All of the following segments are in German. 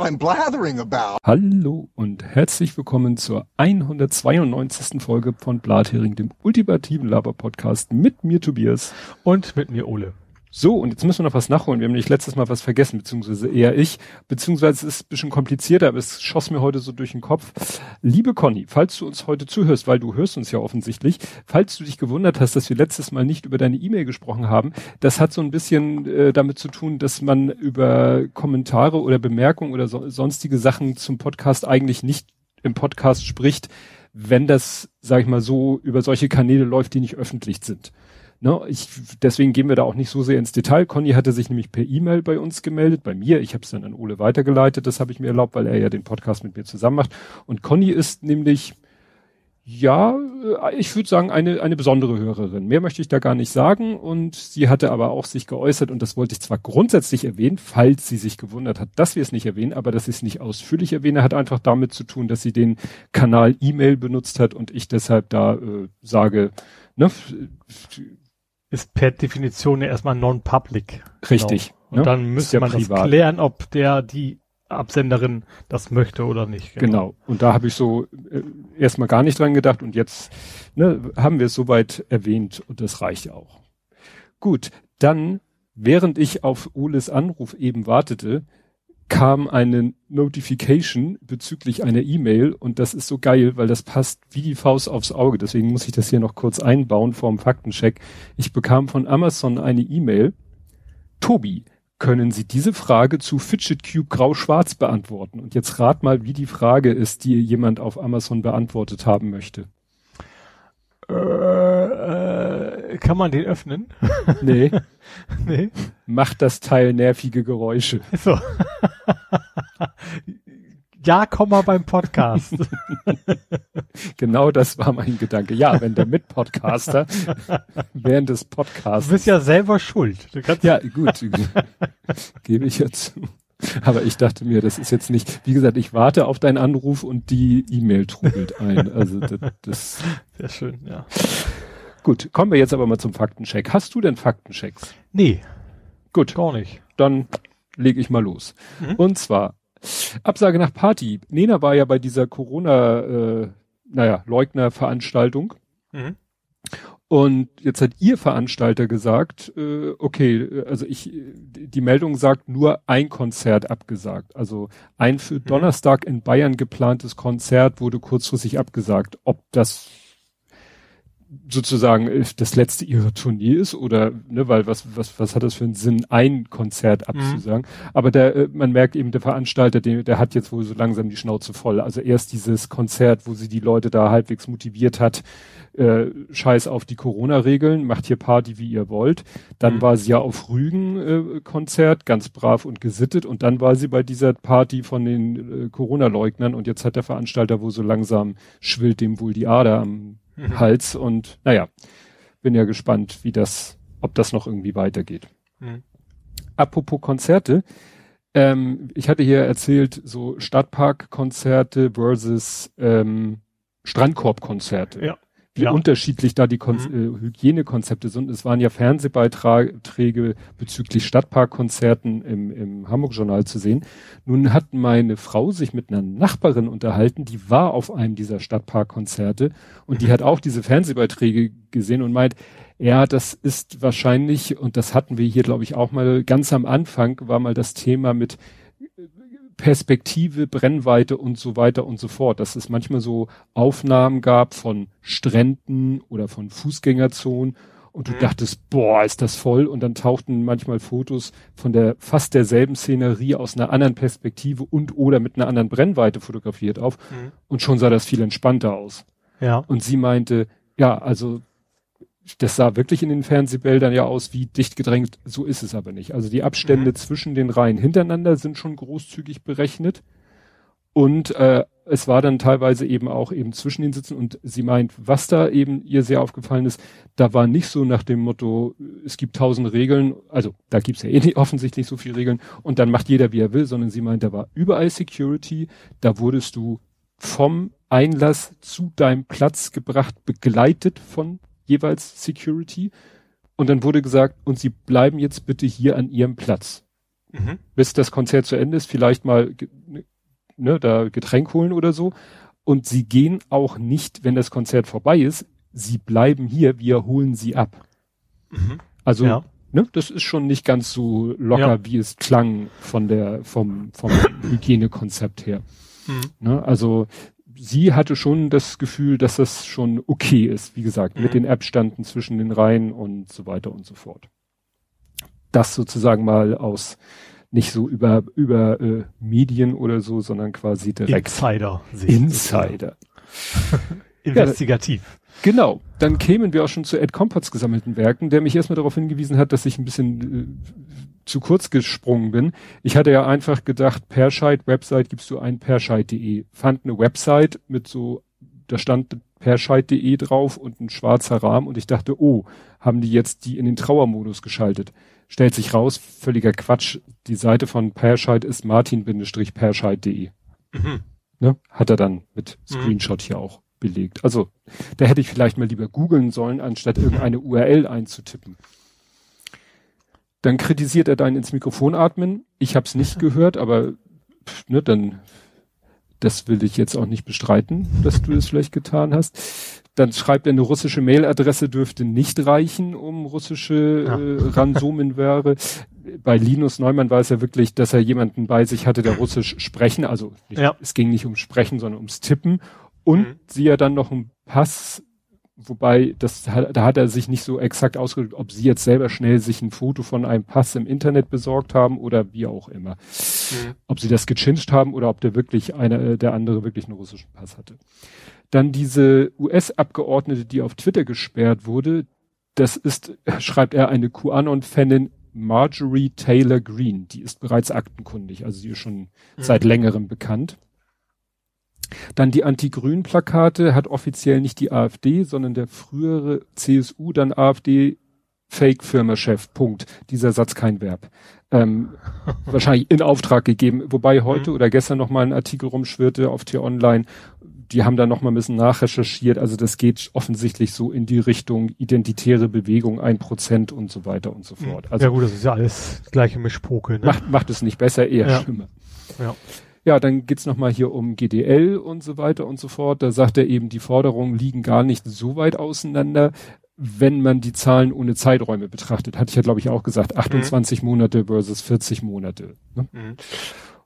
what I'm blathering about. Hallo und herzlich willkommen zur 192. Folge von Blathering, dem ultimativen Laber-Podcast mit mir Tobias. Und mit mir Ole. So, und jetzt müssen wir noch was nachholen. Wir haben nämlich letztes Mal was vergessen, beziehungsweise eher ich. Beziehungsweise es ist ein bisschen komplizierter, aber es schoss mir heute so durch den Kopf. Liebe Conny, falls du uns heute zuhörst, weil du hörst uns ja offensichtlich, falls du dich gewundert hast, dass wir letztes Mal nicht über deine E-Mail gesprochen haben, das hat so ein bisschen äh, damit zu tun, dass man über Kommentare oder Bemerkungen oder so, sonstige Sachen zum Podcast eigentlich nicht im Podcast spricht, wenn das, sag ich mal so, über solche Kanäle läuft, die nicht öffentlich sind. Ne, ich, deswegen gehen wir da auch nicht so sehr ins Detail. Conny hatte sich nämlich per E-Mail bei uns gemeldet, bei mir. Ich habe es dann an Ole weitergeleitet. Das habe ich mir erlaubt, weil er ja den Podcast mit mir zusammen macht. Und Conny ist nämlich, ja, äh, ich würde sagen, eine, eine besondere Hörerin. Mehr möchte ich da gar nicht sagen. Und sie hatte aber auch sich geäußert, und das wollte ich zwar grundsätzlich erwähnen, falls sie sich gewundert hat, dass wir es nicht erwähnen, aber dass ich es nicht ausführlich erwähne, hat einfach damit zu tun, dass sie den Kanal E-Mail benutzt hat und ich deshalb da äh, sage, ne, ist per Definition ja erstmal non-public. Richtig. Genau. Und ne? dann müsste ja man privat. das klären, ob der, die Absenderin das möchte oder nicht. Genau. genau. Und da habe ich so äh, erstmal gar nicht dran gedacht und jetzt ne, haben wir es soweit erwähnt und das reicht ja auch. Gut, dann, während ich auf Oles Anruf eben wartete, kam eine Notification bezüglich einer E-Mail und das ist so geil, weil das passt wie die Faust aufs Auge. Deswegen muss ich das hier noch kurz einbauen vorm Faktencheck. Ich bekam von Amazon eine E-Mail. Tobi, können Sie diese Frage zu Fidget Cube Grau-Schwarz beantworten? Und jetzt rat mal, wie die Frage ist, die jemand auf Amazon beantwortet haben möchte. Äh, äh, kann man den öffnen? Nee. nee. Macht das Teil nervige Geräusche. So. ja, komm mal beim Podcast. genau das war mein Gedanke. Ja, wenn der Mitpodcaster während des Podcasts. Du bist ja selber schuld. ja, gut. Gebe ich ja zu. Aber ich dachte mir, das ist jetzt nicht, wie gesagt, ich warte auf deinen Anruf und die E-Mail trudelt ein. Also das, das sehr schön, ja. Gut, kommen wir jetzt aber mal zum Faktencheck. Hast du denn Faktenchecks? Nee. Gut. Gar nicht. Dann lege ich mal los. Mhm. Und zwar Absage nach Party. Nena war ja bei dieser Corona, äh, naja, Leugner-Veranstaltung. Mhm. Und jetzt hat ihr Veranstalter gesagt, äh, okay, also ich, die Meldung sagt nur ein Konzert abgesagt. Also ein für mhm. Donnerstag in Bayern geplantes Konzert wurde kurzfristig abgesagt. Ob das sozusagen äh, das letzte ihrer Tournee ist oder ne, weil was was was hat das für einen Sinn ein Konzert mhm. abzusagen mhm. aber der äh, man merkt eben der Veranstalter der, der hat jetzt wohl so langsam die Schnauze voll also erst dieses Konzert wo sie die Leute da halbwegs motiviert hat äh, scheiß auf die Corona Regeln macht hier Party wie ihr wollt dann mhm. war sie ja auf Rügen äh, ganz brav und gesittet und dann war sie bei dieser Party von den äh, Corona Leugnern und jetzt hat der Veranstalter wo so langsam schwillt dem wohl die Ader am mhm. Hals und naja, bin ja gespannt, wie das, ob das noch irgendwie weitergeht. Mhm. Apropos Konzerte, ähm, ich hatte hier erzählt, so Stadtparkkonzerte versus ähm, Strandkorbkonzerte. Ja wie ja. unterschiedlich da die Kon mhm. äh, Hygienekonzepte sind. Es waren ja Fernsehbeiträge bezüglich Stadtparkkonzerten im, im Hamburg-Journal zu sehen. Nun hat meine Frau sich mit einer Nachbarin unterhalten, die war auf einem dieser Stadtparkkonzerte und die mhm. hat auch diese Fernsehbeiträge gesehen und meint, ja, das ist wahrscheinlich, und das hatten wir hier, glaube ich, auch mal ganz am Anfang, war mal das Thema mit Perspektive, Brennweite und so weiter und so fort. Dass es manchmal so Aufnahmen gab von Stränden oder von Fußgängerzonen und du mhm. dachtest, boah, ist das voll. Und dann tauchten manchmal Fotos von der fast derselben Szenerie aus einer anderen Perspektive und oder mit einer anderen Brennweite fotografiert auf. Mhm. Und schon sah das viel entspannter aus. Ja. Und sie meinte, ja, also das sah wirklich in den Fernsehbildern ja aus wie dicht gedrängt. So ist es aber nicht. Also die Abstände mhm. zwischen den Reihen hintereinander sind schon großzügig berechnet. Und äh, es war dann teilweise eben auch eben zwischen den Sitzen und sie meint, was da eben ihr sehr aufgefallen ist, da war nicht so nach dem Motto, es gibt tausend Regeln, also da gibt's ja eh nicht offensichtlich so viele Regeln und dann macht jeder, wie er will, sondern sie meint, da war überall Security, da wurdest du vom Einlass zu deinem Platz gebracht, begleitet von jeweils Security. Und dann wurde gesagt, und Sie bleiben jetzt bitte hier an Ihrem Platz. mhm. bis das Konzert zu Ende ist, vielleicht mal ne, da Getränk holen oder so. Und sie gehen auch nicht, wenn das Konzert vorbei ist, sie bleiben hier, wir holen sie ab. Mhm. Also, ja. ne, das ist schon nicht ganz so locker, ja. wie es klang von der, vom, vom Hygienekonzept her. Mhm. Ne, also, sie hatte schon das Gefühl, dass das schon okay ist, wie gesagt, mhm. mit den Abständen zwischen den Reihen und so weiter und so fort. Das sozusagen mal aus nicht so über über äh, Medien oder so, sondern quasi direkt Insider. Insider. Investigativ. Genau. Dann kämen wir auch schon zu Ed Compots gesammelten Werken, der mich erstmal darauf hingewiesen hat, dass ich ein bisschen äh, zu kurz gesprungen bin. Ich hatte ja einfach gedacht, Perscheid, Website gibst du ein perscheid.de. Fand eine Website mit so, da stand perscheid.de drauf und ein schwarzer Rahmen und ich dachte, oh, haben die jetzt die in den Trauermodus geschaltet. Stellt sich raus, völliger Quatsch. Die Seite von Perscheid ist martin-perscheid.de. Mhm. Ne? Hat er dann mit mhm. Screenshot mhm. hier auch belegt. Also, da hätte ich vielleicht mal lieber googeln sollen, anstatt irgendeine URL einzutippen. Dann kritisiert er dein ins Mikrofon atmen. Ich habe es nicht gehört, aber ne, dann das will ich jetzt auch nicht bestreiten, dass du es das vielleicht getan hast. Dann schreibt er, eine russische Mailadresse dürfte nicht reichen, um russische ja. äh, Ransomenware. Bei Linus Neumann war es ja wirklich, dass er jemanden bei sich hatte, der Russisch sprechen, also nicht, ja. es ging nicht ums Sprechen, sondern ums Tippen. Und mhm. sie ja dann noch einen Pass wobei das da hat er sich nicht so exakt ausgedrückt, ob sie jetzt selber schnell sich ein Foto von einem Pass im Internet besorgt haben oder wie auch immer. Mhm. Ob sie das gechincht haben oder ob der wirklich einer äh, der andere wirklich einen russischen Pass hatte. Dann diese US-Abgeordnete, die auf Twitter gesperrt wurde, das ist, schreibt er, eine QAnon-Fanin Marjorie Taylor Green. Die ist bereits aktenkundig, also sie ist schon mhm. seit längerem bekannt. Dann die Anti-Grün-Plakate hat offiziell nicht die AfD, sondern der frühere CSU, dann AfD Fake-Firma-Chef. Punkt. Dieser Satz kein Verb. Ähm, wahrscheinlich in Auftrag gegeben. Wobei heute mhm. oder gestern noch mal ein Artikel rumschwirrte auf T-Online. Die haben da noch mal ein bisschen nachrecherchiert. Also das geht offensichtlich so in die Richtung identitäre Bewegung, ein Prozent und so weiter und so mhm. fort. Also, ja gut, das ist ja alles gleiche Mischpoke. Ne? Macht, macht es nicht besser, eher ja. schlimmer. Ja. Ja, dann geht's nochmal hier um GDL und so weiter und so fort. Da sagt er eben, die Forderungen liegen gar nicht so weit auseinander, wenn man die Zahlen ohne Zeiträume betrachtet. Hatte ich ja, glaube ich, auch gesagt. 28 mhm. Monate versus 40 Monate. Ne? Mhm.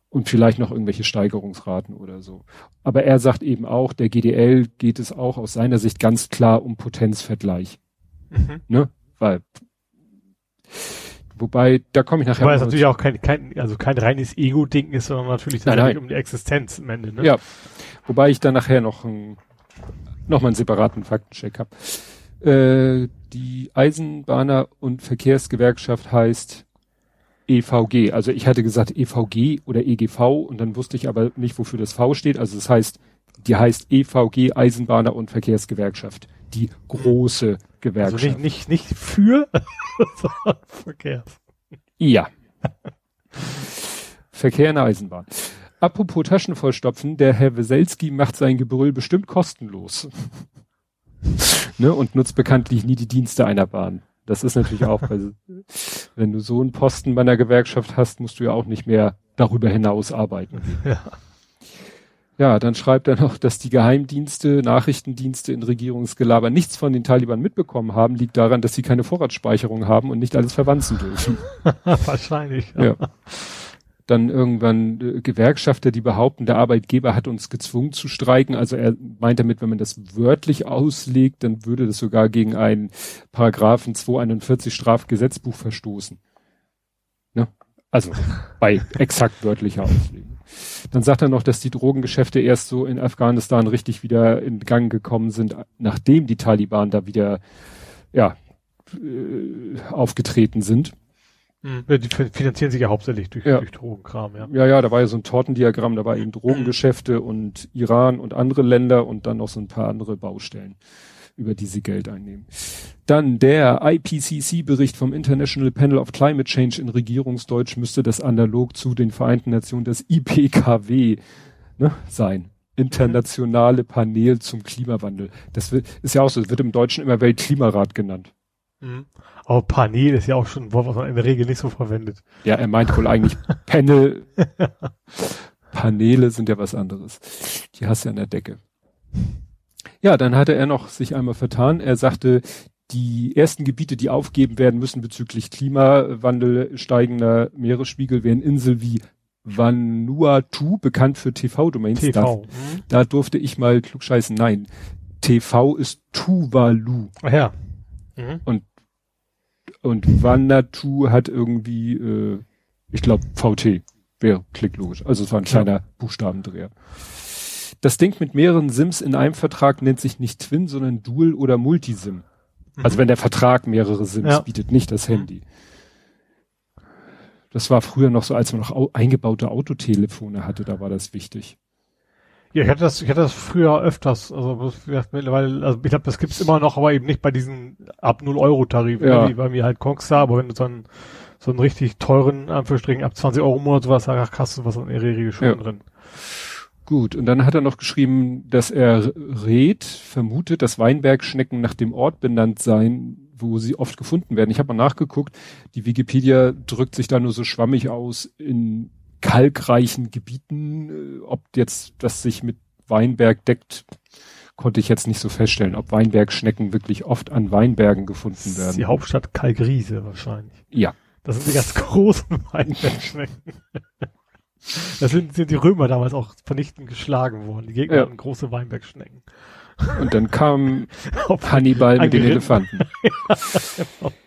Und vielleicht noch irgendwelche Steigerungsraten oder so. Aber er sagt eben auch, der GDL geht es auch aus seiner Sicht ganz klar um Potenzvergleich. Mhm. Ne? Weil Wobei, da komme ich nachher. Weil es natürlich auch kein, kein, also kein reines Ego-Ding ist, sondern natürlich nein, nein. um die Existenz am Ende. Ne? Ja. Wobei ich da nachher noch, ein, noch mal einen separaten Faktencheck habe. Äh, die Eisenbahner- und Verkehrsgewerkschaft heißt EVG. Also ich hatte gesagt EVG oder EGV und dann wusste ich aber nicht, wofür das V steht. Also das heißt, die heißt EVG Eisenbahner- und Verkehrsgewerkschaft. Die große Gewerkschaft. Also nicht, nicht, nicht für, sondern Verkehrs. Ja. Verkehr in der Eisenbahn. Apropos Taschen vollstopfen, der Herr Weselski macht sein Gebrüll bestimmt kostenlos. ne, und nutzt bekanntlich nie die Dienste einer Bahn. Das ist natürlich auch, weil, wenn du so einen Posten bei einer Gewerkschaft hast, musst du ja auch nicht mehr darüber hinaus arbeiten. Ja. Ja, dann schreibt er noch, dass die Geheimdienste, Nachrichtendienste in Regierungsgelaber nichts von den Taliban mitbekommen haben, liegt daran, dass sie keine Vorratsspeicherung haben und nicht alles verwanzen dürfen. Wahrscheinlich. Ja. ja. Dann irgendwann äh, Gewerkschafter, die behaupten, der Arbeitgeber hat uns gezwungen zu streiken. Also er meint damit, wenn man das wörtlich auslegt, dann würde das sogar gegen einen Paragraphen 241 Strafgesetzbuch verstoßen. Ne? Also bei exakt wörtlicher Auslegung. Dann sagt er noch, dass die Drogengeschäfte erst so in Afghanistan richtig wieder in Gang gekommen sind, nachdem die Taliban da wieder, ja, äh, aufgetreten sind. Mhm. Die finanzieren sich ja hauptsächlich durch, ja. durch Drogenkram, ja. Ja, ja, da war ja so ein Tortendiagramm, da war eben Drogengeschäfte und Iran und andere Länder und dann noch so ein paar andere Baustellen über die sie Geld einnehmen. Dann der IPCC-Bericht vom International Panel of Climate Change in Regierungsdeutsch müsste das analog zu den Vereinten Nationen das IPKW ne, sein. Internationale Panel zum Klimawandel. Das wird, ist ja auch so, wird im Deutschen immer Weltklimarat genannt. Mhm. Aber Panel ist ja auch schon ein Wort, was man in der Regel nicht so verwendet. Ja, er meint wohl eigentlich Panel. Paneele sind ja was anderes. Die hast du ja an der Decke. Ja, dann hatte er noch sich einmal vertan. Er sagte, die ersten Gebiete, die aufgeben werden müssen bezüglich Klimawandel, steigender Meeresspiegel, wären Inseln wie Vanuatu, bekannt für TV-Domains. TV. Da, mhm. da durfte ich mal klugscheißen. Nein, TV ist Tuvalu. Ach ja. Mhm. Und, und Vanuatu hat irgendwie, äh, ich glaube, VT. Wäre, klingt logisch. Also es war ein kleiner ja. Buchstabendreher. Das Ding mit mehreren SIMs in einem Vertrag nennt sich nicht Twin, sondern Dual oder Multisim. Mhm. Also wenn der Vertrag mehrere SIMs ja. bietet, nicht das Handy. Das war früher noch so, als man noch eingebaute Autotelefone hatte, da war das wichtig. Ja, ich hatte das, ich hatte das früher öfters, also mittlerweile, also ich glaube, das gibt's immer noch, aber eben nicht bei diesen ab 0 Euro Tarifen, ja. wie bei mir halt Kongstar, aber wenn du so einen, so einen richtig teuren, Anführungsstrichen, ab 20 Euro im Monat sowas, ach, hast du was der Regel schon ja. drin. Gut, und dann hat er noch geschrieben, dass er rät, vermutet, dass Weinbergschnecken nach dem Ort benannt seien, wo sie oft gefunden werden. Ich habe mal nachgeguckt, die Wikipedia drückt sich da nur so schwammig aus in kalkreichen Gebieten. Äh, ob jetzt das sich mit Weinberg deckt, konnte ich jetzt nicht so feststellen, ob Weinbergschnecken wirklich oft an Weinbergen gefunden werden. Die Hauptstadt Kalkriese wahrscheinlich. Ja. Das sind die ganz großen Weinbergschnecken. Da sind, sind die Römer damals auch vernichtend geschlagen worden. Die Gegner ja. hatten große Weinbergschnecken. Und dann kam Hannibal mit den Elefanten. ja, genau.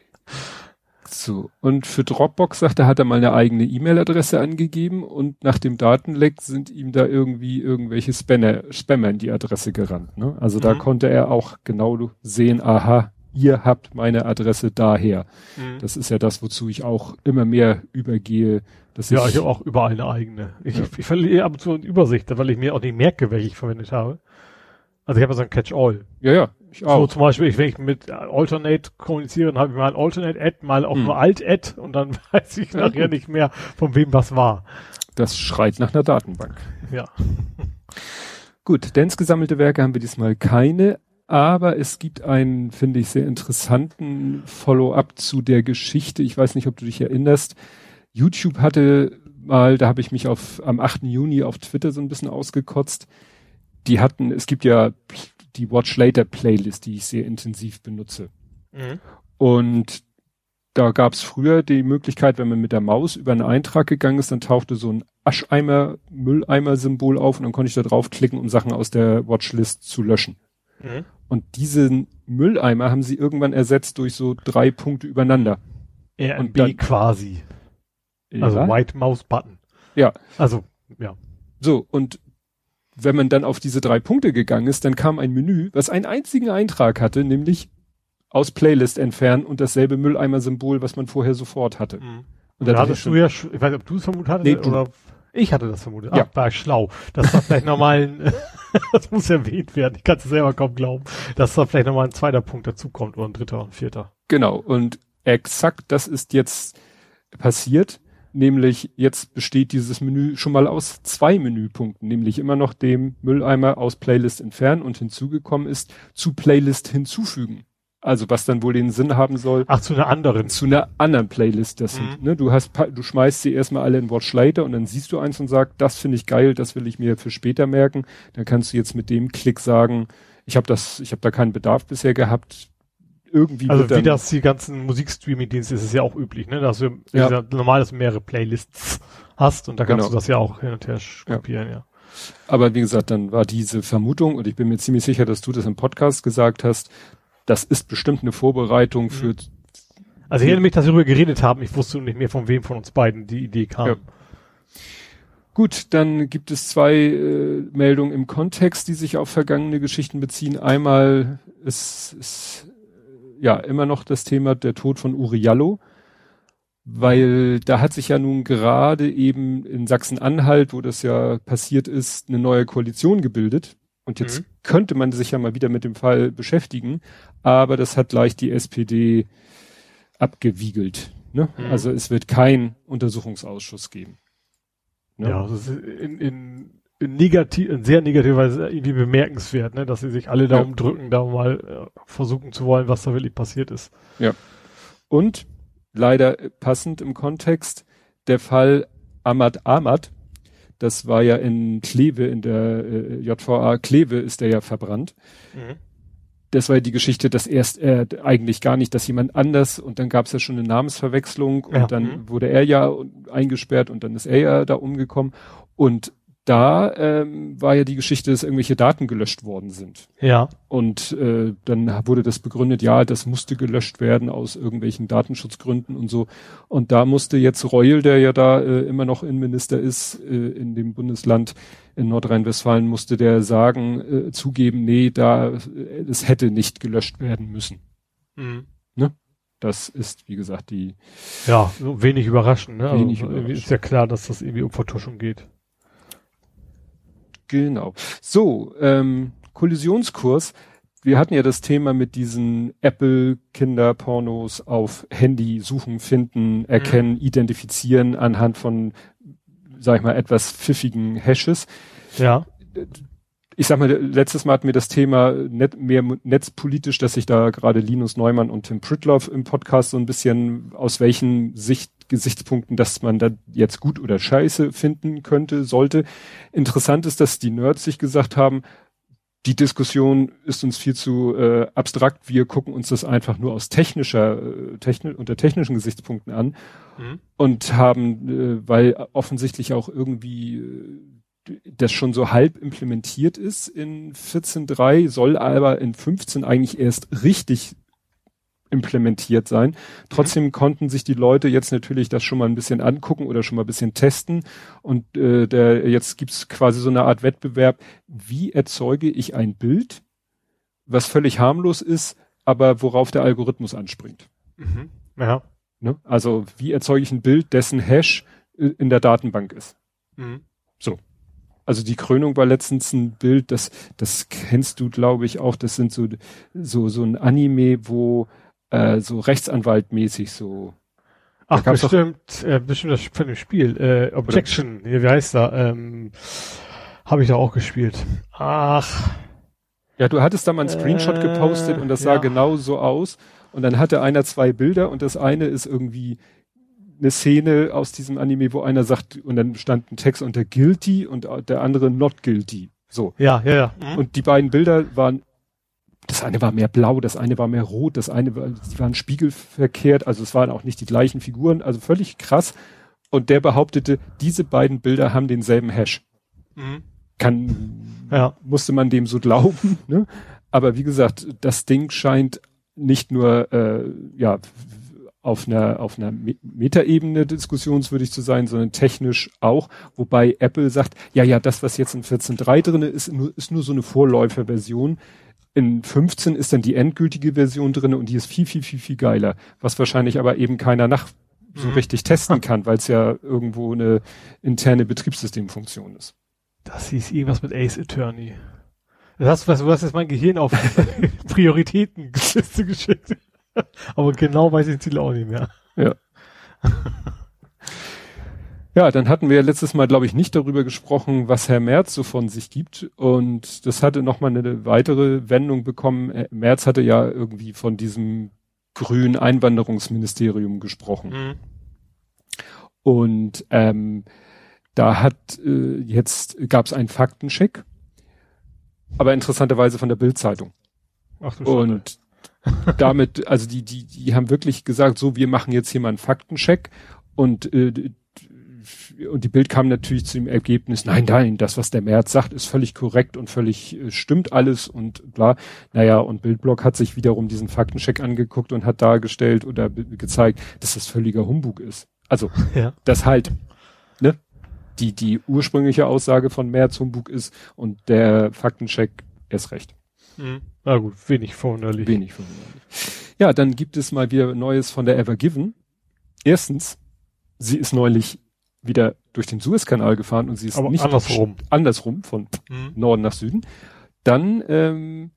So, und für Dropbox sagte, hat er mal eine eigene E-Mail-Adresse angegeben und nach dem Datenleck sind ihm da irgendwie irgendwelche Spammer, Spammer in die Adresse gerannt. Ne? Also mhm. da konnte er auch genau sehen, aha, ihr habt meine Adresse daher. Mhm. Das ist ja das, wozu ich auch immer mehr übergehe. Dass ja, ich, ich habe auch überall eine eigene. Ich, ja. ich verliere ab und zu eine Übersicht, weil ich mir auch nicht merke, welche ich verwendet habe. Also ich habe so ein Catch-all. Ja, ja, ich auch. So zum Beispiel, wenn ich mit Alternate kommuniziere, dann habe ich mal ein Alternate-Ad, mal auch hm. nur Alt-Ad und dann weiß ich ja, nachher gut. nicht mehr, von wem was war. Das schreit nach einer Datenbank. Ja. Gut, Dance gesammelte Werke haben wir diesmal keine, aber es gibt einen, finde ich, sehr interessanten Follow-up zu der Geschichte. Ich weiß nicht, ob du dich erinnerst. YouTube hatte mal, da habe ich mich auf am 8. Juni auf Twitter so ein bisschen ausgekotzt. Die hatten, es gibt ja die Watch Later Playlist, die ich sehr intensiv benutze. Mhm. Und da gab es früher die Möglichkeit, wenn man mit der Maus über einen Eintrag gegangen ist, dann tauchte so ein Ascheimer, Mülleimer-Symbol auf und dann konnte ich da draufklicken, um Sachen aus der Watchlist zu löschen. Mhm. Und diesen Mülleimer haben sie irgendwann ersetzt durch so drei Punkte übereinander. RMB dann, quasi. Also ja. White Mouse Button. Ja. Also, ja. So, und wenn man dann auf diese drei Punkte gegangen ist, dann kam ein Menü, was einen einzigen Eintrag hatte, nämlich aus Playlist entfernen und dasselbe Mülleimer-Symbol, was man vorher sofort hatte. Mhm. Und da hattest du ja, ich weiß nicht, ob du es vermutet hattest nee, oder ich hatte das vermutet. Ja. Ach, war schlau. Das war vielleicht nochmal ein, das muss erwähnt werden. Ich kann es selber kaum glauben, dass da vielleicht nochmal ein zweiter Punkt dazukommt oder ein dritter und ein vierter. Genau. Und exakt das ist jetzt passiert. Nämlich jetzt besteht dieses Menü schon mal aus zwei Menüpunkten, nämlich immer noch dem Mülleimer aus Playlist entfernen und hinzugekommen ist zu Playlist hinzufügen. Also was dann wohl den Sinn haben soll. Ach, zu einer anderen. Zu einer anderen Playlist. Das sind, mhm. ne, du hast, du schmeißt sie erstmal alle in Watch Later und dann siehst du eins und sagst, das finde ich geil, das will ich mir für später merken. Dann kannst du jetzt mit dem Klick sagen, ich habe das, ich habe da keinen Bedarf bisher gehabt, irgendwie. Also wie das die ganzen Musikstreaming-Dienste ist es ja auch üblich, ne? Dass du ja. ja normal, dass du mehrere Playlists hast und da kannst genau. du das ja auch hin und her kopieren, ja. ja. Aber wie gesagt, dann war diese Vermutung, und ich bin mir ziemlich sicher, dass du das im Podcast gesagt hast, das ist bestimmt eine Vorbereitung mhm. für. Also ich erinnere mich, dass wir darüber geredet haben, ich wusste nicht mehr, von wem von uns beiden die Idee kam. Ja. Gut, dann gibt es zwei äh, Meldungen im Kontext, die sich auf vergangene Geschichten beziehen. Einmal ist, ist ja immer noch das Thema der Tod von Uriallo, weil da hat sich ja nun gerade eben in Sachsen-Anhalt, wo das ja passiert ist, eine neue Koalition gebildet. Und jetzt mhm. könnte man sich ja mal wieder mit dem Fall beschäftigen, aber das hat gleich die SPD abgewiegelt. Ne? Mhm. Also es wird kein Untersuchungsausschuss geben. Ne? Ja, also in, in negativ, in sehr negativer Weise irgendwie bemerkenswert, ne, dass sie sich alle Daumen Ja. drücken, da mal äh, versuchen zu wollen, was da wirklich passiert ist. Und leider passend im Kontext der Fall Ahmad Ahmad. Das war ja in Kleve, in der äh, JVA Kleve ist der ja verbrannt. Das war ja die Geschichte, dass erst er eigentlich gar nicht, dass jemand anders und dann gab es ja schon eine Namensverwechslung und Ja. dann Mhm. wurde er ja eingesperrt und dann ist er ja da umgekommen. Und da ähm, war ja die Geschichte, dass irgendwelche Daten gelöscht worden sind. Ja. Und äh, dann wurde das begründet, ja, das musste gelöscht werden aus irgendwelchen Datenschutzgründen und so. Und da musste jetzt Reul, der ja da äh, immer noch Innenminister ist äh, in dem Bundesland in Nordrhein-Westfalen, musste der sagen, äh, zugeben, nee, da äh, es hätte nicht gelöscht werden müssen. Das ist, wie gesagt, die Ja, wenig überraschend, ne? Wenig also, irgendwie überraschend. ist ja klar, dass das irgendwie um Vertuschung geht. Genau. So, ähm, Kollisionskurs. Wir hatten ja das Thema mit diesen Apple-Kinderpornos auf Handy suchen, finden, erkennen, identifizieren anhand von, sag ich mal, etwas pfiffigen Hashes. Ja. Ich sag mal, letztes Mal hatten wir das Thema net, mehr netzpolitisch, dass sich da gerade Linus Neumann und Tim Pritloff im Podcast so ein bisschen aus welchen Sicht, Gesichtspunkten, dass man da jetzt gut oder scheiße finden könnte, sollte. Interessant ist, dass die Nerds sich gesagt haben, die Diskussion ist uns viel zu äh, abstrakt. Wir gucken uns das einfach nur aus technischer, äh, techni unter technischen Gesichtspunkten an und haben, äh, weil offensichtlich auch irgendwie äh, das schon so halb implementiert ist in 14.3, soll aber in 15 eigentlich erst richtig implementiert sein. Trotzdem konnten sich die Leute jetzt natürlich das schon mal ein bisschen angucken oder schon mal ein bisschen testen. Und äh, der, jetzt gibt's quasi so eine Art Wettbewerb, wie erzeuge ich ein Bild, was völlig harmlos ist, aber worauf der Algorithmus anspringt. Mhm. Ja. Ne? Also wie erzeuge ich ein Bild, dessen Hash äh, in der Datenbank ist. Mhm. Also die Krönung war letztens ein Bild, das, das kennst du, glaube ich, auch. Das sind so, so, so ein Anime, wo äh, so Rechtsanwaltmäßig so. Ach, gab's doch- bestimmt, äh, bestimmt das von dem Spiel. Äh, Objection, hier, wie heißt da? Ähm, Habe ich da auch gespielt. Ach, Ja, du hattest da mal einen Screenshot Äh, gepostet und das sah ja. genau so aus. Und dann hatte einer zwei Bilder und das eine ist irgendwie eine Szene aus diesem Anime, wo einer sagt, und dann stand ein Text unter guilty und der andere not guilty. So. ja, ja, ja. Und die beiden Bilder waren, das eine war mehr blau, das eine war mehr rot, das eine war, die waren spiegelverkehrt, also es waren auch nicht die gleichen Figuren, also völlig krass. Und der behauptete, diese beiden Bilder haben denselben Hash. Mhm. Kann, Ja. musste man dem so glauben, ne? Aber wie gesagt, das Ding scheint nicht nur, äh, ja, auf einer, auf einer Me- Metaebene diskussionswürdig zu sein, sondern technisch auch. Wobei Apple sagt, ja, ja, das, was jetzt in 14.3 drinne ist, nur, ist nur so eine Vorläuferversion. In 15 ist dann die endgültige Version drinne und die ist viel, viel, viel, viel geiler. Was wahrscheinlich aber eben keiner nach so Mhm. richtig testen kann, weil es ja irgendwo eine interne Betriebssystemfunktion ist. Das hieß irgendwas mit Ace Attorney. Das hast, was, du hast jetzt mein Gehirn auf Prioritätenliste geschickt. Aber genau weiß ich den Titel auch nicht mehr. Ja, dann hatten wir ja letztes Mal, glaube ich, nicht darüber gesprochen, was Herr Merz so von sich gibt. Und das hatte nochmal eine weitere Wendung bekommen. Äh, Merz hatte ja irgendwie von diesem grünen Einwanderungsministerium gesprochen. Und ähm, da hat äh, jetzt gab es einen Faktencheck, aber interessanterweise von der Bildzeitung. Ach du. Und damit, also die, die, die haben wirklich gesagt, so, wir machen jetzt hier mal einen Faktencheck und, äh, und die Bild kam natürlich zu dem Ergebnis, nein, nein, das, was der Merz sagt, ist völlig korrekt und völlig äh, stimmt alles und bla. Naja, und Bildblock hat sich wiederum diesen Faktencheck angeguckt und hat dargestellt oder gezeigt, dass das völliger Humbug ist. Also, Ja. dass halt, ne, die, die ursprüngliche Aussage von Merz Humbug ist und der Faktencheck erst recht. Mhm. Na gut, wenig verwunderlich. Wenig verwunderlich. Ja, dann gibt es mal wieder Neues von der Evergiven. Erstens, sie ist neulich wieder durch den Suezkanal gefahren und sie ist Aber nicht andersrum. andersrum von Mhm. Norden nach Süden. Dann ähm,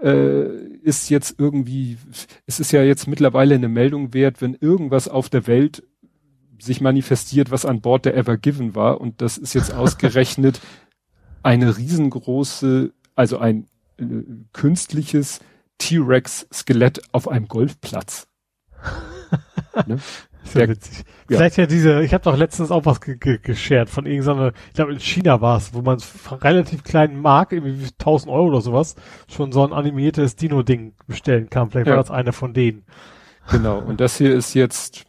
äh, ist jetzt irgendwie, es ist ja jetzt mittlerweile eine Meldung wert, wenn irgendwas auf der Welt sich manifestiert, was an Bord der Ever Given war. Und das ist jetzt ausgerechnet eine riesengroße, also ein äh, künstliches T-Rex-Skelett auf einem Golfplatz. ne? Sehr witzig. Ja. Vielleicht ja diese, ich habe doch letztens auch was ge ge geshared von irgendeiner, ich glaube in China war es, wo man relativ kleinen Mark, irgendwie 1000 Euro oder sowas, schon so ein animiertes Dino-Ding bestellen kann. Vielleicht ja. war das einer von denen. Genau, und das hier ist jetzt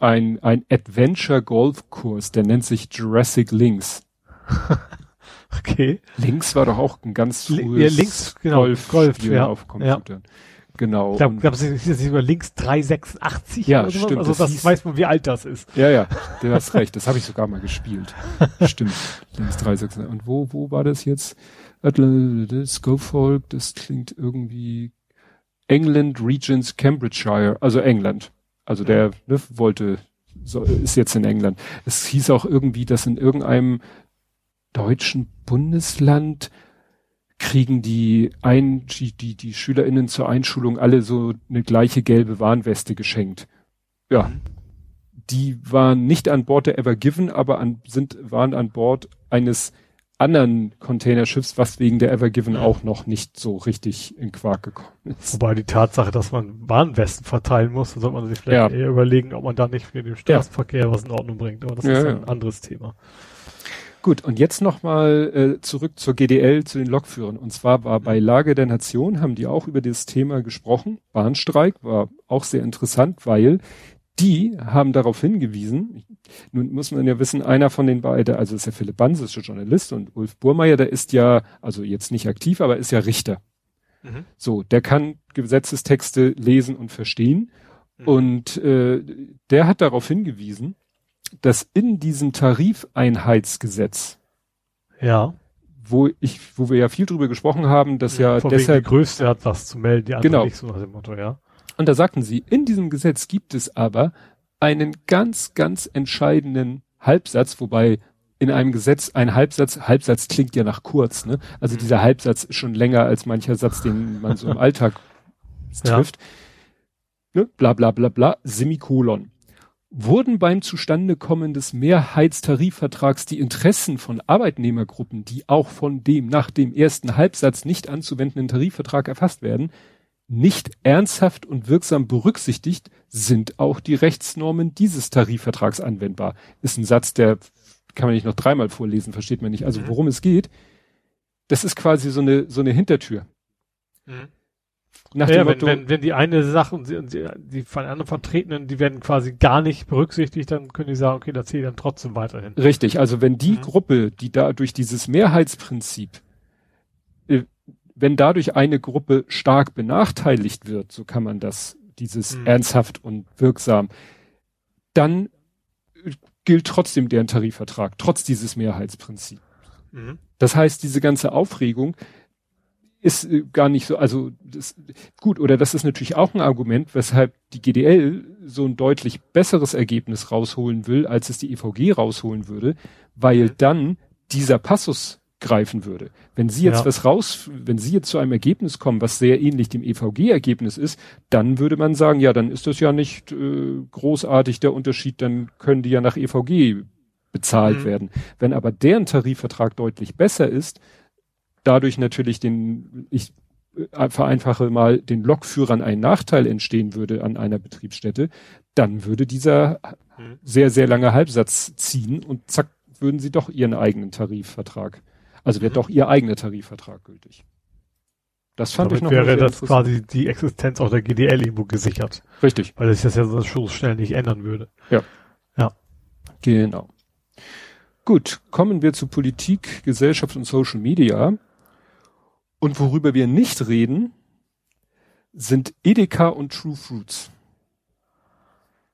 ein, ein Adventure-Golf-Kurs, der nennt sich Jurassic Links. okay. Links war doch auch ein ganz frühes ja, links, genau, Golf, Golf ja. auf Computern. Ja. Genau. Ich glaube, glaub, es ist über links 386 ja, oder stimmt, Also das, das hieß, weiß man, wie alt das ist. Ja, ja, du hast recht. Das habe ich sogar mal gespielt. stimmt. Links 386. Und wo, wo war das jetzt? Scofolk, das klingt irgendwie England Regents Cambridgeshire, also England. Also der ne, wollte, so, ist jetzt in England. Es hieß auch irgendwie, dass in irgendeinem deutschen Bundesland kriegen die ein, die, die, SchülerInnen zur Einschulung alle so eine gleiche gelbe Warnweste geschenkt. Ja. Mhm. Die waren nicht an Bord der Ever Given, aber an, sind, waren an Bord eines anderen Containerschiffs, was wegen der Ever Given auch noch nicht so richtig in Quark gekommen ist. Wobei die Tatsache, dass man Warnwesten verteilen muss, sollte man sich vielleicht ja. eher überlegen, ob man da nicht für den Straßenverkehr ja. was in Ordnung bringt. Aber das ja, ist ein anderes Thema. Gut, und jetzt nochmal äh, zurück zur GDL, zu den Lokführern. Und zwar war bei Lage der Nation, haben die auch über das Thema gesprochen. Bahnstreik war auch sehr interessant, weil die haben darauf hingewiesen, nun muss man ja wissen, einer von den beiden, also ist ja Philipp Banse, ist ja Journalist und Ulf Burmeier, der ist ja, also jetzt nicht aktiv, aber ist ja Richter. Mhm. So, der kann Gesetzestexte lesen und verstehen. Mhm. Und äh, der hat darauf hingewiesen, dass in diesem Tarifeinheitsgesetz, ja, wo ich, wo wir ja viel drüber gesprochen haben, dass ja, ja deshalb die Größte hat was zu melden, die andere genau. nicht so nach dem Motto, ja. Und da sagten sie, in diesem Gesetz gibt es aber einen ganz, ganz entscheidenden Halbsatz, wobei in einem Gesetz ein Halbsatz, Halbsatz klingt ja nach kurz, ne? Also mhm. dieser Halbsatz ist schon länger als mancher Satz, den man so im Alltag trifft. Ja. Ne? Bla bla bla bla, Semikolon wurden beim Zustandekommen des Mehrheitstarifvertrags die Interessen von Arbeitnehmergruppen, die auch von dem nach dem ersten Halbsatz nicht anzuwendenden Tarifvertrag erfasst werden, nicht ernsthaft und wirksam berücksichtigt, sind auch die Rechtsnormen dieses Tarifvertrags anwendbar. Ist ein Satz, der kann man nicht noch dreimal vorlesen, versteht man nicht. Also mhm. worum es geht, das ist quasi so eine, so eine Hintertür. Mhm. Nach ja, wenn, wenn, wenn die eine Sache und die, die von anderen Vertretenen, die werden quasi gar nicht berücksichtigt, dann können die sagen, okay, da zähle ich dann trotzdem weiterhin. Richtig, also wenn die mhm. Gruppe, die da durch dieses Mehrheitsprinzip, äh, wenn dadurch eine Gruppe stark benachteiligt wird, so kann man das, dieses mhm. ernsthaft und wirksam, dann gilt trotzdem deren Tarifvertrag, trotz dieses Mehrheitsprinzips. Mhm. Das heißt, diese ganze Aufregung, ist äh, gar nicht so, also das, gut, oder das ist natürlich auch ein Argument, weshalb die GDL so ein deutlich besseres Ergebnis rausholen will, als es die EVG rausholen würde, weil dann dieser Passus greifen würde. Wenn Sie jetzt ja. was raus, wenn Sie jetzt zu einem Ergebnis kommen, was sehr ähnlich dem EVG-Ergebnis ist, dann würde man sagen, ja, dann ist das ja nicht äh, großartig der Unterschied, dann können die ja nach EVG bezahlt mhm. werden. Wenn aber deren Tarifvertrag deutlich besser ist, dadurch natürlich den, ich äh, vereinfache mal, den Lokführern ein Nachteil entstehen würde an einer Betriebsstätte, dann würde dieser mhm. sehr, sehr lange Halbsatz ziehen und zack, würden sie doch ihren eigenen Tarifvertrag. Also wäre mhm. doch ihr eigener Tarifvertrag gültig. Das fand Damit ich noch wäre das quasi die Existenz auch der GDL irgendwo gesichert. Richtig. Weil sich das ja so schnell nicht ändern würde. Ja. Ja. Genau. Gut, kommen wir zu Politik, Gesellschaft und Social Media. Und worüber wir nicht reden, sind Edeka und True Fruits.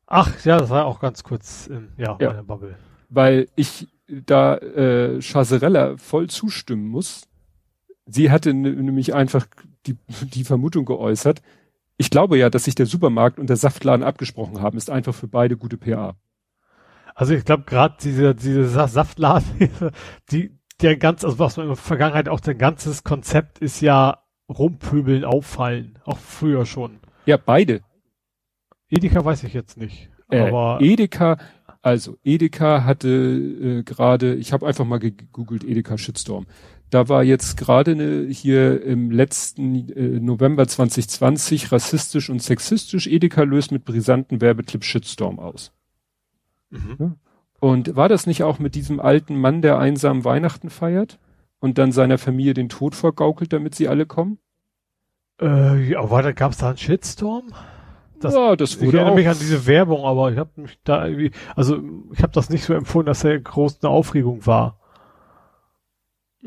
Ach ja, das war auch ganz kurz in ja, ja. meiner Bubble. Weil ich da äh, Chaserella voll zustimmen muss. Sie hatte nämlich einfach die, die Vermutung geäußert. Ich glaube ja, dass sich der Supermarkt und der Saftladen abgesprochen haben, ist einfach für beide gute PA. Also ich glaube gerade diese diese Saftladen, die der ganz, also was man in der Vergangenheit auch dein ganzes Konzept ist ja rumpöbeln, auffallen. Auch früher schon. Ja, beide. Edeka weiß ich jetzt nicht. Äh, aber Edeka, Also, Edeka hatte äh, gerade, ich habe einfach mal gegoogelt, Edeka Shitstorm. Da war jetzt gerade ne, hier im letzten äh, November 2020 rassistisch und sexistisch. Edeka löst mit brisanten Werbeclip Shitstorm aus. Mhm. Und war das nicht auch mit diesem alten Mann, der einsam Weihnachten feiert und dann seiner Familie den Tod vorgaukelt, damit sie alle kommen? Äh, ja, war da gab's da einen Shitstorm? Das, ja, das wurde ich erinnere auch. mich an diese Werbung, aber ich habe mich da irgendwie, also ich habe das nicht so empfunden, dass er groß eine Aufregung war.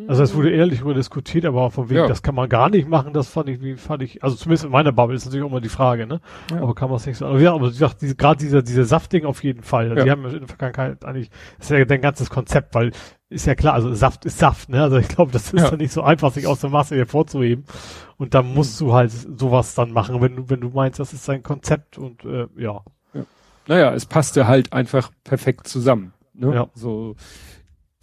Also es wurde ehrlich über diskutiert, aber von wegen, ja. das kann man gar nicht machen, das fand ich, wie fand ich, also zumindest in meiner Bubble ist natürlich auch immer die Frage, ne? Ja. Aber kann man es nicht so. Aber ja, aber ich dachte, diese, gerade dieser, dieser Saftding auf jeden Fall. Ja. Die haben in der Vergangenheit eigentlich, das ist ja dein ganzes Konzept, weil ist ja klar, also Saft ist Saft, ne? Also ich glaube, das ist ja. dann nicht so einfach, sich aus der Masse hervorzuheben. Und dann musst du halt sowas dann machen, wenn du, wenn du meinst, das ist dein Konzept und äh, ja. ja. Naja, es passte halt einfach perfekt zusammen. Ne? Ja. So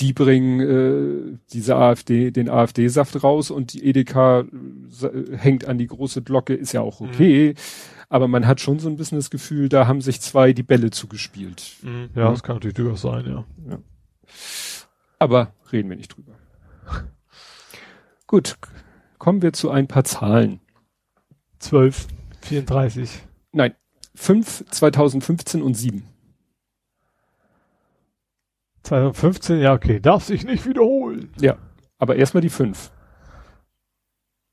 die bringen äh, diese AfD, den AfD-Saft raus und die Edeka äh, hängt an die große Glocke, ist ja auch okay. Mhm. Aber man hat schon so ein bisschen das Gefühl, da haben sich zwei die Bälle zugespielt. Mhm. Ja, ja, das kann natürlich durchaus sein, ja. ja. Aber reden wir nicht drüber. Gut, kommen wir zu ein paar Zahlen. 12, 34. Nein, 5, 2015 und 7. 2015, ja, okay, darf sich nicht wiederholen. Ja, aber erstmal die fünf.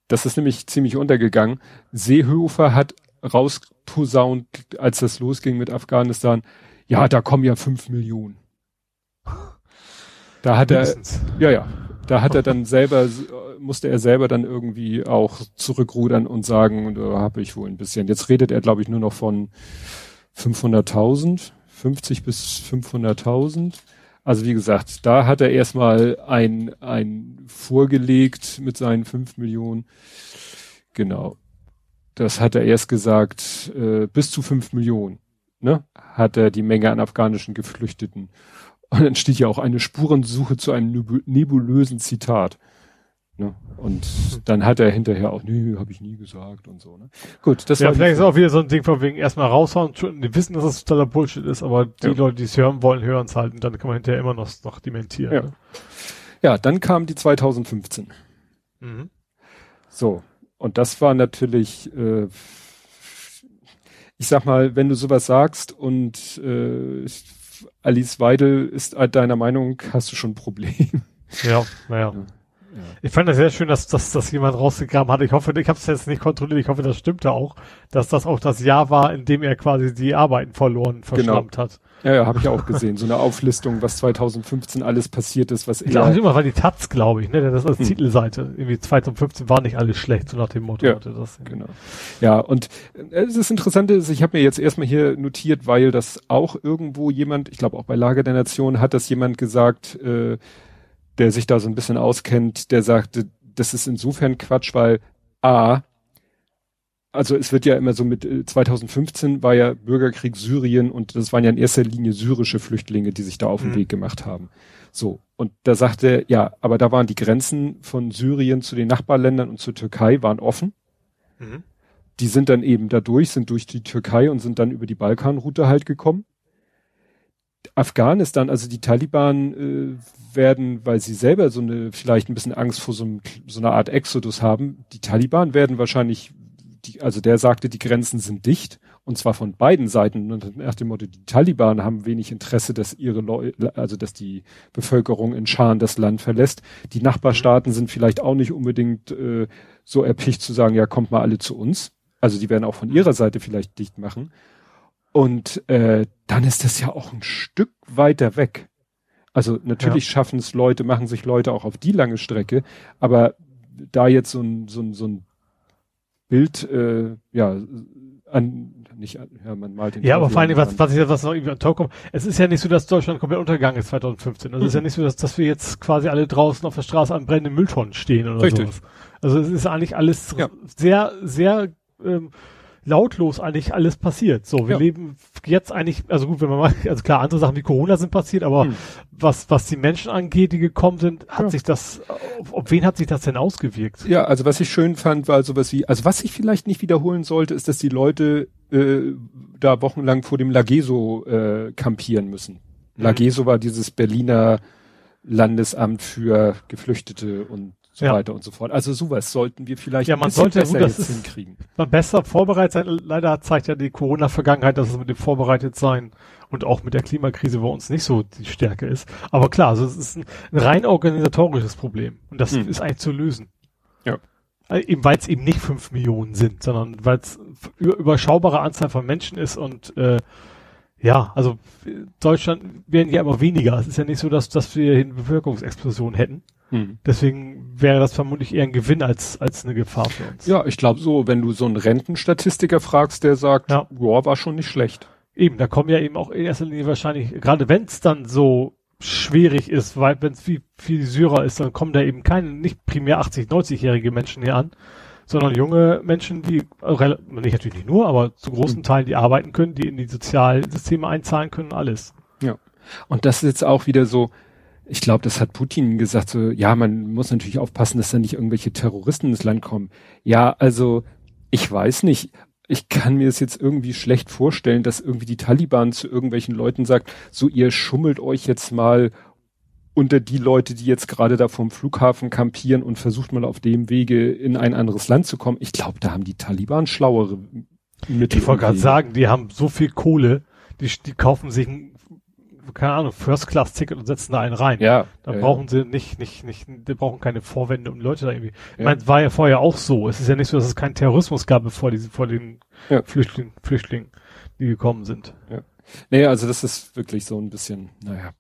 Das ist nämlich ziemlich untergegangen. Seehofer hat rausposaunt, als das losging mit Afghanistan, ja, da kommen ja fünf Millionen. Da hat Mindestens. er, ja, ja, da hat er dann selber, musste er selber dann irgendwie auch zurückrudern und sagen, da habe ich wohl ein bisschen. Jetzt redet er, glaube ich, nur noch von 500.000, 50 bis 500.000. Also wie gesagt, da hat er erstmal ein, ein vorgelegt mit seinen fünf Millionen. Genau. Das hat er erst gesagt, äh, bis zu fünf Millionen, ne, hat er die Menge an afghanischen Geflüchteten. Und dann steht ja auch eine Spurensuche zu einem nebulösen Zitat. Ne? Und dann hat er hinterher auch, nö, habe ich nie gesagt und so. Ne? Gut, das ja, war vielleicht ist auch wieder so ein Ding von wegen erstmal raushauen, die wissen, dass es totaler Bullshit ist, aber die ja. Leute, die es hören wollen, hören es halt und dann kann man hinterher immer noch, noch dementieren. Ja. Ne? ja, dann kam die 2015. Mhm. So, und das war natürlich, äh, ich sag mal, wenn du sowas sagst und äh, Alice Weidel ist deiner Meinung, hast du schon ein Problem. Ja, naja. Ja. Ich fand das sehr schön, dass, dass das jemand rausgegraben hat. Ich hoffe, ich habe es jetzt nicht kontrolliert, ich hoffe, das stimmte auch, dass das auch das Jahr war, in dem er quasi die Arbeiten verloren, verschlammt genau. hat. Ja, ja, habe ich auch gesehen. So eine Auflistung, was 2015 alles passiert ist, was ich glaube immer war die Taz, glaube ich, ne? Das als hm. Titelseite. Irgendwie 2015 war nicht alles schlecht, so nach dem Motto. Ja, das genau. Ja, und äh, es ist interessant, ich habe mir jetzt erstmal hier notiert, weil das auch irgendwo jemand, ich glaube auch bei Lager der Nation, hat das jemand gesagt, äh, der sich da so ein bisschen auskennt, der sagte, das ist insofern Quatsch, weil A, also es wird ja immer so mit 2015 äh, war ja Bürgerkrieg Syrien und das waren ja in erster Linie syrische Flüchtlinge, die sich da auf den mhm. Weg gemacht haben. So. Und da sagte er, ja, aber da waren die Grenzen von Syrien zu den Nachbarländern und zur Türkei waren offen. Mhm. Die sind dann eben dadurch, sind durch die Türkei und sind dann über die Balkanroute halt gekommen. Afghanistan, also die Taliban äh, werden, weil sie selber so eine, vielleicht ein bisschen Angst vor so, einem, so einer Art Exodus haben, die Taliban werden wahrscheinlich, die, also der sagte, die Grenzen sind dicht und zwar von beiden Seiten und nach dem Motto, die Taliban haben wenig Interesse, dass ihre Leute, also dass die Bevölkerung in Scharen das Land verlässt. Die Nachbarstaaten sind vielleicht auch nicht unbedingt äh, so erpicht zu sagen, ja, kommt mal alle zu uns. Also die werden auch von ihrer Seite vielleicht dicht machen. Und äh, dann ist das ja auch ein Stück weiter weg. Also natürlich ja. schaffen es Leute, machen sich Leute auch auf die lange Strecke, aber da jetzt so ein, so ein, so ein Bild, äh, ja, an, nicht an, ja, man malt den Ja, aber vor allem, was, was, ich, was noch irgendwie an Top kommt, es ist ja nicht so, dass Deutschland komplett untergegangen ist 2015. Also mhm. es ist ja nicht so, dass, dass wir jetzt quasi alle draußen auf der Straße an brennenden Mülltonnen stehen oder Richtig. sowas. Also es ist eigentlich alles ja. sehr, sehr ähm, lautlos eigentlich alles passiert. So, wir ja. leben jetzt eigentlich, also gut, wenn man mal, also klar, andere Sachen wie Corona sind passiert, aber hm. was, was die Menschen angeht, die gekommen sind, hat ja. sich das, auf, auf wen hat sich das denn ausgewirkt? Ja, also was ich schön fand, war sowas wie, also was ich vielleicht nicht wiederholen sollte, ist, dass die Leute äh, da wochenlang vor dem Lageso äh, kampieren müssen. Mhm. Lageso war dieses Berliner Landesamt für Geflüchtete und so ja. weiter und so fort. Also sowas sollten wir vielleicht ja, man sollte besser gut, jetzt hinkriegen. Man besser vorbereitet sein. Leider zeigt ja die Corona-Vergangenheit, dass es mit dem vorbereitet sein und auch mit der Klimakrise bei uns nicht so die Stärke ist. Aber klar, also es ist ein, ein rein organisatorisches Problem und das hm. ist eigentlich zu lösen. Ja. Also eben weil es eben nicht fünf Millionen sind, sondern weil es überschaubare Anzahl von Menschen ist und äh, ja, also Deutschland werden ja immer weniger. Es ist ja nicht so, dass, dass wir eine Bevölkerungsexplosion hätten. Hm. Deswegen wäre das vermutlich eher ein Gewinn als, als eine Gefahr für uns. Ja, ich glaube so, wenn du so einen Rentenstatistiker fragst, der sagt, ja, wow, war schon nicht schlecht. Eben, da kommen ja eben auch in erster Linie wahrscheinlich, gerade wenn es dann so schwierig ist, weil wenn es wie viel Syrer ist, dann kommen da eben keine, nicht primär 80, 90-jährige Menschen hier an, sondern junge Menschen, die, nicht natürlich nicht nur, aber zu großen hm. Teilen, die arbeiten können, die in die Sozialsysteme einzahlen können, alles. Ja. Und das ist jetzt auch wieder so, ich glaube, das hat Putin gesagt, so, ja, man muss natürlich aufpassen, dass da nicht irgendwelche Terroristen ins Land kommen. Ja, also, ich weiß nicht. Ich kann mir es jetzt irgendwie schlecht vorstellen, dass irgendwie die Taliban zu irgendwelchen Leuten sagt, so ihr schummelt euch jetzt mal unter die Leute, die jetzt gerade da vom Flughafen kampieren und versucht mal auf dem Wege in ein anderes Land zu kommen. Ich glaube, da haben die Taliban schlauere Mittel. Ich wollte gerade sagen, die haben so viel Kohle, die, die kaufen sich ein keine Ahnung, First-Class-Ticket und setzen da einen rein. Ja. Da ja, brauchen sie nicht, nicht, nicht, die brauchen keine Vorwände, um Leute da irgendwie. Ja. Ich meine, war ja vorher auch so. Es ist ja nicht so, dass es keinen Terrorismus gab, bevor diese, vor den ja. Flüchtlingen, Flüchtlingen, die gekommen sind. Ja. Nee, also das ist wirklich so ein bisschen, naja,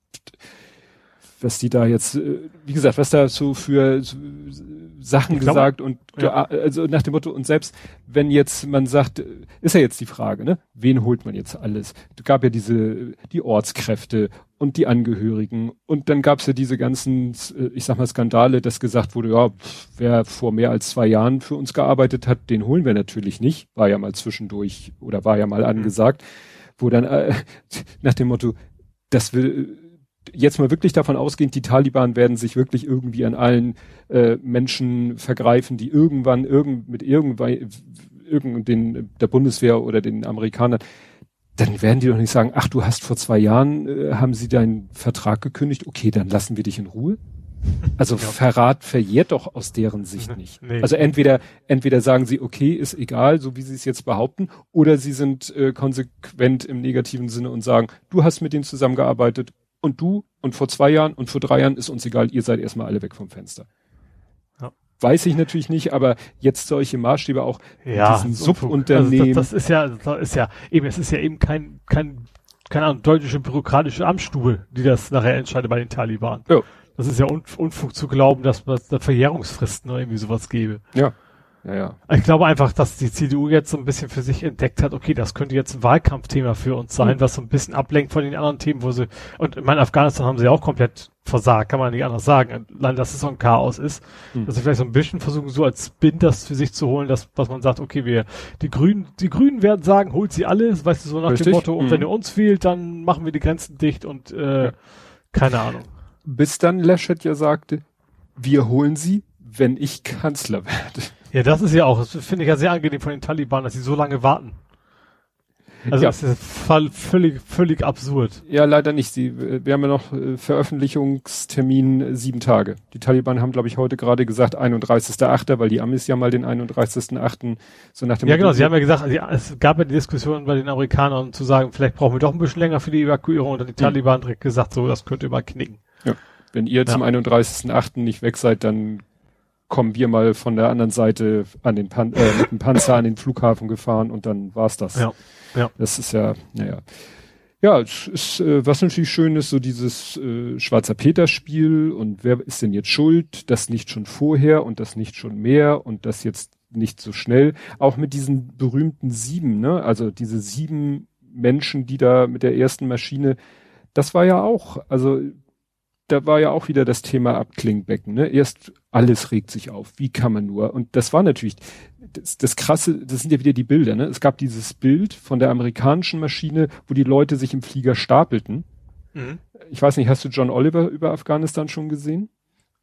was die da jetzt, äh, wie gesagt, was da so für Sachen gesagt und ja. also nach dem Motto, und selbst wenn jetzt man sagt, äh, ist ja jetzt die Frage, ne? Wen holt man jetzt alles? Es gab ja diese, die Ortskräfte und die Angehörigen und dann gab es ja diese ganzen, äh, ich sag mal, Skandale, dass gesagt wurde, ja, wer vor mehr als zwei Jahren für uns gearbeitet hat, den holen wir natürlich nicht. War ja mal zwischendurch oder war ja mal mhm. angesagt, wo dann äh, nach dem Motto, das will jetzt mal wirklich davon ausgehend, die Taliban werden sich wirklich irgendwie an allen äh, Menschen vergreifen, die irgendwann irgend mit irgendwann irgend den der Bundeswehr oder den Amerikanern, dann werden die doch nicht sagen, ach, du hast vor zwei Jahren äh, haben sie deinen Vertrag gekündigt, okay, dann lassen wir dich in Ruhe. Also ja. Verrat verjährt doch aus deren Sicht nicht. Nee. Also entweder entweder sagen sie, okay, ist egal, so wie sie es jetzt behaupten, oder sie sind äh, konsequent im negativen Sinne und sagen, du hast mit denen zusammengearbeitet, und du und vor zwei Jahren und vor drei Jahren ist uns egal, ihr seid erstmal alle weg vom Fenster. Ja. Weiß ich natürlich nicht, aber jetzt solche Maßstäbe auch ja, diesen Subunternehmen. Also das, das, ist ja, das ist ja eben, es ist ja eben kein, kein, keine Ahnung, deutsche bürokratische Amtsstube, die das nachher entscheidet bei den Taliban. Ja. Das ist ja Unfug zu glauben, dass es da Verjährungsfristen oder irgendwie sowas gäbe. Ja. Ja, ja. Ich glaube einfach, dass die CDU jetzt so ein bisschen für sich entdeckt hat, okay, das könnte jetzt ein Wahlkampfthema für uns sein, mhm. was so ein bisschen ablenkt von den anderen Themen, wo sie, und in meinem Afghanistan haben sie ja auch komplett versagt, kann man nicht anders sagen. Allein, dass es so ein Chaos ist, mhm. dass sie vielleicht so ein bisschen versuchen, so als Spin das für sich zu holen, dass, dass man sagt, okay, wir, die Grünen, die Grünen werden sagen, holt sie alle, weißt du, so nach Richtig? dem Motto, und mhm. wenn ihr uns wählt, dann machen wir die Grenzen dicht und, äh, ja. keine Ahnung. Bis dann Laschet ja sagte, wir holen sie, wenn ich Kanzler werde. Ja, das ist ja auch, das finde ich ja sehr angenehm von den Taliban, dass sie so lange warten. Also ja. das ist völlig, völlig absurd. Ja, leider nicht. Sie, wir haben ja noch äh, Veröffentlichungstermin äh, sieben Tage. Die Taliban haben, glaube ich, heute gerade gesagt 31.8., weil die Amis ja mal den 31.8. so nach dem Ja, genau. Sie haben ja gesagt, es gab ja die Diskussion bei den Amerikanern zu sagen, vielleicht brauchen wir doch ein bisschen länger für die Evakuierung. Und dann die. Taliban direkt gesagt, so, das könnte mal knicken. Ja. Wenn ihr ja. zum 31.8. nicht weg seid, dann kommen wir mal von der anderen Seite an den Pan äh, mit dem Panzer an den Flughafen gefahren und dann war's das. Ja, ja. Das ist ja, naja. Ja, es ist, äh, was natürlich schön ist, so dieses äh, Schwarzer Peter-Spiel und wer ist denn jetzt schuld? Das nicht schon vorher und das nicht schon mehr und das jetzt nicht so schnell. Auch mit diesen berühmten sieben, ne? Also diese sieben Menschen, die da mit der ersten Maschine, das war ja auch, also da war ja auch wieder das Thema Abklingbecken. Ne? Erst alles regt sich auf. Wie kann man nur? Und das war natürlich das, das Krasse. Das sind ja wieder die Bilder. Ne? Es gab dieses Bild von der amerikanischen Maschine, wo die Leute sich im Flieger stapelten. Mhm. Ich weiß nicht, hast du John Oliver über Afghanistan schon gesehen?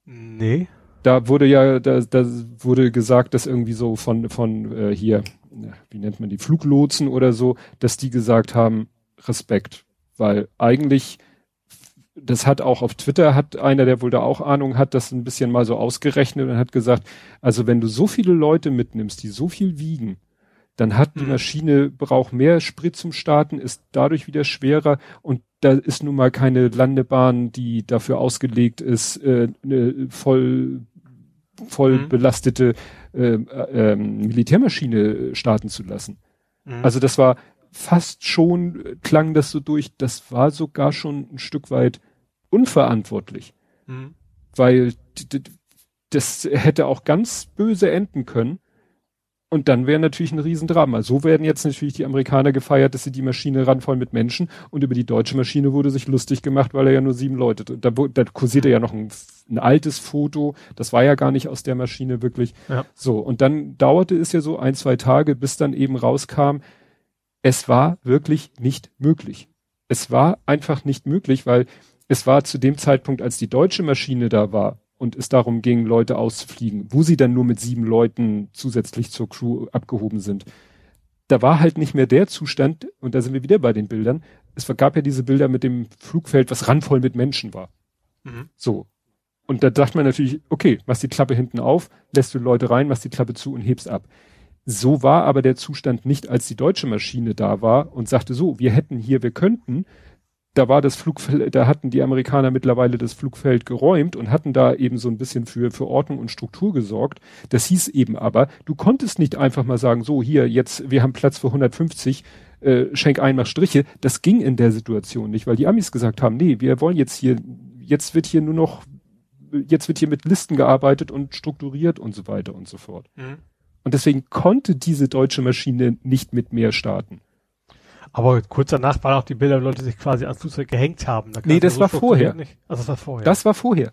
Nee. Da wurde ja, da, da wurde gesagt, dass irgendwie so von von äh, hier, wie nennt man die Fluglotsen oder so, dass die gesagt haben Respekt, weil eigentlich das hat auch auf Twitter hat einer, der wohl da auch Ahnung hat, das ein bisschen mal so ausgerechnet und hat gesagt, also wenn du so viele Leute mitnimmst, die so viel wiegen, dann hat mhm. die Maschine braucht mehr Sprit zum Starten, ist dadurch wieder schwerer und da ist nun mal keine Landebahn, die dafür ausgelegt ist, äh, eine voll voll mhm. belastete äh, äh, Militärmaschine starten zu lassen. Mhm. Also das war fast schon klang das so durch, das war sogar schon ein Stück weit unverantwortlich. Mhm. Weil das hätte auch ganz böse enden können. Und dann wäre natürlich ein Riesendrama. So werden jetzt natürlich die Amerikaner gefeiert, dass sie die Maschine ranvoll mit Menschen und über die deutsche Maschine wurde sich lustig gemacht, weil er ja nur sieben Leute, da, da kursierte ja noch ein, ein, altes Foto, das war ja gar nicht aus der Maschine wirklich. Ja. So, und dann dauerte es ja so ein, zwei Tage, bis dann eben rauskam, es war wirklich nicht möglich. Es war einfach nicht möglich, weil es war zu dem Zeitpunkt, als die deutsche Maschine da war und es darum ging, Leute auszufliegen, wo sie dann nur mit sieben Leuten zusätzlich zur Crew abgehoben sind. Da war halt nicht mehr der Zustand, und da sind wir wieder bei den Bildern. Es gab ja diese Bilder mit dem Flugfeld, was randvoll mit Menschen war. Mhm. So. Und da dachte man natürlich, okay, machst die Klappe hinten auf, lässt du Leute rein, machst die Klappe zu und hebst ab. So war aber der Zustand nicht, als die deutsche Maschine da war und sagte so, wir hätten hier, wir könnten, da war das Flugfeld, da hatten die Amerikaner mittlerweile das Flugfeld geräumt und hatten da eben so ein bisschen für, für Ordnung und Struktur gesorgt. Das hieß eben aber, du konntest nicht einfach mal sagen, so hier, jetzt, wir haben Platz für 150, äh, schenk ein, mach Striche. Das ging in der Situation nicht, weil die Amis gesagt haben, nee, wir wollen jetzt hier, jetzt wird hier nur noch, jetzt wird hier mit Listen gearbeitet und strukturiert und so weiter und so fort. Mhm. Und deswegen konnte diese deutsche Maschine nicht mit mehr starten. Aber kurz danach waren auch die Bilder, wo Leute sich quasi ans Flugzeug gehängt haben. Da nee, das so war vorher. Nicht. Also das war vorher. Das war vorher.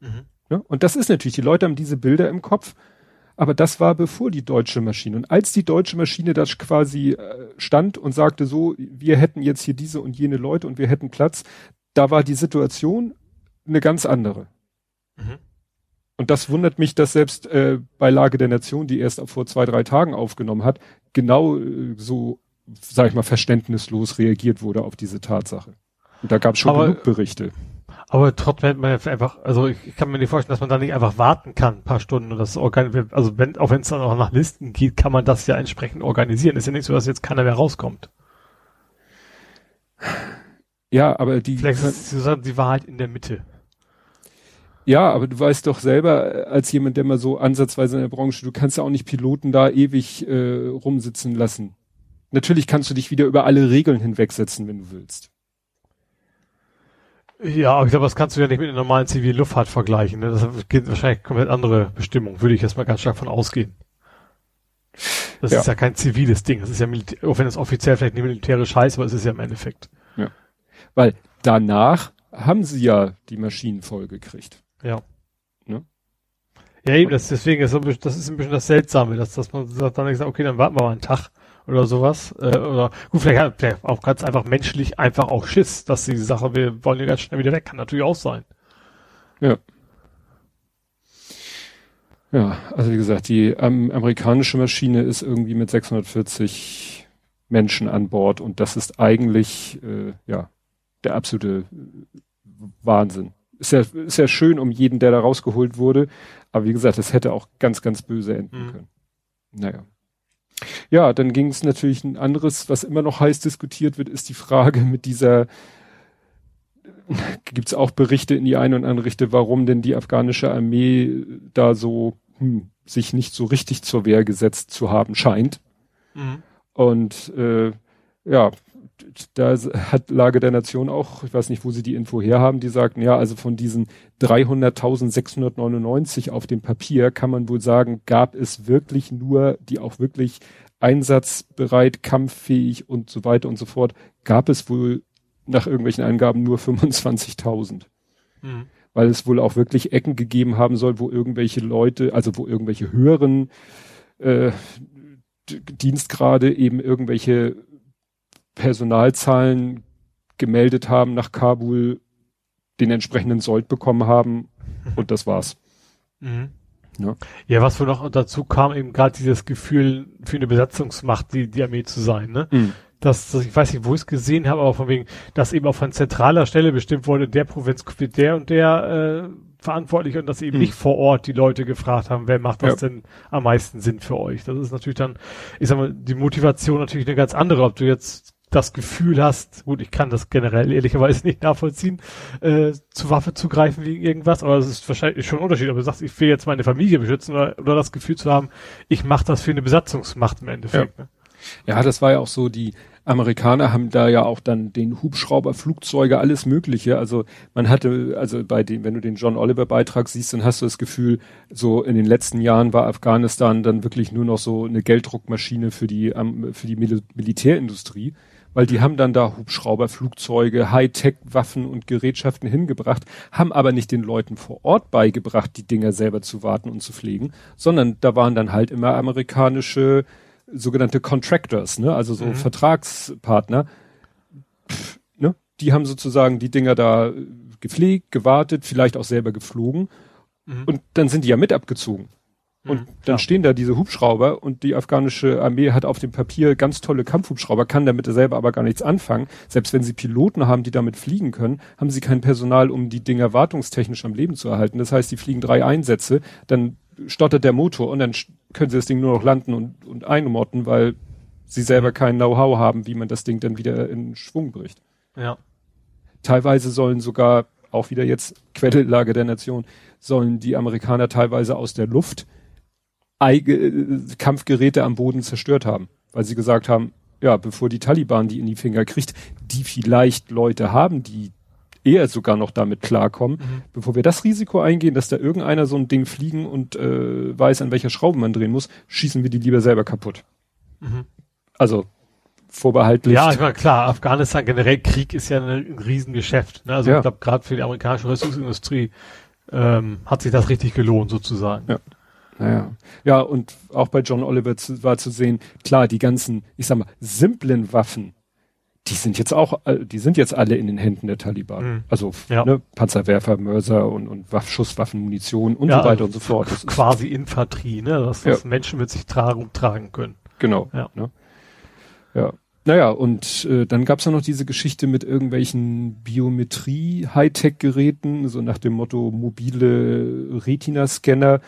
Mhm. Ja, und das ist natürlich, die Leute haben diese Bilder im Kopf, aber das war bevor die deutsche Maschine. Und als die deutsche Maschine da quasi äh, stand und sagte so, wir hätten jetzt hier diese und jene Leute und wir hätten Platz, da war die Situation eine ganz andere. Mhm. Und das wundert mich, dass selbst äh, bei Lage der Nation, die erst vor zwei, drei Tagen aufgenommen hat, genau äh, so sag ich mal, verständnislos reagiert wurde auf diese Tatsache. Und da gab es schon aber, genug Berichte. Aber trotzdem man einfach, also ich kann mir nicht vorstellen, dass man da nicht einfach warten kann, ein paar Stunden und das organisiert, also wenn, auch wenn es dann auch nach Listen geht, kann man das ja entsprechend organisieren. Ist ja nicht so, dass jetzt keiner mehr rauskommt. Ja, aber die. Vielleicht ist es die Wahrheit in der Mitte. Ja, aber du weißt doch selber, als jemand, der mal so ansatzweise in der Branche, du kannst ja auch nicht Piloten da ewig äh, rumsitzen lassen. Natürlich kannst du dich wieder über alle Regeln hinwegsetzen, wenn du willst. Ja, aber ich glaube, das kannst du ja nicht mit einer normalen zivilen Luftfahrt vergleichen. Ne? Das geht wahrscheinlich komplett andere Bestimmung, würde ich jetzt mal ganz stark von ausgehen. Das ja. ist ja kein ziviles Ding. Das ist ja Militär, auch wenn es offiziell vielleicht nicht militärisch heißt, aber es ist ja im Endeffekt. Ja. Weil danach haben sie ja die Maschinen vollgekriegt. Ja. Ne? Ja, eben, das, deswegen ist das ist ein bisschen das Seltsame, dass, dass man sagt, dann sagt, okay, dann warten wir mal einen Tag oder sowas. Äh, oder gut, vielleicht, vielleicht auch ganz einfach menschlich einfach auch Schiss, dass die Sache, wir wollen ja ganz schnell wieder weg, kann natürlich auch sein. Ja. Ja, also wie gesagt, die ähm, amerikanische Maschine ist irgendwie mit 640 Menschen an Bord und das ist eigentlich äh, ja der absolute Wahnsinn. Ist ja, ist ja schön um jeden, der da rausgeholt wurde, aber wie gesagt, es hätte auch ganz, ganz böse enden mhm. können. Naja. Ja, dann ging es natürlich ein anderes, was immer noch heiß diskutiert wird, ist die Frage mit dieser, gibt es auch Berichte in die eine und andere Richtung, warum denn die afghanische Armee da so hm, sich nicht so richtig zur Wehr gesetzt zu haben scheint. Mhm. Und äh, ja, da hat Lage der Nation auch, ich weiß nicht, wo sie die Info herhaben, die sagten, ja, also von diesen 300.699 auf dem Papier kann man wohl sagen, gab es wirklich nur, die auch wirklich einsatzbereit, kampffähig und so weiter und so fort, gab es wohl nach irgendwelchen Angaben nur 25.000. Mhm. Weil es wohl auch wirklich Ecken gegeben haben soll, wo irgendwelche Leute, also wo irgendwelche höheren äh, Dienstgrade eben irgendwelche Personalzahlen gemeldet haben nach Kabul, den entsprechenden Sold bekommen haben und das war's. Mhm. Ja. ja, was wohl noch dazu kam, eben gerade dieses Gefühl für eine Besatzungsmacht, die, die Armee zu sein, ne? Mhm. dass, dass ich weiß nicht, wo ich es gesehen habe, aber von wegen, dass eben auch von zentraler Stelle bestimmt wurde, der Provinz wird der und der äh, verantwortlich und dass eben hm. nicht vor Ort die Leute gefragt haben, wer macht das ja. denn am meisten Sinn für euch. Das ist natürlich dann, ich sag mal, die Motivation natürlich eine ganz andere, ob du jetzt das Gefühl hast, gut, ich kann das generell ehrlicherweise nicht nachvollziehen, äh, zur Waffe zu greifen wegen irgendwas, aber es ist wahrscheinlich schon ein Unterschied, ob du sagst, ich will jetzt meine Familie beschützen oder, oder das Gefühl zu haben, ich mache das für eine Besatzungsmacht im Endeffekt. Ja. Ne? ja, das war ja auch so die, Amerikaner haben da ja auch dann den Hubschrauber, Flugzeuge, alles Mögliche. Also man hatte, also bei dem, wenn du den John Oliver Beitrag siehst, dann hast du das Gefühl, so in den letzten Jahren war Afghanistan dann wirklich nur noch so eine Gelddruckmaschine für die, für die Mil Militärindustrie weil die haben dann da Hubschrauber, Flugzeuge, Hightech-Waffen und Gerätschaften hingebracht, haben aber nicht den Leuten vor Ort beigebracht, die Dinger selber zu warten und zu pflegen, sondern da waren dann halt immer amerikanische sogenannte Contractors, ne, also so mhm. Vertragspartner, Pff, ne, die haben sozusagen die Dinger da gepflegt, gewartet, vielleicht auch selber geflogen mhm. und dann sind die ja mit abgezogen. Und mhm, dann stehen da diese Hubschrauber und die afghanische Armee hat auf dem Papier ganz tolle Kampfhubschrauber, kann damit selber aber gar nichts anfangen. Selbst wenn sie Piloten haben, die damit fliegen können, haben sie kein Personal, um die Dinger wartungstechnisch am Leben zu erhalten. Das heißt, die fliegen drei Einsätze, dann stottert der Motor und dann können sie das Ding nur noch landen und, und einmotten, weil sie selber mhm. kein Know-how haben, wie man das Ding dann wieder in Schwung bricht. Ja. Teilweise sollen sogar, auch wieder jetzt Quelllage der Nation, sollen die Amerikaner teilweise aus der Luft Eige, Kampfgeräte am Boden zerstört haben, weil sie gesagt haben, ja, bevor die Taliban die in die Finger kriegt, die vielleicht Leute haben, die eher sogar noch damit klarkommen, mhm. bevor wir das Risiko eingehen, dass da irgendeiner so ein Ding fliegen und äh, weiß, an welcher Schraube man drehen muss, schießen wir die lieber selber kaputt. Mhm. Also vorbehaltlich. Ja, ich meine, klar, Afghanistan generell Krieg ist ja ein Riesengeschäft. Ne? Also ja. ich glaube, gerade für die amerikanische Rüstungsindustrie ähm, hat sich das richtig gelohnt, sozusagen. Ja. Naja. Ja, und auch bei John Oliver zu, war zu sehen, klar, die ganzen, ich sag mal, simplen Waffen, die sind jetzt auch, äh, die sind jetzt alle in den Händen der Taliban. Mhm. Also ja. ne, Panzerwerfer, Mörser und, und Waff, Schusswaffen, Munition und ja, so weiter und so fort. Das quasi Infanterie, ne? Das ja. Menschen mit sich tragen, tragen können. Genau. Ja. Ne? ja. Naja, und äh, dann gab's ja noch diese Geschichte mit irgendwelchen Biometrie-Hightech-Geräten, so nach dem Motto mobile Retina-Scanner,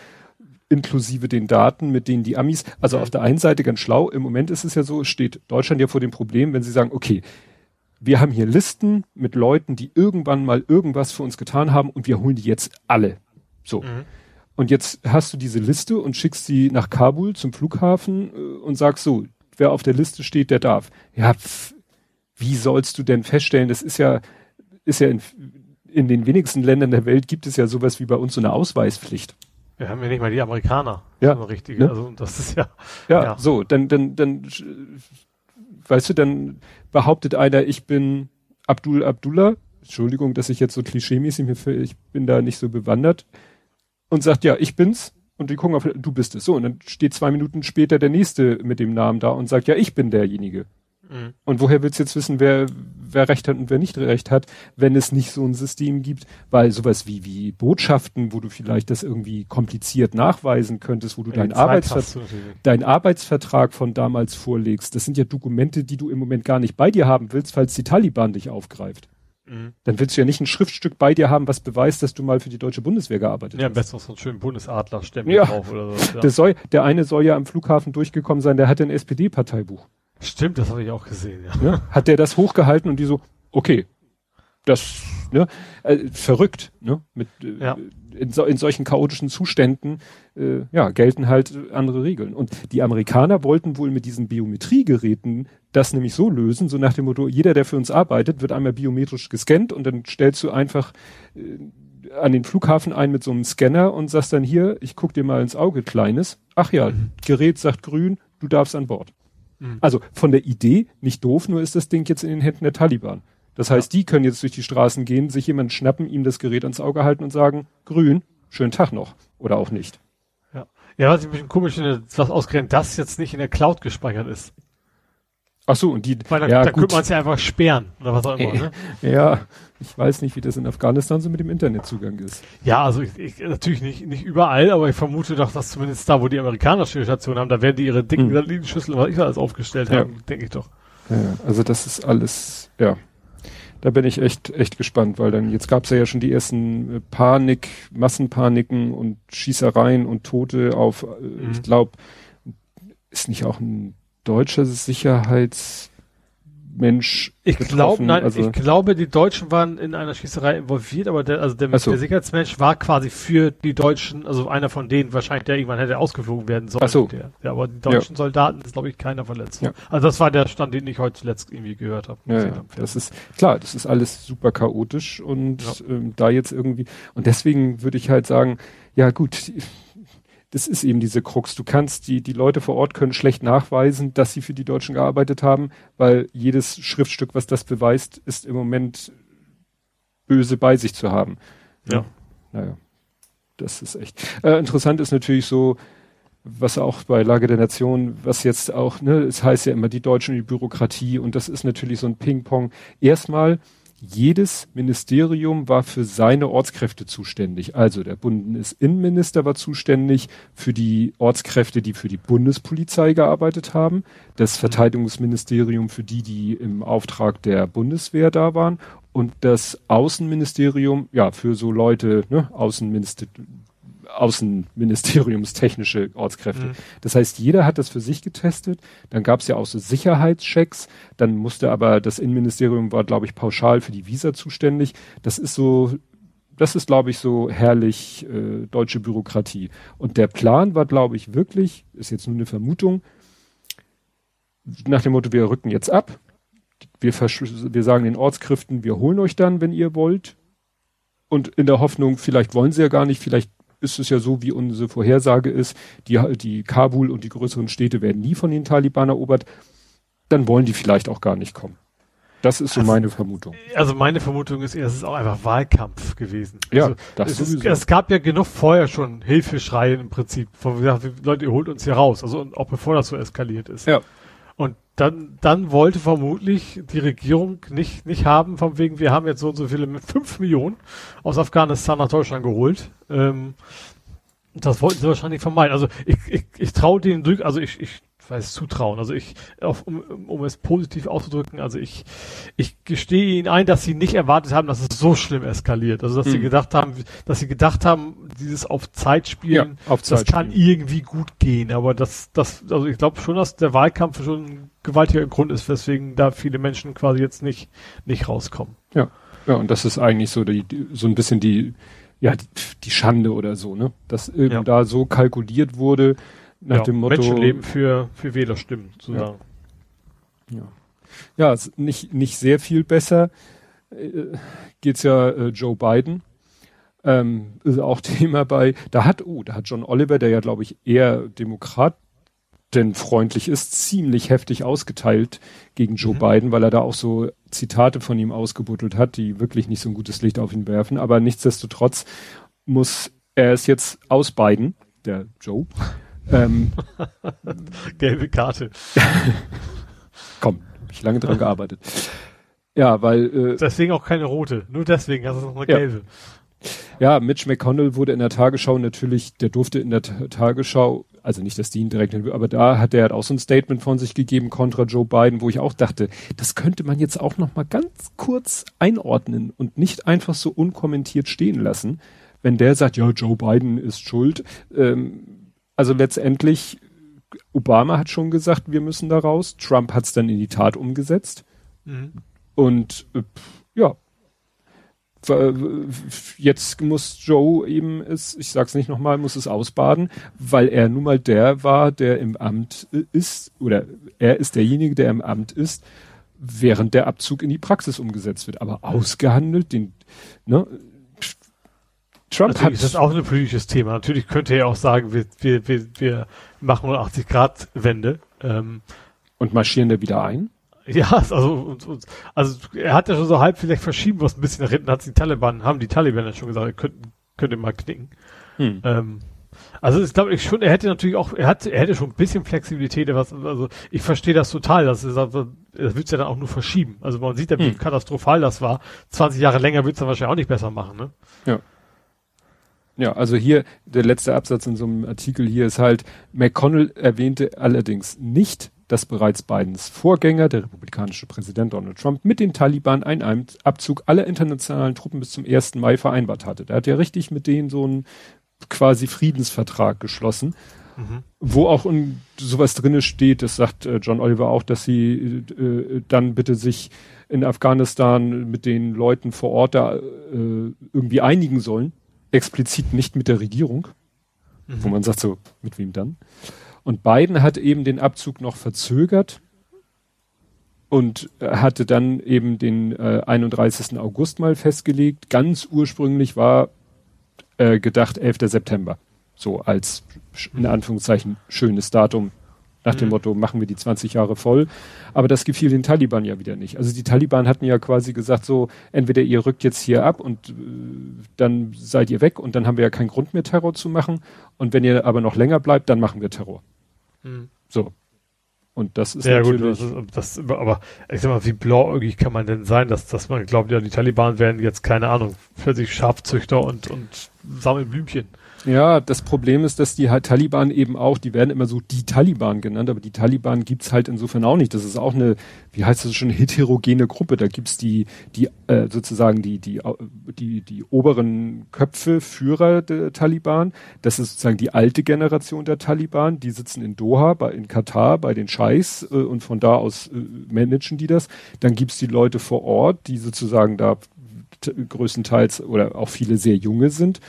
inklusive den Daten, mit denen die Amis, also auf der einen Seite ganz schlau, im Moment ist es ja so, steht Deutschland ja vor dem Problem, wenn sie sagen, okay, wir haben hier Listen mit Leuten, die irgendwann mal irgendwas für uns getan haben und wir holen die jetzt alle. So. Mhm. Und jetzt hast du diese Liste und schickst sie nach Kabul zum Flughafen äh, und sagst so, wer auf der Liste steht, der darf. Ja, pf, wie sollst du denn feststellen, das ist ja, ist ja in, in den wenigsten Ländern der Welt gibt es ja sowas wie bei uns so eine Ausweispflicht. Wir haben ja nicht mal die Amerikaner. Ja. So richtige. Ne? Also das ist ja, ja. Ja, so, dann, dann, dann, weißt du, dann behauptet einer, ich bin Abdul Abdullah. Entschuldigung, dass ich jetzt so klischeemäßig mir, ich bin da nicht so bewandert. Und sagt, ja, ich bin's. Und die gucken auf, du bist es. So, und dann steht zwei Minuten später der nächste mit dem Namen da und sagt, ja, ich bin derjenige. Mhm. Und woher willst du jetzt wissen, wer, wer Recht hat und wer nicht Recht hat, wenn es nicht so ein System gibt? Weil sowas wie, wie Botschaften, wo du vielleicht das irgendwie kompliziert nachweisen könntest, wo du deinen Arbeitsver dein Arbeitsvertrag von damals vorlegst, das sind ja Dokumente, die du im Moment gar nicht bei dir haben willst, falls die Taliban dich aufgreift. Mhm. Dann willst du ja nicht ein Schriftstück bei dir haben, was beweist, dass du mal für die deutsche Bundeswehr gearbeitet ja, hast. Ja, besser so einen schönen Bundesadler-Stempel ja. drauf oder so. Ja. Der, soll, der eine soll ja am Flughafen durchgekommen sein, der hatte ein SPD-Parteibuch. Stimmt, das habe ich auch gesehen, ja. ja. Hat der das hochgehalten und die so, okay, das, ne, äh, verrückt, ne, mit, äh, ja. in, so, in solchen chaotischen Zuständen, äh, ja, gelten halt andere Regeln. Und die Amerikaner wollten wohl mit diesen Biometriegeräten das nämlich so lösen, so nach dem Motto, jeder, der für uns arbeitet, wird einmal biometrisch gescannt und dann stellst du einfach äh, an den Flughafen ein mit so einem Scanner und sagst dann hier, ich guck dir mal ins Auge, kleines. Ach ja, mhm. Gerät sagt grün, du darfst an Bord. Mhm. Also von der Idee nicht doof, nur ist das Ding jetzt in den Händen der Taliban. Das heißt, ja. die können jetzt durch die Straßen gehen, sich jemanden schnappen, ihm das Gerät ans Auge halten und sagen, grün, schönen Tag noch. Oder auch nicht. Ja, ja was ich ein bisschen komisch finde, was ausgerechnet das jetzt nicht in der Cloud gespeichert ist. Ach so, und die, Weil da, ja, da könnte man es ja einfach sperren oder was auch immer, ne? ja, ich weiß nicht, wie das in Afghanistan so mit dem Internetzugang ist. Ja, also ich, ich, natürlich nicht, nicht überall, aber ich vermute doch, dass zumindest da, wo die Amerikaner Station haben, da werden die ihre dicken hm. Satellitenschüssel, was ich alles aufgestellt ja. haben, denke ich doch. Ja, also das ist alles, ja. Da bin ich echt, echt gespannt, weil dann, jetzt gab es ja, schon die ersten äh, Panik, Massenpaniken und Schießereien und Tote auf, äh, mhm. ich glaube, ist nicht auch ein deutscher Sicherheits, Mensch. Ich glaube, nein, also, ich glaube, die Deutschen waren in einer Schießerei involviert, aber der, also der, so. der Sicherheitsmensch war quasi für die Deutschen, also einer von denen wahrscheinlich, der irgendwann hätte ausgeflogen werden sollen. Ach so. Der, ja, aber die deutschen ja. Soldaten ist, glaube ich, keiner verletzt. Ja. Also das war der Stand, den ich heute zuletzt irgendwie gehört habe. Ja, ja. Das ist klar, das ist alles super chaotisch und ähm, da jetzt irgendwie und deswegen würde ich halt sagen, ja gut, das ist eben diese Krux. Du kannst, die, die Leute vor Ort können schlecht nachweisen, dass sie für die Deutschen gearbeitet haben, weil jedes Schriftstück, was das beweist, ist im Moment böse bei sich zu haben. Ja. Naja. Das ist echt. Äh, interessant ist natürlich so, was auch bei Lage der Nation, was jetzt auch, ne, es heißt ja immer die Deutschen und die Bürokratie und das ist natürlich so ein Ping-Pong. Erstmal jedes Ministerium war für seine Ortskräfte zuständig. Also der Bundesinnenminister war zuständig für die Ortskräfte, die für die Bundespolizei gearbeitet haben, das mhm. Verteidigungsministerium für die, die im Auftrag der Bundeswehr da waren und das Außenministerium, ja, für so Leute, ne, Außenminister, außenministeriumstechnische Ortskräfte. Mhm. Das heißt, jeder hat das für sich getestet. Dann gab es ja auch so Sicherheitschecks. Dann musste aber das Innenministerium war, glaube ich, pauschal für die Visa zuständig. Das ist so, das ist, glaube ich, so herrlich äh, deutsche Bürokratie. Und der Plan war, glaube ich, wirklich, ist jetzt nur eine Vermutung, nach dem Motto, wir rücken jetzt ab. Wir, wir sagen den Ortskräften, wir holen euch dann, wenn ihr wollt. Und in der Hoffnung, vielleicht wollen sie ja gar nicht, vielleicht ist es ja so, wie unsere Vorhersage ist, die, die Kabul und die größeren Städte werden nie von den Taliban erobert, dann wollen die vielleicht auch gar nicht kommen. Das ist so also, meine Vermutung. Also meine Vermutung ist eher, es ist auch einfach Wahlkampf gewesen. Ja, also, das es, ist, es gab ja genug vorher schon Hilfeschreie im Prinzip. Von gesagt, Leute, ihr holt uns hier raus. Also auch bevor das so eskaliert ist. Ja. Dann, dann wollte vermutlich die Regierung nicht, nicht haben, von wegen, wir haben jetzt so und so viele mit fünf Millionen aus Afghanistan nach Deutschland geholt. Ähm, das wollten sie wahrscheinlich vermeiden. Also ich, ich, ich traue denen durch, also ich, ich weiß zutrauen. Also ich, auf, um, um es positiv auszudrücken, also ich, ich gestehe ihnen ein, dass sie nicht erwartet haben, dass es so schlimm eskaliert. Also dass mhm. sie gedacht haben, dass sie gedacht haben, dieses auf Zeit spielen, ja, auf Zeit das kann spielen. irgendwie gut gehen. Aber das, das, also ich glaube schon, dass der Wahlkampf schon ein gewaltiger Grund ist, weswegen da viele Menschen quasi jetzt nicht, nicht rauskommen. Ja. Ja, und das ist eigentlich so die, so ein bisschen die, ja, die, die Schande oder so, ne? Dass eben ja. da so kalkuliert wurde, nach ja, dem Motto. Menschenleben für, für Wählerstimmen zu ja. sagen. Ja. Ja, nicht, nicht sehr viel besser äh, geht's ja äh, Joe Biden. Ähm, ist auch Thema bei, da hat, oh, da hat John Oliver, der ja, glaube ich, eher demokratenfreundlich ist, ziemlich heftig ausgeteilt gegen Joe mhm. Biden, weil er da auch so Zitate von ihm ausgebuddelt hat, die wirklich nicht so ein gutes Licht auf ihn werfen. Aber nichtsdestotrotz muss er es jetzt aus Biden, der Joe, ähm, Gelbe Karte. Komm, hab ich lange dran gearbeitet. Ja, weil. Äh, deswegen auch keine rote. Nur deswegen hast du noch eine ja. gelbe. Ja, Mitch McConnell wurde in der Tagesschau natürlich, der durfte in der Tagesschau, also nicht, dass die ihn direkt, aber da hat er halt auch so ein Statement von sich gegeben kontra Joe Biden, wo ich auch dachte, das könnte man jetzt auch noch mal ganz kurz einordnen und nicht einfach so unkommentiert stehen lassen. Wenn der sagt, ja, Joe Biden ist schuld, ähm, also letztendlich, Obama hat schon gesagt, wir müssen da raus. Trump hat es dann in die Tat umgesetzt. Mhm. Und äh, ja, jetzt muss Joe eben es, ich sag's nicht nochmal, muss es ausbaden, weil er nun mal der war, der im Amt ist, oder er ist derjenige, der im Amt ist, während der Abzug in die Praxis umgesetzt wird. Aber ausgehandelt, den, ne, Trump Natürlich hat. ist das auch ein politisches Thema. Natürlich könnte er auch sagen, wir, wir, wir, wir machen 180 Grad Wende. Ähm, und marschieren da wieder ein? Ja, also, und, und, also er hat ja schon so halb vielleicht verschieben, was ein bisschen nach hinten hat die Taliban, haben die Taliban ja schon gesagt, er könnte, mal knicken. Hm. Ähm, also ich glaube ich schon, er hätte natürlich auch, er hat, er hätte schon ein bisschen Flexibilität, was, also ich verstehe das total, das ist das wird's ja dann auch nur verschieben. Also man sieht ja, wie hm. katastrophal das war. 20 Jahre länger wird's dann wahrscheinlich auch nicht besser machen, ne? Ja. Ja, also hier der letzte Absatz in so einem Artikel hier ist halt, McConnell erwähnte allerdings nicht, dass bereits Bidens Vorgänger, der republikanische Präsident Donald Trump, mit den Taliban einen Abzug aller internationalen Truppen bis zum 1. Mai vereinbart hatte. Der hat ja richtig mit denen so einen quasi Friedensvertrag geschlossen, mhm. wo auch in sowas drinne steht, das sagt äh, John Oliver auch, dass sie äh, dann bitte sich in Afghanistan mit den Leuten vor Ort da äh, irgendwie einigen sollen, explizit nicht mit der Regierung, mhm. wo man sagt so, mit wem dann? Und Biden hat eben den Abzug noch verzögert und hatte dann eben den äh, 31. August mal festgelegt. Ganz ursprünglich war äh, gedacht 11. September. So als in Anführungszeichen schönes Datum. Nach dem mhm. Motto, machen wir die 20 Jahre voll. Aber das gefiel den Taliban ja wieder nicht. Also die Taliban hatten ja quasi gesagt, so, entweder ihr rückt jetzt hier ab und äh, dann seid ihr weg und dann haben wir ja keinen Grund mehr Terror zu machen. Und wenn ihr aber noch länger bleibt, dann machen wir Terror. Mhm. So. Und das ist ja gut, das, ist, das, aber ich sag mal, wie blauäugig kann man denn sein, dass, dass man glaubt, ja, die Taliban werden jetzt, keine Ahnung, für sich Schafzüchter und, und sammeln Blümchen. Ja, das Problem ist, dass die halt Taliban eben auch, die werden immer so die Taliban genannt, aber die Taliban gibt's halt insofern auch nicht. Das ist auch eine, wie heißt das schon, heterogene Gruppe. Da gibt's die, die äh, sozusagen die, die, die, die oberen Köpfe, Führer der Taliban. Das ist sozusagen die alte Generation der Taliban. Die sitzen in Doha, bei, in Katar, bei den Scheiß äh, und von da aus äh, managen die das. Dann gibt's die Leute vor Ort, die sozusagen da größtenteils oder auch viele sehr junge sind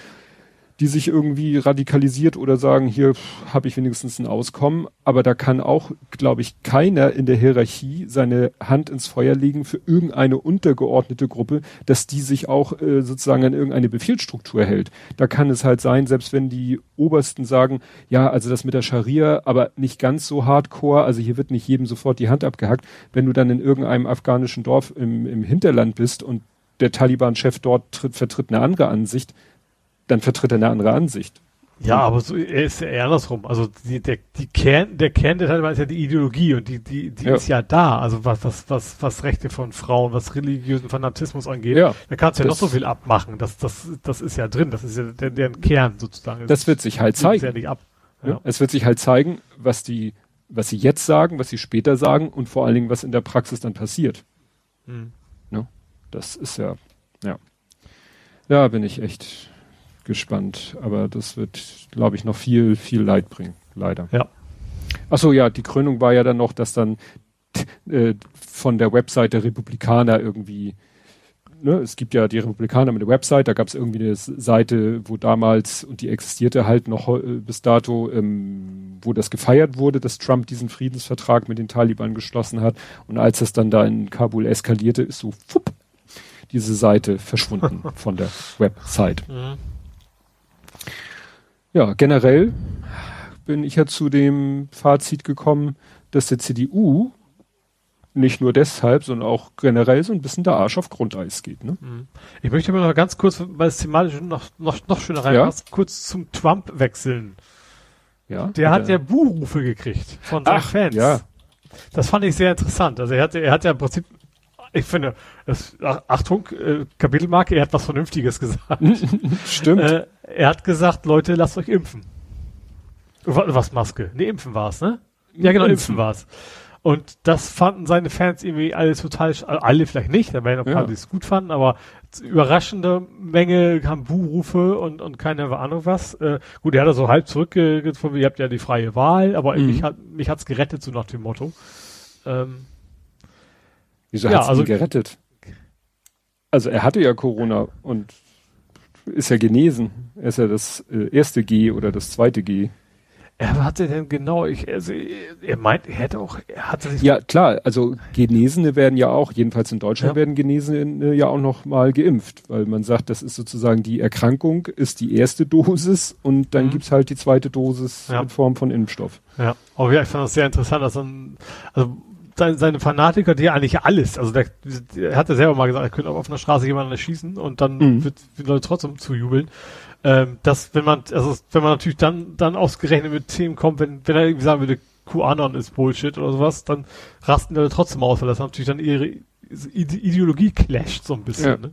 die sich irgendwie radikalisiert oder sagen, hier habe ich wenigstens ein Auskommen. Aber da kann auch, glaube ich, keiner in der Hierarchie seine Hand ins Feuer legen für irgendeine untergeordnete Gruppe, dass die sich auch äh, sozusagen an irgendeine Befehlsstruktur hält. Da kann es halt sein, selbst wenn die Obersten sagen, ja, also das mit der Scharia, aber nicht ganz so hardcore, also hier wird nicht jedem sofort die Hand abgehackt. Wenn du dann in irgendeinem afghanischen Dorf im, im Hinterland bist und der Taliban-Chef dort tritt, vertritt eine andere Ansicht, dann vertritt er eine andere Ansicht. Ja, aber so, er ist ja eher andersrum. Also die, der, die Kern, der Kern der Taliban ist ja die Ideologie und die, die, die ja. ist ja da. Also was, was, was, was Rechte von Frauen, was religiösen Fanatismus angeht, ja, da kannst du ja noch so viel abmachen. Das, das, das ist ja drin. Das ist ja der, deren Kern sozusagen. Das wird sich halt zeigen. Ja nicht ab. Ja. Es wird sich halt zeigen, was die, was sie jetzt sagen, was sie später sagen und vor allen Dingen, was in der Praxis dann passiert. Mhm. Ne? Das ist ja, ja. Ja, bin ich echt gespannt. Aber das wird, glaube ich, noch viel, viel Leid bringen, leider. Ja. Ach so, ja, die Krönung war ja dann noch, dass dann äh, von der Website der Republikaner irgendwie, ne, es gibt ja die Republikaner mit der Website, da gab es irgendwie eine Seite, wo damals, und die existierte halt noch äh, bis dato, ähm, wo das gefeiert wurde, dass Trump diesen Friedensvertrag mit den Taliban geschlossen hat. Und als das dann da in Kabul eskalierte, ist so, fupp, diese Seite verschwunden von der Website. Mhm. Ja, generell bin ich ja zu dem Fazit gekommen, dass der CDU nicht nur deshalb, sondern auch generell so ein bisschen der Arsch auf Grundeis geht. Ne? Mhm. Ich möchte aber noch ganz kurz, weil es thematisch noch, noch, noch schöner reinpasst, ja? kurz zum Trump wechseln. Ja. Der hat ja Buhrufe gekriegt von seinen Ach, Fans. Ja. Das fand ich sehr interessant. Also er hat, er hat ja im Prinzip ich finde, das, Achtung, äh, Kapitelmarke, er hat was Vernünftiges gesagt. Stimmt. Äh, er hat gesagt, Leute, lasst euch impfen. Was Maske? Nee, impfen war's, ne? Ja, genau, impfen, impfen war's. Und das fanden seine Fans irgendwie alle total, also alle vielleicht nicht, da werden ein paar, ja. die es gut fanden, aber überraschende Menge haben Buhrufe und, und keine Ahnung was. Äh, gut, er hat da so halb zurückgezogen, ihr habt ja die freie Wahl, aber mhm. mich hat mich hat's gerettet, so nach dem Motto. Ähm, Wieso ja, hat also, ihn gerettet? Also er hatte ja Corona und ist ja genesen. Er ist ja das äh, erste G oder das zweite G. Er hatte denn genau, ich, also, er meint, er hätte auch, er hatte sich. Ja, klar, also Genesene werden ja auch, jedenfalls in Deutschland ja. werden Genesene ja auch noch mal geimpft, weil man sagt, das ist sozusagen die Erkrankung, ist die erste Dosis und dann mhm. gibt's halt die zweite Dosis ja. in Form von Impfstoff. Ja, aber ja, ich fand das sehr interessant, dass dann, also seine, Fanatiker, die eigentlich alles, also der, der hat ja selber mal gesagt, er könnte auf einer Straße jemanden erschießen und dann mhm. wird die Leute trotzdem zujubeln. Ähm, dass wenn man, also wenn man natürlich dann, dann ausgerechnet mit Themen kommt, wenn, wenn er irgendwie sagen würde, QAnon ist Bullshit oder sowas, dann rasten die Leute trotzdem aus, weil das natürlich dann ihre Ideologie clasht so ein bisschen. Ja. Ne?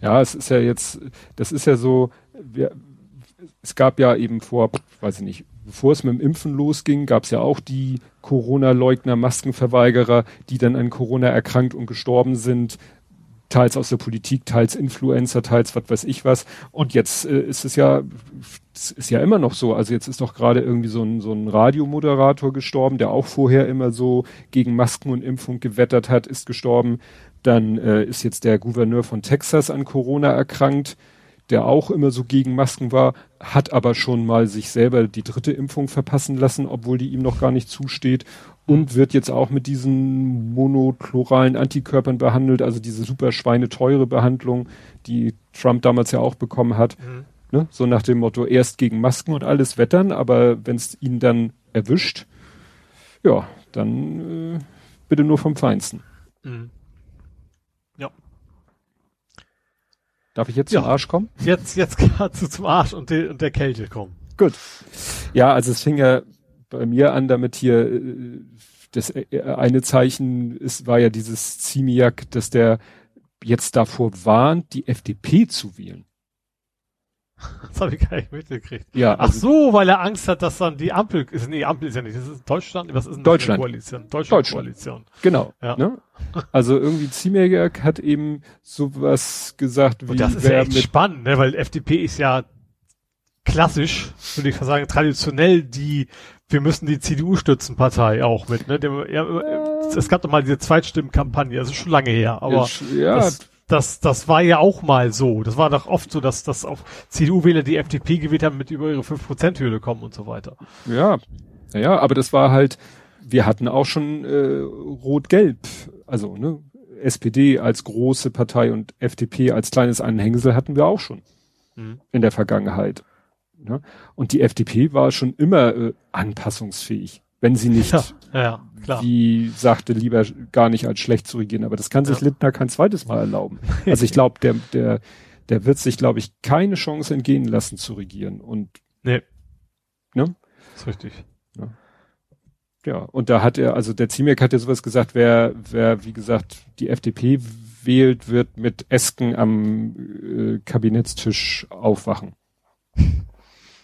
ja, es ist ja jetzt, das ist ja so, wir, es gab ja eben vor, weiß ich nicht, bevor es mit dem Impfen losging, gab es ja auch die Corona-Leugner, Maskenverweigerer, die dann an Corona erkrankt und gestorben sind, teils aus der Politik, teils Influencer, teils was weiß ich was. Und jetzt äh, ist es ja, ist ja immer noch so. Also jetzt ist doch gerade irgendwie so ein, so ein Radiomoderator gestorben, der auch vorher immer so gegen Masken und Impfung gewettert hat, ist gestorben. Dann äh, ist jetzt der Gouverneur von Texas an Corona erkrankt der auch immer so gegen Masken war, hat aber schon mal sich selber die dritte Impfung verpassen lassen, obwohl die ihm noch gar nicht zusteht und wird jetzt auch mit diesen monokloralen Antikörpern behandelt, also diese super schweineteure Behandlung, die Trump damals ja auch bekommen hat. Mhm. Ne? So nach dem Motto, erst gegen Masken und alles wettern, aber wenn es ihn dann erwischt, ja, dann äh, bitte nur vom Feinsten. Mhm. Darf ich jetzt ja. zum Arsch kommen? Jetzt, jetzt kannst du zum Arsch und, de, und der Kälte kommen. Gut. Ja, also es fing ja bei mir an, damit hier äh, das äh, eine Zeichen ist, war ja dieses Ziemiak, dass der jetzt davor warnt, die FDP zu wählen. Das habe ich gar nicht mitgekriegt. Ja, Ach also so, weil er Angst hat, dass dann die Ampel ist. Nee, Ampel ist ja nicht. Das ist Deutschland. Was ist denn Deutschland. Koalition? Deutschland. Deutschland. Koalition. Genau. Ja. Ne? Also irgendwie Ziemiak hat eben sowas gesagt wie. Und das ist ja echt spannend, ne? weil FDP ist ja klassisch, würde ich sagen, traditionell die, wir müssen die CDU stützen Partei auch mit, ne? Dem, ja, es gab doch mal diese Zweitstimmenkampagne, das ist schon lange her, aber ja, das, das, das war ja auch mal so. Das war doch oft so, dass, dass auch CDU-Wähler die FDP gewählt haben, mit über ihre 5%-Hürde kommen und so weiter. Ja, ja, aber das war halt, wir hatten auch schon äh, Rot-Gelb, also ne, SPD als große Partei und FDP als kleines Anhängsel hatten wir auch schon mhm. in der Vergangenheit. Ne? Und die FDP war schon immer äh, anpassungsfähig, wenn sie nicht ja. Ja, klar. die sagte, lieber gar nicht als schlecht zu regieren. Aber das kann sich ja. Lindner kein zweites Mal erlauben. Also ich glaube, der, der, der wird sich, glaube ich, keine Chance entgehen lassen zu regieren. Und nee. Ne? Das ist richtig. Ja. ja, und da hat er, also der Ziemek hat ja sowas gesagt, wer, wer, wie gesagt, die FDP wählt, wird mit Esken am äh, Kabinettstisch aufwachen.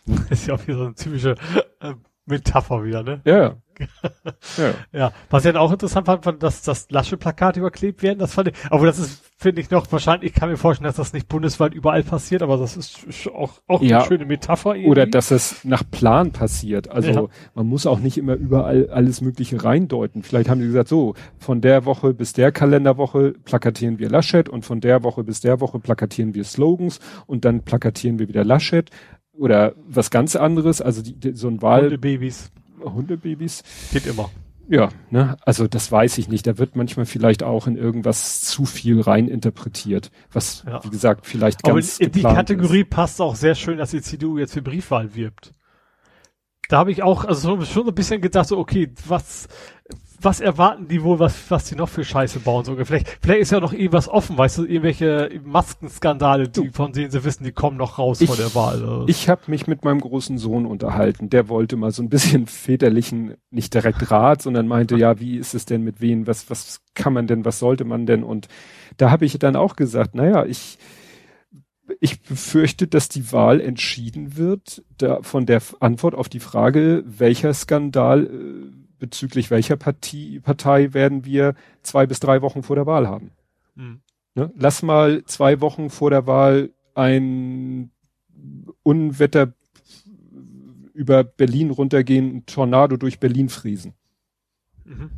Das ist ja auch wieder so eine typische äh, Metapher wieder, ne? Ja. ja. ja. Was ja dann auch interessant fand, dass das Lasche-Plakat überklebt werden, das fand ich, aber das ist, finde ich noch, wahrscheinlich, ich kann mir vorstellen, dass das nicht bundesweit überall passiert, aber das ist auch, auch ja. eine schöne Metapher irgendwie. Oder dass es nach Plan passiert. Also, ja. man muss auch nicht immer überall alles Mögliche reindeuten. Vielleicht haben die gesagt, so, von der Woche bis der Kalenderwoche plakatieren wir Laschet und von der Woche bis der Woche plakatieren wir Slogans und dann plakatieren wir wieder Laschet oder was ganz anderes, also die, die, so ein Wahl. Hundebabys. Hundebabys. Geht immer. Ja, ne, also das weiß ich nicht. Da wird manchmal vielleicht auch in irgendwas zu viel rein interpretiert, was, ja. wie gesagt, vielleicht Aber ganz. Aber in die Kategorie ist. passt auch sehr schön, dass die CDU jetzt für Briefwahl wirbt. Da habe ich auch, also schon ein bisschen gedacht, so, okay, was, was erwarten die wohl, was, was die noch für Scheiße bauen? So, vielleicht, vielleicht ist ja noch irgendwas offen, weißt du, irgendwelche Maskenskandale, die, von denen sie wissen, die kommen noch raus ich, vor der Wahl. Oder? Ich habe mich mit meinem großen Sohn unterhalten. Der wollte mal so ein bisschen väterlichen, nicht direkt Rat, sondern meinte, ja, wie ist es denn mit wen, was, was kann man denn, was sollte man denn? Und da habe ich dann auch gesagt, naja, ich, ich befürchte, dass die Wahl entschieden wird da, von der Antwort auf die Frage, welcher Skandal äh, bezüglich welcher Partie, Partei werden wir zwei bis drei Wochen vor der Wahl haben. Mhm. Ne? Lass mal zwei Wochen vor der Wahl ein Unwetter über Berlin runtergehen, ein Tornado durch Berlin friesen. Mhm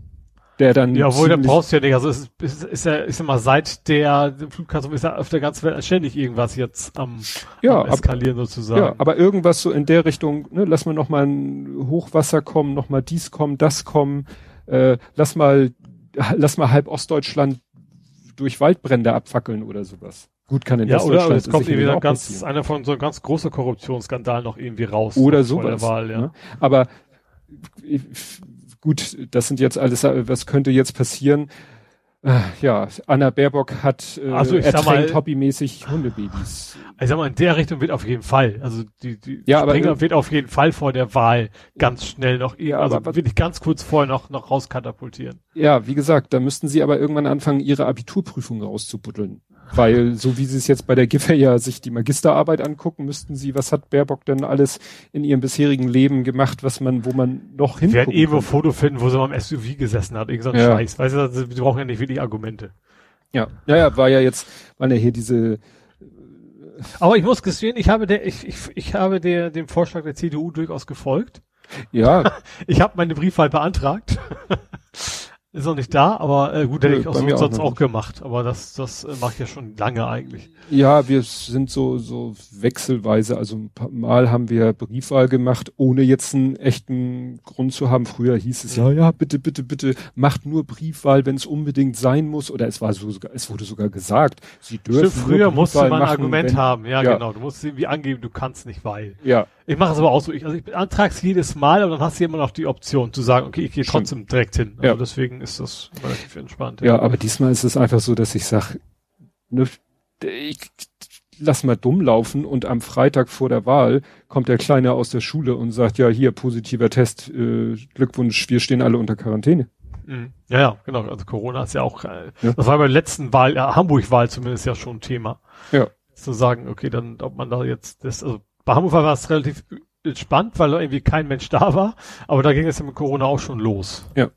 der dann. Ja, obwohl, der brauchst du ja nicht. Also es ist, ist, ist ja, ich sag mal, seit der Flugkastung ist ja auf der ganzen Welt ständig irgendwas jetzt am, ja, am eskalieren ab, sozusagen. Ja, aber irgendwas so in der Richtung, ne, lass mal noch mal ein Hochwasser kommen, noch mal dies kommen, das kommen, äh, lass mal, lass mal halb Ostdeutschland durch Waldbrände abfackeln oder sowas. Gut kann in ja, oder es kommt irgendwie ganz, einer von so einem ganz großer Korruptionsskandal noch irgendwie raus. Oder sowas. Wahl, ja. Ne? Aber gut, das sind jetzt alles, was könnte jetzt passieren? Äh, ja, Anna Baerbock hat äh, also ertränkt hobbymäßig Hundebabys. Ich sag mal, in der Richtung wird auf jeden Fall, also die, die ja, Springer aber, wird auf jeden Fall vor der Wahl ganz schnell noch, ja, also aber, will ich ganz kurz vorher noch, noch rauskatapultieren. Ja, wie gesagt, da müssten sie aber irgendwann anfangen, ihre Abiturprüfung rauszubuddeln. Weil, so wie sie es jetzt bei der Giffer ja sich die Magisterarbeit angucken, müssten sie, was hat Baerbock denn alles in ihrem bisherigen Leben gemacht, was man, wo man noch hin. Wir werden eh ein Foto finden, wo sie mal im SUV gesessen hat, irgend so ein ja. Scheiß. Weißt du, also, wir brauchen ja nicht wirklich Argumente. Ja, ja, ja, war ja jetzt, waren ja hier diese, aber ich muss gestehen, ich habe der, ich, ich, ich habe der, dem Vorschlag der CDU durchaus gefolgt. Ja. Ich habe meine Briefwahl beantragt. Ist noch nicht da, aber äh, gut, hätte ich auch so, sonst auch, auch gemacht. Aber das, das äh, mache ich ja schon lange eigentlich. Ja, wir sind so, so wechselweise. Also ein paar Mal haben wir Briefwahl gemacht, ohne jetzt einen echten Grund zu haben. Früher hieß es ja, ja, bitte, bitte, bitte, macht nur Briefwahl, wenn es unbedingt sein muss. Oder es war so, es wurde sogar gesagt, sie dürfen. Stimmt, früher musste man ein Argument wenn, haben. Ja, ja, genau. Du musst irgendwie angeben, du kannst nicht, weil. Ja. Ich mache es aber auch so. Ich, also ich beantrage es jedes Mal, aber dann hast du immer noch die Option zu sagen, okay, ich gehe trotzdem direkt hin. Also ja. deswegen ist das relativ entspannt. Ja, ja aber diesmal ist es einfach so, dass ich sage, ne, ich lass mal dumm laufen und am Freitag vor der Wahl kommt der Kleine aus der Schule und sagt, ja, hier positiver Test, äh, Glückwunsch, wir stehen alle unter Quarantäne. Mhm. Ja, ja, genau. Also Corona ist ja auch, äh, ja. das war bei der letzten Wahl, ja, Hamburg-Wahl zumindest ja schon ein Thema. Ja. Zu sagen, okay, dann, ob man da jetzt das, also bei Hamburg war es relativ entspannt, weil irgendwie kein Mensch da war, aber da ging es ja mit Corona auch schon los. Ja.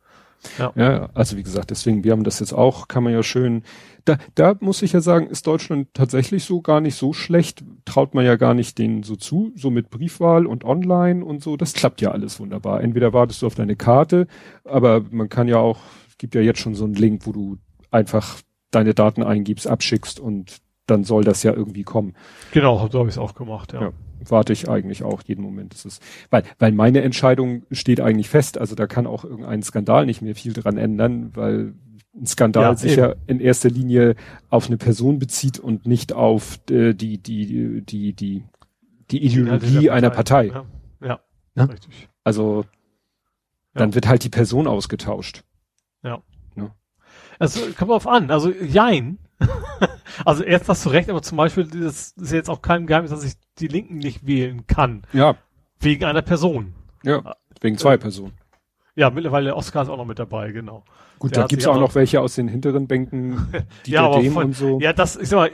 Ja. ja, also wie gesagt, deswegen, wir haben das jetzt auch, kann man ja schön, da, da muss ich ja sagen, ist Deutschland tatsächlich so gar nicht so schlecht, traut man ja gar nicht denen so zu, so mit Briefwahl und online und so, das klappt ja alles wunderbar. Entweder wartest du auf deine Karte, aber man kann ja auch, gibt ja jetzt schon so einen Link, wo du einfach deine Daten eingibst, abschickst und dann soll das ja irgendwie kommen. Genau, so habe ich es auch gemacht, ja. ja warte ich eigentlich auch jeden Moment. Das ist, weil, weil meine Entscheidung steht eigentlich fest. Also da kann auch irgendein Skandal nicht mehr viel dran ändern, weil ein Skandal ja, sich ja in erster Linie auf eine Person bezieht und nicht auf äh, die, die, die, die, die Ideologie Partei. einer Partei. Ja, ja, ja? richtig. Also dann wird halt die Person ausgetauscht. Ja. ja. Also kommt auf an. Also Jein also erst hast du recht, aber zum Beispiel, das ist jetzt auch kein Geheimnis, dass ich die Linken nicht wählen kann. Ja. Wegen einer Person. Ja, wegen zwei äh, Personen. Ja, mittlerweile Oscar ist auch noch mit dabei, genau. Gut, Der da gibt's auch noch welche aus den hinteren Bänken, die ja, aber von, und so. Ja, das, ich sag mal,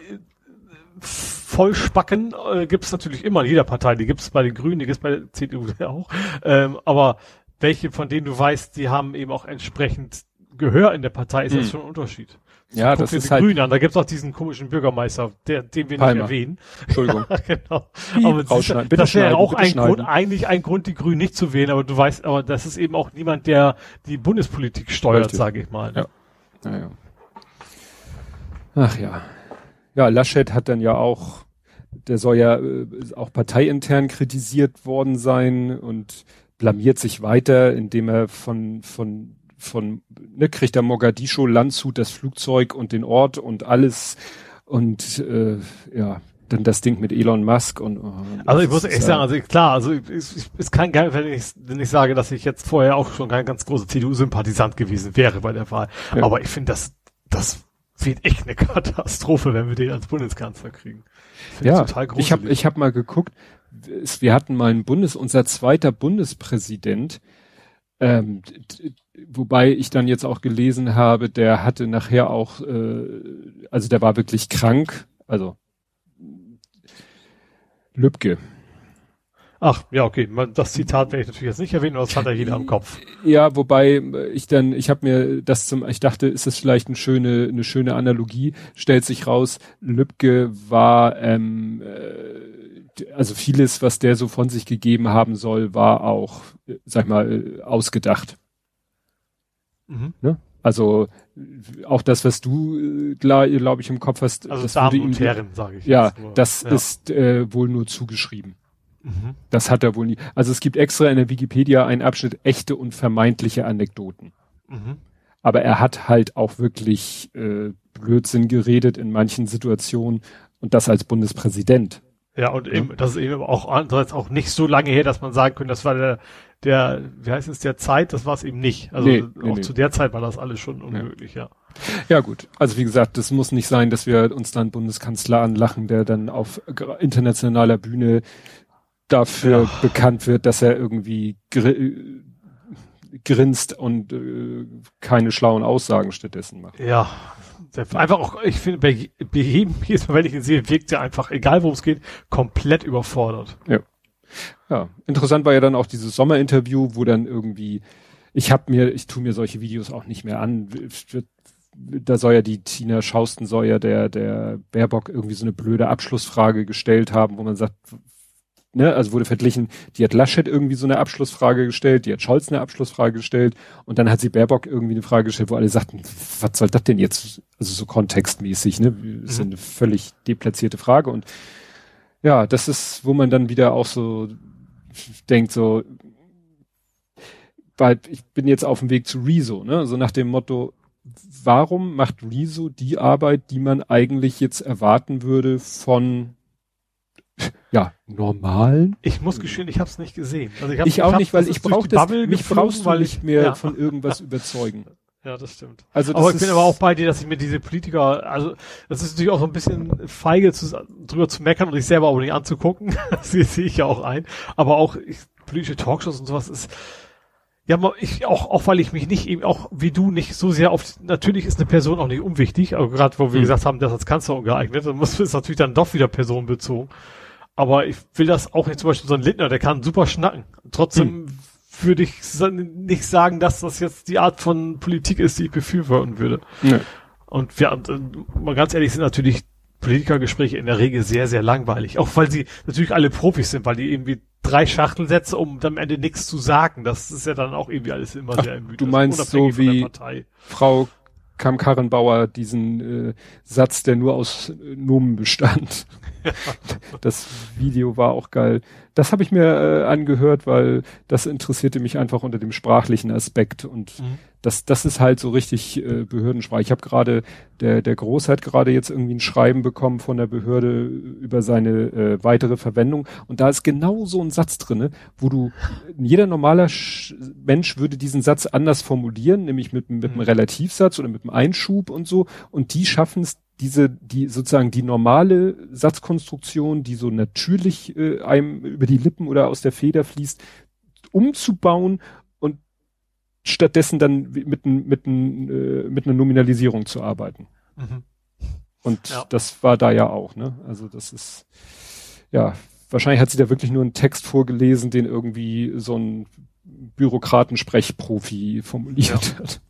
Vollspacken äh, gibt's natürlich immer in jeder Partei. Die gibt's bei den Grünen, die gibt's bei der CDU auch. Ähm, aber welche von denen du weißt, die haben eben auch entsprechend Gehör in der Partei, ist hm. das schon ein Unterschied. Ja, das ist halt. Grünen an. Da gibt's auch diesen komischen Bürgermeister, der, den wir Palmer. nicht erwähnen. Entschuldigung. genau. aber das, das wäre auch ein Grund, eigentlich ein Grund, die Grünen nicht zu wählen. Aber du weißt, aber das ist eben auch niemand, der die Bundespolitik steuert, sage ich mal. Ne? Ja. Ja, ja. Ach ja. Ja, Laschet hat dann ja auch, der soll ja äh, auch parteiintern kritisiert worden sein und blamiert sich weiter, indem er von, von von, ne, kriegt der Mogadischu Landshut das Flugzeug und den Ort und alles und äh, ja, dann das Ding mit Elon Musk und oh, also ich muss echt sagen, also klar, also es ist kein Geil, wenn ich, wenn ich sage, dass ich jetzt vorher auch schon kein ganz großer CDU-Sympathisant gewesen wäre bei der Wahl. Ja. Aber ich finde, das, das wird echt eine Katastrophe, wenn wir den als Bundeskanzler kriegen. Ja, ich habe ich hab mal geguckt, wir hatten mal einen Bundes, unser zweiter Bundespräsident, ähm, wobei ich dann jetzt auch gelesen habe, der hatte nachher auch, äh, also der war wirklich krank, also Lübcke. Ach, ja, okay. Das Zitat werde ich natürlich jetzt nicht erwähnen, aber das hat ja jeder im Kopf. Ja, wobei ich dann, ich habe mir das zum, ich dachte, ist das vielleicht eine schöne, eine schöne Analogie, stellt sich raus, Lübcke war, ähm, äh, also vieles, was der so von sich gegeben haben soll, war auch, sag mal, ausgedacht. Mhm. Ne? Also auch das, was du, glaube glaub ich, im Kopf hast. Also das Damen und Herren, sage ich. Ja, das ja. ist äh, wohl nur zugeschrieben. Mhm. Das hat er wohl nie. Also es gibt extra in der Wikipedia einen Abschnitt echte und vermeintliche Anekdoten. Mhm. Aber er hat halt auch wirklich äh, Blödsinn geredet in manchen Situationen und das als Bundespräsident. Ja, und eben, das ist eben auch andererseits auch nicht so lange her, dass man sagen könnte, das war der, der, wie heißt es, der Zeit, das war es eben nicht. Also nee, nee, auch nee. zu der Zeit war das alles schon unmöglich, ja. ja. Ja gut, also wie gesagt, das muss nicht sein, dass wir uns dann Bundeskanzler anlachen, der dann auf internationaler Bühne dafür ja. bekannt wird, dass er irgendwie gr grinst und äh, keine schlauen Aussagen stattdessen macht. Ja, Einfach auch, ich finde, bei, bei jedem, jedes Mal, wenn ich ihn sehe, wirkt er einfach, egal worum es geht, komplett überfordert. Ja. Ja, interessant war ja dann auch dieses Sommerinterview, wo dann irgendwie, ich habe mir, ich tu mir solche Videos auch nicht mehr an. Da soll ja die Tina Schausten soll ja der, der Baerbock irgendwie so eine blöde Abschlussfrage gestellt haben, wo man sagt, ne, also wurde verglichen, die hat Laschet irgendwie so eine Abschlussfrage gestellt, die hat Scholz eine Abschlussfrage gestellt und dann hat sie Baerbock irgendwie eine Frage gestellt, wo alle sagten, was soll das denn jetzt, also so kontextmäßig, ne, das ist mhm. eine völlig deplatzierte Frage und ja, das ist, wo man dann wieder auch so denkt, so, weil ich bin jetzt auf dem Weg zu Rezo, ne, so nach dem Motto, warum macht Rezo die Arbeit, die man eigentlich jetzt erwarten würde von ja, normalen. Ich muss gestehen, ich habe es nicht gesehen. Also ich, hab, ich auch ich nicht, weil ich brauche das, mich brauchst du nicht mehr ja. von irgendwas überzeugen. Ja, das stimmt. Also das aber ich bin aber auch bei dir, dass ich mir diese Politiker, also das ist natürlich auch so ein bisschen feige zu, drüber zu meckern und sich selber auch nicht anzugucken. das sehe ich ja auch ein. Aber auch ich, politische Talkshows und sowas ist, ja, ich auch, auch weil ich mich nicht eben auch wie du nicht so sehr auf natürlich ist eine Person auch nicht unwichtig, aber gerade wo wir mhm. gesagt haben, das als Kanzler ungeeignet, dann muss es natürlich dann doch wieder personenbezogen. Aber ich will das auch nicht zum Beispiel so ein Lindner, der kann super schnacken. Trotzdem mhm. würde ich nicht sagen, dass das jetzt die Art von Politik ist, die ich befürworten würde. Nee. Und wir, mal ganz ehrlich, sind natürlich Politikergespräche in der Regel sehr, sehr langweilig. Auch weil sie natürlich alle Profis sind, weil die irgendwie drei Schachtelsätze, um am Ende nichts zu sagen. Das ist ja dann auch irgendwie alles immer Ach, sehr ermüdend. Du meinst so wie Frau Kamm-Karrenbauer diesen äh, Satz, der nur aus äh, Nomen bestand. das Video war auch geil. Das habe ich mir äh, angehört, weil das interessierte mich einfach unter dem sprachlichen Aspekt und mhm. das, das ist halt so richtig äh, Behördensprache. Ich habe gerade, der, der Groß hat gerade jetzt irgendwie ein Schreiben bekommen von der Behörde über seine äh, weitere Verwendung und da ist genau so ein Satz drinne, wo du, jeder normaler Sch Mensch würde diesen Satz anders formulieren, nämlich mit, mit einem mhm. Relativsatz oder mit einem Einschub und so und die schaffen es diese, die sozusagen die normale Satzkonstruktion, die so natürlich äh, einem über die Lippen oder aus der Feder fließt, umzubauen und stattdessen dann mit, mit, äh, mit einer Nominalisierung zu arbeiten. Mhm. Und ja. das war da ja auch, ne? Also das ist, ja, wahrscheinlich hat sie da wirklich nur einen Text vorgelesen, den irgendwie so ein Bürokratensprechprofi formuliert ja. hat.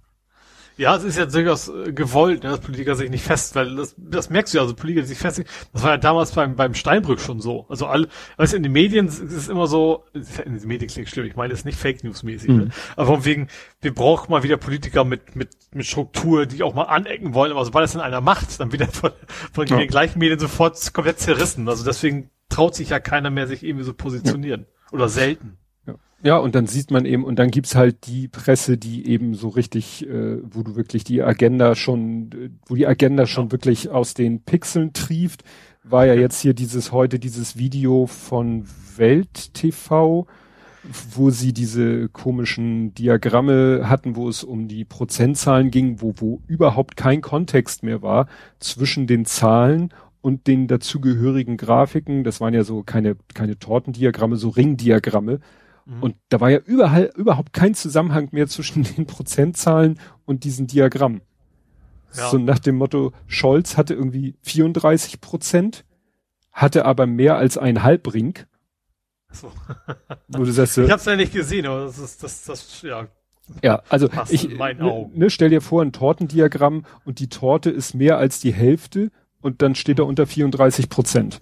Ja, es ist ja durchaus äh, gewollt, ne, dass Politiker sich nicht fest, weil das, das merkst du ja, also Politiker, sich fest, das war ja damals beim, beim Steinbrück schon so. Also alle, weißt du, in den Medien ist es immer so, in den Medien klingt schlimm, ich meine, es ist nicht Fake News mäßig, ne? mhm. ne? aber von wegen, wir brauchen mal wieder Politiker mit, mit, mit Struktur, die auch mal anecken wollen, aber sobald es dann einer macht, dann wieder von, von ja. den gleichen Medien sofort komplett zerrissen. Also deswegen traut sich ja keiner mehr, sich irgendwie so positionieren. Ja. Oder selten. Ja, und dann sieht man eben, und dann gibt's halt die Presse, die eben so richtig, äh, wo du wirklich die Agenda schon, äh, wo die Agenda schon wirklich aus den Pixeln trieft, war ja jetzt hier dieses heute dieses Video von Welt TV, wo sie diese komischen Diagramme hatten, wo es um die Prozentzahlen ging, wo, wo überhaupt kein Kontext mehr war zwischen den Zahlen und den dazugehörigen Grafiken. Das waren ja so keine, keine Tortendiagramme, so Ringdiagramme Mhm. Und da war ja überall, überhaupt kein Zusammenhang mehr zwischen den Prozentzahlen und diesen Diagrammen. Ja. So nach dem Motto, Scholz hatte irgendwie 34 Prozent, hatte aber mehr als ein Halbring. So. Wo du sagst, ich hab's ja nicht gesehen, aber das ist, das, das, ja. Ja, also ich, ne, ne, stell dir vor, ein Tortendiagramm und die Torte ist mehr als die Hälfte und dann steht da unter 34 Prozent.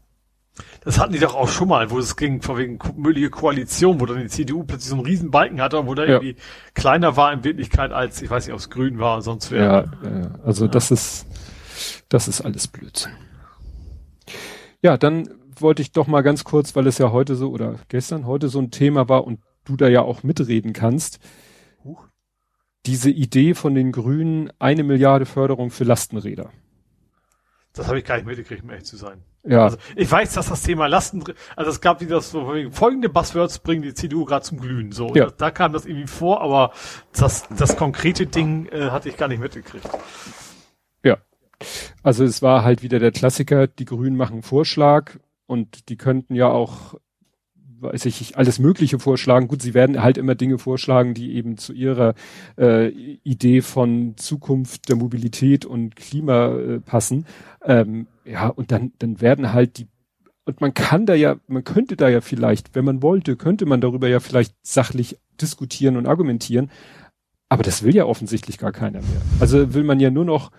Das hatten die doch auch schon mal, wo es ging von wegen mögliche Koalition, wo dann die CDU plötzlich so einen riesen Balken hatte, wo der ja. irgendwie kleiner war in Wirklichkeit als, ich weiß nicht, ob es grün war, sonst wäre. Ja, ja, also ja. das ist, das ist alles Blödsinn. Ja, dann wollte ich doch mal ganz kurz, weil es ja heute so oder gestern heute so ein Thema war und du da ja auch mitreden kannst. Huch. Diese Idee von den Grünen, eine Milliarde Förderung für Lastenräder. Das habe ich gar nicht mitgekriegt, um ehrlich zu sein. Ja. Also ich weiß, dass das Thema Lasten, also es gab wieder so folgende Buzzwords bringen die CDU gerade zum Glühen. So, ja. da, da, kam das irgendwie vor, aber das, das konkrete Ding äh, hatte ich gar nicht mitgekriegt. Ja. Also es war halt wieder der Klassiker, die Grünen machen Vorschlag und die könnten ja auch weiß ich, alles Mögliche vorschlagen. Gut, sie werden halt immer Dinge vorschlagen, die eben zu ihrer äh, Idee von Zukunft der Mobilität und Klima äh, passen. Ähm, ja, und dann, dann werden halt die und man kann da ja, man könnte da ja vielleicht, wenn man wollte, könnte man darüber ja vielleicht sachlich diskutieren und argumentieren. Aber das will ja offensichtlich gar keiner mehr. Also will man ja nur noch,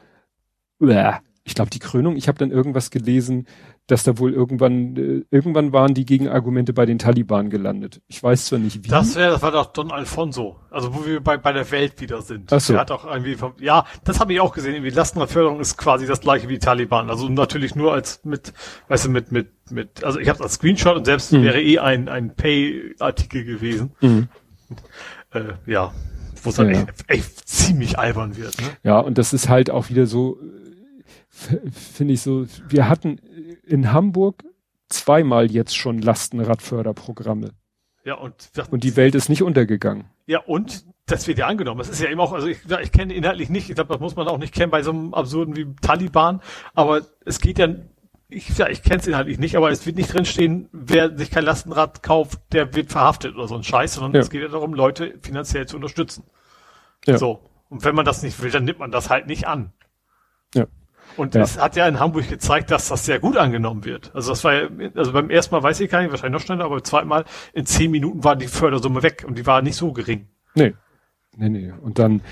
ich glaube, die Krönung, ich habe dann irgendwas gelesen, dass da wohl irgendwann, äh, irgendwann waren die Gegenargumente bei den Taliban gelandet. Ich weiß zwar nicht wie. Das wäre, das war doch Don Alfonso. Also wo wir bei, bei der Welt wieder sind. Ach so. Der hat auch irgendwie, vom, ja, das habe ich auch gesehen. Irgendwie Lastenradförderung ist quasi das gleiche wie Taliban. Also natürlich nur als mit, weißt du, mit, mit, mit, also ich habe als Screenshot und selbst mhm. wäre eh ein, ein Pay-Artikel gewesen. Mhm. Äh, ja, wo es dann ja. echt, echt ziemlich albern wird. Ne? Ja, und das ist halt auch wieder so, finde ich so, wir hatten in Hamburg zweimal jetzt schon Lastenradförderprogramme. Ja, und, und die Welt ist nicht untergegangen. Ja, und das wird ja angenommen. Das ist ja eben auch, also ich, ich kenne inhaltlich nicht, ich glaube, das muss man auch nicht kennen bei so einem absurden wie Taliban, aber es geht ja, ich, ja, ich kenne es inhaltlich nicht, aber es wird nicht drinstehen, wer sich kein Lastenrad kauft, der wird verhaftet oder so ein Scheiß, sondern ja. es geht ja darum, Leute finanziell zu unterstützen. Ja. So. Und wenn man das nicht will, dann nimmt man das halt nicht an. Ja. Und ja. es hat ja in Hamburg gezeigt, dass das sehr gut angenommen wird. Also das war ja, also beim ersten Mal weiß ich gar nicht, wahrscheinlich noch schneller, aber beim zweiten Mal in zehn Minuten war die Fördersumme weg und die war nicht so gering. Nee. Nee, nee. Und dann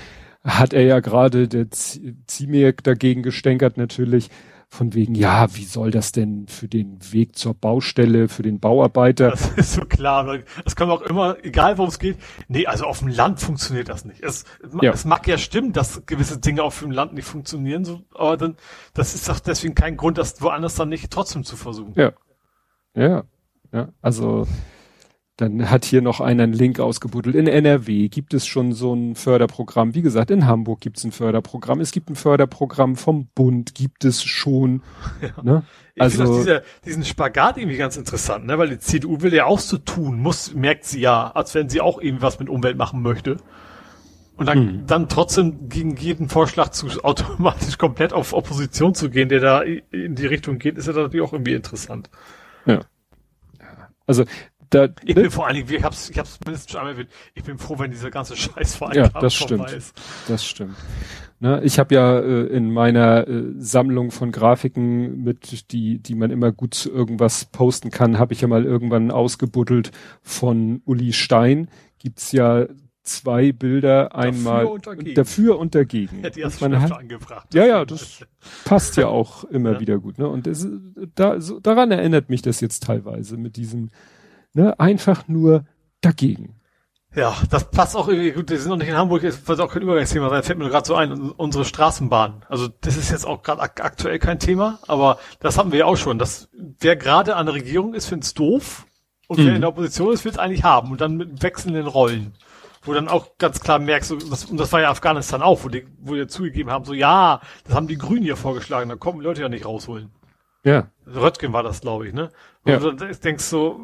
hat er ja gerade der Ziemiak dagegen gestänkert natürlich, von wegen, ja, wie soll das denn für den Weg zur Baustelle, für den Bauarbeiter? Das ist so klar. Das kann auch immer, egal worum es geht, nee, also auf dem Land funktioniert das nicht. Es, ja. es mag ja stimmen, dass gewisse Dinge auf dem Land nicht funktionieren, so, aber dann, das ist doch deswegen kein Grund, das woanders dann nicht trotzdem zu versuchen. Ja. Ja. Ja. Also, dann hat hier noch einer einen Link ausgebuddelt. In NRW gibt es schon so ein Förderprogramm. Wie gesagt, in Hamburg gibt es ein Förderprogramm. Es gibt ein Förderprogramm vom Bund, gibt es schon. Ja. Ne? Ich also dieser, diesen Spagat irgendwie ganz interessant, ne? weil die CDU will ja auch so tun, muss, merkt sie ja, als wenn sie auch irgendwas mit Umwelt machen möchte. Und dann, hm. dann trotzdem gegen jeden Vorschlag zu automatisch komplett auf Opposition zu gehen, der da in die Richtung geht, ist ja natürlich auch irgendwie interessant. Ja. Also da, ich ne? bin vor allen Dingen, ich hab's, ich hab's mindestens schon einmal erwähnt, ich bin froh, wenn dieser ganze Scheiß vor allem ja, das stimmt. ist. Das stimmt. Ne, ich habe ja äh, in meiner äh, Sammlung von Grafiken mit, die, die man immer gut zu irgendwas posten kann, habe ich ja mal irgendwann ausgebuddelt von Uli Stein. Gibt's ja zwei Bilder, einmal dafür und dagegen. Dafür und dagegen. Ja, man hat, angebracht. Ja, ja, das passt ja auch immer ja. wieder gut. Ne? Und das, da, so, daran erinnert mich das jetzt teilweise mit diesem ne, einfach nur dagegen. Ja, das passt auch irgendwie gut. Wir sind noch nicht in Hamburg, das wird auch kein Übergangsthema sein, fällt mir gerade so ein. Unsere Straßenbahn. Also das ist jetzt auch gerade ak aktuell kein Thema, aber das haben wir ja auch schon. Das, wer gerade an der Regierung ist, find's doof. Und mhm. wer in der Opposition ist, will's eigentlich haben. Und dann mit wechselnden Rollen. Wo dann auch ganz klar merkst, so, das, und das war ja Afghanistan auch, wo die, wo die zugegeben haben, so ja, das haben die Grünen hier vorgeschlagen, da kommen Leute ja nicht rausholen. Ja. Röttgen war das, glaube ich, ne? Und ja. du denkst so,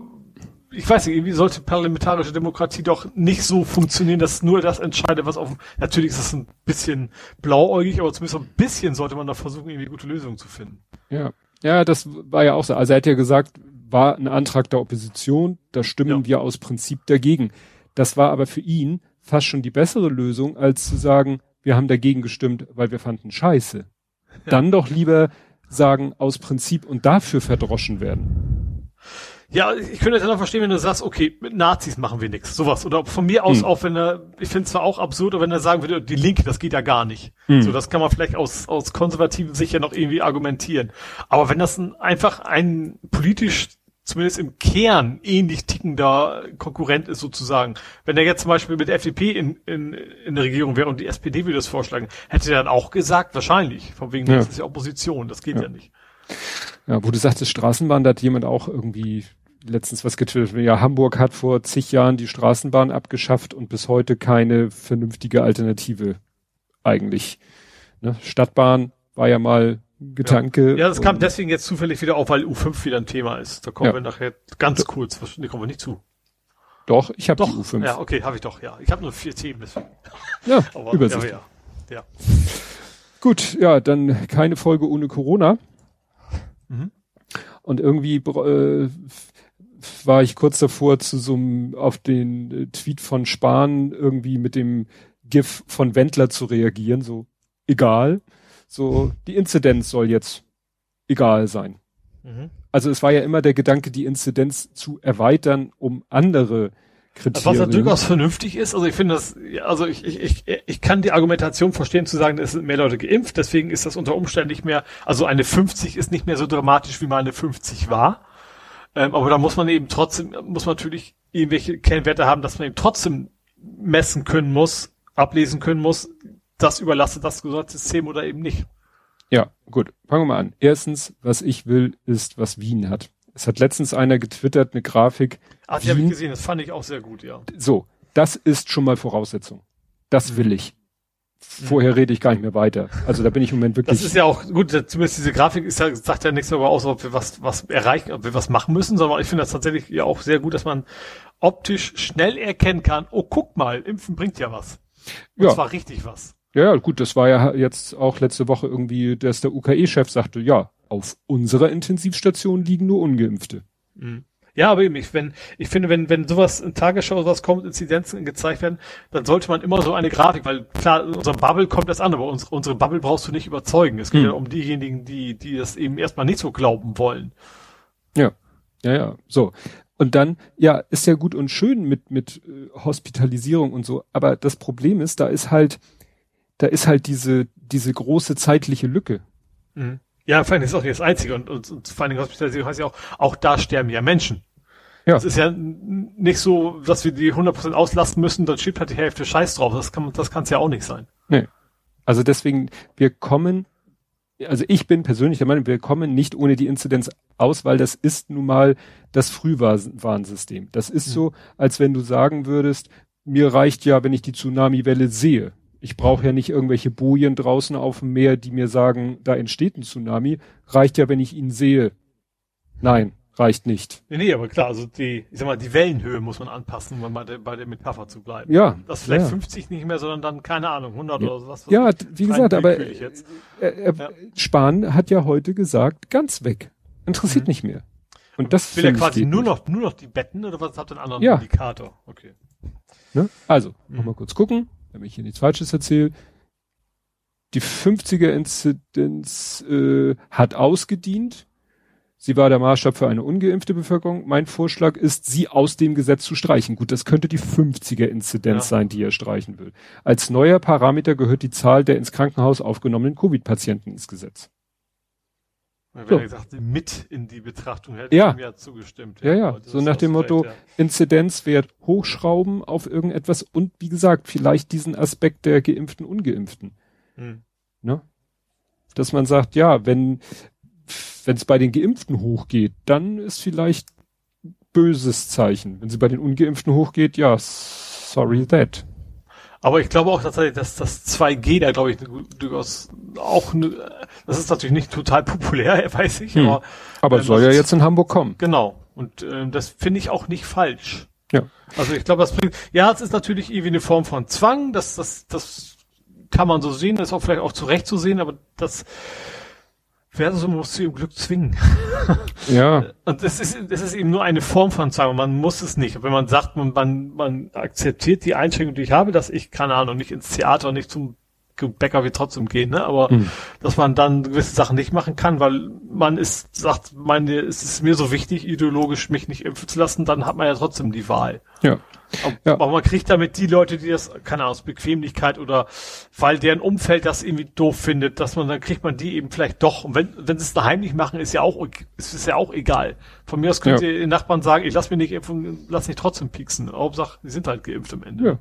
ich weiß nicht, irgendwie sollte parlamentarische Demokratie doch nicht so funktionieren, dass nur das entscheidet, was auf, natürlich ist das ein bisschen blauäugig, aber zumindest ein bisschen sollte man da versuchen, irgendwie gute Lösungen zu finden. Ja. Ja, das war ja auch so. Also er hat ja gesagt, war ein Antrag der Opposition, da stimmen ja. wir aus Prinzip dagegen. Das war aber für ihn fast schon die bessere Lösung, als zu sagen, wir haben dagegen gestimmt, weil wir fanden Scheiße. Ja. Dann doch lieber sagen, aus Prinzip und dafür verdroschen werden. Ja, ich könnte das dann auch verstehen, wenn du sagst, okay, mit Nazis machen wir nichts, sowas. Oder von mir aus hm. auch, wenn er, ich finde es zwar auch absurd, aber wenn er sagen würde, die Linke, das geht ja gar nicht. Hm. So, das kann man vielleicht aus, aus konservativen Sicht ja noch irgendwie argumentieren. Aber wenn das ein, einfach ein politisch zumindest im Kern ähnlich tickender Konkurrent ist sozusagen. Wenn er jetzt zum Beispiel mit der FDP in, in, in der Regierung wäre und die SPD würde das vorschlagen, hätte er dann auch gesagt, wahrscheinlich, von wegen, ja. das ist ja Opposition, das geht ja, ja nicht. Ja, wo du sagtest Straßenbahn, da hat jemand auch irgendwie letztens was getwittert. Ja, Hamburg hat vor zig Jahren die Straßenbahn abgeschafft und bis heute keine vernünftige Alternative eigentlich. Ne? Stadtbahn war ja mal Gedanke. Ja, ja das kam deswegen jetzt zufällig wieder auf, weil U5 wieder ein Thema ist. Da kommen ja. wir nachher ganz kurz, ne, kommen wir nicht zu. Doch, ich habe die U5. Ja, okay, habe ich doch, ja. Ich habe nur vier Themen, deswegen. Ja, Aber, Übersicht. Ja, ja, ja. Gut, ja, dann keine Folge ohne Corona. Mhm. Und irgendwie äh, war ich kurz davor zu so einem, auf den äh, Tweet von Spahn irgendwie mit dem GIF von Wendler zu reagieren, so egal. So, die Inzidenz soll jetzt egal sein. Mhm. Also es war ja immer der Gedanke, die Inzidenz zu erweitern, um andere Kriterien. Was ja durchaus vernünftig ist. Also ich finde das, also ich, ich, ich, ich kann die Argumentation verstehen zu sagen, es sind mehr Leute geimpft, deswegen ist das unter Umständen nicht mehr, also eine 50 ist nicht mehr so dramatisch, wie mal eine 50 war. Ähm, aber da muss man eben trotzdem, muss man natürlich irgendwelche Kennwerte haben, dass man eben trotzdem messen können muss, ablesen können muss, das überlastet das Gesundheitssystem oder eben nicht. Ja, gut. Fangen wir mal an. Erstens, was ich will, ist, was Wien hat. Es hat letztens einer getwittert, eine Grafik. Ach, die habe ich gesehen, das fand ich auch sehr gut, ja. So, das ist schon mal Voraussetzung. Das will ich. Vorher rede ich gar nicht mehr weiter. Also da bin ich im Moment wirklich. Das ist ja auch gut, zumindest diese Grafik ist ja, sagt ja nichts darüber aus, ob wir was, was erreichen, ob wir was machen müssen, sondern ich finde das tatsächlich ja auch sehr gut, dass man optisch schnell erkennen kann, oh, guck mal, Impfen bringt ja was. Und ja. zwar richtig was. Ja, gut, das war ja jetzt auch letzte Woche irgendwie, dass der UKE-Chef sagte, ja, auf unserer Intensivstation liegen nur Ungeimpfte. Mhm. Ja, aber eben, ich, wenn, ich finde, wenn, wenn sowas in Tagesschau sowas kommt, Inzidenzen gezeigt werden, dann sollte man immer so eine Grafik, weil klar, unser Bubble kommt das an, aber unsere, unsere Bubble brauchst du nicht überzeugen. Es geht mhm. ja um diejenigen, die, die das eben erstmal nicht so glauben wollen. Ja. Ja, ja. So. Und dann, ja, ist ja gut und schön mit, mit äh, Hospitalisierung und so, aber das Problem ist, da ist halt, da ist halt diese, diese große zeitliche Lücke. Mhm. Ja, vor allem ist auch nicht das Einzige und, und, und vor allem Hospitalisierung heißt ja auch, auch da sterben ja Menschen. Ja. Es ist ja nicht so, dass wir die 100% auslasten müssen, dann schiebt halt die Hälfte Scheiß drauf. Das kann das kann's ja auch nicht sein. Nee. Also deswegen, wir kommen, also ich bin persönlich der Meinung, wir kommen nicht ohne die Inzidenz aus, weil das ist nun mal das Frühwarnsystem. Das ist mhm. so, als wenn du sagen würdest, mir reicht ja, wenn ich die Tsunami-Welle sehe. Ich brauche ja nicht irgendwelche Bojen draußen auf dem Meer, die mir sagen, da entsteht ein Tsunami. Reicht ja, wenn ich ihn sehe. Nein, reicht nicht. Nee, nee, aber klar, also die, ich sag mal, die Wellenhöhe muss man anpassen, um bei der, bei der Metapher zu bleiben. Ja. Das vielleicht ja. 50 nicht mehr, sondern dann, keine Ahnung, 100 ja. oder was. was ja, wie gesagt, aber äh, äh, ja. Spahn hat ja heute gesagt, ganz weg. Interessiert mhm. nicht mehr. Und das will er quasi nur noch, nur noch die Betten oder was hat einen anderen ja. Indikator? Okay. Ne? Also, mhm. nochmal kurz gucken damit ich hier nichts Falsches erzähle, die 50er-Inzidenz äh, hat ausgedient. Sie war der Maßstab für eine ungeimpfte Bevölkerung. Mein Vorschlag ist, sie aus dem Gesetz zu streichen. Gut, das könnte die 50er-Inzidenz ja. sein, die er streichen will. Als neuer Parameter gehört die Zahl der ins Krankenhaus aufgenommenen Covid-Patienten ins Gesetz. Wenn so. er gesagt, mit in die Betrachtung hätte ja. mir zugestimmt. Ja, ja. So nach dem Motto, ja. Inzidenzwert hochschrauben auf irgendetwas und wie gesagt, vielleicht diesen Aspekt der Geimpften, Ungeimpften. Hm. Ne? Dass man sagt, ja, wenn wenn es bei den Geimpften hochgeht, dann ist vielleicht böses Zeichen. Wenn sie bei den Ungeimpften hochgeht, ja, sorry that. Aber ich glaube auch tatsächlich, dass das 2G da, glaube ich, durchaus auch, das ist natürlich nicht total populär, weiß ich, hm. aber. Aber äh, soll ja jetzt in Hamburg kommen. Genau. Und äh, das finde ich auch nicht falsch. Ja. Also ich glaube, das bringt, ja, es ist natürlich irgendwie eine Form von Zwang, das, das, das kann man so sehen, das ist auch vielleicht auch zurecht zu sehen, aber das, Versus muss zu ihrem Glück zwingen. Ja. Und es ist, es ist eben nur eine Form von Zwang. Man muss es nicht. Wenn man sagt, man, man, man akzeptiert die Einschränkung, die ich habe, dass ich, keine Ahnung, nicht ins Theater, nicht zum Bäcker wie trotzdem gehen, ne? Aber mhm. dass man dann gewisse Sachen nicht machen kann, weil man ist, sagt, meine, es ist mir so wichtig, ideologisch mich nicht impfen zu lassen, dann hat man ja trotzdem die Wahl. Ja. Ja. Aber man kriegt damit die Leute, die das, keine Ahnung, aus Bequemlichkeit oder weil deren Umfeld das irgendwie doof findet, dass man, dann kriegt man die eben vielleicht doch. Und wenn, wenn sie es daheim nicht machen, ist ja auch, ist, ist ja auch egal. Von mir aus könnt ja. ihr den Nachbarn sagen, ich lass mich nicht impfen, lass mich trotzdem pieksen. Hauptsache, die sind halt geimpft am Ende. Ja.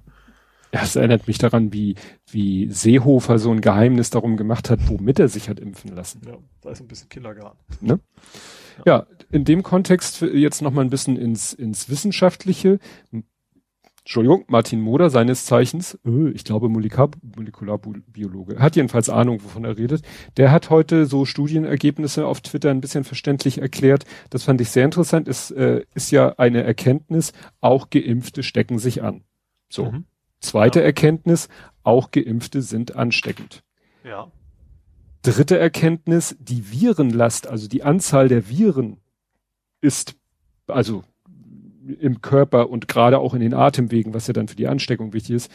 Ja, es erinnert mich daran, wie, wie Seehofer so ein Geheimnis darum gemacht hat, womit er sich hat impfen lassen. Ja, da ist ein bisschen Kindergarten. Ne? Ja. ja, in dem Kontext jetzt noch mal ein bisschen ins, ins Wissenschaftliche. Entschuldigung, Martin Moder, seines Zeichens, äh, ich glaube Molekular, Molekularbiologe, hat jedenfalls Ahnung, wovon er redet. Der hat heute so Studienergebnisse auf Twitter ein bisschen verständlich erklärt. Das fand ich sehr interessant. Es äh, ist ja eine Erkenntnis, auch Geimpfte stecken sich an. So. Mhm. Zweite ja. Erkenntnis, auch Geimpfte sind ansteckend. Ja. Dritte Erkenntnis, die Virenlast, also die Anzahl der Viren ist, also im Körper und gerade auch in den Atemwegen, was ja dann für die Ansteckung wichtig ist,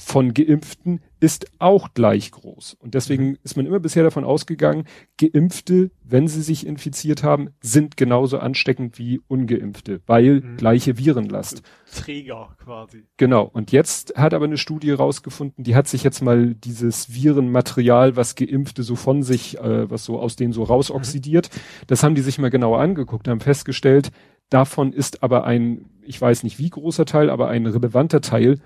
von Geimpften ist auch gleich groß. Und deswegen mhm. ist man immer bisher davon ausgegangen, Geimpfte, wenn sie sich infiziert haben, sind genauso ansteckend wie Ungeimpfte, weil mhm. gleiche Virenlast. Träger quasi. Genau. Und jetzt hat aber eine Studie rausgefunden, die hat sich jetzt mal dieses Virenmaterial, was Geimpfte so von sich, äh, was so aus denen so rausoxidiert, mhm. das haben die sich mal genauer angeguckt, haben festgestellt, davon ist aber ein, ich weiß nicht wie großer Teil, aber ein relevanter Teil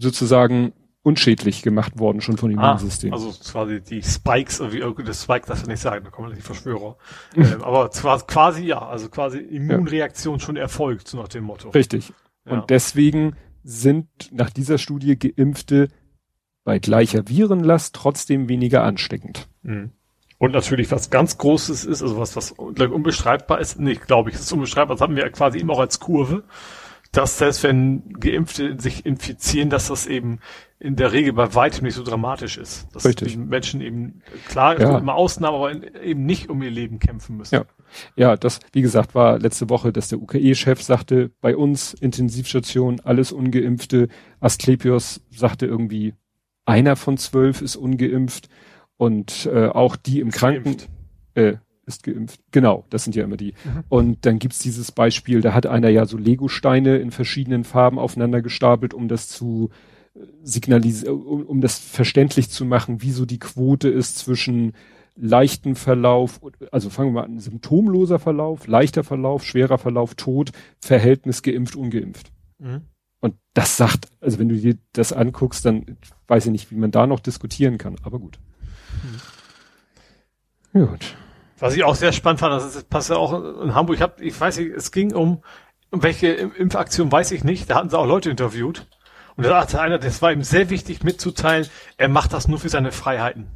sozusagen unschädlich gemacht worden schon von dem ah, Immunsystem. Also quasi die Spikes, wie das Spike das ja nicht sagen, da kommen die Verschwörer. ähm, aber zwar quasi ja, also quasi Immunreaktion ja. schon erfolgt, so nach dem Motto. Richtig. Ja. Und deswegen sind nach dieser Studie Geimpfte bei gleicher Virenlast trotzdem weniger ansteckend. Mhm. Und natürlich was ganz Großes ist, also was, was unbestreitbar ist, nicht, glaube ich, ist unbestreitbar, das haben wir quasi immer auch als Kurve, dass selbst wenn Geimpfte sich infizieren, dass das eben in der Regel bei weitem nicht so dramatisch ist. Dass Richtig. die Menschen eben, klar, ja. immer Ausnahmen, aber eben nicht um ihr Leben kämpfen müssen. Ja. Ja, das, wie gesagt, war letzte Woche, dass der UKE-Chef sagte, bei uns Intensivstation, alles Ungeimpfte. Asklepios sagte irgendwie, einer von zwölf ist ungeimpft und äh, auch die im Kranken, äh, ist geimpft. Genau, das sind ja immer die. Mhm. Und dann gibt's dieses Beispiel, da hat einer ja so Lego-Steine in verschiedenen Farben aufeinander gestapelt, um das zu äh, signalisieren, um, um das verständlich zu machen, wie so die Quote ist zwischen leichten Verlauf, also fangen wir mal an, symptomloser Verlauf, leichter Verlauf, schwerer Verlauf, Tod, Verhältnis geimpft, ungeimpft. Mhm. Und das sagt, also wenn du dir das anguckst, dann weiß ich nicht, wie man da noch diskutieren kann, aber gut. Mhm. Gut. Was ich auch sehr spannend fand, das passt ja auch in Hamburg. Ich, hab, ich weiß nicht, es ging um, um welche Impfaktion, weiß ich nicht. Da hatten sie auch Leute interviewt. Und da hatte einer, das war ihm sehr wichtig mitzuteilen, er macht das nur für seine Freiheiten.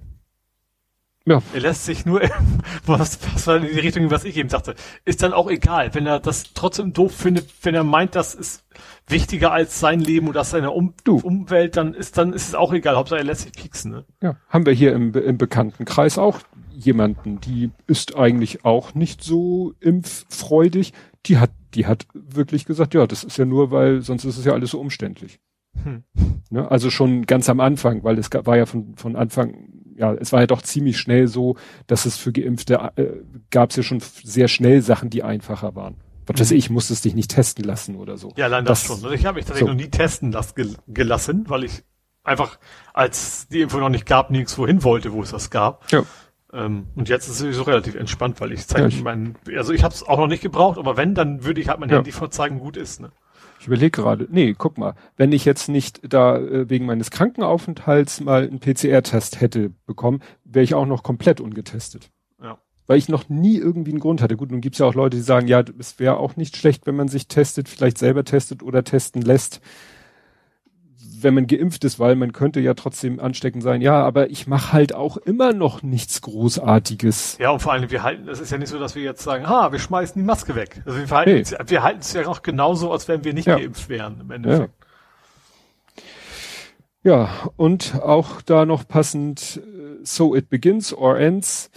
Ja. Er lässt sich nur, was, was war in die Richtung, was ich eben sagte, ist dann auch egal, wenn er das trotzdem doof findet, wenn er meint, das ist wichtiger als sein Leben oder seine um du. Umwelt, dann ist dann ist es auch egal, Hauptsache er lässt sich pieksen. Ne? Ja, haben wir hier im, im Bekanntenkreis auch jemanden, die ist eigentlich auch nicht so impffreudig. Die hat, die hat wirklich gesagt, ja, das ist ja nur, weil sonst ist es ja alles so umständlich. Hm. Ne? Also schon ganz am Anfang, weil es war ja von, von Anfang, ja, es war ja doch ziemlich schnell so, dass es für Geimpfte äh, gab es ja schon sehr schnell Sachen, die einfacher waren. Was weiß mhm. ich, musste es dich nicht testen lassen oder so. Ja, allein das, das schon. Also ich habe mich tatsächlich so. noch nie testen las gelassen, weil ich einfach, als die Info noch nicht gab, nirgendwo hin wollte, wo es das gab. Ja. Ähm, und jetzt ist es sowieso relativ entspannt, weil ich zeige ja, meinen, also ich habe es auch noch nicht gebraucht, aber wenn, dann würde ich halt mein ja. Handy vorzeigen, gut ist. Ne? Ich überlege gerade, nee, guck mal, wenn ich jetzt nicht da äh, wegen meines Krankenaufenthalts mal einen PCR-Test hätte bekommen, wäre ich auch noch komplett ungetestet. Ja. Weil ich noch nie irgendwie einen Grund hatte. Gut, nun gibt's ja auch Leute, die sagen, ja, es wäre auch nicht schlecht, wenn man sich testet, vielleicht selber testet oder testen lässt wenn man geimpft ist, weil man könnte ja trotzdem ansteckend sein. Ja, aber ich mache halt auch immer noch nichts Großartiges. Ja, und vor allem, wir halten, es ist ja nicht so, dass wir jetzt sagen, ha, wir schmeißen die Maske weg. Also wir verhalten, nee. wir halten es ja noch genauso, als wenn wir nicht ja. geimpft wären im Endeffekt. Ja. ja, und auch da noch passend, so it begins or ends.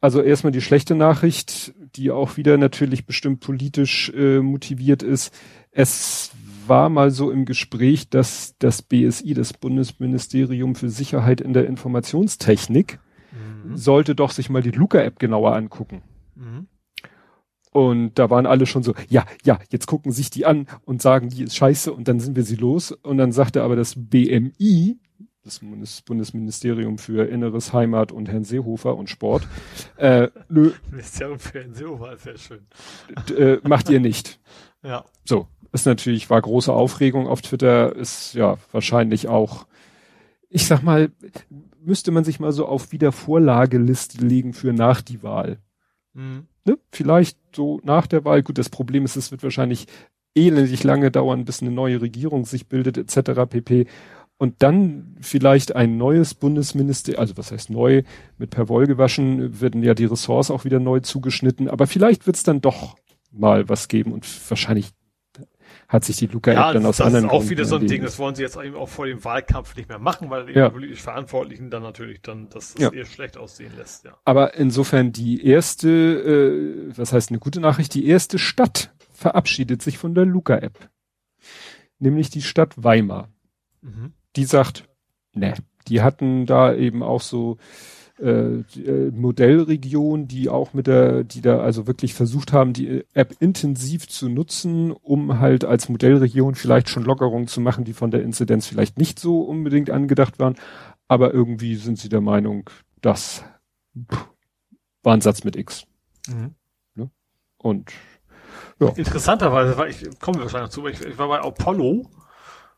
Also erstmal die schlechte Nachricht, die auch wieder natürlich bestimmt politisch äh, motiviert ist. Es war mal so im Gespräch, dass das BSI, das Bundesministerium für Sicherheit in der Informationstechnik, mhm. sollte doch sich mal die Luca-App genauer angucken. Mhm. Und da waren alle schon so, ja, ja, jetzt gucken sich die an und sagen, die ist scheiße und dann sind wir sie los. Und dann sagte aber das BMI, das Bundesministerium für Inneres, Heimat und Herrn Seehofer und Sport, äh, nö. Ministerium für Herrn Seehofer ist sehr schön. Äh, macht ihr nicht. Ja. So, ist natürlich, war große Aufregung auf Twitter, ist ja wahrscheinlich auch, ich sag mal, müsste man sich mal so auf Wiedervorlageliste legen für nach die Wahl. Mhm. Ne? Vielleicht so nach der Wahl. Gut, das Problem ist, es wird wahrscheinlich elendig lange dauern, bis eine neue Regierung sich bildet, etc. pp. Und dann vielleicht ein neues Bundesministerium, also was heißt neu, mit per Woll gewaschen, werden ja die Ressorts auch wieder neu zugeschnitten, aber vielleicht wird es dann doch mal was geben und wahrscheinlich hat sich die Luca-App ja, dann aus das anderen Das ist auch wieder so ein Ding, das wollen sie jetzt eben auch vor dem Wahlkampf nicht mehr machen, weil die politisch Verantwortlichen dann natürlich dann das, das ja. eher schlecht aussehen lässt. Ja. Aber insofern die erste, äh, was heißt eine gute Nachricht, die erste Stadt verabschiedet sich von der Luca-App. Nämlich die Stadt Weimar. Mhm. Die sagt, ne, die hatten da eben auch so äh, äh, Modellregion, die auch mit der, die da also wirklich versucht haben, die App intensiv zu nutzen, um halt als Modellregion vielleicht schon Lockerungen zu machen, die von der Inzidenz vielleicht nicht so unbedingt angedacht waren. Aber irgendwie sind sie der Meinung, das war ein Satz mit X. Mhm. Ne? Und ja. Interessanterweise war ich, kommen wir wahrscheinlich noch zu, ich, ich war bei Apollo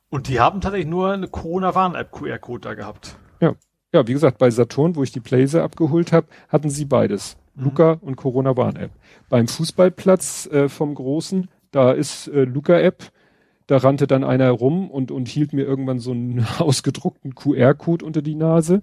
und die haben tatsächlich nur eine Corona-Warn-App QR-Code da gehabt. Ja ja, wie gesagt, bei Saturn, wo ich die Playse abgeholt habe, hatten sie beides. Mhm. Luca und Corona Warn App. Beim Fußballplatz äh, vom Großen, da ist äh, Luca App. Da rannte dann einer rum und, und hielt mir irgendwann so einen ausgedruckten QR-Code unter die Nase.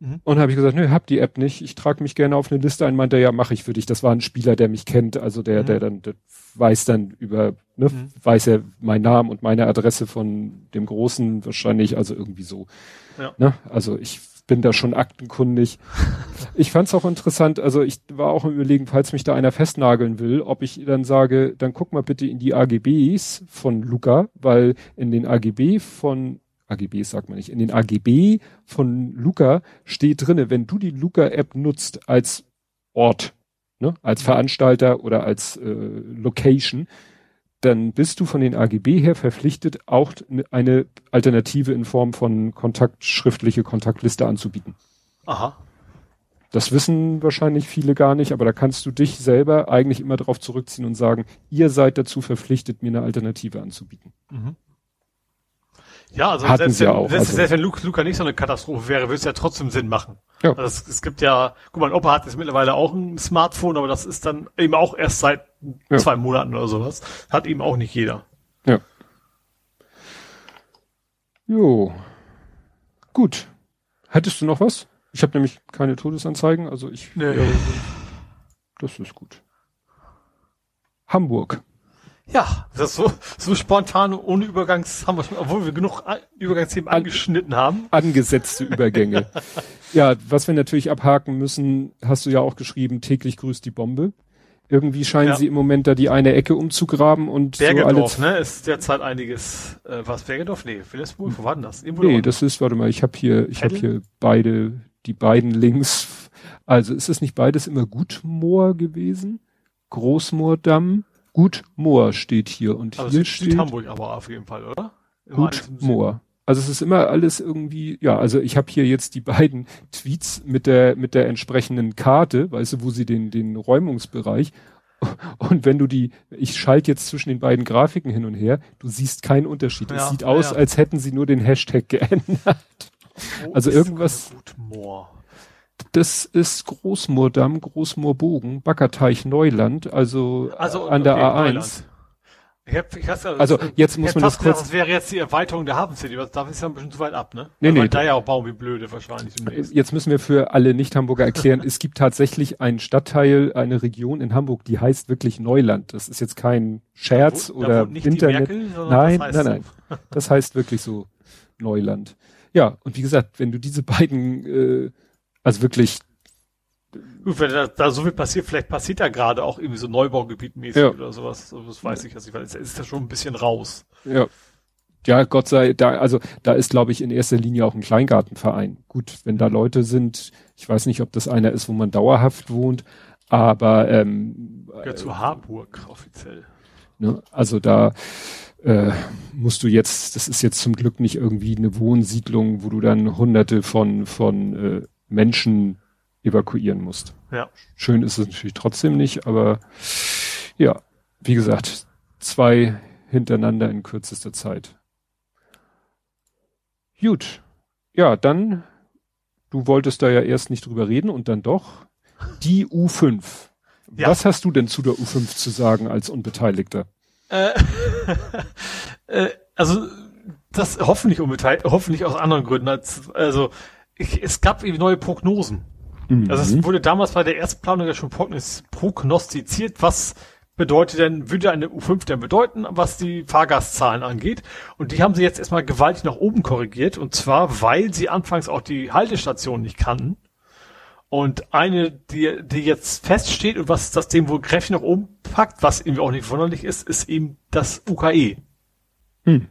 Mhm. Und habe ich gesagt, nö, hab die App nicht. Ich trage mich gerne auf eine Liste ein. Meinte, ja, mache ich für dich. Das war ein Spieler, der mich kennt, also der, mhm. der dann der weiß dann über, ne, mhm. weiß er meinen Namen und meine Adresse von dem Großen wahrscheinlich, also irgendwie so. Ja. Ne? Also ich bin da schon aktenkundig. ich fand es auch interessant, also ich war auch im Überlegen, falls mich da einer festnageln will, ob ich dann sage, dann guck mal bitte in die AGBs von Luca, weil in den AGB von AGBs sagt man nicht, in den AGB von Luca steht drinne, wenn du die Luca-App nutzt als Ort, ne, als Veranstalter oder als äh, Location, dann bist du von den AGB her verpflichtet, auch eine Alternative in Form von Kontakt, schriftliche Kontaktliste anzubieten. Aha. Das wissen wahrscheinlich viele gar nicht, aber da kannst du dich selber eigentlich immer darauf zurückziehen und sagen, ihr seid dazu verpflichtet, mir eine Alternative anzubieten. Mhm. Ja, also Hatten selbst, wenn, auch, selbst, also. selbst wenn Luca, Luca nicht so eine Katastrophe wäre, würde es ja trotzdem Sinn machen. Ja. Also es, es gibt ja, guck mal, Opa hat jetzt mittlerweile auch ein Smartphone, aber das ist dann eben auch erst seit ja. zwei Monaten oder sowas. Hat eben auch nicht jeder. Ja. Jo. Gut. Hättest du noch was? Ich habe nämlich keine Todesanzeigen, also ich. Nee. Ja, das ist gut. Hamburg. Ja, das ist so, so spontan ohne Übergangs haben wir schon, obwohl wir genug Übergangsthemen angeschnitten haben. Angesetzte Übergänge. ja, was wir natürlich abhaken müssen, hast du ja auch geschrieben, täglich grüßt die Bombe. Irgendwie scheinen ja. sie im Moment da die eine Ecke umzugraben und Bergedorf, so ne? Ist derzeit einiges. Äh, was Bergedorf? Nee, Willesburg, wo war denn das? Irgendwo nee, das ist, warte mal, ich habe hier, ich habe hier beide, die beiden Links. Also ist es nicht beides immer Gutmoor gewesen? Großmoordamm? Gut Moor steht hier und also hier steht Hamburg aber auf jeden Fall, oder? Gut Moor. Also es ist immer alles irgendwie, ja, also ich habe hier jetzt die beiden Tweets mit der mit der entsprechenden Karte, weißt du, wo sie den den Räumungsbereich und wenn du die, ich schalte jetzt zwischen den beiden Grafiken hin und her, du siehst keinen Unterschied. Ja, es sieht aus, ja. als hätten sie nur den Hashtag geändert. Wo also irgendwas. Moor? das ist Großmoordamm, Großmoorbogen, Backerteich Neuland, also, also an der okay, A1. Neuland. Ich hab, ich hasse, also, also jetzt muss man das kurz. Das wäre jetzt die Erweiterung der Hafen City, da ist ja ein bisschen zu weit ab, ne? Nee, nee. Da ja auch bauen wie blöde wahrscheinlich. Demnächst. Jetzt müssen wir für alle Nicht-Hamburger erklären, es gibt tatsächlich einen Stadtteil, eine Region in Hamburg, die heißt wirklich Neuland. Das ist jetzt kein Scherz da, oder da Internet. Merkel, nein, nein, nein. Das heißt wirklich so Neuland. Ja, und wie gesagt, wenn du diese beiden äh, also wirklich. Gut, wenn da, da so viel passiert, vielleicht passiert da gerade auch irgendwie so Neubaugebietmäßig ja. oder sowas. Das weiß ich jetzt nicht, weil es ist ja schon ein bisschen raus. Ja. Ja, Gott sei da, also da ist, glaube ich, in erster Linie auch ein Kleingartenverein. Gut, wenn da Leute sind, ich weiß nicht, ob das einer ist, wo man dauerhaft wohnt, aber ähm, ja, zu Harburg offiziell. Ne, also da äh, musst du jetzt, das ist jetzt zum Glück nicht irgendwie eine Wohnsiedlung, wo du dann hunderte von, von äh, Menschen evakuieren musst. Ja. Schön ist es natürlich trotzdem nicht, aber ja, wie gesagt, zwei hintereinander in kürzester Zeit. Gut. Ja, dann, du wolltest da ja erst nicht drüber reden und dann doch. Die U5. Ja. Was hast du denn zu der U5 zu sagen als Unbeteiligter? Äh, äh, also, das hoffentlich unbeteiligt, hoffentlich aus anderen Gründen als, also, ich, es gab irgendwie neue Prognosen. Mhm. Also es wurde damals bei der Erstplanung ja schon prognostiziert, was bedeutet denn, würde eine U5 denn bedeuten, was die Fahrgastzahlen angeht. Und die haben sie jetzt erstmal gewaltig nach oben korrigiert. Und zwar, weil sie anfangs auch die Haltestation nicht kannten. Und eine, die, die jetzt feststeht und was das dem wohl kräftig nach oben packt, was irgendwie auch nicht verwunderlich ist, ist eben das UKE. Hm.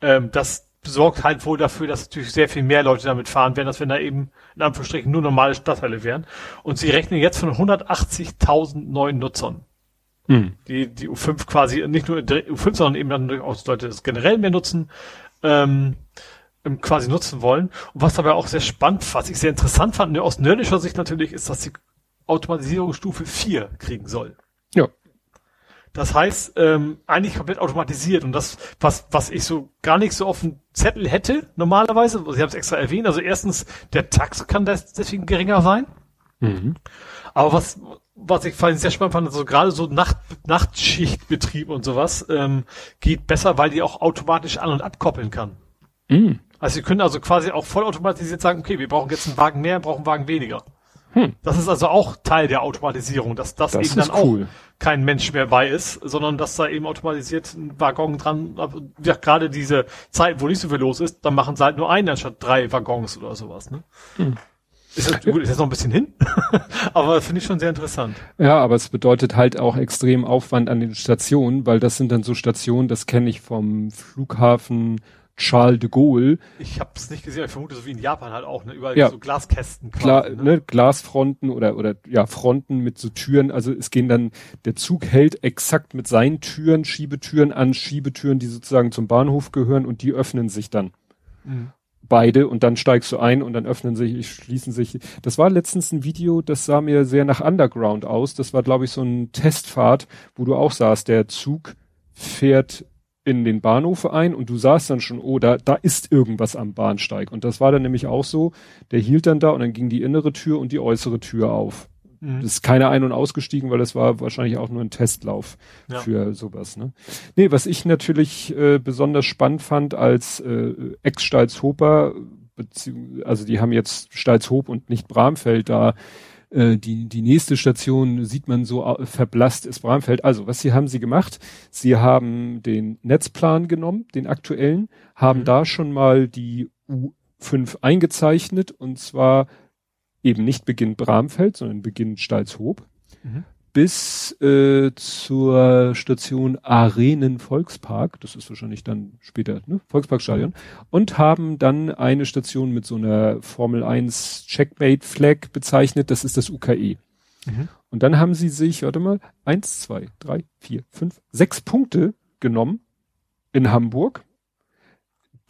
Ähm, das sorgt halt wohl dafür, dass natürlich sehr viel mehr Leute damit fahren werden, als wenn da eben in Anführungsstrichen nur normale Stadtteile wären. Und sie rechnen jetzt von 180.000 neuen Nutzern. Hm. Die, die U5 quasi nicht nur U5, sondern eben dann durchaus Leute das generell mehr nutzen. Ähm, ähm, quasi nutzen wollen. Und was dabei auch sehr spannend, was ich sehr interessant fand, aus nerdischer Sicht natürlich, ist, dass die Automatisierungsstufe 4 kriegen soll. Das heißt, ähm, eigentlich komplett automatisiert und das, was, was ich so gar nicht so auf dem Zettel hätte, normalerweise, Sie haben es extra erwähnt, also erstens, der Tax kann deswegen geringer sein. Mhm. Aber was, was ich sehr spannend fand, also gerade so Nacht, Nachtschichtbetrieb und sowas, ähm, geht besser, weil die auch automatisch an- und abkoppeln kann. Mhm. Also Sie können also quasi auch vollautomatisiert sagen, okay, wir brauchen jetzt einen Wagen mehr, brauchen einen Wagen weniger. Hm. Das ist also auch Teil der Automatisierung, dass das, das eben dann cool. auch kein Mensch mehr bei ist, sondern dass da eben automatisiert ein Waggon dran, ja, gerade diese Zeit, wo nicht so viel los ist, dann machen sie halt nur einen anstatt drei Waggons oder sowas. Ne? Hm. Ist, das, gut, ist jetzt noch ein bisschen hin, aber finde ich schon sehr interessant. Ja, aber es bedeutet halt auch extrem Aufwand an den Stationen, weil das sind dann so Stationen, das kenne ich vom Flughafen Charles de Gaulle. Ich habe es nicht gesehen, ich vermute so wie in Japan halt auch, ne? überall ja. so Glaskästen. Quasi, Klar, ne? ne? Glasfronten oder oder ja Fronten mit so Türen. Also es gehen dann der Zug hält exakt mit seinen Türen Schiebetüren an Schiebetüren, die sozusagen zum Bahnhof gehören und die öffnen sich dann. Mhm. Beide und dann steigst du ein und dann öffnen sich, schließen sich. Das war letztens ein Video, das sah mir sehr nach Underground aus. Das war, glaube ich, so ein Testfahrt, wo du auch sahst, der Zug fährt in den Bahnhof ein und du sahst dann schon, oh, da, da ist irgendwas am Bahnsteig. Und das war dann nämlich auch so, der hielt dann da und dann ging die innere Tür und die äußere Tür auf. Mhm. Das ist keiner ein- und ausgestiegen, weil das war wahrscheinlich auch nur ein Testlauf ja. für sowas. Ne? Nee, was ich natürlich äh, besonders spannend fand als äh, Ex-Stalzhoper, also die haben jetzt Stalzhoop und nicht Bramfeld da äh, die, die nächste Station sieht man so äh, verblasst ist Bramfeld. Also, was sie haben sie gemacht? Sie haben den Netzplan genommen, den aktuellen, haben mhm. da schon mal die U5 eingezeichnet und zwar eben nicht Beginn Bramfeld, sondern Beginn Stalzhoop. Mhm bis äh, zur Station Arenen Volkspark, das ist wahrscheinlich dann später, ne? Volksparkstadion, und haben dann eine Station mit so einer Formel 1 Checkmate Flag bezeichnet, das ist das UKE. Mhm. Und dann haben sie sich, warte mal, eins, zwei, drei, vier, fünf, sechs Punkte genommen in Hamburg,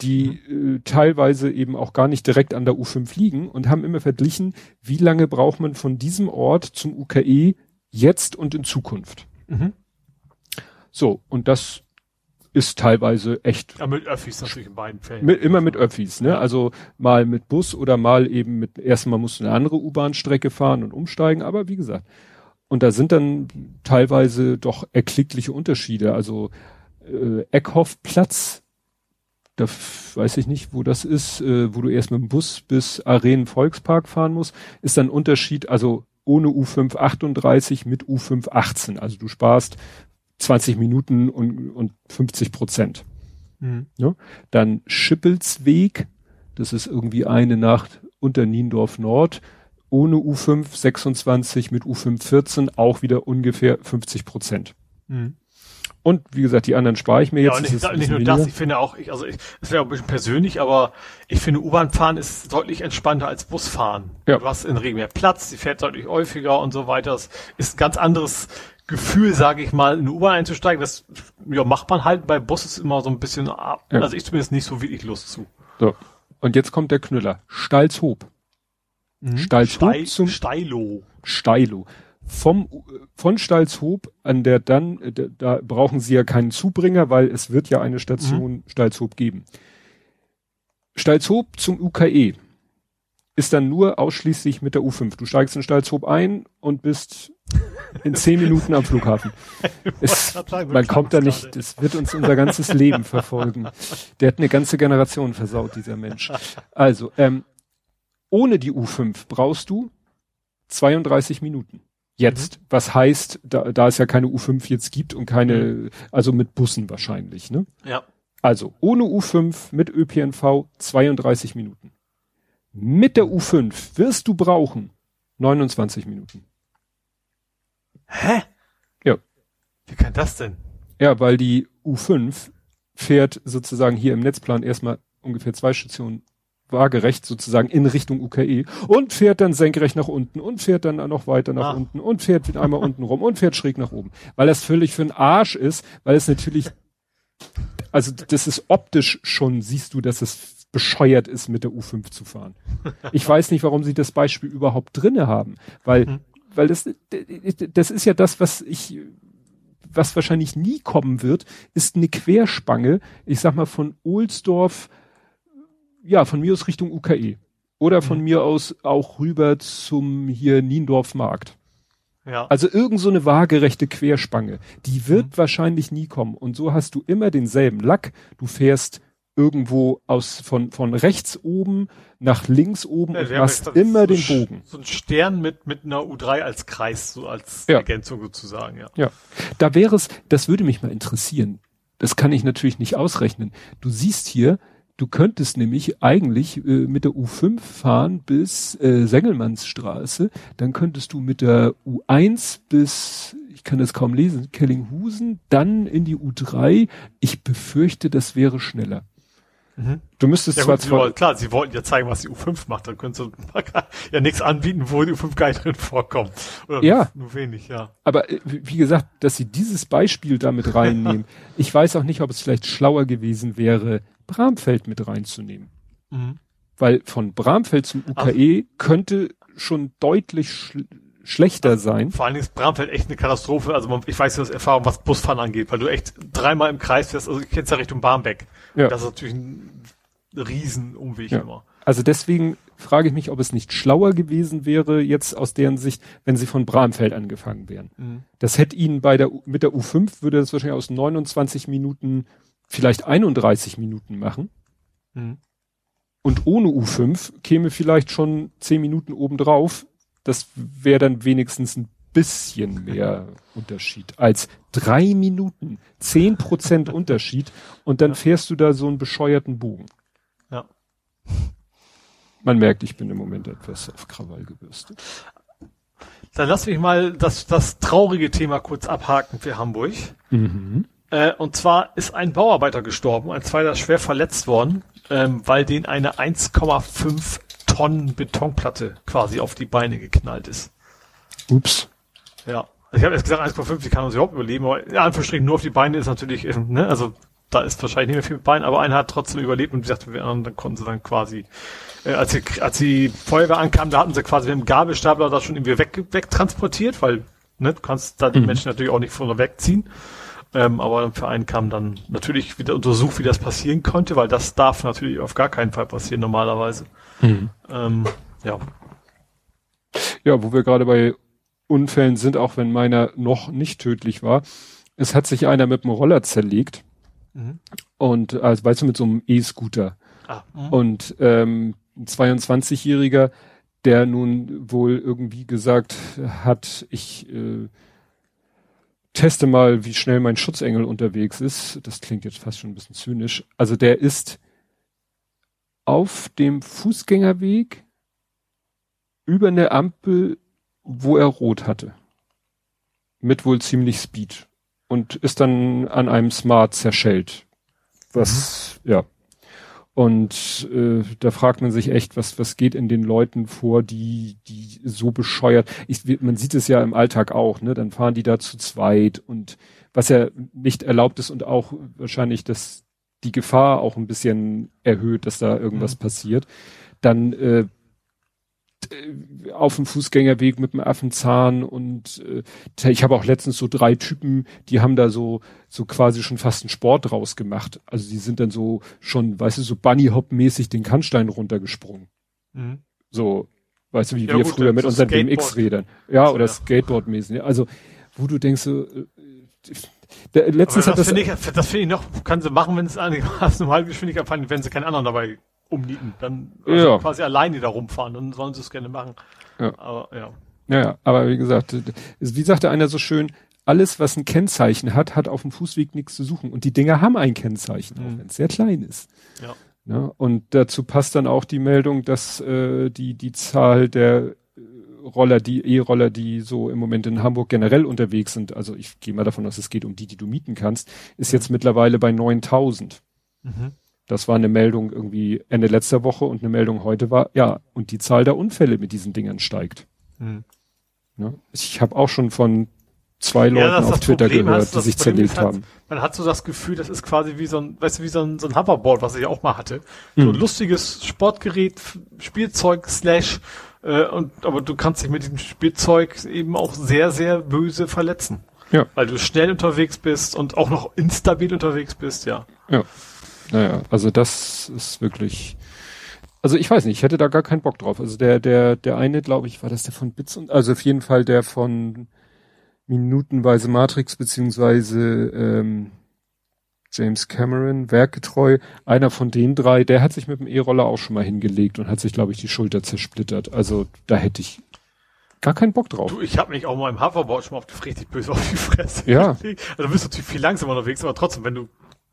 die mhm. äh, teilweise eben auch gar nicht direkt an der U5 liegen und haben immer verglichen, wie lange braucht man von diesem Ort zum UKE jetzt und in Zukunft. Mhm. So, und das ist teilweise echt. Ja, mit Öffis natürlich in beiden Fällen. Mit, immer mit Öffis, ne? Also mal mit Bus oder mal eben mit, erstmal musst du eine andere U-Bahn-Strecke fahren und umsteigen, aber wie gesagt. Und da sind dann teilweise doch erklickliche Unterschiede. Also äh, Eckhoffplatz, da weiß ich nicht, wo das ist, äh, wo du erst mit dem Bus bis Arenen Volkspark fahren musst, ist dann Unterschied, also ohne U5 38 mit U5 18. Also du sparst 20 Minuten und, und 50 Prozent. Mhm. Ja? Dann Schippelsweg, das ist irgendwie eine Nacht unter Niendorf Nord, ohne U5 26 mit U5 14 auch wieder ungefähr 50 Prozent. Mhm. Und wie gesagt, die anderen spare ich mir jetzt. Ja, nicht, nicht nur weniger. das, ich finde auch, ich, also ich, das wäre ein bisschen persönlich, aber ich finde U-Bahn fahren ist deutlich entspannter als Busfahren. Ja. Du hast in der Regel mehr Platz, sie fährt deutlich häufiger und so weiter. Das ist ein ganz anderes Gefühl, sage ich mal, in eine U-Bahn einzusteigen. Das ja, macht man halt bei Bus ist immer so ein bisschen, ja. also ich zumindest nicht so wirklich Lust zu. So. Und jetzt kommt der Knüller. Stalzhoop. Mhm. Stalzhoop Steil, zum Steilo. Steilo vom von Stalzhoop an der dann da, brauchen Sie ja keinen Zubringer, weil es wird ja eine Station mhm. Stalzhoop geben. Stalzhoop zum UKE ist dann nur ausschließlich mit der U5. Du steigst in Stalzhoop ein und bist in zehn Minuten am Flughafen. Es, man kommt da nicht, es wird uns unser ganzes Leben verfolgen. Der hat eine ganze Generation versaut, dieser Mensch. Also, ähm, ohne die U5 brauchst du 32 Minuten. Jetzt, mhm. was heißt, da, da es ja keine U5 jetzt gibt und keine, mhm. also mit Bussen wahrscheinlich, ne? Ja. Also ohne U5 mit ÖPNV 32 Minuten. Mit der U5 wirst du brauchen 29 Minuten. Hä? Ja. Wie kann das denn? Ja, weil die U5 fährt sozusagen hier im Netzplan erstmal ungefähr zwei Stationen waagerecht sozusagen in Richtung UKE und fährt dann senkrecht nach unten und fährt dann noch weiter nach ah. unten und fährt einmal unten rum und fährt schräg nach oben. Weil das völlig für den Arsch ist, weil es natürlich, also das ist optisch schon, siehst du, dass es bescheuert ist, mit der U5 zu fahren. Ich weiß nicht, warum sie das Beispiel überhaupt drinne haben, weil, mhm. weil das, das ist ja das, was ich, was wahrscheinlich nie kommen wird, ist eine Querspange, ich sag mal von Ohlsdorf ja, von mir aus Richtung UKE. Oder von mhm. mir aus auch rüber zum hier Niendorf Markt. Ja. Also irgend so eine waagerechte Querspange. Die wird mhm. wahrscheinlich nie kommen. Und so hast du immer denselben Lack. Du fährst irgendwo aus von von rechts oben nach links oben ja, und hast immer so den Bogen. So ein Stern mit mit einer U3 als Kreis, so als ja. Ergänzung sozusagen, ja. Ja. Da wäre es, das würde mich mal interessieren. Das kann ich natürlich nicht ausrechnen. Du siehst hier, Du könntest nämlich eigentlich äh, mit der U5 fahren bis äh, Sengelmannsstraße, dann könntest du mit der U1 bis, ich kann das kaum lesen, Kellinghusen, dann in die U3. Ich befürchte, das wäre schneller. Mhm. Du müsstest ja, zwar, gut, zwar wollen, klar, sie wollten ja zeigen, was die U5 macht, dann könntest du ja nichts anbieten, wo die U5 gar nicht drin vorkommt. Oder ja. Nur wenig, ja. Aber äh, wie gesagt, dass sie dieses Beispiel damit reinnehmen, ich weiß auch nicht, ob es vielleicht schlauer gewesen wäre, Bramfeld mit reinzunehmen. Mhm. Weil von Bramfeld zum UKE Ach. könnte schon deutlich schl schlechter also, sein. Vor allen Dingen ist Bramfeld echt eine Katastrophe. Also man, ich weiß ja aus Erfahrung, was Busfahren angeht, weil du echt dreimal im Kreis fährst. Also ich kenn's ja Richtung Barmbek. Ja. Das ist natürlich ein Riesenumweg ja. immer. Also deswegen frage ich mich, ob es nicht schlauer gewesen wäre, jetzt aus deren Sicht, wenn sie von Bramfeld angefangen wären. Mhm. Das hätte ihnen bei der, mit der U5 würde das wahrscheinlich aus 29 Minuten vielleicht 31 Minuten machen. Mhm. Und ohne U5 käme vielleicht schon 10 Minuten obendrauf. Das wäre dann wenigstens ein bisschen mehr Unterschied als drei Minuten, zehn Prozent Unterschied und dann fährst du da so einen bescheuerten Bogen. Ja. Man merkt, ich bin im Moment etwas auf Krawall gebürstet. Dann lass mich mal das, das traurige Thema kurz abhaken für Hamburg. Mhm. Äh, und zwar ist ein Bauarbeiter gestorben, ein zweiter schwer verletzt worden, ähm, weil den eine 1,5 Tonnen Betonplatte quasi auf die Beine geknallt ist. Ups. Ja. Also ich habe erst gesagt 1,5, die kann uns überhaupt überleben, aber in Anführungsstrichen nur auf die Beine ist natürlich, äh, ne, also da ist wahrscheinlich nicht mehr viel mit Beinen, aber einer hat trotzdem überlebt und wie gesagt, wir anderen, dann konnten sie dann quasi, äh, als, die, als die Feuerwehr ankam, da hatten sie quasi mit dem Gabelstapler das schon irgendwie weg, wegtransportiert, weil ne, du kannst da die mhm. Menschen natürlich auch nicht vorne wegziehen. Ähm, aber im Verein kam dann natürlich wieder untersucht, wie das passieren konnte, weil das darf natürlich auf gar keinen Fall passieren normalerweise. Mhm. Ähm, ja. Ja, wo wir gerade bei Unfällen sind, auch wenn meiner noch nicht tödlich war. Es hat sich einer mit dem Roller zerlegt. Mhm. Und also weißt du, mit so einem E-Scooter. Ah, mhm. und ähm, ein 22-Jähriger, der nun wohl irgendwie gesagt hat, ich äh, teste mal, wie schnell mein Schutzengel unterwegs ist. Das klingt jetzt fast schon ein bisschen zynisch. Also der ist auf dem Fußgängerweg über eine Ampel, wo er rot hatte. Mit wohl ziemlich Speed. Und ist dann an einem Smart zerschellt. Was, mhm. ja. Und äh, da fragt man sich echt, was, was geht in den Leuten vor, die, die so bescheuert. Ich, man sieht es ja im Alltag auch, ne? Dann fahren die da zu zweit und was ja nicht erlaubt ist und auch wahrscheinlich das die Gefahr auch ein bisschen erhöht, dass da irgendwas mhm. passiert. Dann äh, auf dem Fußgängerweg mit dem Affenzahn und äh, ich habe auch letztens so drei Typen, die haben da so so quasi schon fast einen Sport draus gemacht. Also die sind dann so schon, weißt du, so Bunny Hop mäßig den Kannstein runtergesprungen. Mhm. So, weißt du, wie ja, wir gut, früher mit so unseren BMX Rädern. Ja, oder ja. Skateboard mäßig. Also, wo du denkst so äh, der, letztens das hat das finde ich, das finde ich noch, kann sie machen, wenn es einigermaßen normal Geschwindigkeit fahren, wenn sie keinen anderen dabei umnieten. Dann also ja. quasi alleine da rumfahren, dann sollen sie es gerne machen. Ja. Aber, ja. Ja, aber wie gesagt, wie sagte einer so schön, alles, was ein Kennzeichen hat, hat auf dem Fußweg nichts zu suchen. Und die Dinger haben ein Kennzeichen, mhm. auch wenn es sehr klein ist. Ja. ja. Und dazu passt dann auch die Meldung, dass äh, die, die Zahl der äh, Roller, die E-Roller, die so im Moment in Hamburg generell unterwegs sind, also ich gehe mal davon aus, es geht um die, die du mieten kannst, ist jetzt mittlerweile bei 9000. Mhm. Das war eine Meldung irgendwie Ende letzter Woche und eine Meldung heute war, ja, und die Zahl der Unfälle mit diesen Dingern steigt. Mhm. Ja, ich habe auch schon von zwei Leuten ja, auf Twitter Problem gehört, hast, die sich zerlegt haben. Man hat so das Gefühl, das ist quasi wie so ein, weißt du, wie so ein, so ein Hoverboard, was ich auch mal hatte. So ein mhm. lustiges Sportgerät, Spielzeug, Slash, äh, und, aber du kannst dich mit diesem Spielzeug eben auch sehr, sehr böse verletzen. Ja. Weil du schnell unterwegs bist und auch noch instabil unterwegs bist, ja. Ja. Naja, also das ist wirklich, also ich weiß nicht, ich hätte da gar keinen Bock drauf. Also der, der, der eine, glaube ich, war das der von Bits und, also auf jeden Fall der von Minutenweise Matrix beziehungsweise ähm, James Cameron, werkgetreu. Einer von den drei, der hat sich mit dem E-Roller auch schon mal hingelegt und hat sich, glaube ich, die Schulter zersplittert. Also da hätte ich gar keinen Bock drauf. Du, ich habe mich auch mal im Hoverboard schon mal auf die, richtig böse auf die Fresse ja. gelegt. Also du bist natürlich viel langsamer unterwegs, aber trotzdem, wenn du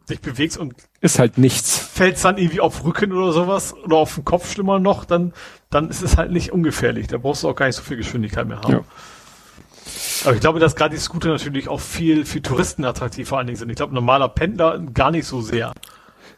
dich bewegst und ist halt nichts. Fällst dann irgendwie auf Rücken oder sowas oder auf den Kopf schlimmer noch, dann, dann ist es halt nicht ungefährlich. Da brauchst du auch gar nicht so viel Geschwindigkeit mehr haben. Ja. Aber ich glaube, dass gerade die Scooter natürlich auch viel für Touristen attraktiv vor allen Dingen sind. Ich glaube, normaler Pendler gar nicht so sehr.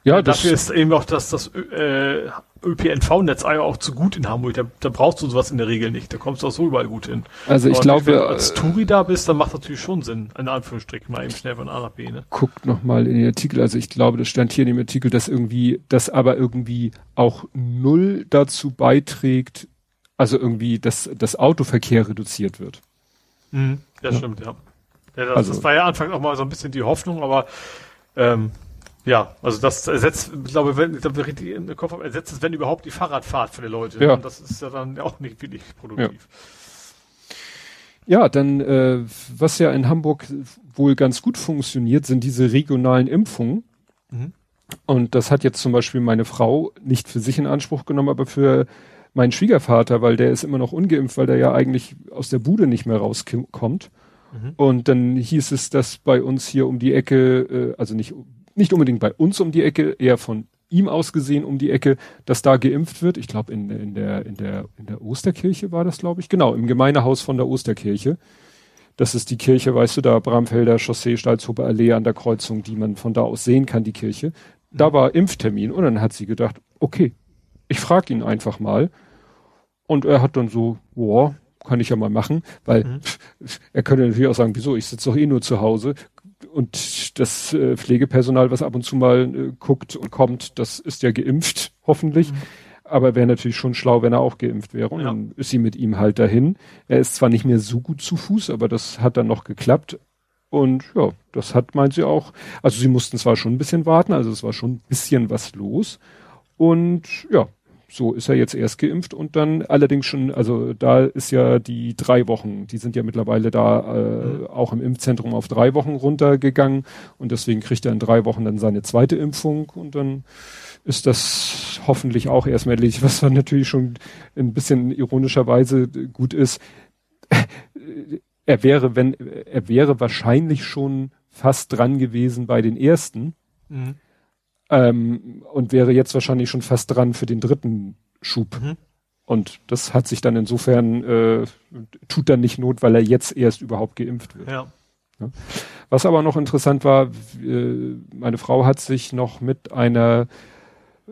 Ja, das dafür ist eben auch das, das äh, ÖPNV-Netz auch zu gut in Hamburg. Da, da brauchst du sowas in der Regel nicht. Da kommst du auch so überall gut hin. Also ich glaube, wenn du als Touri da bist, dann macht das natürlich schon Sinn, in Anführungsstrichen mal eben schnell von A nach B. Ne? Guckt nochmal in den Artikel. Also ich glaube, das stand hier in dem Artikel, dass irgendwie, dass aber irgendwie auch null dazu beiträgt, also irgendwie, dass das Autoverkehr reduziert wird. Mhm, das ja. stimmt, ja. ja das, also, das war ja anfangs auch mal so ein bisschen die Hoffnung, aber ähm, ja, also das ersetzt, ich glaube, wenn ich glaube, richtig den Kopf habe, ersetzt es, wenn überhaupt, die Fahrradfahrt für die Leute. Ja. Und das ist ja dann auch nicht wirklich produktiv. Ja, ja dann, äh, was ja in Hamburg wohl ganz gut funktioniert, sind diese regionalen Impfungen. Mhm. Und das hat jetzt zum Beispiel meine Frau nicht für sich in Anspruch genommen, aber für meinen Schwiegervater, weil der ist immer noch ungeimpft, weil der ja eigentlich aus der Bude nicht mehr rauskommt. Mhm. Und dann hieß es, dass bei uns hier um die Ecke, äh, also nicht nicht unbedingt bei uns um die Ecke, eher von ihm aus gesehen um die Ecke, dass da geimpft wird. Ich glaube in, in der in der in der Osterkirche war das, glaube ich. Genau, im Gemeindehaus von der Osterkirche. Das ist die Kirche, weißt du, da Bramfelder Chaussee, Stalzhofer Allee an der Kreuzung, die man von da aus sehen kann, die Kirche. Da mhm. war Impftermin und dann hat sie gedacht, okay, ich frage ihn einfach mal. Und er hat dann so, boah, kann ich ja mal machen, weil mhm. er könnte natürlich auch sagen, wieso, ich sitze doch eh nur zu Hause, und das äh, Pflegepersonal, was ab und zu mal äh, guckt und kommt, das ist ja geimpft, hoffentlich. Mhm. Aber wäre natürlich schon schlau, wenn er auch geimpft wäre. Und ja. dann ist sie mit ihm halt dahin. Er ist zwar nicht mehr so gut zu Fuß, aber das hat dann noch geklappt. Und ja, das hat, meint sie auch. Also sie mussten zwar schon ein bisschen warten, also es war schon ein bisschen was los. Und ja, so ist er jetzt erst geimpft und dann allerdings schon, also da ist ja die drei Wochen, die sind ja mittlerweile da äh, mhm. auch im Impfzentrum auf drei Wochen runtergegangen und deswegen kriegt er in drei Wochen dann seine zweite Impfung und dann ist das hoffentlich auch erstmal erledigt, was dann natürlich schon ein bisschen ironischerweise gut ist. er wäre, wenn, er wäre wahrscheinlich schon fast dran gewesen bei den ersten. Mhm ähm, und wäre jetzt wahrscheinlich schon fast dran für den dritten Schub. Mhm. Und das hat sich dann insofern, äh, tut dann nicht Not, weil er jetzt erst überhaupt geimpft wird. Ja. ja. Was aber noch interessant war, äh, meine Frau hat sich noch mit einer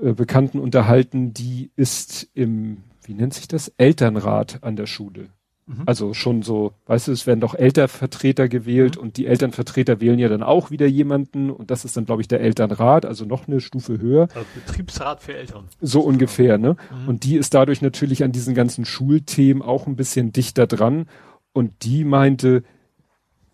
äh, Bekannten unterhalten, die ist im, wie nennt sich das, Elternrat an der Schule. Mhm. Also schon so, weißt du, es werden doch Elternvertreter gewählt mhm. und die Elternvertreter wählen ja dann auch wieder jemanden und das ist dann, glaube ich, der Elternrat, also noch eine Stufe höher. Also Betriebsrat für Eltern. So ungefähr, ne? Mhm. Und die ist dadurch natürlich an diesen ganzen Schulthemen auch ein bisschen dichter dran und die meinte,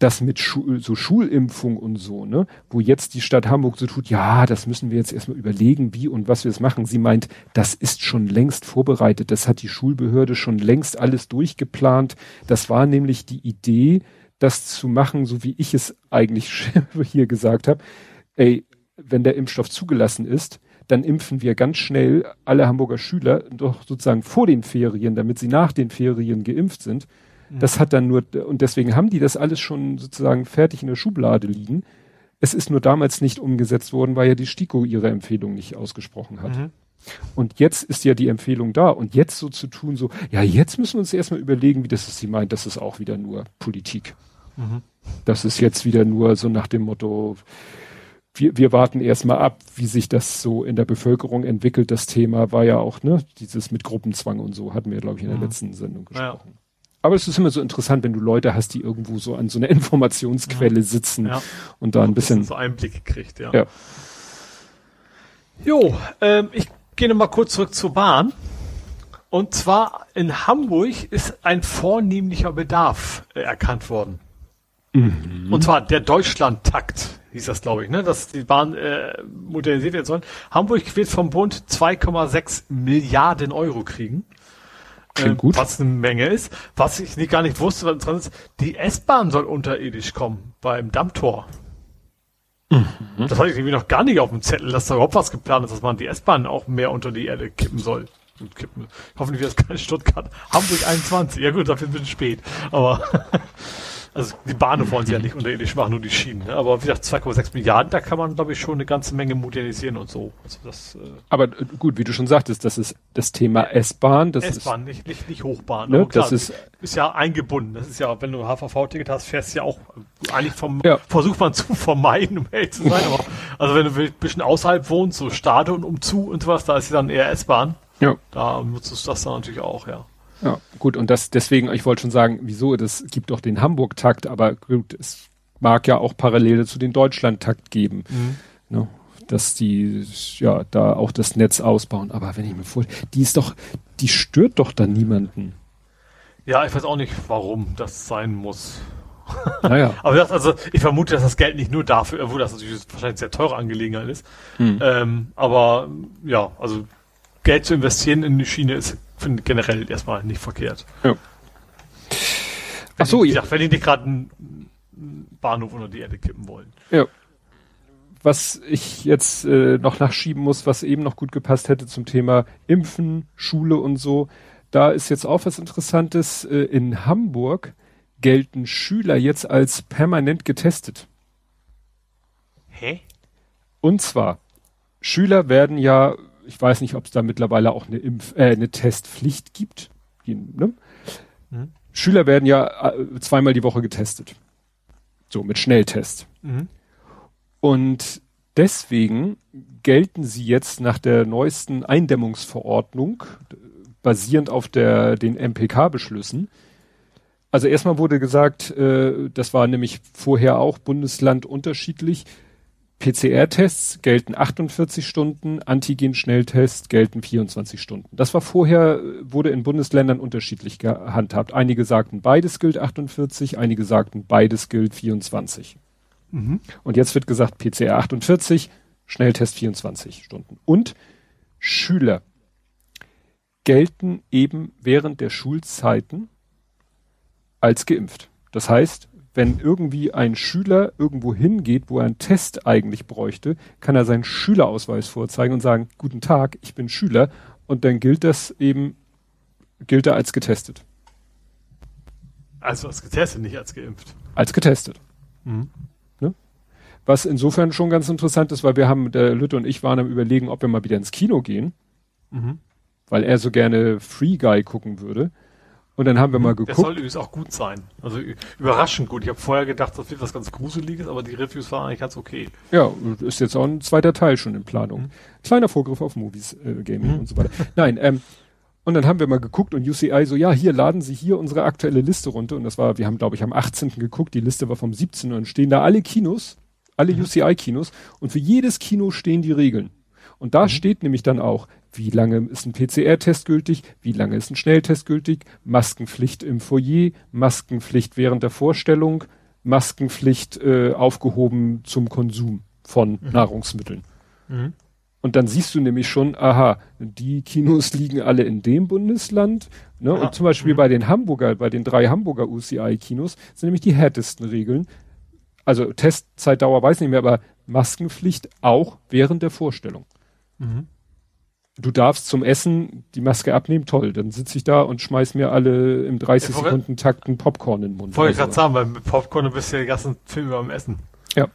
das mit Schu so Schulimpfung und so, ne, wo jetzt die Stadt Hamburg so tut, ja, das müssen wir jetzt erstmal überlegen, wie und was wir es machen. Sie meint, das ist schon längst vorbereitet, das hat die Schulbehörde schon längst alles durchgeplant. Das war nämlich die Idee, das zu machen, so wie ich es eigentlich hier gesagt habe. Ey, wenn der Impfstoff zugelassen ist, dann impfen wir ganz schnell alle Hamburger Schüler doch sozusagen vor den Ferien, damit sie nach den Ferien geimpft sind. Das hat dann nur, und deswegen haben die das alles schon sozusagen fertig in der Schublade liegen. Es ist nur damals nicht umgesetzt worden, weil ja die STIKO ihre Empfehlung nicht ausgesprochen hat. Mhm. Und jetzt ist ja die Empfehlung da. Und jetzt so zu tun, so, ja, jetzt müssen wir uns erstmal überlegen, wie das ist. Sie meint, das ist auch wieder nur Politik. Mhm. Das ist jetzt wieder nur so nach dem Motto, wir, wir warten erstmal ab, wie sich das so in der Bevölkerung entwickelt. Das Thema war ja auch, ne, dieses mit Gruppenzwang und so, hatten wir, glaube ich, in der mhm. letzten Sendung gesprochen. Ja. Aber es ist immer so interessant, wenn du Leute hast, die irgendwo so an so einer Informationsquelle sitzen ja. und da ein bisschen, bisschen so Einblicke kriegt, ja. ja. Jo, ähm, ich gehe noch mal kurz zurück zur Bahn. Und zwar in Hamburg ist ein vornehmlicher Bedarf äh, erkannt worden. Mhm. Und zwar der Deutschlandtakt hieß das, glaube ich, ne, dass die Bahn äh, modernisiert werden soll. Hamburg wird vom Bund 2,6 Milliarden Euro kriegen. Klingt gut. Was eine Menge ist. Was ich nicht, gar nicht wusste, was dran ist, die S-Bahn soll unterirdisch kommen beim Dammtor. Mhm. Das hatte ich irgendwie noch gar nicht auf dem Zettel, dass da überhaupt was geplant ist, dass man die S-Bahn auch mehr unter die Erde kippen soll. Kippen. Hoffentlich wird es kein Stuttgart. Hamburg 21. Ja gut, dafür ein bisschen spät. Aber Also die Bahnhof wollen sie ja nicht unterirdisch machen, nur die Schienen. Ne? Aber wie gesagt, 2,6 Milliarden, da kann man, glaube ich, schon eine ganze Menge modernisieren und so. Also das, äh Aber äh, gut, wie du schon sagtest, das ist das Thema S-Bahn. S-Bahn, nicht, nicht, nicht Hochbahn. Ne? Klar, das ist, ist ja eingebunden. Das ist ja, wenn du ein HVV-Ticket hast, fährst du ja auch eigentlich vom, ja. versucht man zu vermeiden, um ehrlich zu sein. Aber, also wenn du ein bisschen außerhalb wohnst, so Stade und umzu und sowas, da ist ja dann eher S-Bahn. Ja. Da nutzt du das dann natürlich auch, ja. Ja, gut, und das deswegen, ich wollte schon sagen, wieso, das gibt doch den Hamburg-Takt, aber gut, es mag ja auch Parallele zu den Deutschland-Takt geben. Mhm. Ne? Dass die ja da auch das Netz ausbauen. Aber wenn ich mir vor, die ist doch, die stört doch dann niemanden. Ja, ich weiß auch nicht, warum das sein muss. Naja. aber das, also ich vermute, dass das Geld nicht nur dafür, obwohl das natürlich wahrscheinlich sehr teure Angelegenheit ist. Mhm. Ähm, aber ja, also Geld zu investieren in die Schiene ist finde generell erstmal nicht verkehrt. Ja. Ach so, ja. Wenn die nicht gerade einen Bahnhof unter die Erde kippen wollen. Ja. Was ich jetzt äh, noch nachschieben muss, was eben noch gut gepasst hätte zum Thema Impfen, Schule und so, da ist jetzt auch was Interessantes. Äh, in Hamburg gelten Schüler jetzt als permanent getestet. Hä? Und zwar, Schüler werden ja ich weiß nicht, ob es da mittlerweile auch eine Impf, äh, eine Testpflicht gibt. Die, ne? mhm. Schüler werden ja äh, zweimal die Woche getestet. So, mit Schnelltest. Mhm. Und deswegen gelten sie jetzt nach der neuesten Eindämmungsverordnung, basierend auf der, den MPK-Beschlüssen. Also erstmal wurde gesagt, äh, das war nämlich vorher auch Bundesland unterschiedlich, PCR-Tests gelten 48 Stunden, Antigen-Schnelltests gelten 24 Stunden. Das war vorher, wurde in Bundesländern unterschiedlich gehandhabt. Einige sagten, beides gilt 48, einige sagten, beides gilt 24. Mhm. Und jetzt wird gesagt, PCR 48, Schnelltest 24 Stunden. Und Schüler gelten eben während der Schulzeiten als geimpft. Das heißt, wenn irgendwie ein Schüler irgendwo hingeht, wo er einen Test eigentlich bräuchte, kann er seinen Schülerausweis vorzeigen und sagen, guten Tag, ich bin Schüler und dann gilt das eben, gilt er als getestet. Also als getestet, nicht als geimpft. Als getestet. Mhm. Ne? Was insofern schon ganz interessant ist, weil wir haben, der Lütte und ich waren am überlegen, ob wir mal wieder ins Kino gehen, mhm. weil er so gerne Free Guy gucken würde. Und dann haben wir mal geguckt. Der soll übrigens auch gut sein. Also überraschend gut. Ich habe vorher gedacht, das wird was ganz Gruseliges, aber die Reviews waren eigentlich ganz okay. Ja, ist jetzt auch ein zweiter Teil schon in Planung. Mhm. Kleiner Vorgriff auf Movies äh, Gaming mhm. und so weiter. Nein, ähm, und dann haben wir mal geguckt und UCI so, ja, hier laden Sie hier unsere aktuelle Liste runter. Und das war, wir haben, glaube ich, am 18. geguckt, die Liste war vom 17. und stehen da alle Kinos, alle mhm. UCI-Kinos. Und für jedes Kino stehen die Regeln. Und da mhm. steht nämlich dann auch, wie lange ist ein PCR-Test gültig, wie lange ist ein Schnelltest gültig, Maskenpflicht im Foyer, Maskenpflicht während der Vorstellung, Maskenpflicht äh, aufgehoben zum Konsum von mhm. Nahrungsmitteln. Mhm. Und dann siehst du nämlich schon, aha, die Kinos liegen alle in dem Bundesland. Ne? Ja. Und zum Beispiel mhm. bei den Hamburger, bei den drei Hamburger UCI-Kinos sind nämlich die härtesten Regeln. Also Testzeitdauer weiß nicht mehr, aber Maskenpflicht auch während der Vorstellung. Mhm du darfst zum Essen die Maske abnehmen, toll. Dann sitze ich da und schmeiß mir alle im 30 ja, Sekunden Takt einen Popcorn in den Mund. Wollte ich gerade sagen, weil mit Popcorn bist du ja den ganzen Film über am Essen. Ja,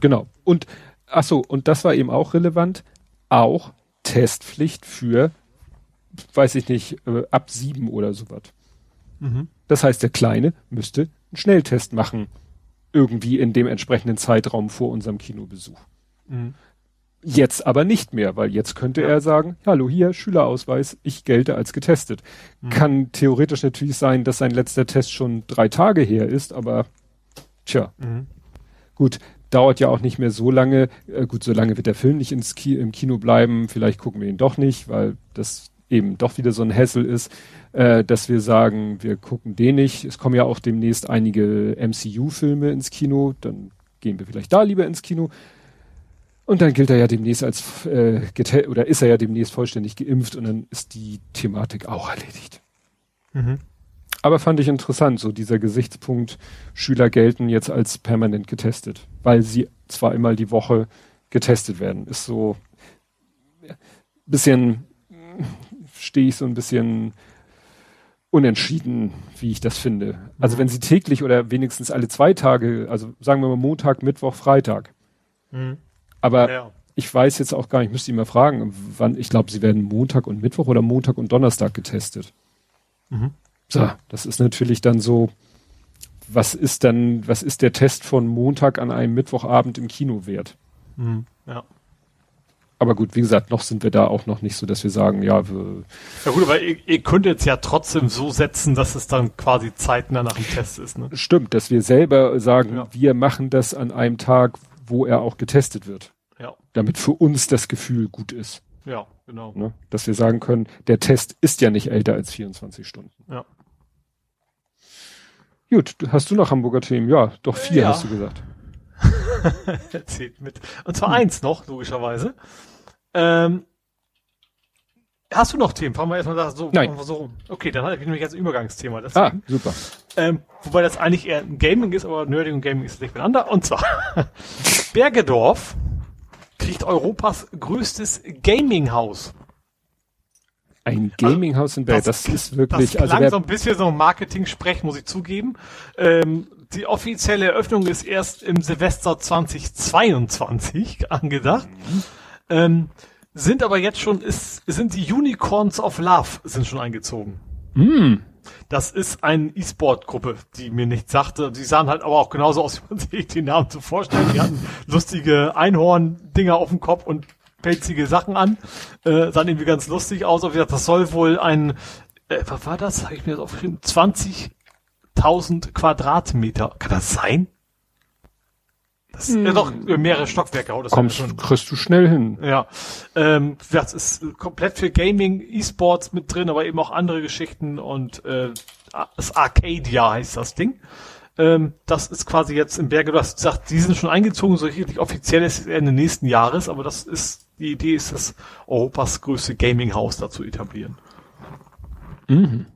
genau. Und ach so, und das war eben auch relevant. Auch Testpflicht für, weiß ich nicht, äh, ab sieben oder sowas. Mhm. Das heißt, der Kleine müsste einen Schnelltest machen, irgendwie in dem entsprechenden Zeitraum vor unserem Kinobesuch. Mhm. Jetzt aber nicht mehr, weil jetzt könnte ja. er sagen, hallo hier, Schülerausweis, ich gelte als getestet. Mhm. Kann theoretisch natürlich sein, dass sein letzter Test schon drei Tage her ist, aber tja. Mhm. Gut, dauert ja auch nicht mehr so lange. Äh, gut, so lange wird der Film nicht ins Ki im Kino bleiben. Vielleicht gucken wir ihn doch nicht, weil das eben doch wieder so ein Hassel ist, äh, dass wir sagen, wir gucken den nicht. Es kommen ja auch demnächst einige MCU-Filme ins Kino. Dann gehen wir vielleicht da lieber ins Kino. Und dann gilt er ja demnächst als äh, oder ist er ja demnächst vollständig geimpft und dann ist die Thematik auch erledigt. Mhm. Aber fand ich interessant, so dieser Gesichtspunkt, Schüler gelten jetzt als permanent getestet, weil sie zwar einmal die Woche getestet werden. Ist so ja, bisschen, stehe ich so ein bisschen unentschieden, wie ich das finde. Also mhm. wenn sie täglich oder wenigstens alle zwei Tage, also sagen wir mal Montag, Mittwoch, Freitag. Mhm. Aber ja. ich weiß jetzt auch gar nicht, müsste ich mal fragen, wann, ich glaube, sie werden Montag und Mittwoch oder Montag und Donnerstag getestet. Mhm. So, das ist natürlich dann so, was ist dann, was ist der Test von Montag an einem Mittwochabend im Kino wert? Mhm, ja. Aber gut, wie gesagt, noch sind wir da auch noch nicht so, dass wir sagen, ja, wir Ja gut, aber ihr, ihr könnt jetzt ja trotzdem so setzen, dass es dann quasi zeitnah nach dem Test ist, ne? Stimmt, dass wir selber sagen, ja. wir machen das an einem Tag, wo er auch getestet wird. Ja. Damit für uns das Gefühl gut ist. Ja, genau. Ne? Dass wir sagen können, der Test ist ja nicht älter als 24 Stunden. Ja. Gut, hast du noch Hamburger Themen? Ja, doch vier ja. hast du gesagt. Erzählt mit. Und zwar hm. eins noch, logischerweise. Ähm, hast du noch Themen? Fangen wir erstmal da so, Nein. so rum. Okay, dann habe ich nämlich jetzt ein Übergangsthema. Deswegen. Ah, super. Ähm, wobei das eigentlich eher ein Gaming ist, aber Nerding und Gaming ist nicht miteinander. Und zwar Bergedorf kriegt Europas größtes Gaming-Haus. Ein Gaming-Haus in Berg, das, das, ist wirklich. Das also klang also so ein bisschen so Marketing-Sprech, muss ich zugeben. Ähm, die offizielle Eröffnung ist erst im Silvester 2022 angedacht. Mhm. Ähm, sind aber jetzt schon, ist, sind die Unicorns of Love sind schon eingezogen. Mhm. Das ist eine E-Sport-Gruppe, die mir nichts sagte. Die sahen halt aber auch genauso aus, wie man sich die Namen zu vorstellen. Die hatten lustige Einhorn-Dinger auf dem Kopf und pelzige Sachen an. Äh, sahen irgendwie ganz lustig aus. Aber das soll wohl ein, äh, was war das? Habe ich mir das aufgeschrieben? 20.000 Quadratmeter. Kann das sein? Das hm. ja doch mehrere Stockwerke. Das Kommst, schon, kriegst du schnell hin. Ja, ähm, das ist komplett für Gaming, E-Sports mit drin, aber eben auch andere Geschichten und äh, das Arcadia heißt das Ding. Ähm, das ist quasi jetzt im Berge, du hast gesagt, die sind schon eingezogen, so richtig offiziell ist es Ende nächsten Jahres, aber das ist, die Idee ist das Europas größte Gaming-Haus da zu etablieren. Mhm.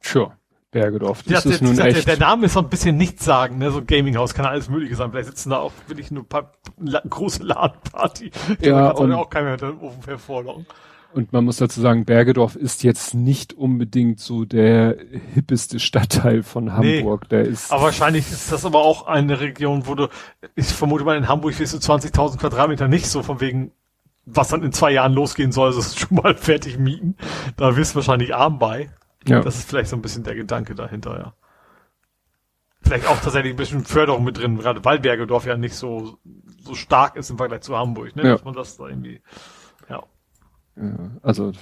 Sure. Bergedorf. Das ist nun echt. Der, Name ist so ein bisschen nichts sagen, ne? So Gaming-Haus kann alles Mögliche sein. Vielleicht sitzen da auch wirklich nur ein paar la große Ladenparty. Ja, und auch keiner den Ofen hervorlocken. Und man muss dazu sagen, Bergedorf ist jetzt nicht unbedingt so der hippeste Stadtteil von Hamburg. Nee, der ist. Aber wahrscheinlich ist das aber auch eine Region, wo du, ich vermute mal in Hamburg wirst du 20.000 Quadratmeter nicht so von wegen, was dann in zwei Jahren losgehen soll, das ist schon mal fertig mieten. Da wirst du wahrscheinlich arm bei. Ja. Das ist vielleicht so ein bisschen der Gedanke dahinter, ja. Vielleicht auch tatsächlich ein bisschen Förderung mit drin, gerade weil Bergedorf ja nicht so, so stark ist im Vergleich zu Hamburg, ne? Ja. Dass man das da irgendwie, ja. ja. Also,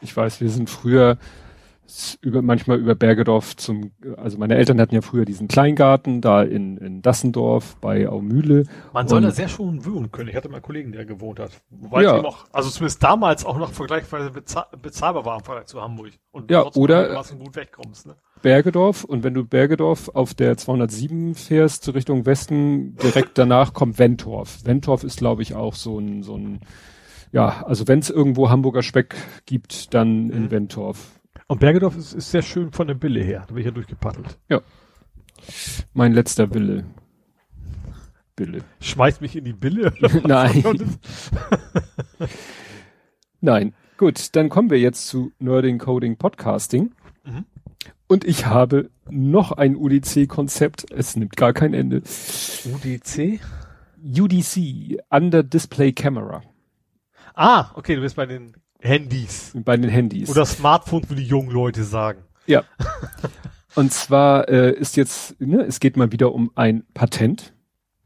ich weiß, wir sind früher, über, manchmal über Bergedorf zum, also meine Eltern hatten ja früher diesen Kleingarten da in, in Dassendorf bei Aumühle. Man soll da sehr schon wohnen können. Ich hatte mal einen Kollegen, der gewohnt hat. Wobei ja. noch, also zumindest damals auch noch vergleichsweise bezahl bezahlbar war im Vergleich zu Hamburg. Und ja, oder gut wegkommst, ne? Bergedorf und wenn du Bergedorf auf der 207 fährst Richtung Westen, direkt danach kommt Wentorf. Wentorf ist glaube ich auch so ein, so ein, ja, also wenn es irgendwo Hamburger Speck gibt, dann mhm. in Wentorf. Und Bergedorf ist, ist sehr schön von der Bille her. Da bin ich ja durchgepaddelt. Ja. Mein letzter Wille. Bille. Schmeißt mich in die Bille? Nein. Nein. Gut, dann kommen wir jetzt zu Nerding Coding Podcasting. Mhm. Und ich habe noch ein UDC-Konzept. Es nimmt gar kein Ende. UDC? UDC, Under Display Camera. Ah, okay, du bist bei den Handys. Bei den Handys. Oder Smartphone, wie die jungen Leute sagen. Ja. Und zwar äh, ist jetzt, ne, es geht mal wieder um ein Patent,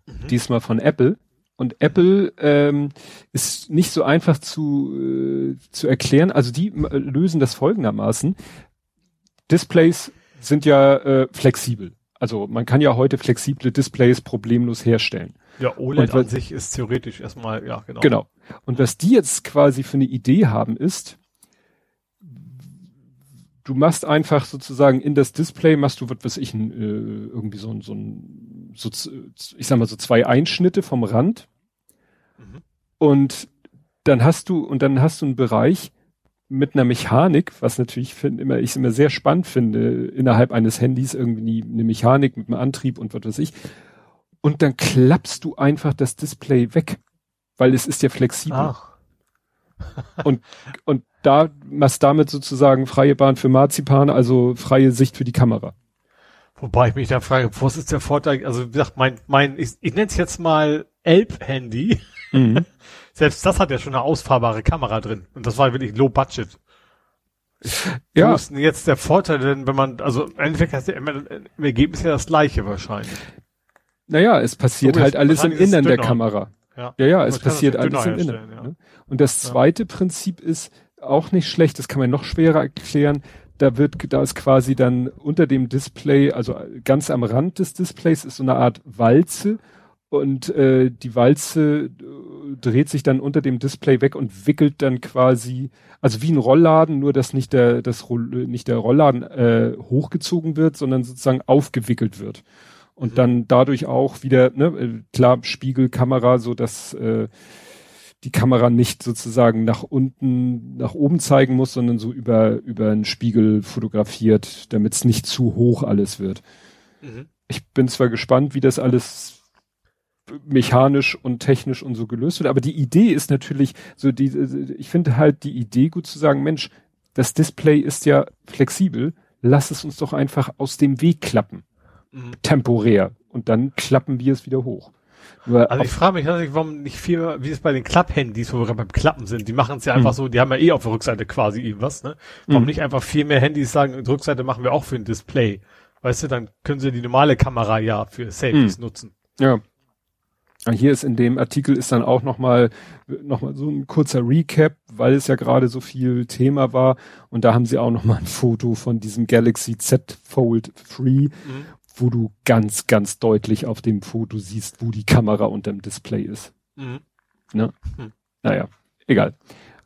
mhm. diesmal von Apple. Und Apple ähm, ist nicht so einfach zu, äh, zu erklären. Also die äh, lösen das folgendermaßen. Displays sind ja äh, flexibel. Also man kann ja heute flexible Displays problemlos herstellen. Ja, OLED und, an sich ist theoretisch erstmal, ja, genau. Genau. Und was die jetzt quasi für eine Idee haben, ist, du machst einfach sozusagen in das Display, machst du, was weiß ich, äh, irgendwie so ein, so ein, so, ich sag mal so zwei Einschnitte vom Rand. Mhm. Und dann hast du, und dann hast du einen Bereich mit einer Mechanik, was natürlich find, immer, ich immer sehr spannend finde, innerhalb eines Handys irgendwie eine Mechanik mit einem Antrieb und was weiß ich und dann klappst du einfach das Display weg, weil es ist ja flexibel. Ach. und, und da machst damit sozusagen freie Bahn für Marzipan, also freie Sicht für die Kamera. Wobei ich mich da frage, was ist der Vorteil? Also wie gesagt, mein, mein, ich, ich nenne es jetzt mal Elb-Handy. Mhm. Selbst das hat ja schon eine ausfahrbare Kamera drin. Und das war wirklich low budget. Ja. Wo ist denn jetzt der Vorteil denn, wenn man, also im Endeffekt hast du im Ergebnis ja das gleiche wahrscheinlich. Naja, es passiert so, halt alles im Innern der Kamera. Ja, ja, ja es passiert alles im Innern. Ja. Ne? Und das zweite ja. Prinzip ist auch nicht schlecht, das kann man noch schwerer erklären. Da wird, da ist quasi dann unter dem Display, also ganz am Rand des Displays ist so eine Art Walze und äh, die Walze dreht sich dann unter dem Display weg und wickelt dann quasi, also wie ein Rollladen, nur dass nicht der, das nicht der Rollladen äh, hochgezogen wird, sondern sozusagen aufgewickelt wird und mhm. dann dadurch auch wieder, ne, äh, klar, Spiegelkamera, so dass äh, die Kamera nicht sozusagen nach unten, nach oben zeigen muss, sondern so über, über einen Spiegel fotografiert, damit es nicht zu hoch alles wird. Mhm. Ich bin zwar gespannt, wie das alles mechanisch und technisch und so gelöst wird, aber die Idee ist natürlich so die, ich finde halt die Idee gut zu sagen, Mensch, das Display ist ja flexibel, lass es uns doch einfach aus dem Weg klappen mhm. temporär. Und dann klappen wir es wieder hoch. Nur also ich frage mich natürlich, warum nicht viel, wie es bei den Klapp-Handys, wo wir gerade beim Klappen sind, die machen es ja einfach mhm. so, die haben ja eh auf der Rückseite quasi irgendwas, ne? Warum mhm. nicht einfach viel mehr Handys sagen, die Rückseite machen wir auch für ein Display? Weißt du, dann können sie die normale Kamera ja für Selfies mhm. nutzen. Ja. Hier ist in dem Artikel ist dann auch nochmal noch mal so ein kurzer Recap, weil es ja gerade so viel Thema war. Und da haben sie auch nochmal ein Foto von diesem Galaxy Z Fold 3, mhm wo du ganz, ganz deutlich auf dem Foto siehst, wo die Kamera unter dem Display ist. Mhm. Ne? Mhm. Naja, egal.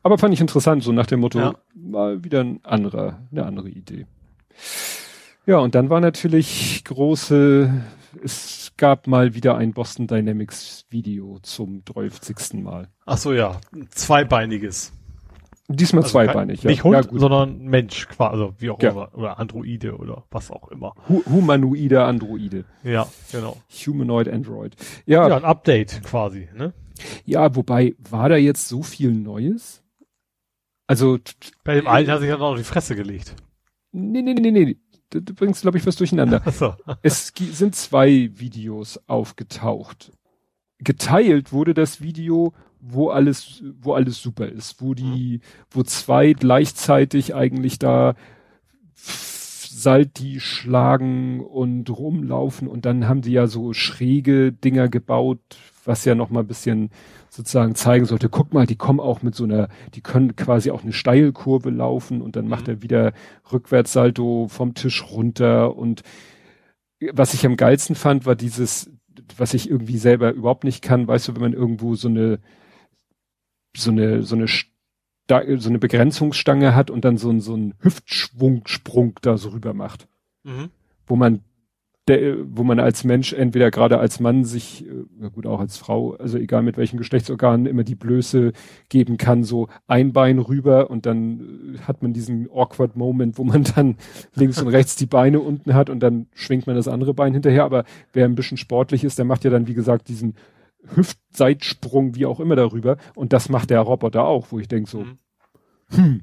Aber fand ich interessant, so nach dem Motto, ja. mal wieder ein anderer, eine andere Idee. Ja, und dann war natürlich große, es gab mal wieder ein Boston Dynamics Video zum 30. Mal. Ach so, ja, zweibeiniges. Diesmal also zweibeinig, ja. Nicht Hund, ja, sondern Mensch, quasi, also wie auch ja. immer, oder Androide oder was auch immer. Hu humanoide Androide. Ja, genau. Humanoid Android. Ja. ja, ein Update quasi, ne? Ja, wobei, war da jetzt so viel Neues? Also. Bei dem alten hat sich ja noch die Fresse gelegt. Nee, nee, nee, nee. Du, du bringst, glaube ich, was durcheinander. So. es sind zwei Videos aufgetaucht. Geteilt wurde das Video wo alles, wo alles super ist, wo die, wo zwei gleichzeitig eigentlich da Salti schlagen und rumlaufen und dann haben die ja so schräge Dinger gebaut, was ja noch mal ein bisschen sozusagen zeigen sollte, guck mal, die kommen auch mit so einer, die können quasi auch eine Steilkurve laufen und dann mhm. macht er wieder Rückwärtssalto vom Tisch runter und was ich am geilsten fand, war dieses, was ich irgendwie selber überhaupt nicht kann, weißt du, wenn man irgendwo so eine so eine, so eine, so eine Begrenzungsstange hat und dann so, ein so ein Hüftschwungsprung da so rüber macht. Mhm. Wo man der, wo man als Mensch entweder gerade als Mann sich, äh, ja gut, auch als Frau, also egal mit welchen Geschlechtsorganen, immer die Blöße geben kann, so ein Bein rüber und dann äh, hat man diesen awkward Moment, wo man dann links und rechts die Beine unten hat und dann schwingt man das andere Bein hinterher. Aber wer ein bisschen sportlich ist, der macht ja dann, wie gesagt, diesen Hüftseitsprung, wie auch immer darüber. Und das macht der Roboter auch, wo ich denke so, mhm. hm,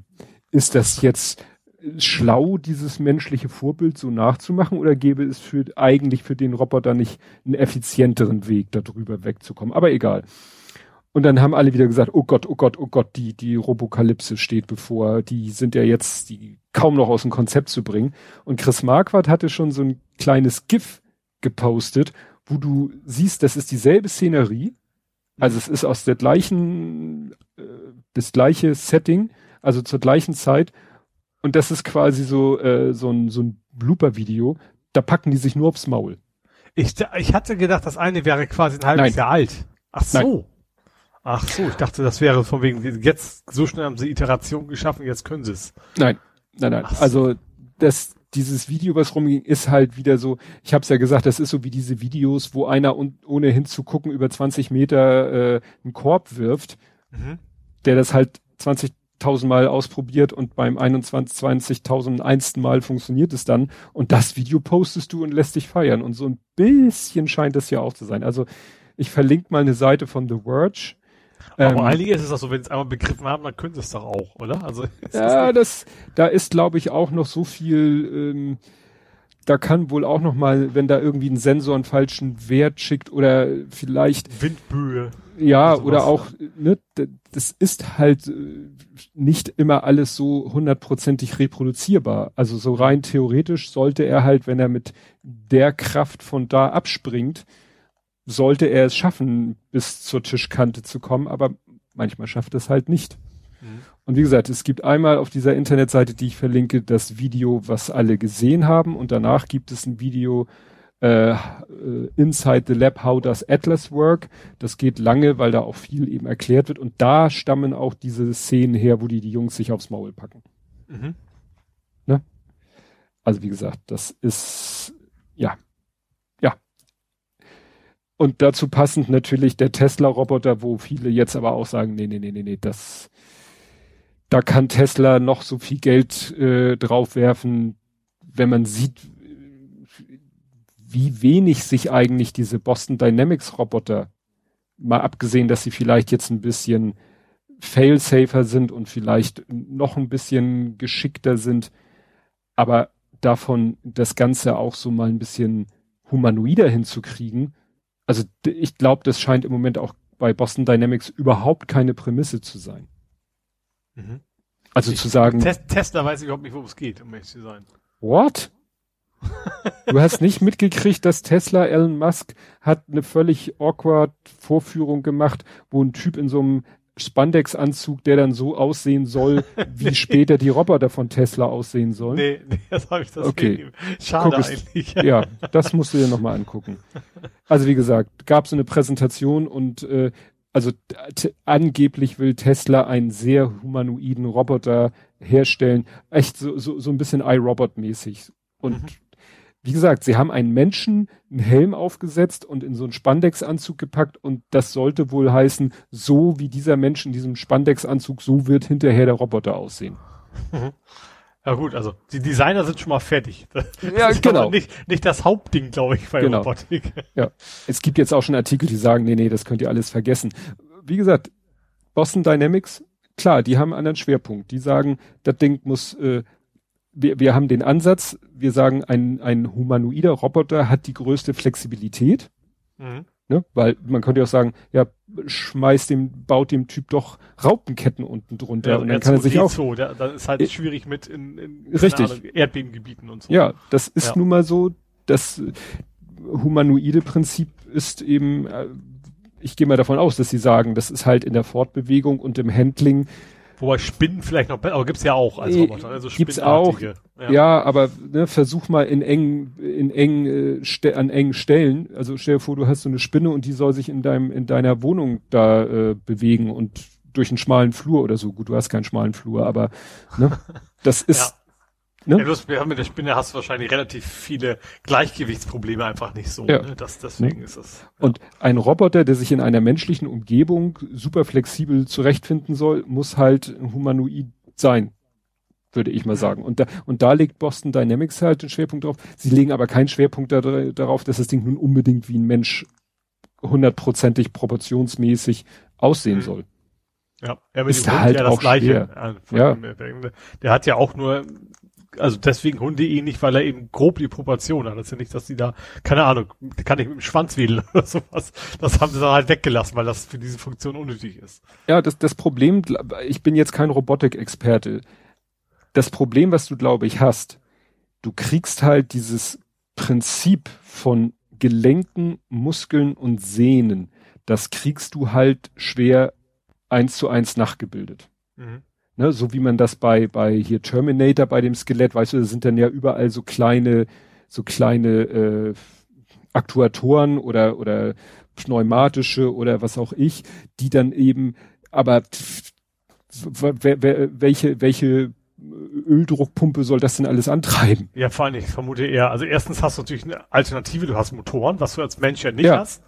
ist das jetzt schlau, dieses menschliche Vorbild so nachzumachen oder gäbe es für eigentlich für den Roboter nicht einen effizienteren Weg, darüber wegzukommen? Aber egal. Und dann haben alle wieder gesagt, oh Gott, oh Gott, oh Gott, die, die Robokalypse steht bevor, die sind ja jetzt die kaum noch aus dem Konzept zu bringen. Und Chris Marquardt hatte schon so ein kleines GIF gepostet, wo du siehst, das ist dieselbe Szenerie, also es ist aus der gleichen, äh, das gleiche Setting, also zur gleichen Zeit. Und das ist quasi so, äh, so ein, so ein Blooper-Video. Da packen die sich nur aufs Maul. Ich, ich hatte gedacht, das eine wäre quasi ein halbes Nein. Jahr alt. Ach so. Nein. Ach so, ich dachte, das wäre von wegen, jetzt, so schnell haben sie Iteration geschaffen, jetzt können sie es. Nein, nein, nein. So. Also das, dieses Video, was rumging, ist halt wieder so, ich habe es ja gesagt, das ist so wie diese Videos, wo einer un, ohne hinzugucken über 20 Meter äh, einen Korb wirft, Mhm. der das halt 20.000 Mal ausprobiert und beim 21, 20.001. Mal funktioniert es dann und das Video postest du und lässt dich feiern und so ein bisschen scheint es ja auch zu sein. Also ich verlinke mal eine Seite von The Verge. Aber Ähm, einige ist es auch so, wenn sie es einmal begriffen haben, dann können sie es doch auch, oder? Also, das Ja, nicht- das, da ist, glaube ich, auch noch so viel, ähm, da kann wohl auch noch mal, wenn da irgendwie ein Sensor einen falschen Wert schickt oder vielleicht, Windböe. Ja, Sowas, oder auch, ne, das ist halt äh, nicht immer alles so hundertprozentig reproduzierbar. Also so rein theoretisch sollte er halt, wenn er mit der Kraft von da abspringt, sollte er es schaffen, bis zur Tischkante zu kommen, aber manchmal schafft es halt nicht. Mhm. Und wie gesagt, es gibt einmal auf dieser Internetseite, die ich verlinke, das Video, was alle gesehen haben. Und danach gibt es ein Video äh, äh, Inside the Lab, How Does Atlas Work? Das geht lange, weil da auch viel eben erklärt wird. Und da stammen auch diese Szenen her, wo die die Jungs sich aufs Maul packen. Mhm. Also wie gesagt, das ist ja, ja. Und dazu passend natürlich der Tesla-Roboter, wo viele jetzt aber auch sagen, nee, nee, nee, nee, nee, das, da kann Tesla noch so viel Geld äh, draufwerfen, wenn man sieht, wie wenig sich eigentlich diese Boston Dynamics Roboter, mal abgesehen, dass sie vielleicht jetzt ein bisschen fail-safer sind und vielleicht noch ein bisschen geschickter sind, aber davon das Ganze auch so mal ein bisschen humanoider hinzukriegen. Also ich glaube, das scheint im Moment auch bei Boston Dynamics überhaupt keine Prämisse zu sein. Mhm. Also Ich- zu sagen, Tes Tesla weiß überhaupt nicht, worum es geht, um ehrlich zu sein. what? Du hast nicht mitgekriegt, dass Tesla, Elon Musk hat eine völlig awkward Vorführung gemacht, wo ein Typ in so einem Spandex-Anzug, der dann so aussehen soll, wie später die Roboter von Tesla aussehen sollen. Nee, nee, das habe ich das Okay. nicht. Schade Guck es- eigentlich. Ja, das musst du dir nochmal angucken. Also wie gesagt, gab so eine Präsentation und äh, also angeblich will Tesla einen sehr humanoiden Roboter herstellen. Echt so, so, so ein bisschen iRobot-mäßig. Und Mhm. Wie gesagt, sie haben einen Menschen einen Helm aufgesetzt und in so einen Spandex-Anzug gepackt und das sollte wohl heißen, so wie dieser Mensch in diesem Spandex-Anzug, so wird hinterher der Roboter aussehen. Ja gut, also die Designer sind schon mal fertig. Das Ja, ist genau. Nicht, nicht das Hauptding, glaube ich, bei Genau. Robotik. Ja, es gibt jetzt auch schon Artikel, die sagen, nee, nee, das könnt ihr alles vergessen. Wie gesagt, Boston Dynamics, klar, die haben einen anderen Schwerpunkt. Die sagen, das Ding muss, äh, wir, wir haben den Ansatz, wir sagen, ein, ein humanoider Roboter hat die größte Flexibilität, Mhm. ne? weil man könnte ja auch sagen, ja, schmeißt dem, baut dem Typ doch Raupenketten unten drunter und dann kann er sich auch So, da, da ist halt Äh, schwierig mit in, in Richtig. Ahnung, Erdbebengebieten und so. Ja, das ist Ja. nun mal so, das humanoide Prinzip ist eben, äh, ich gehe mal davon aus, dass sie sagen, das ist halt in der Fortbewegung und im Handling. Wobei Spinnen vielleicht noch besser, aber gibt's ja auch als Roboter. Also gibt's auch. Spinnenartige. Ja, aber ne, versuch mal in engen, in engen, äh, an engen Stellen. Also stell dir vor, du hast so eine Spinne und die soll sich in deinem, in deiner Wohnung da äh, bewegen und durch einen schmalen Flur oder so. Gut, du hast keinen schmalen Flur, aber ne, das ist, Ja, ne? bloß wir haben mit der Spinne hast du wahrscheinlich relativ viele Gleichgewichtsprobleme einfach nicht so. Ja. Ne? Das, deswegen ist es. Und ein Roboter, der sich in einer menschlichen Umgebung super flexibel zurechtfinden soll, muss halt ein humanoid sein, würde ich mal sagen. Und da, und da legt Boston Dynamics halt den Schwerpunkt drauf. Sie legen aber keinen Schwerpunkt da, darauf, dass das Ding nun unbedingt wie ein Mensch hundertprozentig proportionsmäßig aussehen Mhm. soll. Ja, ja aber Ist die Hund halt ja das auch Gleiche. schwer. Ja, Ja. Der hat ja auch nur also deswegen Hunde ihn nicht, weil er eben grob die Proportion hat. Das ist ja nicht, dass die da, keine Ahnung, kann ich mit dem Schwanz wedeln oder sowas. Das haben sie dann halt weggelassen, weil das für diese Funktion unnötig ist. Ja, das, das Problem, ich bin jetzt kein Robotikexperte. Das Problem, was du, glaube ich, hast, du kriegst halt dieses Prinzip von Gelenken, Muskeln und Sehnen, das kriegst du halt schwer eins zu eins nachgebildet. Mhm. Ne, so wie man das bei, bei hier Terminator, bei dem Skelett, weißt du, da sind dann ja überall so kleine, so kleine äh, Aktuatoren oder, oder pneumatische oder was auch ich, die dann eben, aber welche, welche Öldruckpumpe soll das denn alles antreiben? Ja, vor allem, ich vermute eher, also erstens hast du natürlich eine Alternative, du hast Motoren, was du als Mensch ja nicht ja. hast.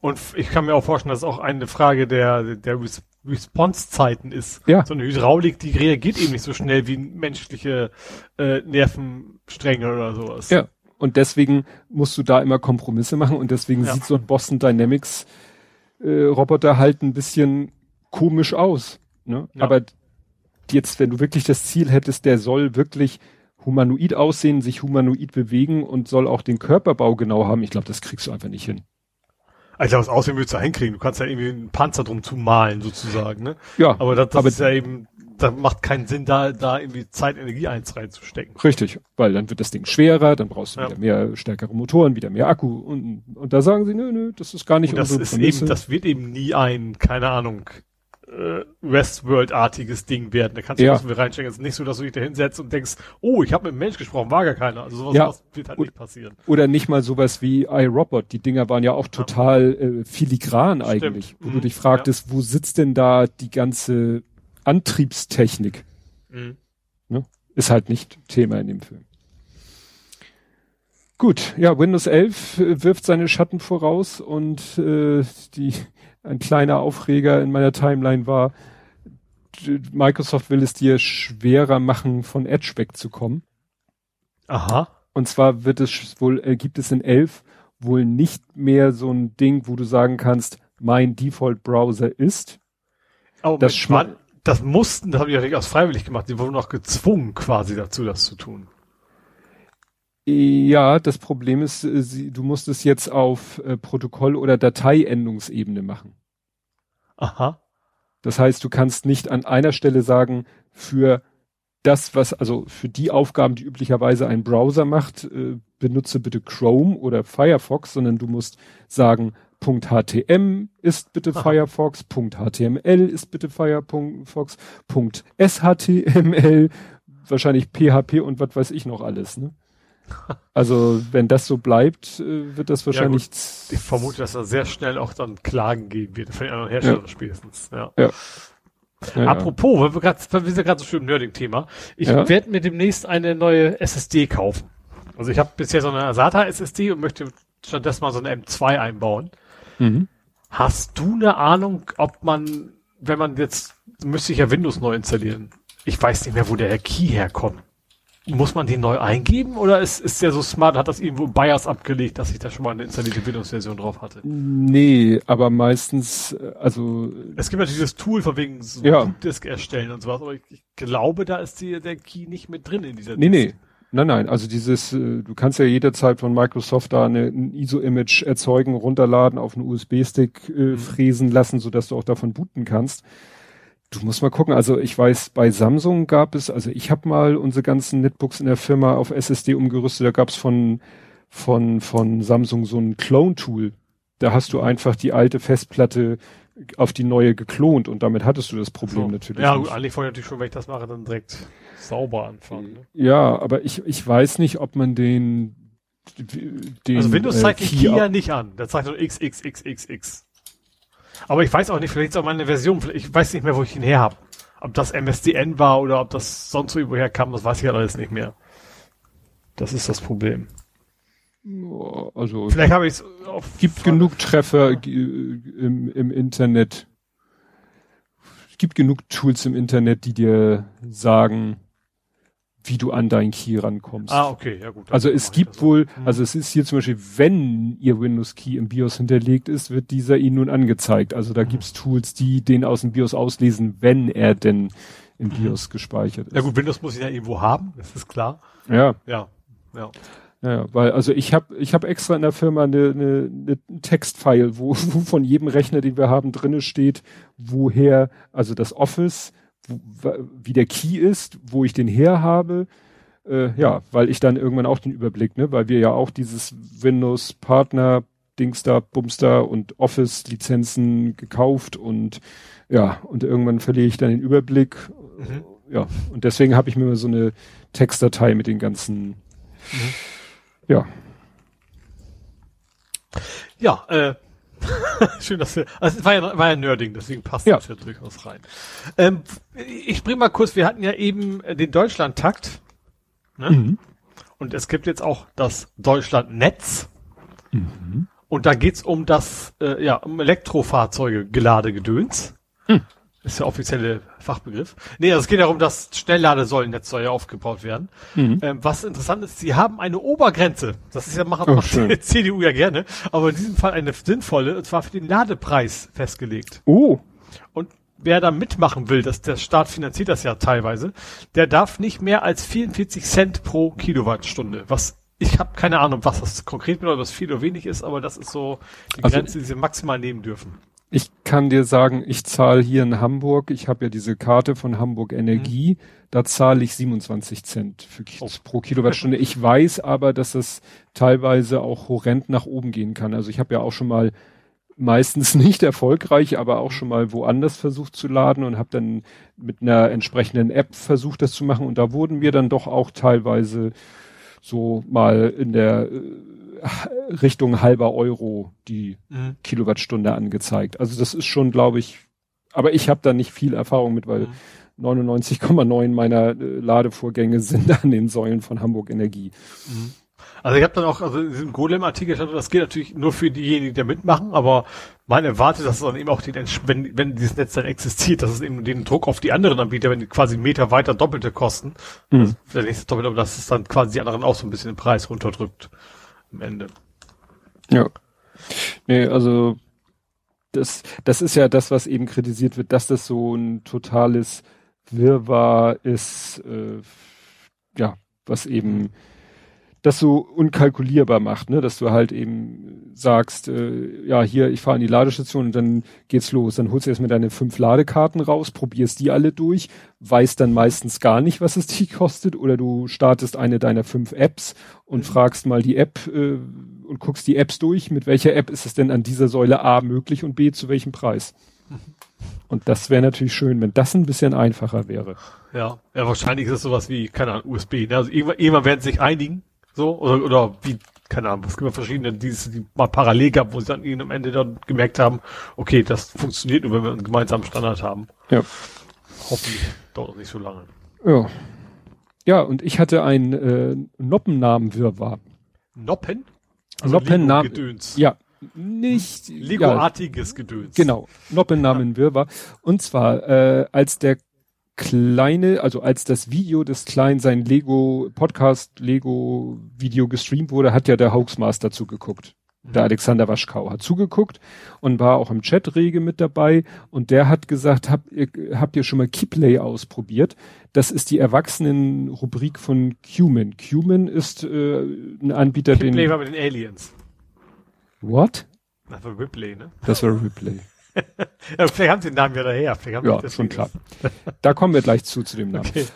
Und ich kann mir auch vorstellen, dass es auch eine Frage der, der Response-Zeiten ist. Ja. So eine Hydraulik, die reagiert eben nicht so schnell wie menschliche äh, Nervenstränge oder sowas. Ja. Und deswegen musst du da immer Kompromisse machen und deswegen ja. sieht so ein Boston Dynamics äh, Roboter halt ein bisschen komisch aus. Ne? Ja. Aber jetzt, wenn du wirklich das Ziel hättest, der soll wirklich humanoid aussehen, sich humanoid bewegen und soll auch den Körperbau genau haben, ich glaube, das kriegst du einfach nicht hin. Ich glaube, das Aussehen willst du hinkriegen. Du kannst ja irgendwie einen Panzer drum zumalen, sozusagen, ne? Ja. Aber das, das aber ist ja eben, da macht keinen Sinn, da, da irgendwie Zeit, Energie eins reinzustecken. Richtig, weil dann wird das Ding schwerer, dann brauchst du ja. wieder mehr stärkere Motoren, wieder mehr Akku und, und da sagen sie, nö, nö, das ist gar nicht und das ist eben, das wird eben nie ein, keine Ahnung, äh, Westworld-artiges Ding werden. Da kannst du ja. was reinstecken. Es ist nicht so, dass du dich da hinsetzt und denkst, oh, ich habe mit einem Mensch gesprochen, war gar keiner. Also sowas, ja. wird halt nicht passieren. Oder nicht mal sowas wie iRobot. Die Dinger waren ja auch total äh, filigran Stimmt. eigentlich. Wo mhm. du dich fragtest, ja. wo sitzt denn da die ganze Antriebstechnik? Mhm. Ne? Ist halt nicht Thema in dem Film. Gut, ja, Windows 11 äh, wirft seine Schatten voraus und äh, die ein kleiner Aufreger in meiner Timeline war, Microsoft will es dir schwerer machen, von Edge wegzukommen. Aha. Und zwar wird es wohl, äh, gibt es in 11 wohl nicht mehr so ein Ding, wo du sagen kannst, mein Default-Browser ist. Aber das, Schma das mussten, das habe ich ja aus freiwillig gemacht, die wurden noch gezwungen quasi dazu, das zu tun. Ja, das Problem ist, äh, du musst es jetzt auf äh, Protokoll- oder Dateiendungsebene machen. Aha. Das heißt, du kannst nicht an einer Stelle sagen, für das, was, also für die Aufgaben, die üblicherweise ein Browser macht, äh, benutze bitte Chrome oder Firefox, sondern du musst sagen, .htm ist bitte Aha. Firefox, .html ist bitte Firefox, .shtml, wahrscheinlich PHP und was weiß ich noch alles, ne? Also wenn das so bleibt, äh, wird das wahrscheinlich. Ja, ich vermute, dass da sehr schnell auch dann Klagen geben wird, von den anderen Herstellern ja. spätestens. Ja. ja. ja Apropos, weil wir, grad, wir sind ja gerade so schön im Nerding-Thema. Ich werde mir demnächst eine neue SSD kaufen. Also ich habe bisher so eine SATA SSD und möchte stattdessen mal so eine M2 einbauen. Mhm. Hast du eine Ahnung, ob man, wenn man jetzt, müsste ich ja Windows neu installieren. Ich weiß nicht mehr, wo der Key herkommt. Muss man den neu eingeben oder ist, ist der so smart, hat das irgendwo BIOS abgelegt, dass ich da schon mal eine installierte Windows-Version drauf hatte? Nee, aber meistens, äh, also. Es gibt natürlich das Tool von wegen so ja. Disk erstellen und sowas, aber ich, ich, glaube, da ist die, der Key nicht mit drin in dieser Nee, Disk. nee. Nein, nein, also dieses, äh, du kannst ja jederzeit von Microsoft da eine, ein ISO-Image erzeugen, runterladen, auf einen USB-Stick äh, mhm. fräsen lassen, sodass du auch davon booten kannst. Du musst mal gucken, also ich weiß, bei Samsung gab es, also ich habe mal unsere ganzen Netbooks in der Firma auf SSD umgerüstet, da gab es von, von, von Samsung so ein Clone-Tool. Da hast du einfach die alte Festplatte auf die neue geklont und damit hattest du das Problem so. natürlich. Ja, gut, eigentlich vorher natürlich schon, wenn ich das mache, dann direkt sauber anfangen. Ne? Ja, aber ich, ich weiß nicht, ob man den, den Also Windows äh, zeigt Key ja nicht an. Der zeigt nur XXXXX. Aber ich weiß auch nicht, vielleicht ist auch meine Version, ich weiß nicht mehr, wo ich ihn her habe. Ob das MSDN war oder ob das sonst irgendwo herkam, das weiß ich halt alles nicht mehr. Das ist das Problem. Also vielleicht habe ich es gibt genug Treffer im, im Internet. Es gibt genug Tools im Internet, die dir sagen, wie du an deinen Key rankommst. Ah, okay, ja gut. Also es gibt wohl, hm. also es ist hier zum Beispiel, wenn ihr Windows Key im BIOS hinterlegt ist, wird dieser Ihnen nun angezeigt. Also da hm. gibt's Tools, die den aus dem BIOS auslesen, wenn er denn im mhm. BIOS gespeichert ist. Ja gut, Windows muss ich ja irgendwo haben, das ist klar. Ja. Ja. Ja. Ja, weil also ich habe ich hab extra in der Firma eine, eine, eine Textfile, wo, wo von jedem Rechner, den wir haben, drinne steht, woher, also das Office, wie der Key ist, wo ich den her habe. Äh, ja, weil ich dann irgendwann auch den Überblick, ne, weil wir ja auch dieses Windows Partner Dingster, Bumster und Office Lizenzen gekauft und ja, und irgendwann verliere ich dann den Überblick. Mhm. Ja, und deswegen habe ich mir so eine Textdatei mit den ganzen mhm ja. Ja, äh, schön, dass wir, also es war ja, war ja Nerding, deswegen passt ja. das ja durchaus rein. Ähm, ich bring mal kurz, wir hatten ja eben den Deutschlandtakt, ne? Mhm. Und es gibt jetzt auch das Deutschlandnetz. Mhm. Und da geht's um das, äh, ja, um Elektrofahrzeuge, Geladegedöns. Mhm. Ist der offizielle Fachbegriff. Nee, also es geht darum, dass Schnellladesäulennetz soll ja aufgebaut werden. Mhm. Ähm, was interessant ist, sie haben eine Obergrenze. Das ist ja machen oh, macht die CDU ja gerne, aber in diesem Fall eine sinnvolle, und zwar für den Ladepreis festgelegt. Oh. Und wer da mitmachen will, dass der Staat finanziert das ja teilweise, der darf nicht mehr als 44 Cent pro Kilowattstunde, was ich habe keine Ahnung, was das konkret bedeutet, was viel oder wenig ist, aber das ist so die also, Grenze, die sie maximal nehmen dürfen. Ich kann dir sagen, ich zahle hier in Hamburg, ich habe ja diese Karte von Hamburg Energie, mhm. da zahle ich 27 Cent für, oh. pro Kilowattstunde. Ich weiß aber, dass das teilweise auch horrend nach oben gehen kann. Also ich habe ja auch schon mal meistens nicht erfolgreich, aber auch schon mal woanders versucht zu laden und habe dann mit einer entsprechenden App versucht, das zu machen. Und da wurden mir dann doch auch teilweise so mal in der äh, Richtung halber Euro die mhm. Kilowattstunde angezeigt. Also das ist schon, glaube ich, aber ich habe da nicht viel Erfahrung mit, weil mhm. 99,9 meiner äh, Ladevorgänge sind an den Säulen von Hamburg Energie. Mhm. Also ich habe dann auch, also in diesem Golem-Artikel stand, das geht natürlich nur für diejenigen, die da mitmachen, aber man erwartet, dass es dann eben auch den, wenn, wenn dieses Netz dann existiert, dass es eben den Druck auf die anderen Anbieter, wenn die quasi einen Meter weiter doppelte kosten, mhm. das, nicht doppelt, aber dass es dann quasi die anderen auch so ein bisschen den Preis runterdrückt am Ende. Ja. Nee, also das, das ist ja das, was eben kritisiert wird, dass das so ein totales Wirrwarr ist, äh, ja, was eben das so unkalkulierbar macht, ne? dass du halt eben sagst, äh, ja, hier, ich fahre in die Ladestation und dann geht's los. Dann holst du erstmal deine fünf Ladekarten raus, probierst die alle durch, weißt dann meistens gar nicht, was es die kostet, oder du startest eine deiner fünf Apps und mhm. fragst mal die App äh, und guckst die Apps durch, mit welcher App ist es denn an dieser Säule A möglich und B zu welchem Preis. Mhm. Und das wäre natürlich schön, wenn das ein bisschen einfacher wäre. Ja, ja, wahrscheinlich ist es sowas wie, keine Ahnung, USB. Ne? Also irgendwann, irgendwann werden sie sich einigen, so, oder, oder wie, keine Ahnung, es gibt verschiedene, die, die mal parallel gab, wo sie dann am Ende dann gemerkt haben, okay, das funktioniert nur, wenn wir einen gemeinsamen Standard haben. Ja. Hoffentlich dauert nicht so lange. Ja. Ja, und ich hatte einen äh, Noppennamen Wirrwarr. Noppen? Also Noppennamen. Gedöns. Ja, nicht Lego-artiges ja, Gedöns. Genau, Noppennamen ja. Wirrwarr. Und zwar äh, als der kleine, also als das Video des Kleinen sein Lego Podcast Lego Video gestreamt wurde, hat ja der Hoaxmaster zugeguckt. Der mhm. Alexander Waschkau hat zugeguckt und war auch im Chat rege mit dabei und der hat gesagt, habt ihr, habt ihr schon mal Keyplay ausprobiert? Das ist die Erwachsenen-Rubrik von Cumin. Cumin ist äh, ein Anbieter, Keyplay den... Keyplay war mit den Aliens. What? Das war Ripley, ne? Das war Ripley. ja, vielleicht haben sie den Namen ja daher. Ja, schon klar. da kommen wir gleich zu, zu dem Namen. Okay.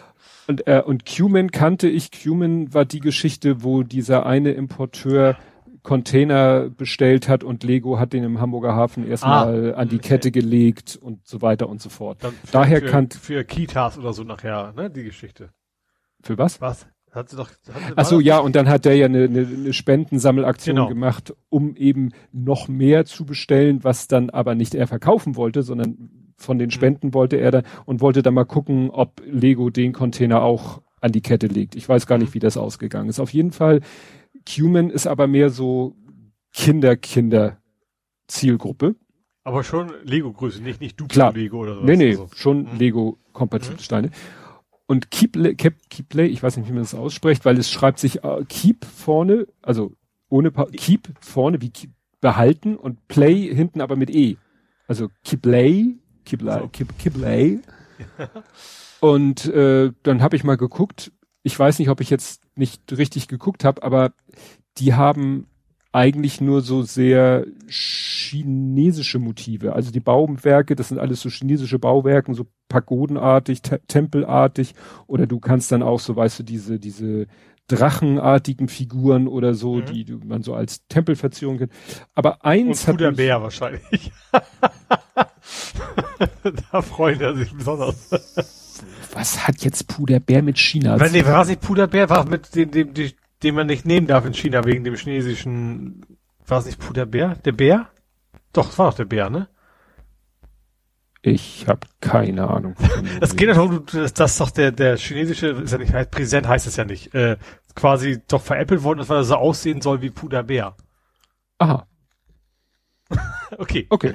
Und, äh, und Cumin kannte ich. Cumin war die Geschichte, wo dieser eine Importeur Container bestellt hat und Lego hat den im Hamburger Hafen erstmal ah, an die okay. Kette gelegt und so weiter und so fort. Dann für, Daher kann für Kitas oder so nachher, ne, die Geschichte. Für was? Was? Hat sie doch, hat sie Ach so, ja, und dann hat der ja eine, eine, eine Spendensammelaktion genau. gemacht, um eben noch mehr zu bestellen, was dann aber nicht er verkaufen wollte, sondern von den mhm. Spenden mhm. wollte er dann und wollte dann mal gucken, ob Lego den Container auch an die Kette legt. Ich weiß gar nicht, mhm. wie das ausgegangen ist. Auf jeden Fall, Cuman ist aber mehr so Kinder-Kinder-Zielgruppe. Aber schon Lego-Größe, nicht, nicht Duplo Lego oder so. Nee, nee, also. schon mhm. Lego-kompatible Steine. Und Keep, Keep, Keep Play, ich weiß nicht, wie man das ausspricht, weil es schreibt sich uh, Keep vorne, also ohne pa Keep vorne wie keep, behalten und Play hinten aber mit E. Also Keep Play, Keep, so. keep, keep Play. Und äh, dann habe ich mal geguckt. Ich weiß nicht, ob ich jetzt nicht richtig geguckt habe, aber die haben eigentlich nur so sehr chinesische Motive. Also die Bauwerke, das sind alles so chinesische Bauwerke, so pagodenartig, te tempelartig. Oder du kannst dann auch so, weißt du, diese, diese drachenartigen Figuren oder so, mhm. die, die man so als Tempelverzierung kennt. Aber eins Und hat. Bär wahrscheinlich. da freut er sich besonders. Was hat jetzt Puderbär mit China? Wenn, nee, war nicht Puderbär, war mit dem, dem, dem, den man nicht nehmen darf in China wegen dem chinesischen, war es nicht Puderbär? Der Bär? Doch, es war doch der Bär, ne? Ich habe keine Ahnung. Es geht darum, das, das ist doch der, der chinesische, ist ja nicht, Präsident heißt es ja nicht, äh, quasi doch veräppelt worden ist, weil er so aussehen soll wie Puderbär. Aha. okay. Okay.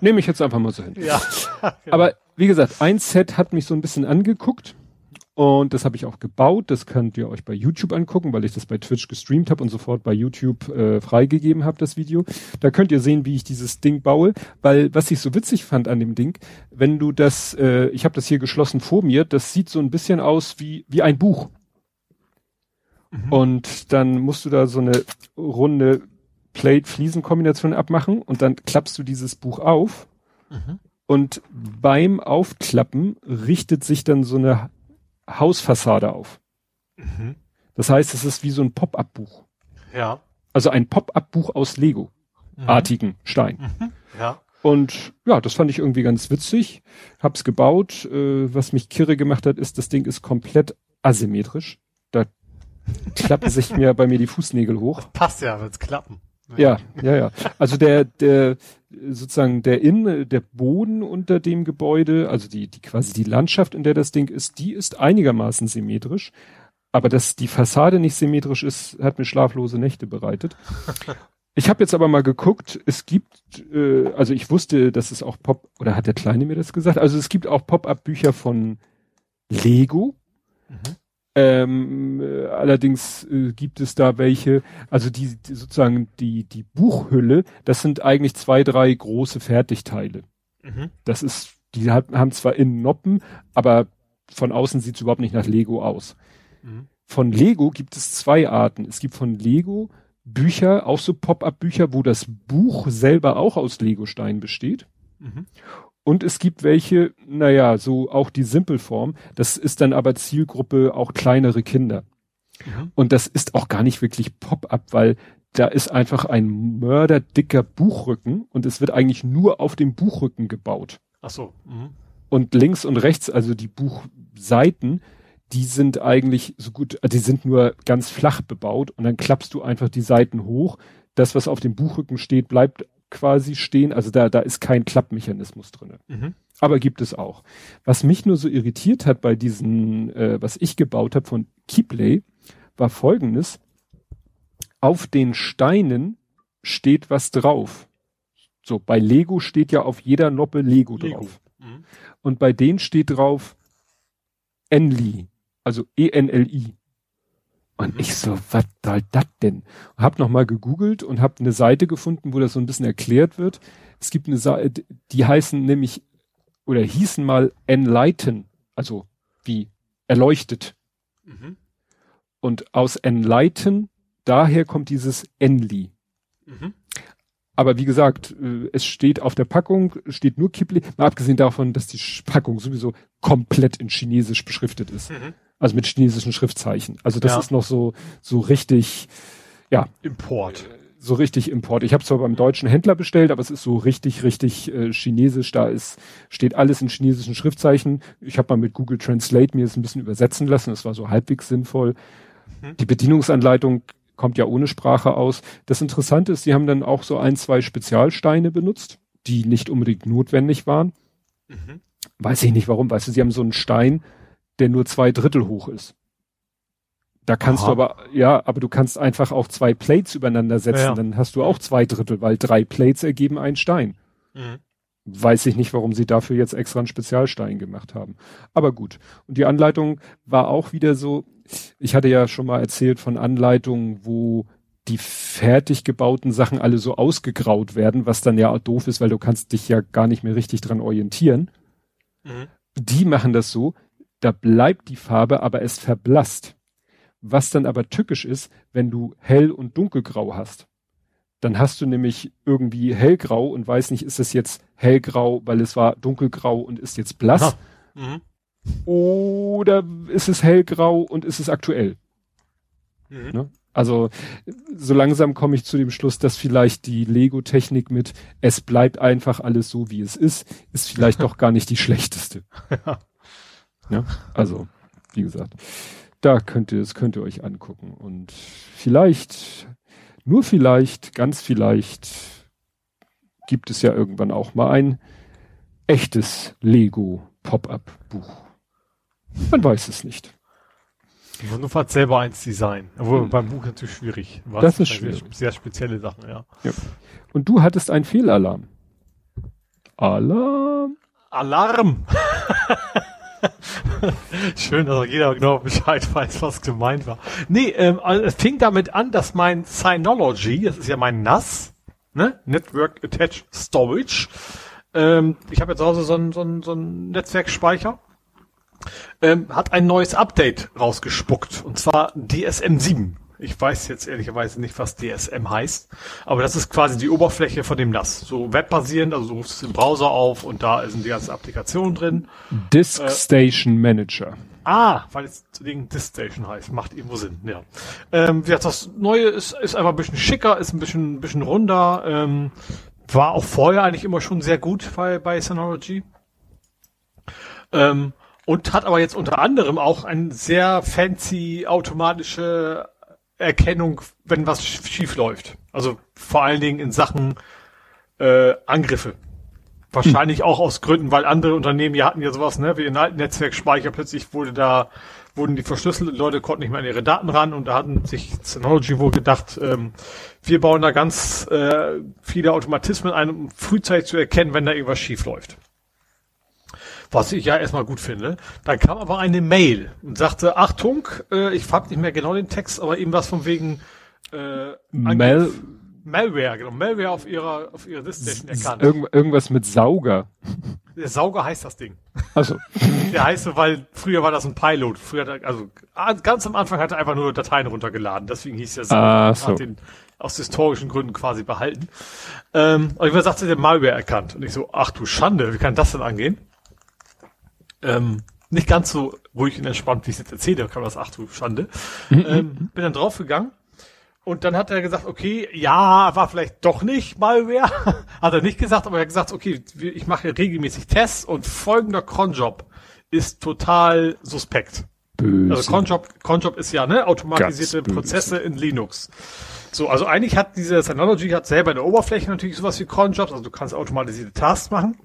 Nehme ich jetzt einfach mal so hin. Ja. Genau. Aber wie gesagt, ein Set hat mich so ein bisschen angeguckt und das habe ich auch gebaut. Das könnt ihr euch bei YouTube angucken, weil ich das bei Twitch gestreamt habe und sofort bei YouTube äh, freigegeben habe, das Video. Da könnt ihr sehen, wie ich dieses Ding baue. Weil was ich so witzig fand an dem Ding, wenn du das, äh, ich habe das hier geschlossen vor mir, das sieht so ein bisschen aus wie, wie ein Buch. Mhm. Und dann musst du da so eine runde Plate-Fliesen-Kombination abmachen und dann klappst du dieses Buch auf. Mhm. Und beim Aufklappen richtet sich dann so eine Hausfassade auf. Mhm. Das heißt, es ist wie so ein Pop-up-Buch. Ja. Also ein Pop-up-Buch aus Lego-artigen mhm. Stein. Mhm. Ja. Und ja, das fand ich irgendwie ganz witzig. Hab's gebaut. Äh, was mich kirre gemacht hat, ist, das Ding ist komplett asymmetrisch. Da klappen sich mir bei mir die Fußnägel hoch. Das passt ja, wenn's klappen. Ja, ja, ja. Also der, der, sozusagen der Innen, der Boden unter dem Gebäude, also die, die quasi die Landschaft, in der das Ding ist, die ist einigermaßen symmetrisch. Aber dass die Fassade nicht symmetrisch ist, hat mir schlaflose Nächte bereitet. Ich habe jetzt aber mal geguckt, es gibt, äh, also ich wusste, dass es auch Pop, oder hat der Kleine mir das gesagt? Also es gibt auch Pop-up-Bücher von Lego. Mhm. Ähm, äh, allerdings äh, gibt es da welche, also die, die, sozusagen die, die Buchhülle, das sind eigentlich zwei, drei große Fertigteile. Mhm. Das ist, die hat, haben zwar innen Noppen, aber von außen sieht es überhaupt nicht nach Lego aus. Mhm. Von Lego gibt es zwei Arten. Es gibt von Lego Bücher, auch so Pop-up-Bücher, wo das Buch selber auch aus Lego-Steinen besteht. Mhm. Und es gibt welche, naja, so auch die Simpelform. Das ist dann aber Zielgruppe auch kleinere Kinder. Mhm. Und das ist auch gar nicht wirklich Pop-up, weil da ist einfach ein mörderdicker Buchrücken und es wird eigentlich nur auf dem Buchrücken gebaut. Ach so. Mhm. Und links und rechts, also die Buchseiten, die sind eigentlich so gut, also die sind nur ganz flach bebaut und dann klappst du einfach die Seiten hoch. Das, was auf dem Buchrücken steht, bleibt quasi stehen. Also da, da ist kein Klappmechanismus drin. Mhm. Aber gibt es auch. Was mich nur so irritiert hat bei diesen, äh, was ich gebaut habe von Keyplay, war folgendes. Auf den Steinen steht was drauf. So, bei Lego steht ja auf jeder Noppe Lego, Lego. drauf. Mhm. Und bei denen steht drauf Enli, also E-N-L-I. Und ich so, was soll das denn? Hab noch mal gegoogelt und hab eine Seite gefunden, wo das so ein bisschen erklärt wird. Es gibt eine Seite, die heißen nämlich oder hießen mal Enlighten, also wie erleuchtet. Mhm. Und aus Enlighten, daher kommt dieses Enli. Mhm. Aber wie gesagt, äh, es steht auf der Packung, steht nur Kipli, mal abgesehen davon, dass die Packung sowieso komplett in Chinesisch beschriftet ist. Mhm. Also mit chinesischen Schriftzeichen. Also das ja. ist noch so, so richtig, ja. Import. So richtig Import. Ich habe zwar beim deutschen Händler bestellt, aber es ist so richtig, richtig äh, chinesisch. Da ist, steht alles in chinesischen Schriftzeichen. Ich habe mal mit Google Translate mir das ein bisschen übersetzen lassen. Das war so halbwegs sinnvoll. Mhm. Die Bedienungsanleitung kommt ja ohne Sprache aus. Das Interessante ist, sie haben dann auch so ein, zwei Spezialsteine benutzt, die nicht unbedingt notwendig waren. Mhm. Weiß ich nicht warum. Weißt du, sie haben so einen Stein, der nur zwei Drittel hoch ist. Da kannst Aha. du aber, ja, aber du kannst einfach auch zwei Plates übereinander setzen, ja, ja. dann hast du auch zwei Drittel, weil drei Plates ergeben einen Stein. Mhm. Weiß ich nicht, warum sie dafür jetzt extra einen Spezialstein gemacht haben. Aber gut. Und die Anleitung war auch wieder so, ich hatte ja schon mal erzählt von Anleitungen, wo die fertig gebauten Sachen alle so ausgegraut werden, was dann ja doof ist, weil du kannst dich ja gar nicht mehr richtig dran orientieren. Mhm. Die machen das so, da bleibt die Farbe, aber es verblasst. Was dann aber tückisch ist, wenn du hell und dunkelgrau hast. Dann hast du nämlich irgendwie hellgrau und weiß nicht, ist es jetzt hellgrau, weil es war dunkelgrau und ist jetzt blass. Mhm. Oder ist es hellgrau und ist es aktuell? Mhm. Ne? Also so langsam komme ich zu dem Schluss, dass vielleicht die Lego-Technik mit es bleibt einfach alles so, wie es ist, ist vielleicht doch gar nicht die schlechteste. ja. Ja. Also, wie gesagt, da könnt ihr, das könnt ihr euch angucken. Und vielleicht, nur vielleicht, ganz vielleicht, gibt es ja irgendwann auch mal ein echtes Lego Pop-up-Buch. Man weiß es nicht. Nur fahrt selber eins design. Obwohl hm. beim Buch natürlich schwierig. Was das ist schwierig. Sehr, sehr, spezielle Sachen, ja. ja. Und du hattest einen Fehlalarm. Alarm. Alarm. Schön, dass jeder genau Bescheid weiß, was gemeint war. Nee, ähm, also es fing damit an, dass mein Synology, das ist ja mein NAS, ne? Network Attached Storage, ähm, ich habe jetzt zu Hause so einen so einen, so einen Netzwerkspeicher, ähm, hat ein neues Update rausgespuckt, und zwar DSM 7. Ich weiß jetzt ehrlicherweise nicht, was DSM heißt, aber das ist quasi die Oberfläche von dem NAS. So webbasierend, also du rufst es im Browser auf und da sind die ganzen Applikationen drin. Disk äh, Station Manager. Ah, weil es zu Ding Disk Station heißt. Macht irgendwo Sinn, ja. Ähm, wie gesagt, das Neue ist, ist einfach ein bisschen schicker, ist ein bisschen, ein bisschen runder, ähm, war auch vorher eigentlich immer schon sehr gut bei, bei Synology. Ähm, und hat aber jetzt unter anderem auch eine sehr fancy automatische Erkennung, wenn was schief läuft. Also vor allen Dingen in Sachen äh, Angriffe. Wahrscheinlich hm. auch aus Gründen, weil andere Unternehmen ja hatten ja sowas, ne, wie den alten Netzwerkspeicher, plötzlich wurde da, wurden die verschlüsselt Leute konnten nicht mehr an ihre Daten ran und da hatten sich Synology wohl gedacht, ähm, wir bauen da ganz äh, viele Automatismen ein, um frühzeitig zu erkennen, wenn da irgendwas schief läuft. Was ich ja erstmal gut finde. Dann kam aber eine Mail und sagte, Achtung, äh, ich hab nicht mehr genau den Text, aber eben was von wegen äh, Mal Malware, genau, Malware auf ihrer, auf ihrer Diskstation erkannt. Irgend, irgendwas mit Sauger. Der Sauger heißt das Ding. Also. Der heißt so, weil früher war das ein Pilot. Früher, hat er, also ganz am Anfang hat er einfach nur Dateien runtergeladen. Deswegen hieß der Sauger. Ah, so. Hat den aus historischen Gründen quasi behalten. Ähm, und ich sagte, der Malware erkannt. Und ich so, ach du Schande, wie kann das denn angehen? Ähm, nicht ganz so ruhig und entspannt, wie ich es jetzt erzähle, kann man das, ach du Schande. Mhm. Ähm, bin dann draufgegangen und dann hat er gesagt, okay, ja, war vielleicht doch nicht Malware. hat er nicht gesagt, aber er hat gesagt, okay, ich mache regelmäßig Tests und folgender Cronjob ist total suspekt. Böse. Also Cronjob, Cronjob ist ja, ne, automatisierte Prozesse in Linux. So, also eigentlich hat diese Synology hat selber in der Oberfläche natürlich sowas wie Cronjobs, also du kannst automatisierte Tasks machen.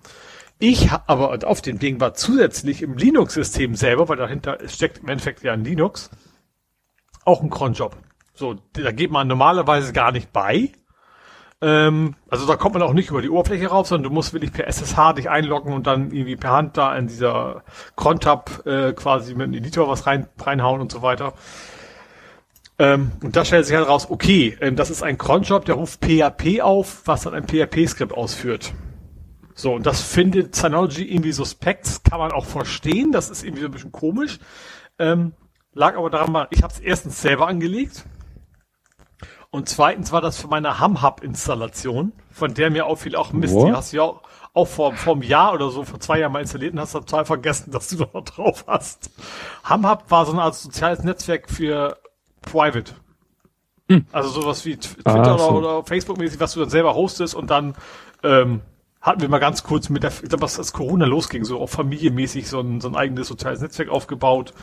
Ich aber auf dem Ding war zusätzlich im Linux-System selber, weil dahinter steckt im Endeffekt ja ein Linux, auch ein Cronjob. So, da geht man normalerweise gar nicht bei. Ähm, also da kommt man auch nicht über die Oberfläche rauf, sondern du musst wirklich per SSH dich einloggen und dann irgendwie per Hand da in dieser Crontab äh, quasi mit einem Editor was rein, reinhauen und so weiter. Ähm, und da stellt sich halt raus, okay, ähm, das ist ein Cronjob, der ruft PHP auf, was dann ein PHP-Skript ausführt. So, und das findet Synology irgendwie suspekt, kann man auch verstehen, das ist irgendwie so ein bisschen komisch. Ähm, lag aber daran, ich habe es erstens selber angelegt, und zweitens war das für meine HamHub-Installation, von der mir auffiel, auch Mist, What? die hast du ja auch, auch vor, vor einem Jahr oder so, vor zwei Jahren mal installiert und hast total vergessen, dass du da noch drauf hast. HamHub war so eine Art soziales Netzwerk für Private. Hm. Also sowas wie Twitter ah, so. oder, oder Facebook-mäßig, was du dann selber hostest und dann ähm, hatten wir mal ganz kurz mit der, ich glaube, was als Corona losging, so auch familienmäßig so ein, so ein eigenes soziales Netzwerk aufgebaut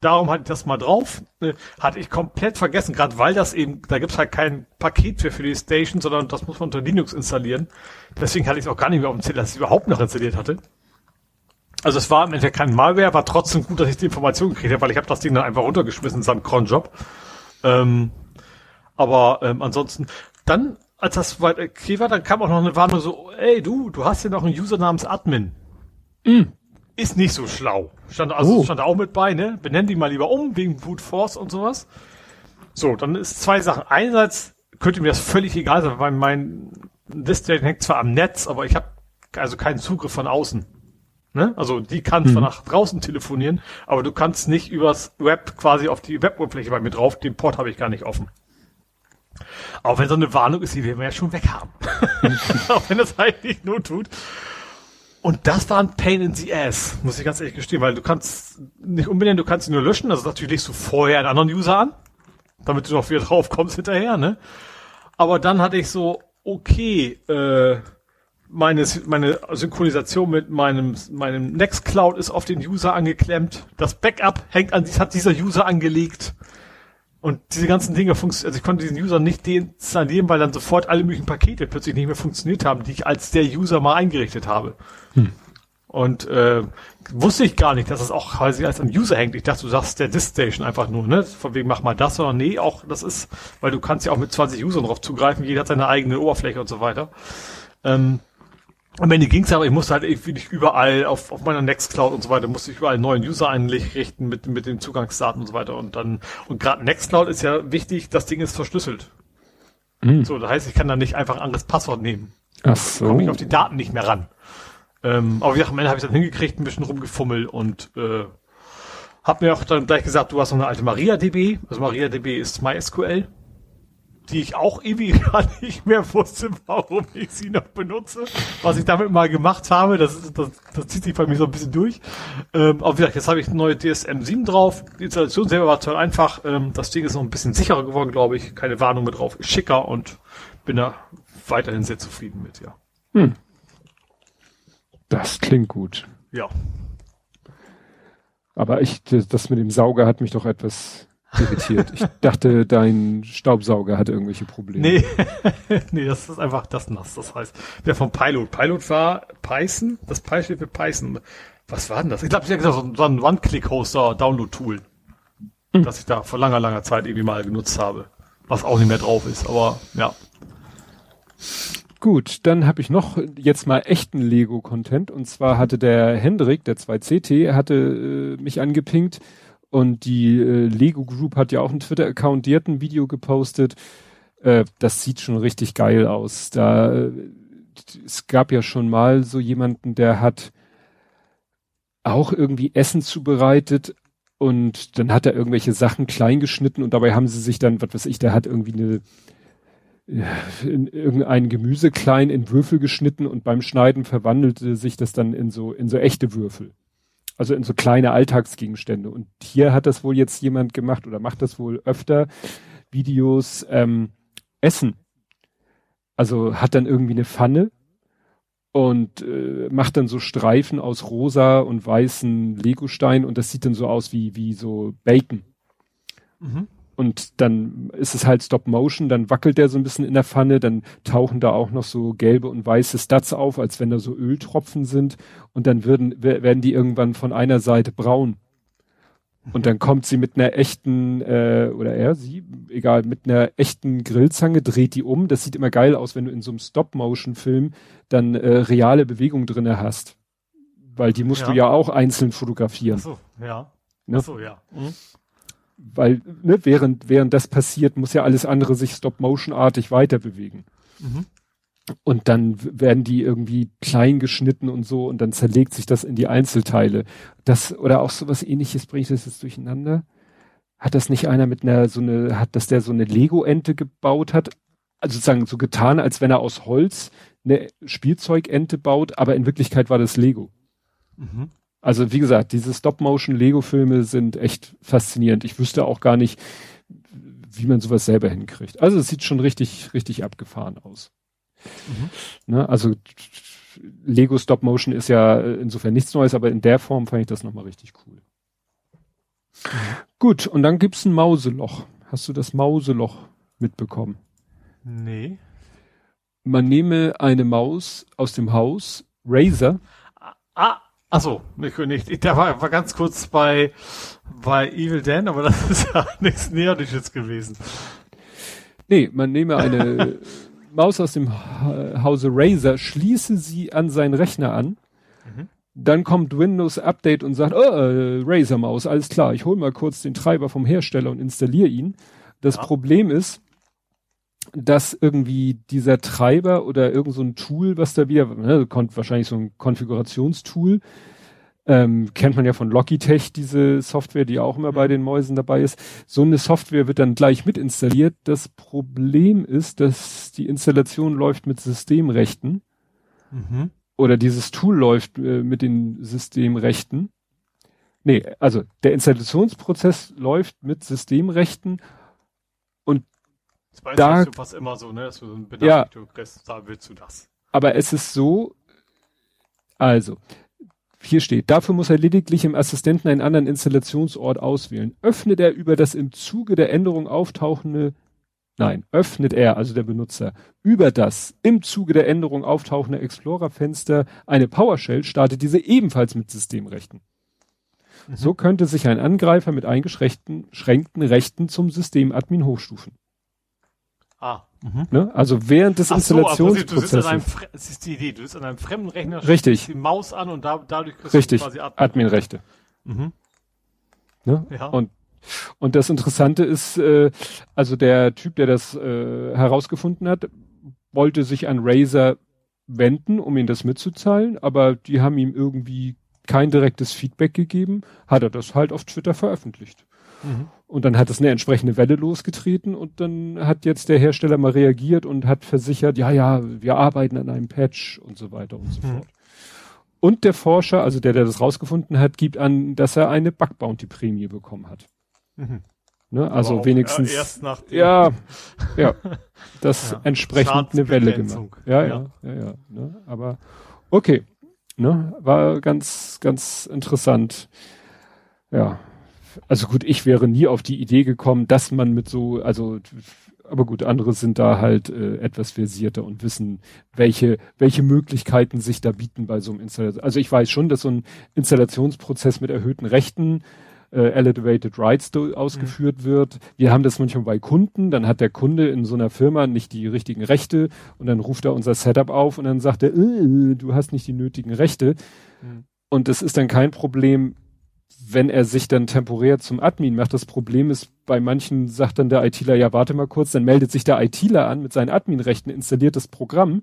Darum hatte ich das mal drauf. Äh, hatte ich komplett vergessen, gerade weil das eben, da gibt's halt kein Paket für für die Station, sondern das muss man unter Linux installieren. Deswegen hatte ich es auch gar nicht mehr auf dem Zettel, dass ich überhaupt noch installiert hatte. Also es war im Endeffekt kein Malware, war trotzdem gut, dass ich die Information gekriegt habe, weil ich habe das Ding dann einfach runtergeschmissen in seinem Cronjob. Ähm, aber ähm, ansonsten, dann, als das weit okay war, dann kam auch noch eine Warnung so, ey du, du hast hier noch einen User namens Admin. Mm ist nicht so schlau. Stand, also oh. stand auch mit bei, ne? Benenn die mal lieber um, wegen Brute Force und sowas. So, dann ist zwei Sachen. Einerseits könnte mir das völlig egal sein, weil mein Display hängt zwar am Netz, aber ich habe also keinen Zugriff von außen. Ne? Also die kann zwar mhm. nach draußen telefonieren, aber du kannst nicht übers Web quasi auf die Web-Oberfläche bei mir drauf. Den Port habe ich gar nicht offen. Auch wenn so eine Warnung ist, die wir ja schon weg haben. auch wenn das halt nicht nur tut. Und das war ein Pain in the Ass, muss ich ganz ehrlich gestehen, weil du kannst nicht unbedingt, du kannst sie nur löschen, also natürlich legst du vorher einen anderen User an, damit du noch wieder drauf kommst hinterher, ne? Aber dann hatte ich so, okay, äh, meine, meine Synchronisation mit meinem, meinem Nextcloud ist auf den User angeklemmt. Das Backup hängt an, hat dieser User angelegt. Und diese ganzen Dinge funktionieren, also ich konnte diesen User nicht deinstallieren, weil dann sofort alle möglichen Pakete plötzlich nicht mehr funktioniert haben, die ich als der User mal eingerichtet habe. Hm. Und äh, wusste ich gar nicht, dass es auch quasi als am User hängt. Ich dachte, du sagst der Diskstation einfach nur, ne? Von wegen mach mal das, sondern nee, auch das ist, weil du kannst ja auch mit 20 Usern drauf zugreifen, jeder hat seine eigene Oberfläche und so weiter. Ähm, am Ende ging's aber, ich musste halt irgendwie nicht überall auf, auf meiner Nextcloud und so weiter, musste ich überall einen neuen User einrichten mit, mit den Zugangsdaten und so weiter. Und dann, und gerade Nextcloud ist ja wichtig, das Ding ist verschlüsselt. Mhm. So, das heißt, ich kann da nicht einfach ein anderes Passwort nehmen. Ach so. Komme ich auf die Daten nicht mehr ran. Ähm, aber wie gesagt, am Ende habe ich dann hingekriegt, ein bisschen rumgefummelt und äh, hab mir auch dann gleich gesagt, du hast noch eine alte MariaDB. Also MariaDB ist MySQL die ich auch ewig gar nicht mehr wusste, warum ich sie noch benutze. Was ich damit mal gemacht habe, das, ist, das, das zieht sich bei mir so ein bisschen durch. Ähm, aber wie gesagt, jetzt habe ich eine neue DSM 7 drauf. Die Installation selber war toll einfach. Ähm, das Ding ist noch ein bisschen sicherer geworden, glaube ich. Keine Warnung mehr drauf. Schicker und bin da weiterhin sehr zufrieden mit, ja. Hm. Das klingt gut. Ja. Aber ich, das mit dem Sauger hat mich doch etwas irritiert. Ich dachte, dein Staubsauger hat irgendwelche Probleme. Nee, nee, das ist einfach das nass. Das heißt, der vom Pilot. Pilot war Python, das Pi steht für Python. Was war denn das? Ich glaube, ich habe gesagt, so ein One-Click-Hoster-Download-Tool, hm. das ich da vor langer, langer Zeit irgendwie mal genutzt habe. Was auch nicht mehr drauf ist, aber ja. Gut, dann habe ich noch jetzt mal echten Lego-Content. Und zwar hatte der Hendrik, der 2CT, hatte äh, mich angepinkt, und die äh, Lego Group hat ja auch einen Twitter-Account, die hat ein Video gepostet. Äh, das sieht schon richtig geil aus. Da äh, es gab ja schon mal so jemanden, der hat auch irgendwie Essen zubereitet und dann hat er irgendwelche Sachen klein geschnitten und dabei haben sie sich dann, was weiß ich, der hat irgendwie eine äh, in irgendein Gemüse klein in Würfel geschnitten und beim Schneiden verwandelte sich das dann in so in so echte Würfel. Also in so kleine Alltagsgegenstände. Und hier hat das wohl jetzt jemand gemacht oder macht das wohl öfter Videos ähm, Essen. Also hat dann irgendwie eine Pfanne und äh, macht dann so Streifen aus rosa und weißen Legostein und das sieht dann so aus wie wie so Bacon. Mhm. Und dann ist es halt Stop Motion, dann wackelt der so ein bisschen in der Pfanne, dann tauchen da auch noch so gelbe und weiße Stats auf, als wenn da so Öltropfen sind. Und dann würden, werden die irgendwann von einer Seite braun. Und dann kommt sie mit einer echten, äh, oder er, sie, egal, mit einer echten Grillzange, dreht die um. Das sieht immer geil aus, wenn du in so einem Stop-Motion-Film dann äh, reale Bewegung drinne hast. Weil die musst ja. du ja auch einzeln fotografieren. Ach so, ja. Ne? Ach so, ja. Mhm weil ne, während während das passiert, muss ja alles andere sich Stop-Motion-artig weiter bewegen. Mhm. Und dann werden die irgendwie klein geschnitten und so und dann zerlegt sich das in die Einzelteile. Das oder auch sowas ähnliches bringt das jetzt durcheinander. Hat das nicht einer mit einer so eine hat dass der so eine Lego-Ente gebaut hat? Also sozusagen so getan, als wenn er aus Holz eine Spielzeugente baut, aber in Wirklichkeit war das Lego. Mhm. Also wie gesagt, diese Stop-Motion-Lego-Filme sind echt faszinierend. Ich wüsste auch gar nicht, wie man sowas selber hinkriegt. Also es sieht schon richtig, richtig abgefahren aus. Mhm. Ne, also Lego Stop Motion ist ja insofern nichts Neues, aber in der Form fand ich das nochmal richtig cool. Gut, und dann gibt's ein Mauseloch. Hast du das Mauseloch mitbekommen? Nee. Man nehme eine Maus aus dem Haus, Razer. Ah, Ach so, nicht, nicht. Ich da war, war ganz kurz bei, bei Evil Dan, aber das ist ja nichts Näherliches gewesen. Nee, man nehme eine Maus aus dem Hause Razer, schließe sie an seinen Rechner an, mhm. dann kommt Windows Update und sagt, oh, äh, Razer Maus, alles klar, ich hole mal kurz den Treiber vom Hersteller und installiere ihn. Das ja. Problem ist, dass irgendwie dieser Treiber oder irgend so ein Tool, was da wieder, ne, wahrscheinlich so ein Konfigurationstool, Ähm, kennt man ja von Logitech, diese Software, die auch immer bei den Mäusen dabei ist. So eine Software wird dann gleich mit installiert. Das Problem ist, dass die Installation läuft mit Systemrechten. Mhm. Oder dieses Tool läuft äh, mit den Systemrechten. Nee, also der Installationsprozess läuft mit Systemrechten und das da, du fast immer so, ne, dass du so ein Benachrichtigung ja, kriegst, da willst du das. Aber es ist so, also, hier steht, dafür muss er lediglich im Assistenten einen anderen Installationsort auswählen. Öffnet er über das im Zuge der Änderung auftauchende, nein, öffnet er, also der Benutzer, über das im Zuge der Änderung auftauchende Explorer-Fenster eine PowerShell, startet diese ebenfalls mit Systemrechten. Mhm. So könnte sich ein Angreifer mit eingeschränkten Rechten zum Systemadmin hochstufen. Ah. Mhm. Ne? Also während des Ach Installationsprozesses. So, also das ist die Idee, du bist an einem fremden Rechner, Richtig. die Maus an und da, dadurch kriegst Richtig. du quasi Admin-Rechte. Admin mhm. ne? ja. Und und das Interessante ist, äh, also der Typ, der das äh, herausgefunden hat, wollte sich an Razer wenden, um ihm das mitzuteilen, aber die haben ihm irgendwie kein direktes Feedback gegeben, hat er das halt auf Twitter veröffentlicht. Mhm. Und dann hat es eine entsprechende Welle losgetreten und dann hat jetzt der Hersteller mal reagiert und hat versichert, ja, ja, wir arbeiten an einem Patch und so weiter und so mhm. fort. Und der Forscher, also der, der das rausgefunden hat, gibt an, dass er eine Bug Bounty Prämie bekommen hat. Mhm. Ne, also wenigstens. Erst nach ja, ja, das ja, entsprechend eine Welle gemacht. Ja, ja, ja, ja. ne, aber okay, ne, war ganz, ganz interessant. Ja, also gut, ich wäre nie auf die Idee gekommen, dass man mit so, also aber gut, andere sind da halt äh, etwas versierter und wissen, welche, welche Möglichkeiten sich da bieten bei so einem Installation. Also ich weiß schon, dass so ein Installationsprozess mit erhöhten Rechten, äh, Elevated Rights ausgeführt mhm. wird. Wir haben das manchmal bei Kunden, dann hat der Kunde in so einer Firma nicht die richtigen Rechte und dann ruft er unser Setup auf und dann sagt er, äh, du hast nicht die nötigen Rechte. Mhm. Und das ist dann kein Problem, wenn er sich dann temporär zum Admin macht, das Problem ist, bei manchen sagt dann der ITler, ja, warte mal kurz, dann meldet sich der ITler an mit seinen Adminrechten, installiert das Programm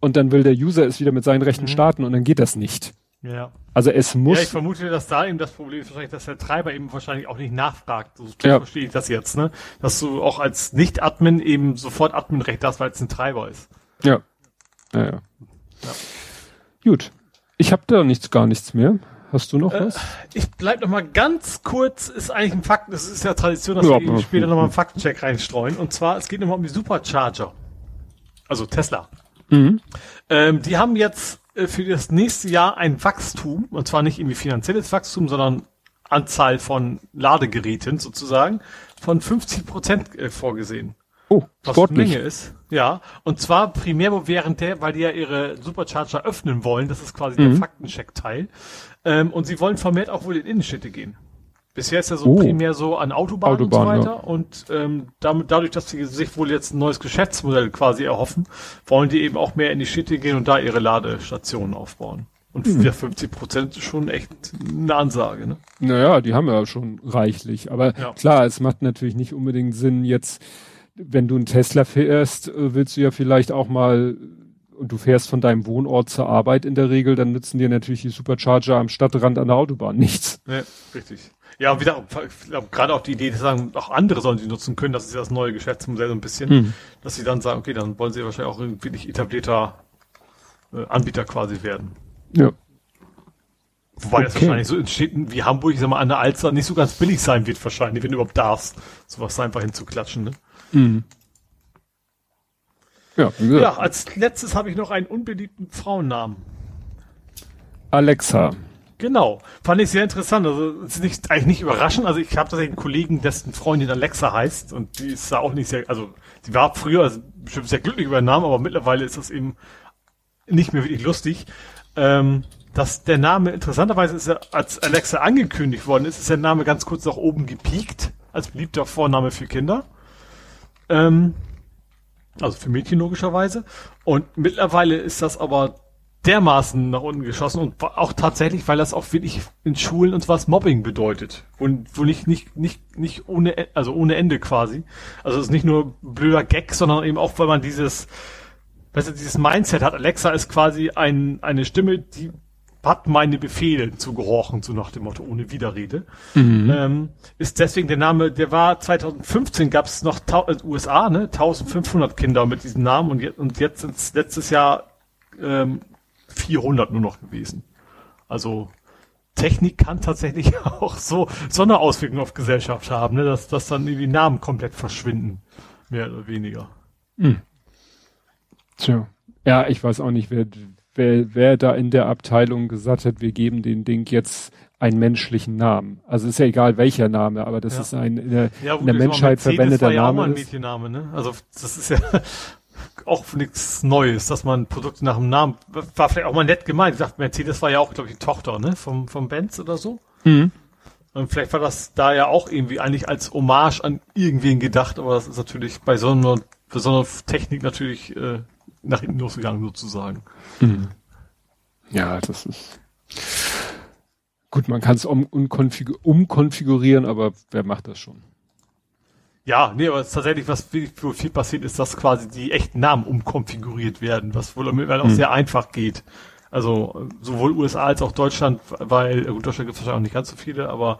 und dann will der User es wieder mit seinen Rechten mhm. starten und dann geht das nicht. Ja. Also es muss. Ja, ich vermute, dass da eben das Problem ist wahrscheinlich, dass der Treiber eben wahrscheinlich auch nicht nachfragt. So ja. verstehe ich das jetzt, ne? Dass du auch als Nicht-Admin eben sofort Adminrecht hast, weil es ein Treiber ist. Ja. Ja, ja. ja. Gut. Ich habe da nichts, gar nichts mehr. Hast du noch äh, was? Ich bleib noch mal ganz kurz, ist eigentlich ein Fakt, das ist ja Tradition, dass ja, wir später noch mal einen Faktencheck reinstreuen. Und zwar, es geht nochmal um die Supercharger. Also Tesla. Mhm. Ähm, die haben jetzt äh, für das nächste Jahr ein Wachstum, und zwar nicht irgendwie finanzielles Wachstum, sondern Anzahl von Ladegeräten sozusagen, von 50 Prozent äh, vorgesehen. Oh, was sportlich. Menge ist. Ja, und zwar primär während der, weil die ja ihre Supercharger öffnen wollen, das ist quasi mhm. der Faktencheck-Teil. Ähm, und sie wollen vermehrt auch wohl in Innenstädte gehen. Bisher ist ja so oh. primär so an Autobahnen Autobahn, und so weiter. Ja. Und ähm, damit, dadurch, dass sie sich wohl jetzt ein neues Geschäftsmodell quasi erhoffen, wollen die eben auch mehr in die Städte gehen und da ihre Ladestationen aufbauen. Und hm. 50 Prozent ist schon echt eine Ansage, ne? Naja, die haben ja schon reichlich. Aber ja. klar, es macht natürlich nicht unbedingt Sinn, jetzt, wenn du einen Tesla fährst, äh, willst du ja vielleicht auch mal und du fährst von deinem Wohnort zur Arbeit in der Regel, dann nützen dir natürlich die Supercharger am Stadtrand an der Autobahn nichts. Ja, richtig. Ja, und wieder, gerade auch die Idee, dass sagen, auch andere sollen sie nutzen können, das ist ja das neue Geschäftsmodell so ein bisschen, hm. dass sie dann sagen, okay, dann wollen sie wahrscheinlich auch ein wirklich etablierter äh, Anbieter quasi werden. Ja. Wobei okay. das wahrscheinlich so in Städten wie Hamburg, ich sag mal, an der Alster nicht so ganz billig sein wird wahrscheinlich, wenn du überhaupt darfst, sowas einfach hinzuklatschen, ne? Mhm. Ja, ja, als letztes habe ich noch einen unbeliebten Frauennamen. Alexa. Genau, fand ich sehr interessant. Also ist nicht eigentlich nicht überraschend. Also ich habe tatsächlich einen Kollegen, dessen Freundin Alexa heißt und die ist da auch nicht sehr, also sie war früher also bestimmt sehr glücklich über den Namen, aber mittlerweile ist das eben nicht mehr wirklich lustig. Ähm, dass der Name interessanterweise ist er, als Alexa angekündigt worden ist, ist der Name ganz kurz nach oben gepiekt als beliebter Vorname für Kinder. Ähm, also für Mädchen logischerweise. Und mittlerweile ist das aber dermaßen nach unten geschossen und auch tatsächlich, weil das auch wirklich in Schulen und was Mobbing bedeutet. Und wo nicht, nicht, nicht, nicht ohne, also ohne Ende quasi. Also es ist nicht nur blöder Gag, sondern eben auch, weil man dieses, weißt du, dieses Mindset hat. Alexa ist quasi ein, eine Stimme, die hat meine Befehle zu gehorchen, so nach dem Motto, ohne Widerrede. Mhm. Ähm, ist deswegen der Name, der war 2015 gab es noch in äh, USA, ne, 1500 Kinder mit diesem Namen und jetzt, und jetzt sind letztes Jahr ähm, 400 nur noch gewesen. Also Technik kann tatsächlich auch so, so eine Auswirkung auf Gesellschaft haben, ne, dass, dass dann die Namen komplett verschwinden. Mehr oder weniger. Hm. Tja. Ja, ich weiß auch nicht, wer, wer, wer da in der Abteilung gesagt hat, wir geben den Ding jetzt einen menschlichen Namen. Also ist ja egal welcher Name, aber das ja. ist ein in der, ja, in der Menschheit verwendeter ja Name. Auch mal ein Mädchenname, ne? Also das ist ja auch nichts Neues, dass man Produkte nach dem Namen war vielleicht auch mal nett gemeint. Ich dachte, Mercedes war ja auch, glaube ich, die Tochter, ne? Vom, vom Benz oder so. Mhm. Und vielleicht war das da ja auch irgendwie eigentlich als Hommage an irgendwen gedacht, aber das ist natürlich bei so einer, bei so einer Technik natürlich äh, nach hinten losgegangen sozusagen. Mhm. Ja, das ist gut, man kann es um, umkonfigurieren, aber wer macht das schon? Ja, nee, aber tatsächlich, was viel, viel passiert, ist, dass quasi die echten Namen umkonfiguriert werden, was wohl mittlerweile auch mhm. sehr einfach geht. Also sowohl USA als auch Deutschland, weil, gut, Deutschland gibt es wahrscheinlich auch nicht ganz so viele, aber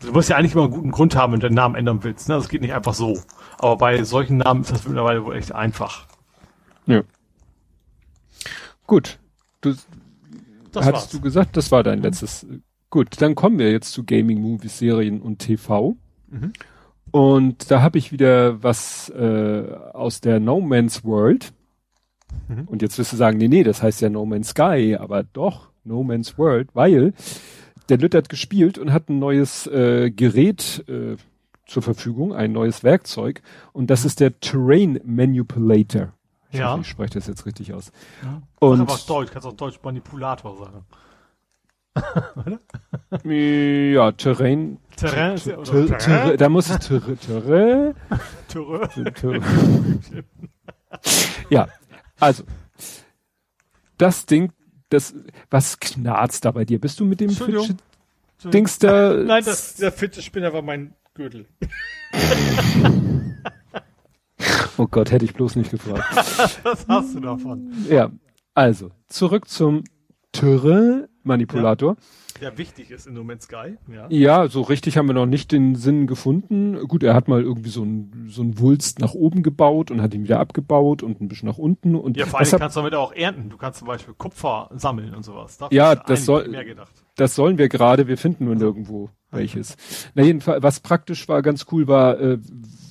du musst ja eigentlich immer einen guten Grund haben, wenn du den Namen ändern willst. Ne? Das geht nicht einfach so. Aber bei solchen Namen ist das mittlerweile wohl echt einfach. Ja. Gut. Du, das hattest war's. du gesagt, das war dein mhm. letztes. Gut, dann kommen wir jetzt zu Gaming, Movies, Serien und TV. Mhm. Und da habe ich wieder was äh, aus der No Man's World. Mhm. Und jetzt wirst du sagen, nee, nee, das heißt ja No Man's Sky, aber doch No Man's World, weil der Lütt hat gespielt und hat ein neues äh, Gerät äh, zur Verfügung, ein neues Werkzeug. Und das mhm. ist der Terrain Manipulator. Ich ja. Hoffe, ich spreche das jetzt richtig aus. Ja. Und aber Deutsch, kannst auch Deutsch Manipulator sagen. ja, Terrain. Terrain, ter, ter, ter, da muss es Terrain. Terrain. ja, also das Ding, das was knarzt da bei dir? Bist du mit dem Fidget Dings da? Nein, das, der Fidget Spinner war mein Gürtel. Oh Gott, hätte ich bloß nicht gefragt. Was hast du davon? Ja, also, zurück zum Terrain-Manipulator. Ja. Der wichtig ist in No Man's Sky. Ja. ja, so richtig haben wir noch nicht den Sinn gefunden. Gut, er hat mal irgendwie so ein, so Wulst nach oben gebaut und hat ihn wieder abgebaut und ein bisschen nach unten. Und ja, vor allem kannst du damit auch ernten. Du kannst zum Beispiel Kupfer sammeln und sowas. Dafür ja, das soll, das sollen wir gerade. Wir finden nur nirgendwo welches. Na jedenfalls, was praktisch war, ganz cool war, äh,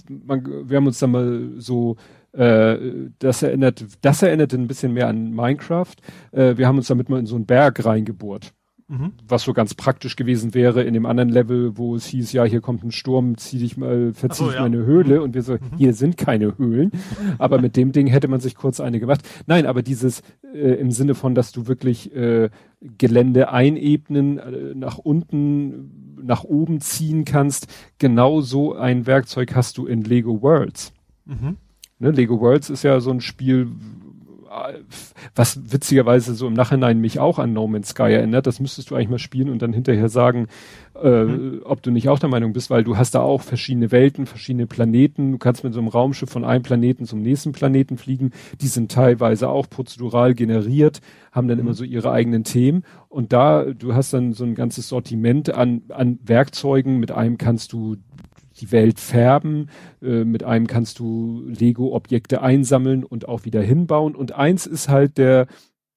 man, wir haben uns da mal so äh, das erinnert, das erinnert ein bisschen mehr an Minecraft. Äh, wir haben uns damit mal in so einen Berg reingebohrt. Mhm. Was so ganz praktisch gewesen wäre in dem anderen Level, wo es hieß, ja, hier kommt ein Sturm, zieh dich mal, verzieh so, dich ja. mal in eine Höhle. Mhm. Und wir so, mhm. hier sind keine Höhlen. aber mit dem Ding hätte man sich kurz eine gemacht. Nein, aber dieses äh, im Sinne von, dass du wirklich äh, Gelände einebnen, äh, nach unten, nach oben ziehen kannst. Genau so ein Werkzeug hast du in Lego Worlds. Mhm. Ne, Lego Worlds ist ja so ein Spiel, was witzigerweise so im Nachhinein mich auch an No Man's Sky erinnert. Das müsstest du eigentlich mal spielen und dann hinterher sagen, äh, mhm. ob du nicht auch der Meinung bist, weil du hast da auch verschiedene Welten, verschiedene Planeten. Du kannst mit so einem Raumschiff von einem Planeten zum nächsten Planeten fliegen. Die sind teilweise auch prozedural generiert, haben dann mhm. immer so ihre eigenen Themen. Und da, du hast dann so ein ganzes Sortiment an, an Werkzeugen. Mit einem kannst du die Welt färben. Äh, mit einem kannst du Lego-Objekte einsammeln und auch wieder hinbauen. Und eins ist halt der,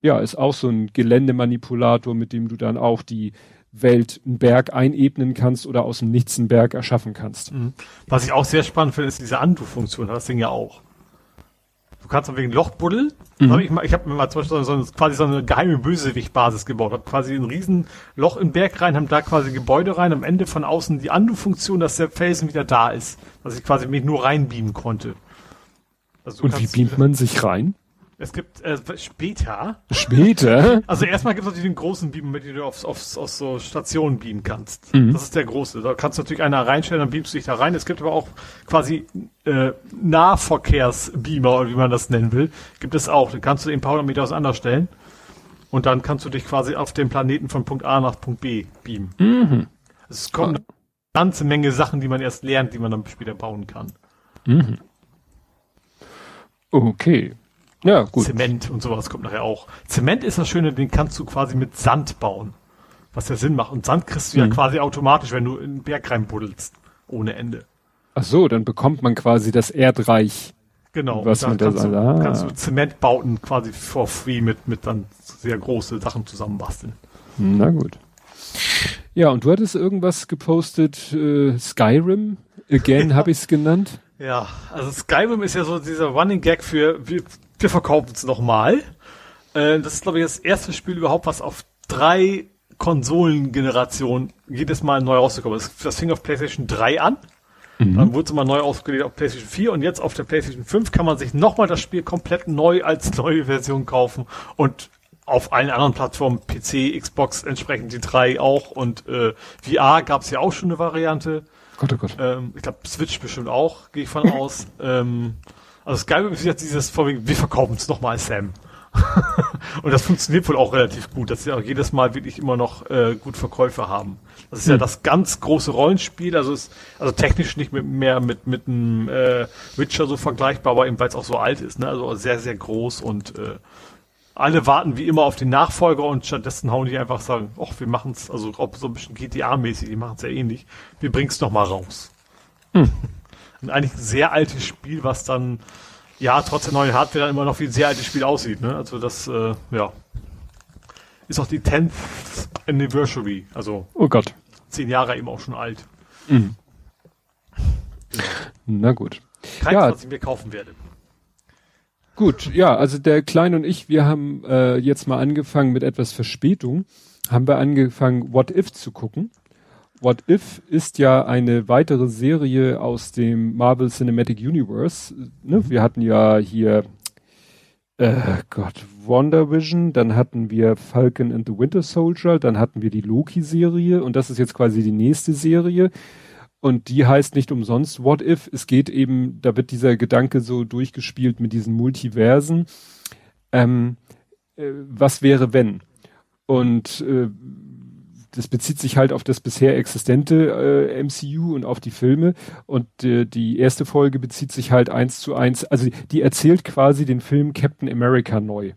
ja, ist auch so ein Geländemanipulator, mit dem du dann auch die Welt einen Berg einebnen kannst oder aus dem Nichts einen Berg erschaffen kannst. Mhm. Was ich auch sehr spannend finde, ist diese Undo-Funktion, das Ding ja auch kannst du wegen Lochbuddel. Mhm. Hab ich ich habe mir mal zum Beispiel so, so, quasi so eine geheime Bösewicht-Basis gebaut. Hab quasi ein riesen Loch im Berg rein, haben da quasi Gebäude rein, am Ende von außen die Andu-Funktion, dass der Felsen wieder da ist. Dass ich quasi mich nur reinbeamen konnte. Also Und wie beamt man sich rein? Es gibt äh, später. Später? Also erstmal gibt es natürlich den großen Beamer, mit dem du aufs, aufs, auf so Stationen beamen kannst. Mhm. Das ist der große. Da kannst du natürlich einer reinstellen, dann beamst du dich da rein. Es gibt aber auch quasi äh, Nahverkehrsbeamer, oder wie man das nennen will. Gibt es auch. Den kannst du ein paar Meter auseinander stellen. Und dann kannst du dich quasi auf dem Planeten von Punkt A nach Punkt B beamen. Mhm. Es kommt eine ganze Menge Sachen, die man erst lernt, die man dann später bauen kann. Mhm. Okay. Ja, gut. Zement und sowas kommt nachher auch. Zement ist das Schöne, den kannst du quasi mit Sand bauen. Was ja Sinn macht. Und Sand kriegst du mhm. ja quasi automatisch, wenn du in den Berg reinbuddelst. Ohne Ende. Ach so, dann bekommt man quasi das Erdreich. Genau. Was man da kannst, du, ah. kannst du Zementbauten quasi for free mit, mit dann sehr große Sachen zusammenbasteln. Na gut. Ja, und du hattest irgendwas gepostet, äh, Skyrim, again habe ich es genannt. Ja, also Skyrim ist ja so dieser Running Gag für, wir, wir verkaufen es nochmal. Äh, das ist, glaube ich, das erste Spiel überhaupt, was auf drei Konsolengenerationen jedes Mal neu rausgekommen ist. Das fing auf PlayStation 3 an. Mhm. Dann wurde es mal neu ausgelegt auf PlayStation 4 und jetzt auf der PlayStation 5 kann man sich nochmal das Spiel komplett neu als neue Version kaufen und auf allen anderen Plattformen, PC, Xbox entsprechend die drei auch und äh, VR gab es ja auch schon eine Variante. Gott, oh Gott. Ähm, ich glaube Switch bestimmt auch, gehe ich von aus. ähm, also Skyrim ist jetzt dieses vorwiegend, wir verkaufen es nochmal Sam. und das funktioniert wohl auch relativ gut, dass sie auch jedes Mal wirklich immer noch äh, gut Verkäufe haben. Das ist hm. ja das ganz große Rollenspiel, also ist also technisch nicht mit, mehr mit mit einem äh, Witcher so vergleichbar, aber eben weil es auch so alt ist, ne? Also sehr sehr groß und äh, alle warten wie immer auf den Nachfolger und stattdessen hauen die einfach sagen, ach, wir machen es, also ob so ein bisschen GTA-mäßig, die machen es ja ähnlich, wir bringen es noch mal raus. Hm. Und eigentlich ein sehr altes Spiel, was dann, ja, trotz der neuen Hardware dann immer noch wie ein sehr altes Spiel aussieht, ne? Also das, äh, ja. Ist auch die 10th Anniversary, also. Oh Gott. Zehn Jahre eben auch schon alt. Mhm. Na gut. Keins, ja. was ich mir kaufen werde. Gut, ja, also der Kleine und ich, wir haben äh, jetzt mal angefangen mit etwas Verspätung, haben wir angefangen, What If zu gucken. What If ist ja eine weitere Serie aus dem Marvel Cinematic Universe. Ne? Wir hatten ja hier, äh, Gott, Wonder Vision, dann hatten wir Falcon and the Winter Soldier, dann hatten wir die Loki-Serie und das ist jetzt quasi die nächste Serie. Und die heißt nicht umsonst What If. Es geht eben, da wird dieser Gedanke so durchgespielt mit diesen Multiversen. Ähm, äh, was wäre wenn? Und äh, das bezieht sich halt auf das bisher existente äh, MCU und auf die Filme. Und äh, die erste Folge bezieht sich halt eins zu eins, also die erzählt quasi den Film Captain America neu.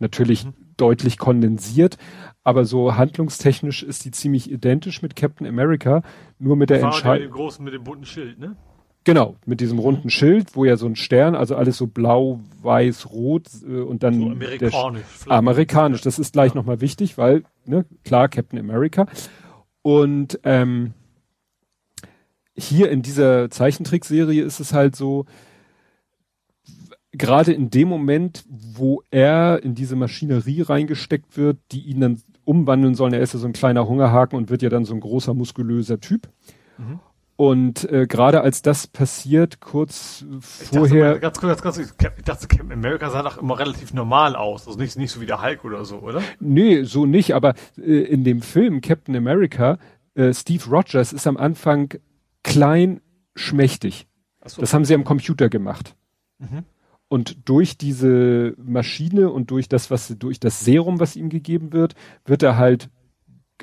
Natürlich mhm. deutlich kondensiert, aber so handlungstechnisch ist die ziemlich identisch mit Captain America, nur mit der Entscheidung. Mit dem großen, mit dem bunten Schild, ne? Genau, mit diesem runden Schild, wo ja so ein Stern, also alles so blau, weiß, rot äh, und dann so amerikanisch. Der, amerikanisch, das ist gleich ja. nochmal wichtig, weil, ne, klar, Captain America. Und ähm, hier in dieser Zeichentrickserie ist es halt so, gerade in dem Moment, wo er in diese Maschinerie reingesteckt wird, die ihn dann umwandeln sollen, er ist ja so ein kleiner Hungerhaken und wird ja dann so ein großer, muskulöser Typ. Mhm. Und äh, gerade als das passiert, kurz ich vorher. Dachte, ganz kurz, ganz kurz, ich dachte, Captain America sah doch immer relativ normal aus. Also nicht, nicht so wie der Hulk oder so, oder? Nee, so nicht, aber äh, in dem Film Captain America, äh, Steve Rogers ist am Anfang klein, schmächtig. So. Das haben sie am Computer gemacht. Mhm. Und durch diese Maschine und durch das, was, durch das Serum, was ihm gegeben wird, wird er halt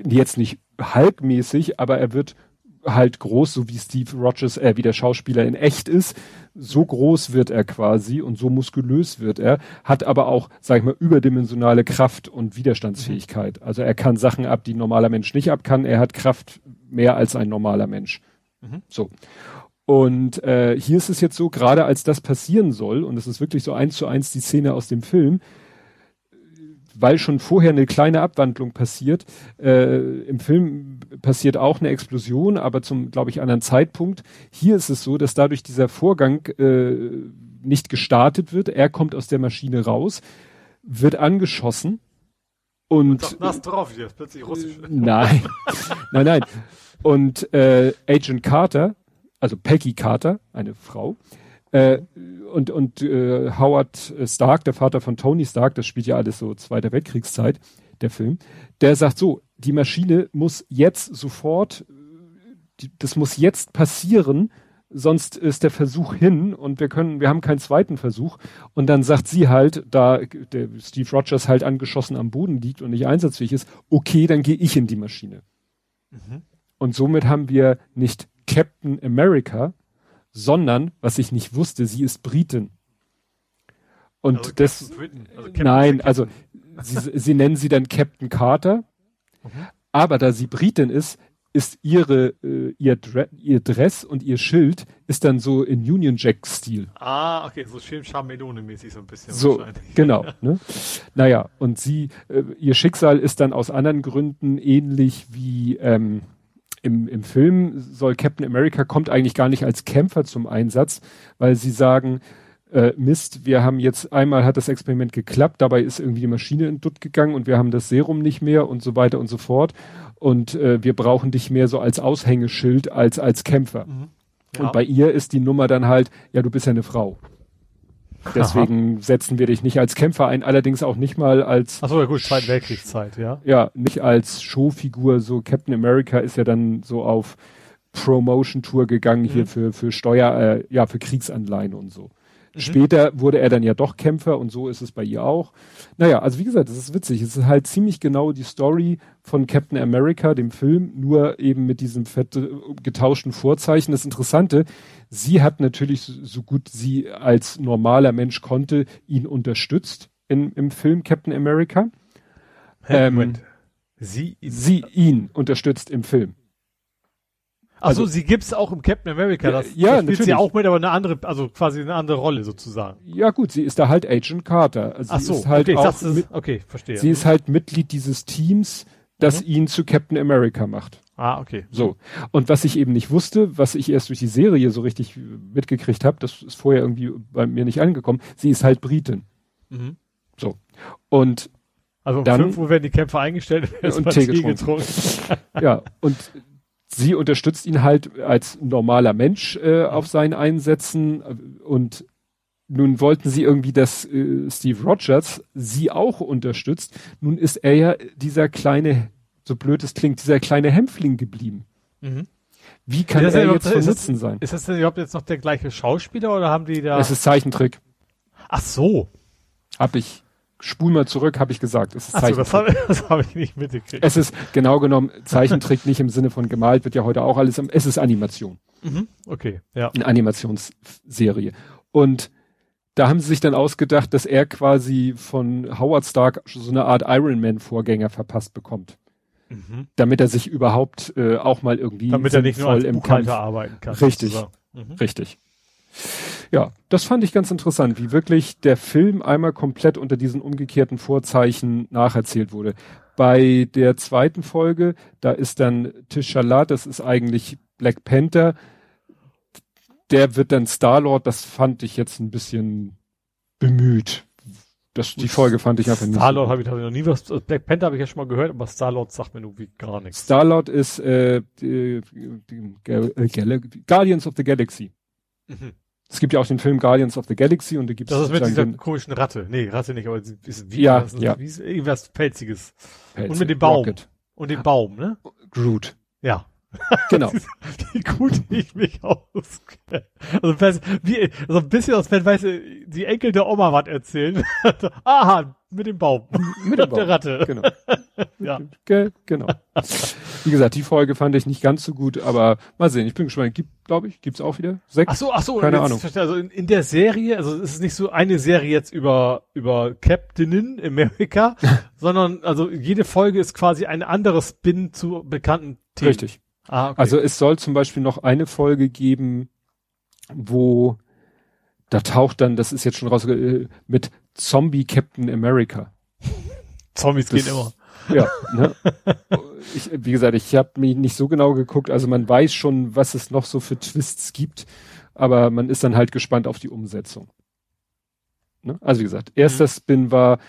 jetzt nicht halkmäßig, aber er wird halt groß, so wie Steve Rogers, äh, wie der Schauspieler in echt ist. So groß wird er quasi und so muskulös wird er, hat aber auch, sag ich mal, überdimensionale Kraft und Widerstandsfähigkeit. Also er kann Sachen ab, die ein normaler Mensch nicht ab kann. Er hat Kraft mehr als ein normaler Mensch. Mhm. So. Und äh, hier ist es jetzt so, gerade als das passieren soll, und es ist wirklich so eins zu eins die Szene aus dem Film, weil schon vorher eine kleine Abwandlung passiert. Äh, Im Film passiert auch eine Explosion, aber zum, glaube ich, anderen Zeitpunkt. Hier ist es so, dass dadurch dieser Vorgang äh, nicht gestartet wird. Er kommt aus der Maschine raus, wird angeschossen und. und das drauf hier, plötzlich russisch. Nein, nein, nein. Und äh, Agent Carter also Peggy Carter, eine Frau, äh, und, und äh, Howard Stark, der Vater von Tony Stark, das spielt ja alles so Zweiter Weltkriegszeit, der Film, der sagt so, die Maschine muss jetzt sofort, die, das muss jetzt passieren, sonst ist der Versuch hin und wir können, wir haben keinen zweiten Versuch. Und dann sagt sie halt, da der Steve Rogers halt angeschossen am Boden liegt und nicht einsatzfähig ist, okay, dann gehe ich in die Maschine. Mhm. Und somit haben wir nicht Captain America, sondern, was ich nicht wusste, sie ist Britin. Und also das, also nein, also sie, sie nennen sie dann Captain Carter. Mhm. Aber da sie Britin ist, ist ihre äh, ihr, Dre ihr Dress und ihr Schild ist dann so in Union Jack Stil. Ah, okay, so schön Charmelone mäßig so ein bisschen. So, genau. Ne? Naja, und sie äh, ihr Schicksal ist dann aus anderen Gründen ähnlich wie ähm, im, im Film soll Captain America kommt eigentlich gar nicht als Kämpfer zum Einsatz, weil sie sagen, äh, Mist, wir haben jetzt einmal hat das Experiment geklappt, dabei ist irgendwie die Maschine in Dutt gegangen und wir haben das Serum nicht mehr und so weiter und so fort und äh, wir brauchen dich mehr so als Aushängeschild als als Kämpfer. Mhm. Ja. Und bei ihr ist die Nummer dann halt, ja, du bist ja eine Frau. Deswegen Aha. setzen wir dich nicht als Kämpfer ein, allerdings auch nicht mal als. Achso, ja gut, Zweite Weltkriegszeit, ja. Ja, nicht als Showfigur, so Captain America ist ja dann so auf Promotion Tour gegangen mhm. hier für, für Steuer, äh, ja, für Kriegsanleihen und so. Mhm. Später wurde er dann ja doch Kämpfer und so ist es bei ihr auch. Naja, also wie gesagt, das ist witzig. Es ist halt ziemlich genau die Story von Captain America, dem Film, nur eben mit diesem fette, getauschten Vorzeichen. Das Interessante, sie hat natürlich so gut sie als normaler Mensch konnte, ihn unterstützt in, im Film Captain America. Ähm, sie, sie ihn unterstützt im Film. Also, also sie gibt's auch im Captain America. Das, ja, das spielt sie auch mit, aber eine andere, also quasi eine andere Rolle sozusagen. Ja gut, sie ist da halt Agent Carter. Also Ach so, ist halt okay, auch dachte, mit, okay, verstehe. Sie ist halt Mitglied dieses Teams, das mhm. ihn zu Captain America macht. Ah, okay. So. Und was ich eben nicht wusste, was ich erst durch die Serie so richtig mitgekriegt habe, das ist vorher irgendwie bei mir nicht angekommen, sie ist halt Britin. Mhm. So. Und also um dann, 5 Uhr werden die Kämpfer eingestellt und Tee getrunken. getrunken. ja, und sie unterstützt ihn halt als normaler Mensch äh, auf seinen Einsätzen und nun wollten sie irgendwie, dass äh, Steve Rogers sie auch unterstützt. Nun ist er ja dieser kleine, so blöd es klingt, dieser kleine Hämpfling geblieben. Mhm. Wie kann er jetzt von Nutzen sein? Ist das denn überhaupt jetzt noch der gleiche Schauspieler oder haben die da? Es ist Zeichentrick. Ach so. Hab ich spul mal zurück, habe ich gesagt. Es ist Ach so, das habe hab ich nicht mitgekriegt. Es ist genau genommen Zeichentrick nicht im Sinne von gemalt, wird ja heute auch alles, es ist Animation. Mhm, okay, ja. Eine Animationsserie. Und da haben sie sich dann ausgedacht, dass er quasi von Howard Stark so eine Art Iron Man Vorgänger verpasst bekommt. Mhm. Damit er sich überhaupt äh, auch mal irgendwie damit er nicht nur als im Kampf arbeiten kann. Richtig, mhm. richtig. Ja, das fand ich ganz interessant, wie wirklich der Film einmal komplett unter diesen umgekehrten Vorzeichen nacherzählt wurde. Bei der zweiten Folge, da ist dann Tishala, das ist eigentlich Black Panther, der wird dann Star-Lord, das fand ich jetzt ein bisschen bemüht. Das, die Folge fand ich einfach nicht. Star-Lord habe ich, hab ich noch nie was, Black Panther habe ich ja schon mal gehört, aber Star-Lord sagt mir nur wie gar nichts. Star-Lord ist äh, die, die, die, Guardians of the Galaxy. Mhm. Es gibt ja auch den Film Guardians of the Galaxy und da gibt es. Das ist mit dieser komischen Ratte. Nee, Ratte nicht, aber ist wie ja, ja. Wie, irgendwas Pelziges. Pelzig. Und mit dem Baum. Rocket. Und dem Baum, ne? Groot. Ja. Genau. wie gut ich mich auskenne. Also, wie, also ein bisschen aus, wenn, weißt du, die Enkel der Oma was erzählen. Aha, mit dem Baum. Mit dem Baum. Der Ratte. Genau. ja. Ge genau. Wie gesagt, die Folge fand ich nicht ganz so gut, aber mal sehen. Ich bin gespannt. Gibt, glaube ich, gibt's auch wieder sechs. Ach so, ach so. Keine Ahnung. Also in, in, der Serie, also es ist nicht so eine Serie jetzt über über Captainin America, sondern also jede Folge ist quasi ein anderes Spin zu bekannten Themen. Richtig. Ah, okay. Also es soll zum Beispiel noch eine Folge geben, wo da taucht dann, das ist jetzt schon raus, äh, mit Zombie Captain America. Zombies das, gehen immer. Ja, ne? ich, wie gesagt, ich habe mich nicht so genau geguckt. Also man weiß schon, was es noch so für Twists gibt, aber man ist dann halt gespannt auf die Umsetzung. Ne? Also wie gesagt, erster mhm. Spin war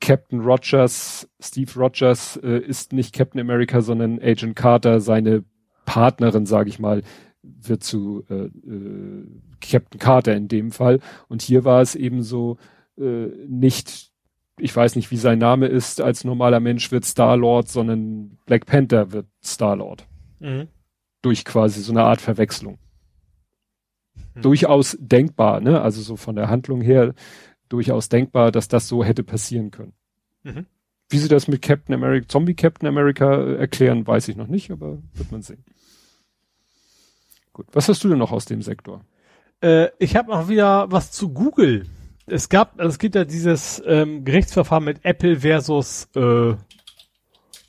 Captain Rogers, Steve Rogers äh, ist nicht Captain America, sondern Agent Carter, seine Partnerin, sage ich mal, wird zu äh, äh, Captain Carter in dem Fall. Und hier war es eben so äh, nicht, ich weiß nicht, wie sein Name ist, als normaler Mensch wird Star-Lord, sondern Black Panther wird Star-Lord. Mhm. Durch quasi so eine Art Verwechslung. Mhm. Durchaus denkbar, ne? Also so von der Handlung her durchaus denkbar, dass das so hätte passieren können. Mhm. Wie sie das mit Captain America, Zombie Captain America äh, erklären, weiß ich noch nicht, aber wird man sehen. Gut. Was hast du denn noch aus dem Sektor? Äh, ich habe noch wieder was zu Google. es gab, also es gibt ja dieses ähm, Gerichtsverfahren mit Apple versus, äh,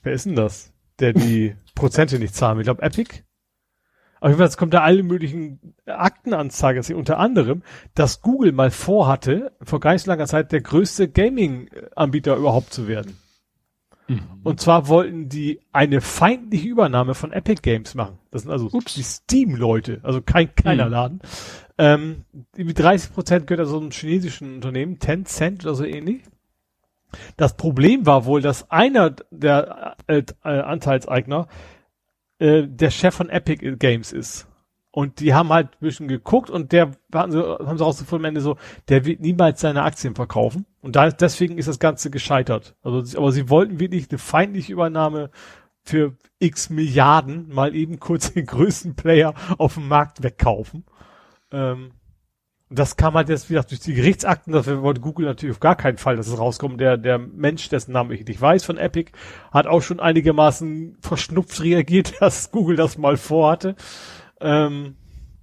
wer ist denn das, der die Prozente nicht zahlen? Ich glaube Epic. Auf jeden Fall kommt da alle möglichen Aktenanzeigen, also unter anderem, dass Google mal vorhatte, vor gar nicht so langer Zeit der größte Gaming-Anbieter überhaupt zu werden. Mhm. Und zwar wollten die eine feindliche Übernahme von Epic Games machen. Das sind also Ups. die Steam-Leute, also kein keiner mhm. Laden. Ähm, mit 30 Prozent gehört also einem chinesischen Unternehmen, Tencent oder so ähnlich. Das Problem war wohl, dass einer der äh, äh, Anteilseigner äh, der Chef von Epic Games ist. Und die haben halt ein bisschen geguckt und der haben sie, haben sie rausgefunden am Ende so, der wird niemals seine Aktien verkaufen. Und da, deswegen ist das Ganze gescheitert. Also, aber sie wollten wirklich eine feindliche Übernahme für x Milliarden mal eben kurz den größten Player auf dem Markt wegkaufen. Ähm, das kam halt jetzt, wie gesagt, durch die Gerichtsakten, das wollte Google natürlich auf gar keinen Fall, dass es rauskommt. Der, der Mensch, dessen Namen ich nicht weiß, von Epic, hat auch schon einigermaßen verschnupft reagiert, dass Google das mal vorhatte. Ähm,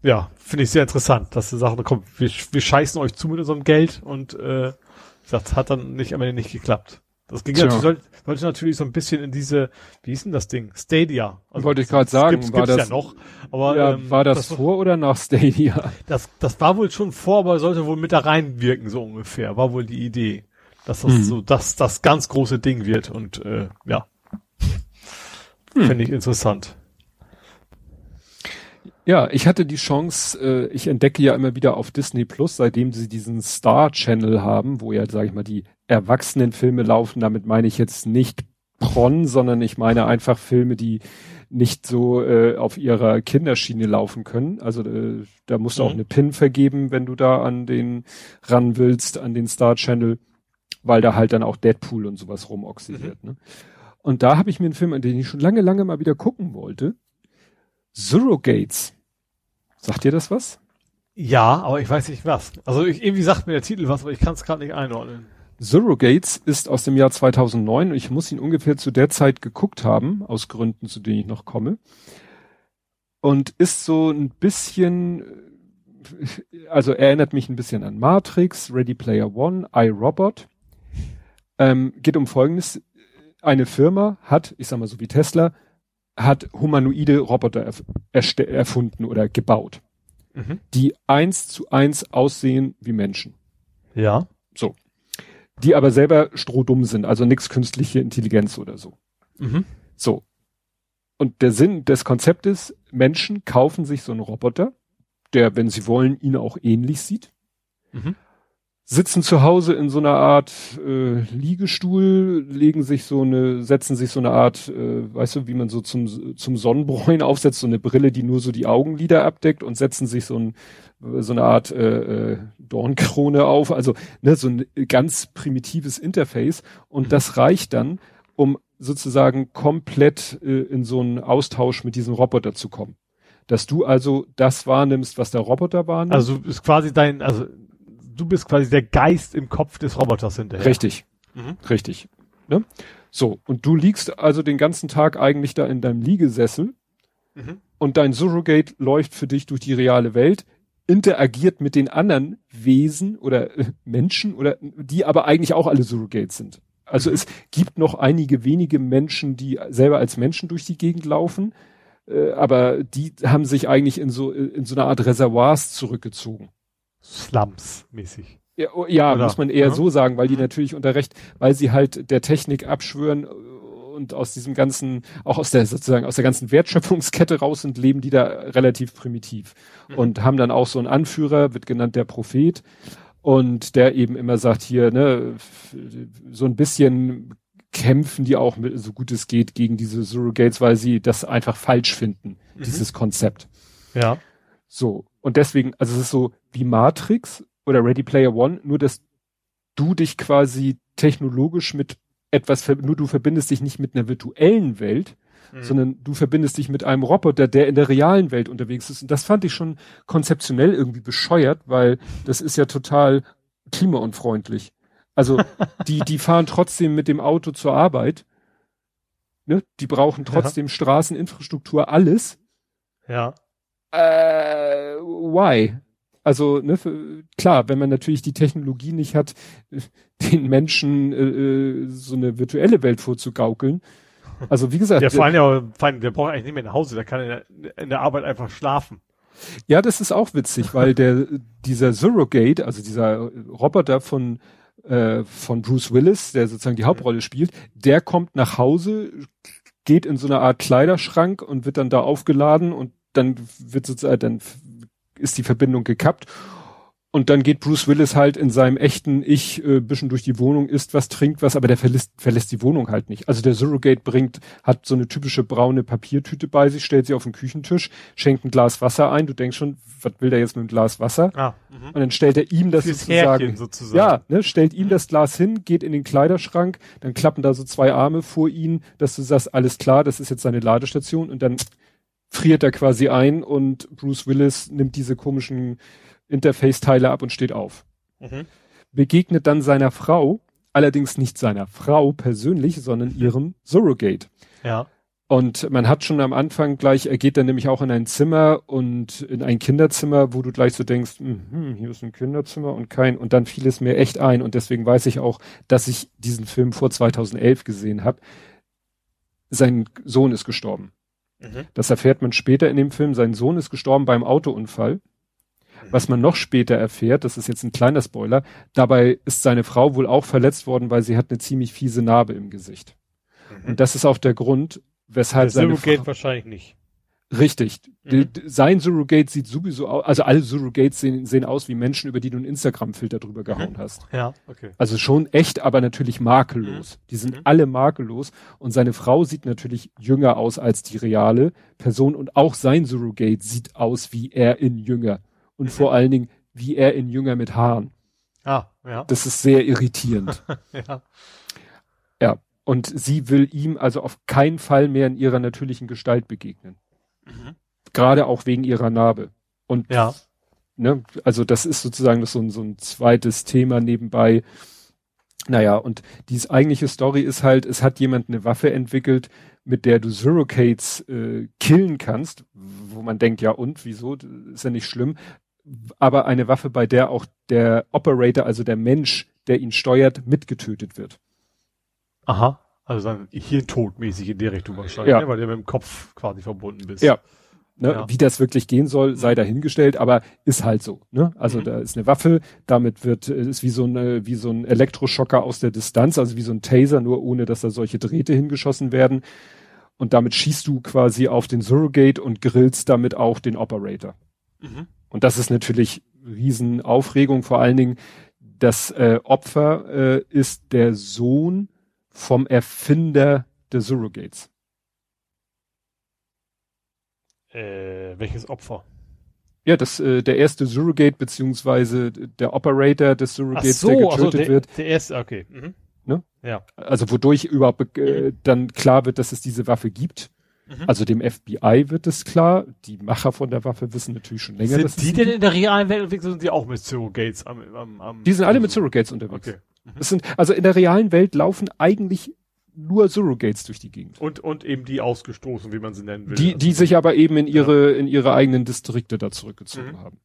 ja, finde ich sehr interessant, dass die Sache kommt, wir, wir scheißen euch zu mit unserem Geld und äh, das hat dann nicht am Ende nicht geklappt. Das ging ja. sollte, sollte natürlich so ein bisschen in diese, wie ist denn das Ding? Stadia. Also, Wollte ich gerade sagen, gibt's, war das ja noch. Aber ja, ähm, war das, das vor oder nach Stadia? Das, das war wohl schon vor, aber sollte wohl mit da reinwirken so ungefähr. War wohl die Idee, dass das hm. so, dass das ganz große Ding wird und äh, ja, hm. finde ich interessant. Ja, ich hatte die Chance, äh, ich entdecke ja immer wieder auf Disney Plus, seitdem sie diesen Star Channel haben, wo ja, sage ich mal, die Erwachsenenfilme laufen. Damit meine ich jetzt nicht Pron, sondern ich meine einfach Filme, die nicht so äh, auf ihrer Kinderschiene laufen können. Also äh, da musst du mhm. auch eine PIN vergeben, wenn du da an den ran willst, an den Star Channel, weil da halt dann auch Deadpool und sowas rumoxidiert. Mhm. Ne? Und da habe ich mir einen Film, an den ich schon lange, lange mal wieder gucken wollte. Surrogates. Sagt dir das was? Ja, aber ich weiß nicht was. Also ich, irgendwie sagt mir der Titel was, aber ich kann es gerade nicht einordnen. Surrogates ist aus dem Jahr 2009 ich muss ihn ungefähr zu der Zeit geguckt haben, aus Gründen, zu denen ich noch komme. Und ist so ein bisschen, also erinnert mich ein bisschen an Matrix, Ready Player One, iRobot. Ähm, geht um Folgendes. Eine Firma hat, ich sag mal so wie Tesla, hat humanoide Roboter erf erfunden oder gebaut, mhm. die eins zu eins aussehen wie Menschen. Ja. So. Die aber selber strohdumm sind, also nix künstliche Intelligenz oder so. Mhm. So. Und der Sinn des Konzeptes, Menschen kaufen sich so einen Roboter, der, wenn sie wollen, ihnen auch ähnlich sieht. Mhm sitzen zu Hause in so einer Art äh, Liegestuhl, legen sich so eine, setzen sich so eine Art, äh, weißt du, wie man so zum, zum Sonnenbräuen aufsetzt, so eine Brille, die nur so die Augenlider abdeckt und setzen sich so, ein, so eine Art äh, äh, Dornkrone auf, also ne, so ein ganz primitives Interface und mhm. das reicht dann, um sozusagen komplett äh, in so einen Austausch mit diesem Roboter zu kommen. Dass du also das wahrnimmst, was der Roboter wahrnimmt. Also ist quasi dein, also du bist quasi der Geist im Kopf des Roboters hinterher. Richtig. Mhm. Richtig. Ne? So, und du liegst also den ganzen Tag eigentlich da in deinem Liegesessel mhm. und dein Surrogate läuft für dich durch die reale Welt, interagiert mit den anderen Wesen oder äh, Menschen oder die aber eigentlich auch alle Surrogates sind. Also mhm. es gibt noch einige wenige Menschen, die selber als Menschen durch die Gegend laufen, äh, aber die haben sich eigentlich in so in so einer Art Reservoirs zurückgezogen. Slums mäßig. Ja, oh, ja muss man eher ja. so sagen, weil die mhm. natürlich unter Recht, weil sie halt der Technik abschwören und aus diesem ganzen, auch aus der sozusagen aus der ganzen Wertschöpfungskette raus sind, leben die da relativ primitiv mhm. und haben dann auch so einen Anführer, wird genannt der Prophet und der eben immer sagt hier, ne, so ein bisschen kämpfen die auch mit, so gut es geht gegen diese Surrogates, weil sie das einfach falsch finden, mhm. dieses Konzept. Ja. So. Und deswegen, also es ist so wie Matrix oder Ready Player One, nur dass du dich quasi technologisch mit etwas, nur du verbindest dich nicht mit einer virtuellen Welt, mhm. sondern du verbindest dich mit einem Roboter, der in der realen Welt unterwegs ist. Und das fand ich schon konzeptionell irgendwie bescheuert, weil das ist ja total klimaunfreundlich. Also die, die fahren trotzdem mit dem Auto zur Arbeit. Ne? Die brauchen trotzdem ja. Straßeninfrastruktur, alles. Ja äh, why? Also ne, für, klar, wenn man natürlich die Technologie nicht hat, den Menschen äh, äh so eine virtuelle Welt vorzugaukeln. Also wie gesagt, ja, vor allem, ja, vor allem der braucht eigentlich nicht mehr nach Hause, der kann in der, in der Arbeit einfach schlafen. Ja, das ist auch witzig, weil der dieser Surrogate, also dieser Roboter von äh, von Bruce Willis, der sozusagen die Hauptrolle spielt, der kommt nach Hause, geht in so eine Art Kleiderschrank und wird dann da aufgeladen und dann wird sozusagen dann ist die Verbindung gekappt und dann geht Bruce Willis halt in seinem echten Ich äh, bisschen durch die Wohnung, isst was, trinkt was, aber der verlässt, verlässt die Wohnung halt nicht. Also der Surrogate bringt, hat so eine typische braune Papiertüte bei sich, stellt sie auf den Küchentisch, schenkt ein Glas Wasser ein. Du denkst schon, was will der jetzt mit einem Glas Wasser? Ah, mh. und dann stellt er ihm das sozusagen, sozusagen, Ja, ne, stellt ihm das Glas hin, geht in den Kleiderschrank, dann klappen da so zwei Arme vor ihn, dass du sagst, alles klar, das ist jetzt seine Ladestation und dann friert er quasi ein und Bruce Willis nimmt diese komischen Interface-Teile ab und steht auf. Mhm. Begegnet dann seiner Frau, allerdings nicht seiner Frau persönlich, sondern mhm. ihrem Surrogate. Ja. Und man hat schon am Anfang gleich, er geht dann nämlich auch in ein Zimmer und in ein Kinderzimmer, wo du gleich so denkst, hm, hier ist ein Kinderzimmer und kein, und dann fiel es mir echt ein und deswegen weiß ich auch, dass ich diesen Film vor 2011 gesehen habe. Sein Sohn ist gestorben. Mhm. Das erfährt man später in dem Film. Sein Sohn ist gestorben beim Autounfall. Was man noch später erfährt, das ist jetzt ein kleiner Spoiler, dabei ist seine Frau wohl auch verletzt worden, weil sie hat eine ziemlich fiese Narbe im Gesicht. Mhm. Und das ist auch der Grund, weshalb der seine Frau, wahrscheinlich nicht. Richtig. Mhm. Sein Surrogate sieht sowieso aus, also alle Surrogates sehen, sehen aus wie Menschen, über die du einen Instagram-Filter drüber gehauen mhm. hast. Ja, okay. Also schon echt, aber natürlich makellos. Mhm. Die sind mhm. alle makellos und seine Frau sieht natürlich jünger aus als die reale Person und auch sein Surrogate sieht aus wie er in jünger und vor allen Dingen, wie er in Jünger mit Haaren. Ah, ja. Das ist sehr irritierend. ja. Ja. Und sie will ihm also auf keinen Fall mehr in ihrer natürlichen Gestalt begegnen. Mhm. Gerade auch wegen ihrer Narbe. Und ja. ne, also das ist sozusagen so ein, so ein zweites Thema nebenbei. Naja, und die eigentliche Story ist halt, es hat jemand eine Waffe entwickelt, mit der du Surrogates äh, killen kannst, wo man denkt, ja und, wieso, ist ja nicht schlimm aber eine Waffe, bei der auch der Operator, also der Mensch, der ihn steuert, mitgetötet wird. Aha. Also dann hier todmäßig in der Richtung wahrscheinlich, ja. ne? weil du mit dem Kopf quasi verbunden bist. Ja. Ne, ja. Wie das wirklich gehen soll, sei dahingestellt, aber ist halt so. Ne? Also mhm. da ist eine Waffe, damit wird, ist wie so, eine, wie so ein Elektroschocker aus der Distanz, also wie so ein Taser, nur ohne dass da solche Drähte hingeschossen werden. Und damit schießt du quasi auf den Surrogate und grillst damit auch den Operator. Mhm. Und das ist natürlich Riesenaufregung, vor allen Dingen das äh, Opfer äh, ist der Sohn vom Erfinder der Surrogates. Äh, welches Opfer? Ja, das äh, der erste Surrogate beziehungsweise der Operator des Surrogates, so, der getötet also der, wird. Der erste, okay. Mhm. Ne? Ja. Also wodurch überhaupt äh, dann klar wird, dass es diese Waffe gibt. Mhm. Also dem FBI wird es klar. Die Macher von der Waffe wissen natürlich schon länger. Sind die denn in der realen Welt unterwegs sind die auch mit Surrogates am, am, am Die sind alle mit Surrogates unterwegs. Okay. Mhm. Sind, also in der realen Welt laufen eigentlich nur Surrogates durch die Gegend. Und, und eben die ausgestoßen, wie man sie nennen will. Die, die sich aber eben in ihre, ja. in ihre eigenen Distrikte da zurückgezogen mhm. haben.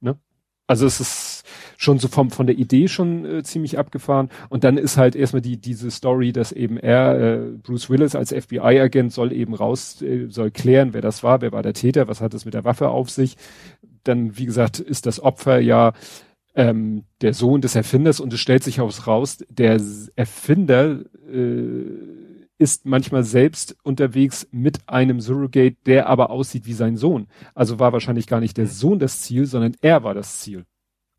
Ne? Also es ist schon so vom, von der Idee schon äh, ziemlich abgefahren. Und dann ist halt erstmal die, diese Story, dass eben er, äh, Bruce Willis als FBI-Agent soll eben raus, äh, soll klären, wer das war, wer war der Täter, was hat es mit der Waffe auf sich. Dann, wie gesagt, ist das Opfer ja ähm, der Sohn des Erfinders und es stellt sich aus raus, der Erfinder äh, ist manchmal selbst unterwegs mit einem Surrogate, der aber aussieht wie sein Sohn. Also war wahrscheinlich gar nicht der mhm. Sohn das Ziel, sondern er war das Ziel.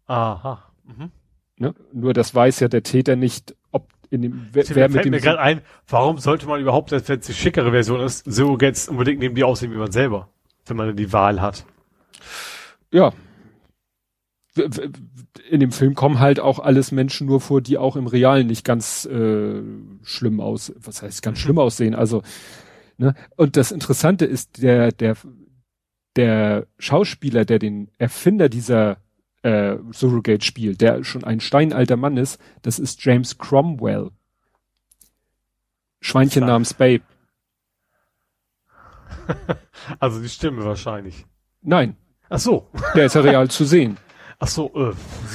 Aha. Mhm. Ne? Nur das weiß ja der Täter nicht, ob in dem wer, wer mit dem mir gerade ein, warum sollte man überhaupt, wenn es die schickere Version ist, Surrogates unbedingt neben die aussehen wie man selber, wenn man die Wahl hat. Ja, in dem Film kommen halt auch alles Menschen nur vor, die auch im Realen nicht ganz äh, schlimm aus, was heißt ganz schlimm aussehen. Also, ne? Und das Interessante ist, der, der, der Schauspieler, der den Erfinder dieser äh, Surrogate spielt, der schon ein steinalter Mann ist, das ist James Cromwell. Schweinchen Sag. namens Babe. also die Stimme wahrscheinlich. Nein, Ach so. Der ist ja real zu sehen. Ach so, äh,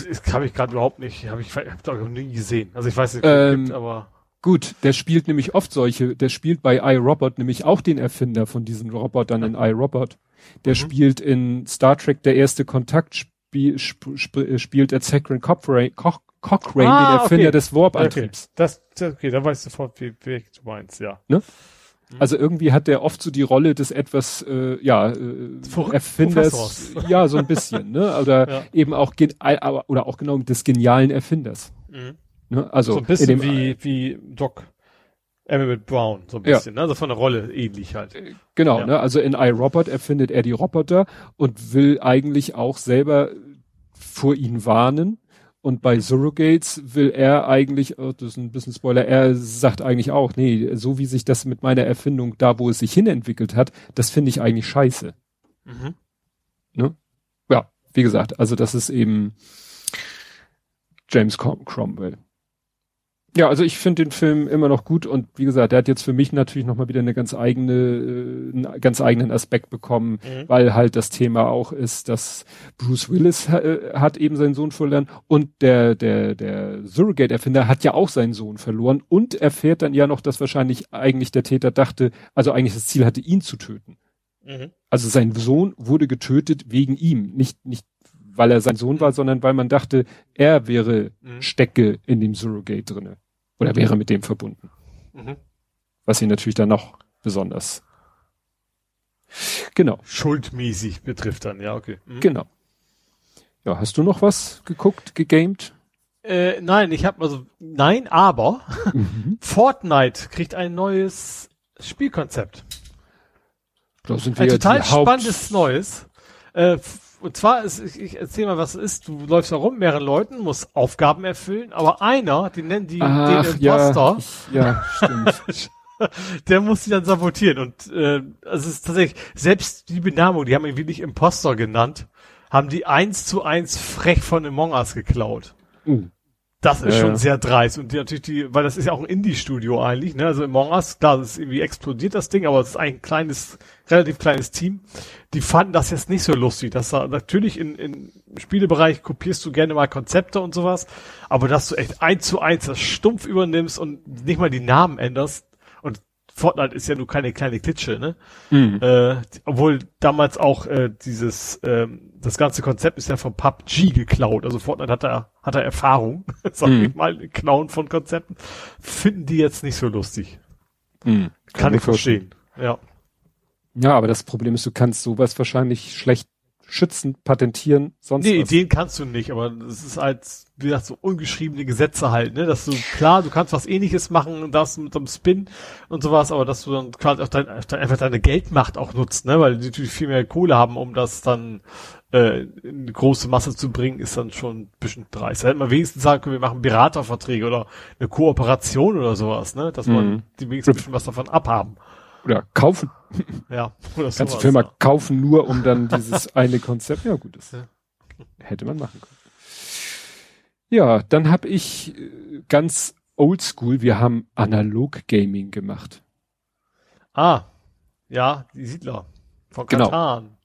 das habe ich gerade überhaupt nicht, habe ich, hab ich nie gesehen. Also ich weiß nicht, ähm, gibt, aber gut, der spielt nämlich oft solche, der spielt bei iRobot nämlich auch den Erfinder von diesen Robotern in iRobot. Der mhm. spielt in Star Trek der erste Kontakt spiel, sp, sp, spielt at Sacred Cochrane, Cochrane ah, den Erfinder okay. des Warp-Antriebs. Okay. Das, okay, da weiß ich sofort, wie, wie du meinst, ja. Ne? Mhm. Also irgendwie hat der oft so die Rolle des etwas, äh, ja, äh, Erfinders, ja, so ein bisschen, ne? Oder ja. eben auch, oder auch genau des genialen Erfinders. Mhm. Ne? Also so ein bisschen dem, wie, wie Doc Emmett Brown, so ein bisschen, ja. ne? Also von der Rolle ähnlich halt. Äh, genau, ja. ne? Also in iRobot erfindet er die Roboter und will eigentlich auch selber vor ihnen warnen und bei Surrogates will er eigentlich, oh, das ist ein bisschen Spoiler, er sagt eigentlich auch, nee, so wie sich das mit meiner Erfindung da, wo es sich hinentwickelt hat, das finde ich eigentlich scheiße. Mhm. Ne? Ja, wie gesagt, also das ist eben James Cromwell. Ja, also ich finde den Film immer noch gut und wie gesagt, der hat jetzt für mich natürlich nochmal wieder eine ganz eigene, äh, einen ganz eigenen Aspekt bekommen, mhm. weil halt das Thema auch ist, dass Bruce Willis äh, hat eben seinen Sohn verloren und der, der, der Surrogate-Erfinder hat ja auch seinen Sohn verloren und erfährt dann ja noch, dass wahrscheinlich eigentlich der Täter dachte, also eigentlich das Ziel hatte, ihn zu töten. Mhm. Also sein Sohn wurde getötet wegen ihm, nicht, nicht weil er sein Sohn war, sondern weil man dachte, er wäre mhm. Stecke in dem Surrogate drinne. Oder wäre mit dem verbunden. Mhm. Was ihn natürlich dann noch besonders genau schuldmäßig betrifft dann, ja, okay. Mhm. Genau. Ja, hast du noch was geguckt, gegamed? Äh, nein, ich habe also nein, aber mhm. Fortnite kriegt ein neues Spielkonzept. Da sind wir ein total spannendes Neues. Äh, und zwar ist, ich, ich erzähl mal, was es ist. Du läufst da rum, mehreren Leuten, musst Aufgaben erfüllen, aber einer, die nennen die Ach, den Imposter. Ja, ja stimmt. der muss sie dann sabotieren. Und äh, also es ist tatsächlich, selbst die Benamung, die haben irgendwie nicht Imposter genannt, haben die eins zu eins frech von Among Us geklaut. Uh. Das ist ja, schon ja. sehr dreist. Und die, natürlich die, weil das ist ja auch ein Indie-Studio eigentlich, ne? Also Among Us, klar, das ist irgendwie explodiert das Ding, aber es ist ein kleines, relativ kleines Team. Die fanden das jetzt nicht so lustig. Das da, natürlich in, in Spielebereich kopierst du gerne mal Konzepte und sowas, aber dass du echt eins zu eins das stumpf übernimmst und nicht mal die Namen änderst, Fortnite ist ja nur keine kleine Klitsche, ne? Mhm. Äh, obwohl damals auch äh, dieses, ähm, das ganze Konzept ist ja von PUBG geklaut. Also Fortnite hat da, hat da Erfahrung, sag mhm. ich mal, Klauen von Konzepten. Finden die jetzt nicht so lustig. Mhm. Kann, Kann ich verstehen. Ja. Ja, aber das Problem ist, du kannst sowas wahrscheinlich schlecht schützen, patentieren, sonst Nee, was. Ideen kannst du nicht, aber es ist halt, wie gesagt, so ungeschriebene Gesetze halt, ne, dass du, klar, du kannst was ähnliches machen das mit so einem Spin und sowas, aber dass du dann quasi auch dein, einfach deine Geldmacht auch nutzt, ne, weil die natürlich viel mehr Kohle haben, um das dann äh, in eine große Masse zu bringen, ist dann schon ein bisschen dreist. Da hätte man wenigstens sagen können, wir machen Beraterverträge oder eine Kooperation oder sowas, ne, dass man mhm. die wenigstens ein bisschen was davon abhaben. Oder kaufen. Ja. Oder Ganze sowas, Firma ja. kaufen nur, um dann dieses eine Konzept. Ja, gut, das ja. hätte man machen können. Ja, dann habe ich äh, ganz oldschool, wir haben Analog Gaming gemacht. Ah, ja, die Siedler von genau. Katan. Genau.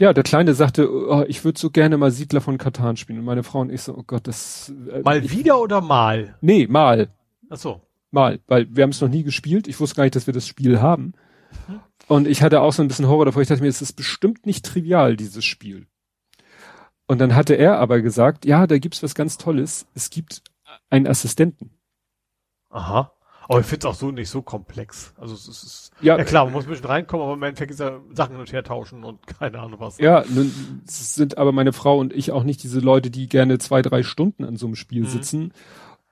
Ja, der Kleine sagte, oh, ich würde so gerne mal Siedler von Katan spielen. Und meine Frau und ich so, oh Gott, das. Äh, mal ich, wieder oder mal? Nee, mal. Ach so. Mal, weil wir haben es noch nie gespielt. Ich wusste gar nicht, dass wir das Spiel haben. Und ich hatte auch so ein bisschen Horror davor. Ich dachte mir, es ist bestimmt nicht trivial, dieses Spiel. Und dann hatte er aber gesagt, ja, da gibt's was ganz Tolles. Es gibt einen Assistenten. Aha. Aber ich finde es auch so nicht so komplex. Also es ist, ja, ja klar, man muss ein bisschen reinkommen, aber im Endeffekt ist ja Sachen hin und her tauschen und keine Ahnung was. Ja, nun sind aber meine Frau und ich auch nicht diese Leute, die gerne zwei, drei Stunden an so einem Spiel mhm. sitzen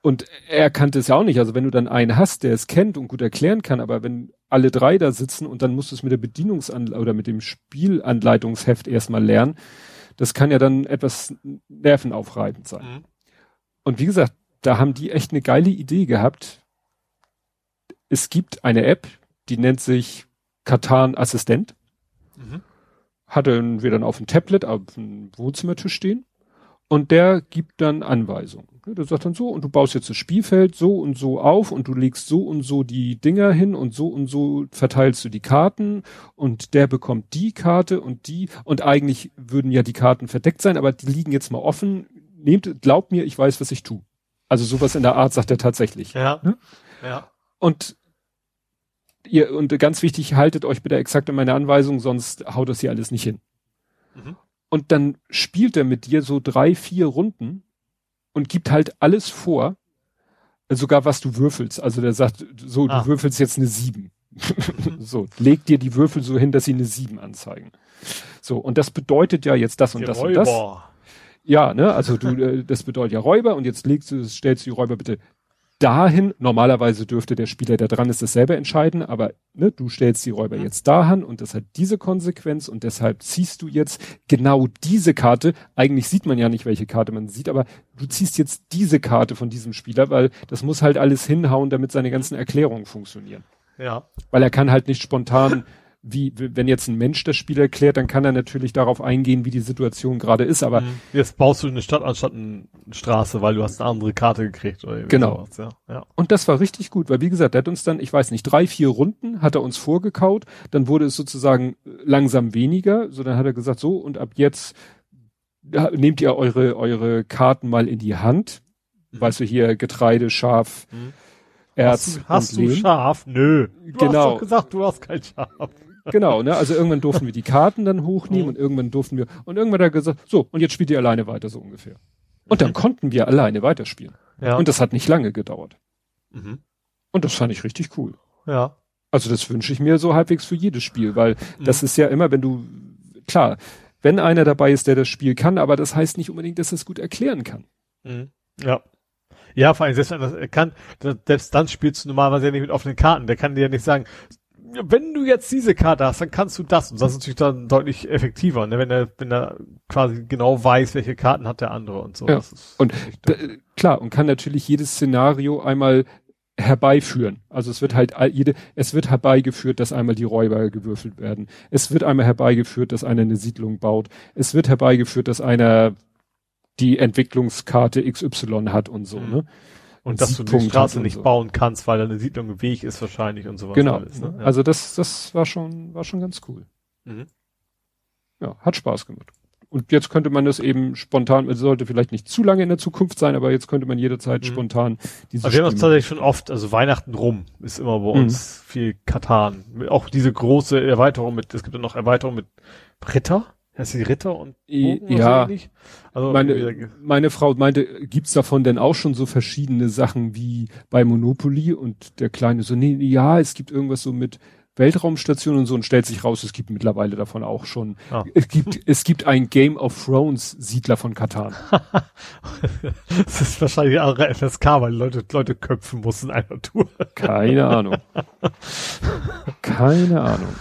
und er kannte es ja auch nicht. Also wenn du dann einen hast, der es kennt und gut erklären kann, aber wenn alle drei da sitzen und dann musst du es mit der Bedienungsanleitung oder mit dem Spielanleitungsheft erstmal lernen, das kann ja dann etwas nervenaufreibend sein. Mhm. Und wie gesagt, da haben die echt eine geile Idee gehabt. Es gibt eine App, die nennt sich Katan Assistent. Mhm. Hatte wir dann auf dem Tablet, auf dem Wohnzimmertisch stehen. Und der gibt dann Anweisungen. Der sagt dann so, und du baust jetzt das Spielfeld so und so auf und du legst so und so die Dinger hin und so und so verteilst du die Karten und der bekommt die Karte und die und eigentlich würden ja die Karten verdeckt sein, aber die liegen jetzt mal offen. Nehmt, glaubt mir, ich weiß, was ich tue. Also sowas in der Art sagt er tatsächlich. Ja. Hm? Ja. Und ihr, und ganz wichtig, haltet euch bitte exakt an meine Anweisung, sonst haut das hier alles nicht hin. Mhm. Und dann spielt er mit dir so drei, vier Runden und gibt halt alles vor, sogar was du würfelst. Also der sagt, so, ah. du würfelst jetzt eine sieben. Mhm. so, leg dir die Würfel so hin, dass sie eine sieben anzeigen. So, und das bedeutet ja jetzt das und die das Räuber. und das. Ja, ne, also du, äh, das bedeutet ja Räuber und jetzt legst du, stellst du die Räuber bitte dahin. Normalerweise dürfte der Spieler, der dran ist, das selber entscheiden, aber ne, du stellst die Räuber mhm. jetzt dahin und das hat diese Konsequenz und deshalb ziehst du jetzt genau diese Karte. Eigentlich sieht man ja nicht, welche Karte man sieht, aber du ziehst jetzt diese Karte von diesem Spieler, weil das muss halt alles hinhauen, damit seine ganzen Erklärungen funktionieren. Ja. Weil er kann halt nicht spontan wie, wenn jetzt ein Mensch das Spiel erklärt, dann kann er natürlich darauf eingehen, wie die Situation gerade ist, aber. Mhm. Jetzt baust du eine Stadt anstatt eine Straße, weil du hast eine andere Karte gekriegt oder Genau. Sowas, ja. ja. Und das war richtig gut, weil wie gesagt, der hat uns dann, ich weiß nicht, drei, vier Runden hat er uns vorgekaut, dann wurde es sozusagen langsam weniger, so dann hat er gesagt, so, und ab jetzt nehmt ihr eure, eure Karten mal in die Hand. Mhm. Weißt du, hier Getreide, Schaf, mhm. Erz. Hast, hast du Schaf? Nö. Du genau. hast doch gesagt, du hast kein Schaf. Genau, ne? Also irgendwann durften wir die Karten dann hochnehmen mhm. und irgendwann durften wir, und irgendwann hat er gesagt, so, und jetzt spielt ihr alleine weiter, so ungefähr. Und dann mhm. konnten wir alleine weiterspielen. Ja. Und das hat nicht lange gedauert. Mhm. Und das fand ich richtig cool. Ja. Also das wünsche ich mir so halbwegs für jedes Spiel, weil mhm. das ist ja immer, wenn du, klar, wenn einer dabei ist, der das Spiel kann, aber das heißt nicht unbedingt, dass er es gut erklären kann. Mhm. Ja. Ja, vor allem, selbst wenn er kann, selbst dann spielst du normalerweise ja nicht mit offenen Karten. Der kann dir ja nicht sagen, wenn du jetzt diese Karte hast, dann kannst du das. Und das ist natürlich dann deutlich effektiver, ne? wenn er, wenn er quasi genau weiß, welche Karten hat der andere und so. Ja. und klar, und kann natürlich jedes Szenario einmal herbeiführen. Also es wird halt jede, es wird herbeigeführt, dass einmal die Räuber gewürfelt werden. Es wird einmal herbeigeführt, dass einer eine Siedlung baut. Es wird herbeigeführt, dass einer die Entwicklungskarte XY hat und so, mhm. ne? Und dass du die Straße nicht so. bauen kannst, weil da eine Siedlung im Weg ist wahrscheinlich und sowas. Genau. Alles, ne? ja. Also das, das war schon, war schon ganz cool. Mhm. Ja, hat Spaß gemacht. Und jetzt könnte man das eben spontan, es sollte vielleicht nicht zu lange in der Zukunft sein, aber jetzt könnte man jederzeit mhm. spontan diese. Also wir haben das tatsächlich schon oft, also Weihnachten rum ist immer bei uns mhm. viel Katan. Auch diese große Erweiterung mit, es gibt ja noch Erweiterung mit Ritter. Heißt die Ritter und Bogen ja. So also meine, meine Frau meinte, gibt's davon denn auch schon so verschiedene Sachen wie bei Monopoly und der Kleine so, nee, ja, es gibt irgendwas so mit Weltraumstation und so und stellt sich raus, es gibt mittlerweile davon auch schon. Ah. Es gibt, es gibt ein Game of Thrones Siedler von Katan. das ist wahrscheinlich auch FSK, weil Leute, Leute köpfen mussten in einer Tour. Keine Ahnung. Keine Ahnung.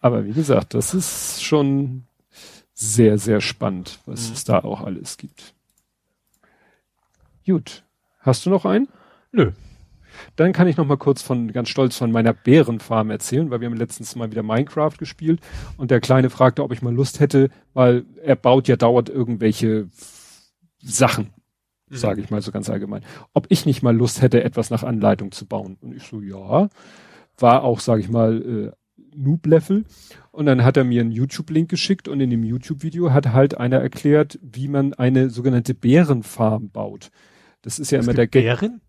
Aber wie gesagt, das ist schon sehr, sehr spannend, was mhm. es da auch alles gibt. Gut. Hast du noch einen? Nö. Dann kann ich noch mal kurz von, ganz stolz von meiner Bärenfarm erzählen, weil wir haben letztens mal wieder Minecraft gespielt und der Kleine fragte, ob ich mal Lust hätte, weil er baut ja dauernd irgendwelche Sachen, mhm. sage ich mal so ganz allgemein. Ob ich nicht mal Lust hätte, etwas nach Anleitung zu bauen. Und ich so, ja. War auch, sage ich mal, äh, Noob-Level. Und dann hat er mir einen YouTube-Link geschickt und in dem YouTube-Video hat halt einer erklärt, wie man eine sogenannte Bärenfarm baut. Das ist ja es immer der Bären?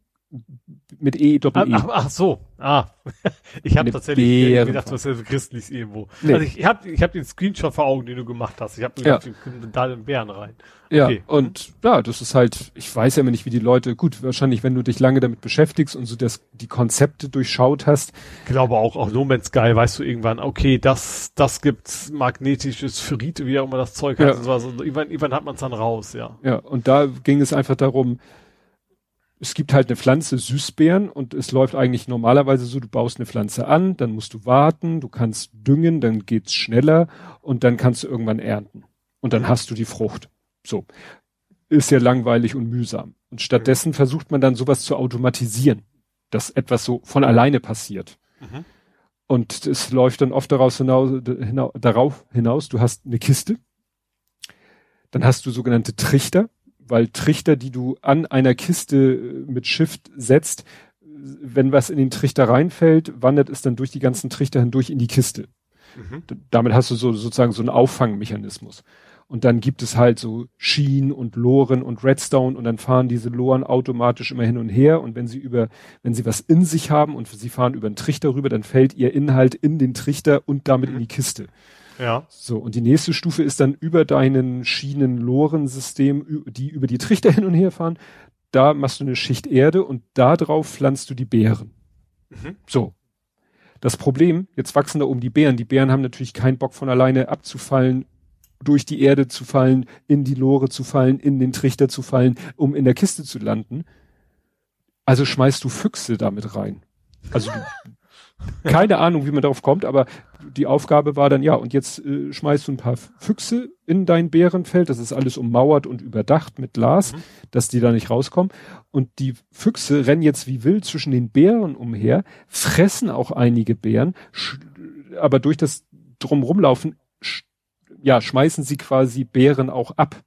Mit E Doppel E. Ach, ach so, ah. Ich habe tatsächlich gedacht, was ist christlich irgendwo. Nee. Also ich, habe ich hab den Screenshot vor Augen, den du gemacht hast. Ich habe ja. da den Bären rein. Ja, okay. und ja, das ist halt, ich weiß ja immer nicht, wie die Leute, gut, wahrscheinlich, wenn du dich lange damit beschäftigst und so das, die Konzepte durchschaut hast. Ich glaube auch, auch No Man's Sky, weißt du irgendwann, okay, das, das gibt's magnetisches Ferrite, wie auch immer das Zeug heißt. Ja. Also, irgendwann, irgendwann hat man es dann raus, ja. Ja, und da ging es einfach darum, es gibt halt eine Pflanze Süßbeeren und es läuft eigentlich normalerweise so, du baust eine Pflanze an, dann musst du warten, du kannst düngen, dann geht's schneller und dann kannst du irgendwann ernten. Und dann hast du die Frucht. So. Ist ja langweilig und mühsam. Und stattdessen versucht man dann sowas zu automatisieren, dass etwas so von alleine passiert. Mhm. Und es läuft dann oft daraus hinaus, hinaus, darauf hinaus, du hast eine Kiste, dann hast du sogenannte Trichter, weil Trichter, die du an einer Kiste äh, mit Shift setzt, wenn was in den Trichter reinfällt, wandert es dann durch die ganzen Trichter hindurch in die Kiste. Mhm. Damit hast du so sozusagen so einen Auffangmechanismus. Und dann gibt es halt so Sheen und Loren und Redstone und dann fahren diese Loren automatisch immer hin und her und wenn sie über, wenn sie was in sich haben und sie fahren über einen Trichter rüber, dann fällt ihr Inhalt in den Trichter und damit mhm. in die Kiste. Ja. So, und die nächste Stufe ist dann über deinen Schienen-Loren-System, die über die Trichter hin und her fahren. Da machst du eine Schicht Erde und da drauf pflanzt du die Beeren. Mhm. So. Das Problem, jetzt wachsen da oben die Beeren. Die Beeren haben natürlich keinen Bock von alleine abzufallen, durch die Erde zu fallen, in die Lore zu fallen, in den Trichter zu fallen, um in der Kiste zu landen. Also schmeißt du Füchse damit rein. Also keine Ahnung, wie man darauf kommt, aber die Aufgabe war dann, ja, und jetzt äh, schmeißt du ein paar Füchse in dein Bärenfeld, das ist alles ummauert und überdacht mit Glas, mhm. dass die da nicht rauskommen. Und die Füchse rennen jetzt wie wild zwischen den Bären umher, fressen auch einige Bären, aber durch das drumrumlaufen, ja, schmeißen sie quasi Bären auch ab.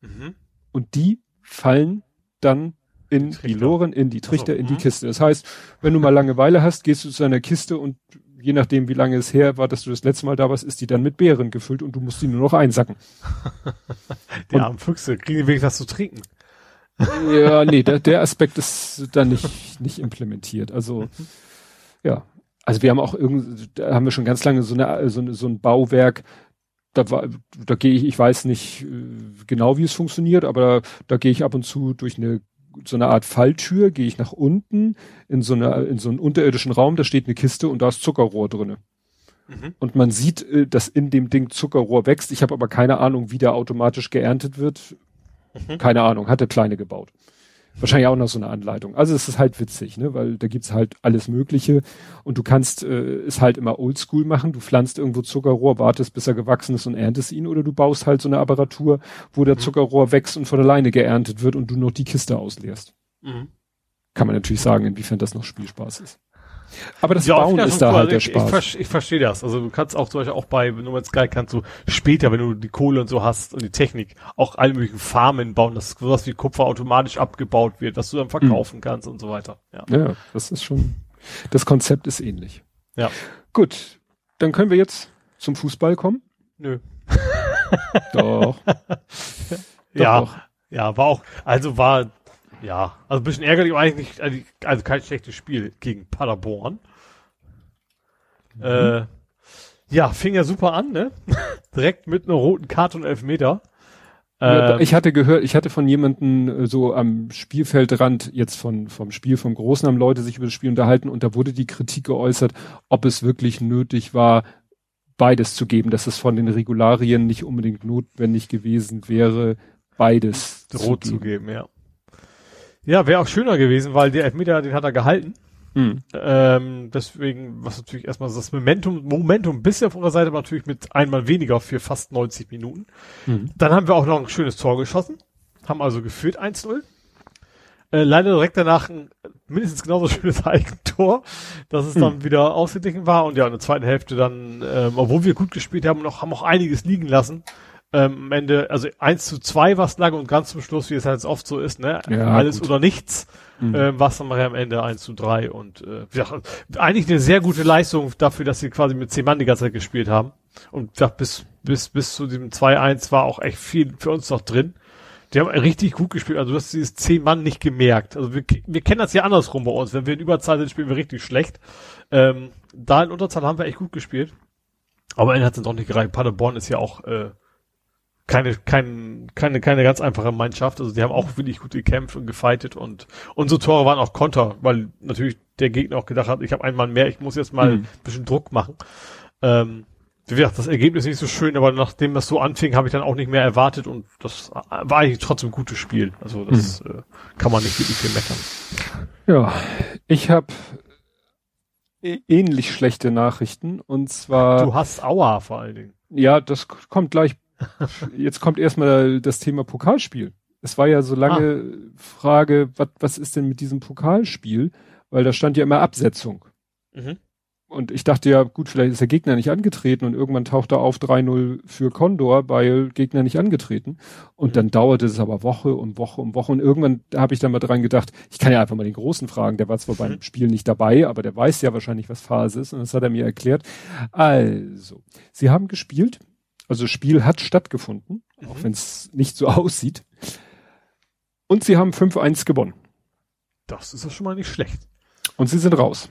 Mhm. Und die fallen dann in die, die Loren, in die Trichter, so, in die mhm. Kiste. Das heißt, wenn du mal Langeweile hast, gehst du zu einer Kiste und je nachdem, wie lange es her war, dass du das letzte Mal da warst, ist die dann mit Beeren gefüllt und du musst die nur noch einsacken. die armen Füchse, kriegen die wenigstens was zu trinken. ja, nee, der, der Aspekt ist da nicht, nicht implementiert. Also, ja. Also wir haben auch irgendwie, da haben wir schon ganz lange so eine, so, eine, so ein Bauwerk, da war, da gehe ich, ich weiß nicht äh, genau, wie es funktioniert, aber da gehe ich ab und zu durch eine so eine Art Falltür, gehe ich nach unten in so eine, in so einen unterirdischen Raum, da steht eine Kiste und da ist Zuckerrohr drinne. Mhm. Und man sieht, äh, dass in dem Ding Zuckerrohr wächst. Ich habe aber keine Ahnung, wie der automatisch geerntet wird. Mhm. Keine Ahnung, hat der Kleine gebaut. Wahrscheinlich auch noch so eine Anleitung. Also es ist halt witzig, ne, weil da gibt's halt alles Mögliche und du kannst äh, es halt immer oldschool machen. Du pflanzt irgendwo Zuckerrohr, wartest, bis er gewachsen ist und erntest ihn oder du baust halt so eine Apparatur, wo der mhm. Zuckerrohr wächst und von alleine geerntet wird und du noch die Kiste ausleerst. Mhm. Kann man natürlich sagen, inwiefern das noch Spielspaß ist. Aber das ja, Bauen ist da cool. halt der Spaß. Ich, ich, verstehe das. Also du kannst auch zum Beispiel auch bei No Man's Sky kannst du später, wenn du die Kohle und so hast und die Technik, auch alle möglichen Farmen bauen, dass sowas wie Kupfer automatisch abgebaut wird, dass du dann verkaufen mhm. kannst und so weiter. Ja. ja, das ist schon, das Konzept ist ähnlich. Ja. Gut, dann können wir jetzt zum Fußball kommen. Nö. Doch. ja, doch. ja, war auch, also war ja, also ein bisschen ärgerlich, aber eigentlich nicht, also kein schlechtes Spiel gegen Paderborn. Mhm. Äh, ja, fing ja super an, ne? Direkt mit einer roten Karte und Elfmeter. Ähm, ich hatte gehört, ich hatte von jemanden äh, so am Spielfeldrand jetzt von vom Spiel vom Großen haben Leute sich über das Spiel unterhalten und da wurde die Kritik geäußert, ob es wirklich nötig war, beides zu geben, dass es von den Regularien nicht unbedingt notwendig gewesen wäre, beides rot zu geben. zu geben, ja. Ja, wäre auch schöner gewesen, weil der Elfmeter, den hat er gehalten. Mhm. Ähm, deswegen, was natürlich erstmal das Momentum, Momentum bisher von der Seite war natürlich mit einmal weniger für fast 90 Minuten. Mhm. Dann haben wir auch noch ein schönes Tor geschossen, haben also geführt 1-0. Äh, leider direkt danach ein mindestens genauso schönes Eigentor, dass es mhm. dann wieder ausgeglichen war und ja, in der zweiten Hälfte dann, ähm, obwohl wir gut gespielt haben, noch, haben auch einiges liegen lassen ähm, am Ende, also eins zu zwei war es lang und ganz zum Schluss, wie es halt oft so ist, ne? Ja, Alles gut. oder nichts, mhm. ähm, war es dann nachher am Ende eins zu drei und äh, ja, eigentlich eine sehr gute Leistung dafür, dass sie quasi mit zehn Mann die ganze Zeit gespielt haben. Und ja, bis, bis, bis zu diesem 2-1 war auch echt viel für uns noch drin. Die haben richtig gut gespielt. Also du hast dieses zehn Mann nicht gemerkt. Also wir, wir kennen das ja andersrum bei uns. Wenn wir in Überzahl sind, spielen wir richtig schlecht. Ähm, da in Unterzahl haben wir echt gut gespielt. Aber er hat es doch nicht gereicht. Paderborn ist ja auch äh, keine, kein, keine, keine ganz einfache Mannschaft. Also die haben auch wirklich gut gekämpft und gefightet und unsere Tore waren auch Konter, weil natürlich der Gegner auch gedacht hat, ich habe einen Mann mehr, ich muss jetzt mal mhm. ein bisschen Druck machen. Ähm, wie gesagt, das Ergebnis ist nicht so schön, aber nachdem das so anfing, habe ich dann auch nicht mehr erwartet und das war eigentlich trotzdem ein gutes Spiel. Also das mhm. äh, kann man nicht wirklich viel meckern. Ja, ich habe ähnlich schlechte Nachrichten und zwar. Du hast Aua vor allen Dingen. Ja, das kommt gleich Jetzt kommt erstmal das Thema Pokalspiel. Es war ja so lange ah. Frage, wat, was ist denn mit diesem Pokalspiel? Weil da stand ja immer Absetzung. Mhm. und ich dachte ja, gut, vielleicht ist der Gegner nicht angetreten und irgendwann taucht er auf 3-0 für Condor, weil Gegner nicht angetreten. Und dann dauerte es aber Woche und Woche und Woche. Und irgendwann habe ich dann mal dran gedacht, ich kann ja einfach mal den Großen fragen, der war zwar beim mhm. Spiel nicht dabei, aber der weiß ja wahrscheinlich, was Phase ist. Und das hat er mir erklärt. Also, sie haben gespielt. Also Spiel hat stattgefunden, mhm. auch wenn es nicht so aussieht. Und sie haben 5-1 gewonnen. Das ist ja schon mal nicht schlecht. Und sie sind raus.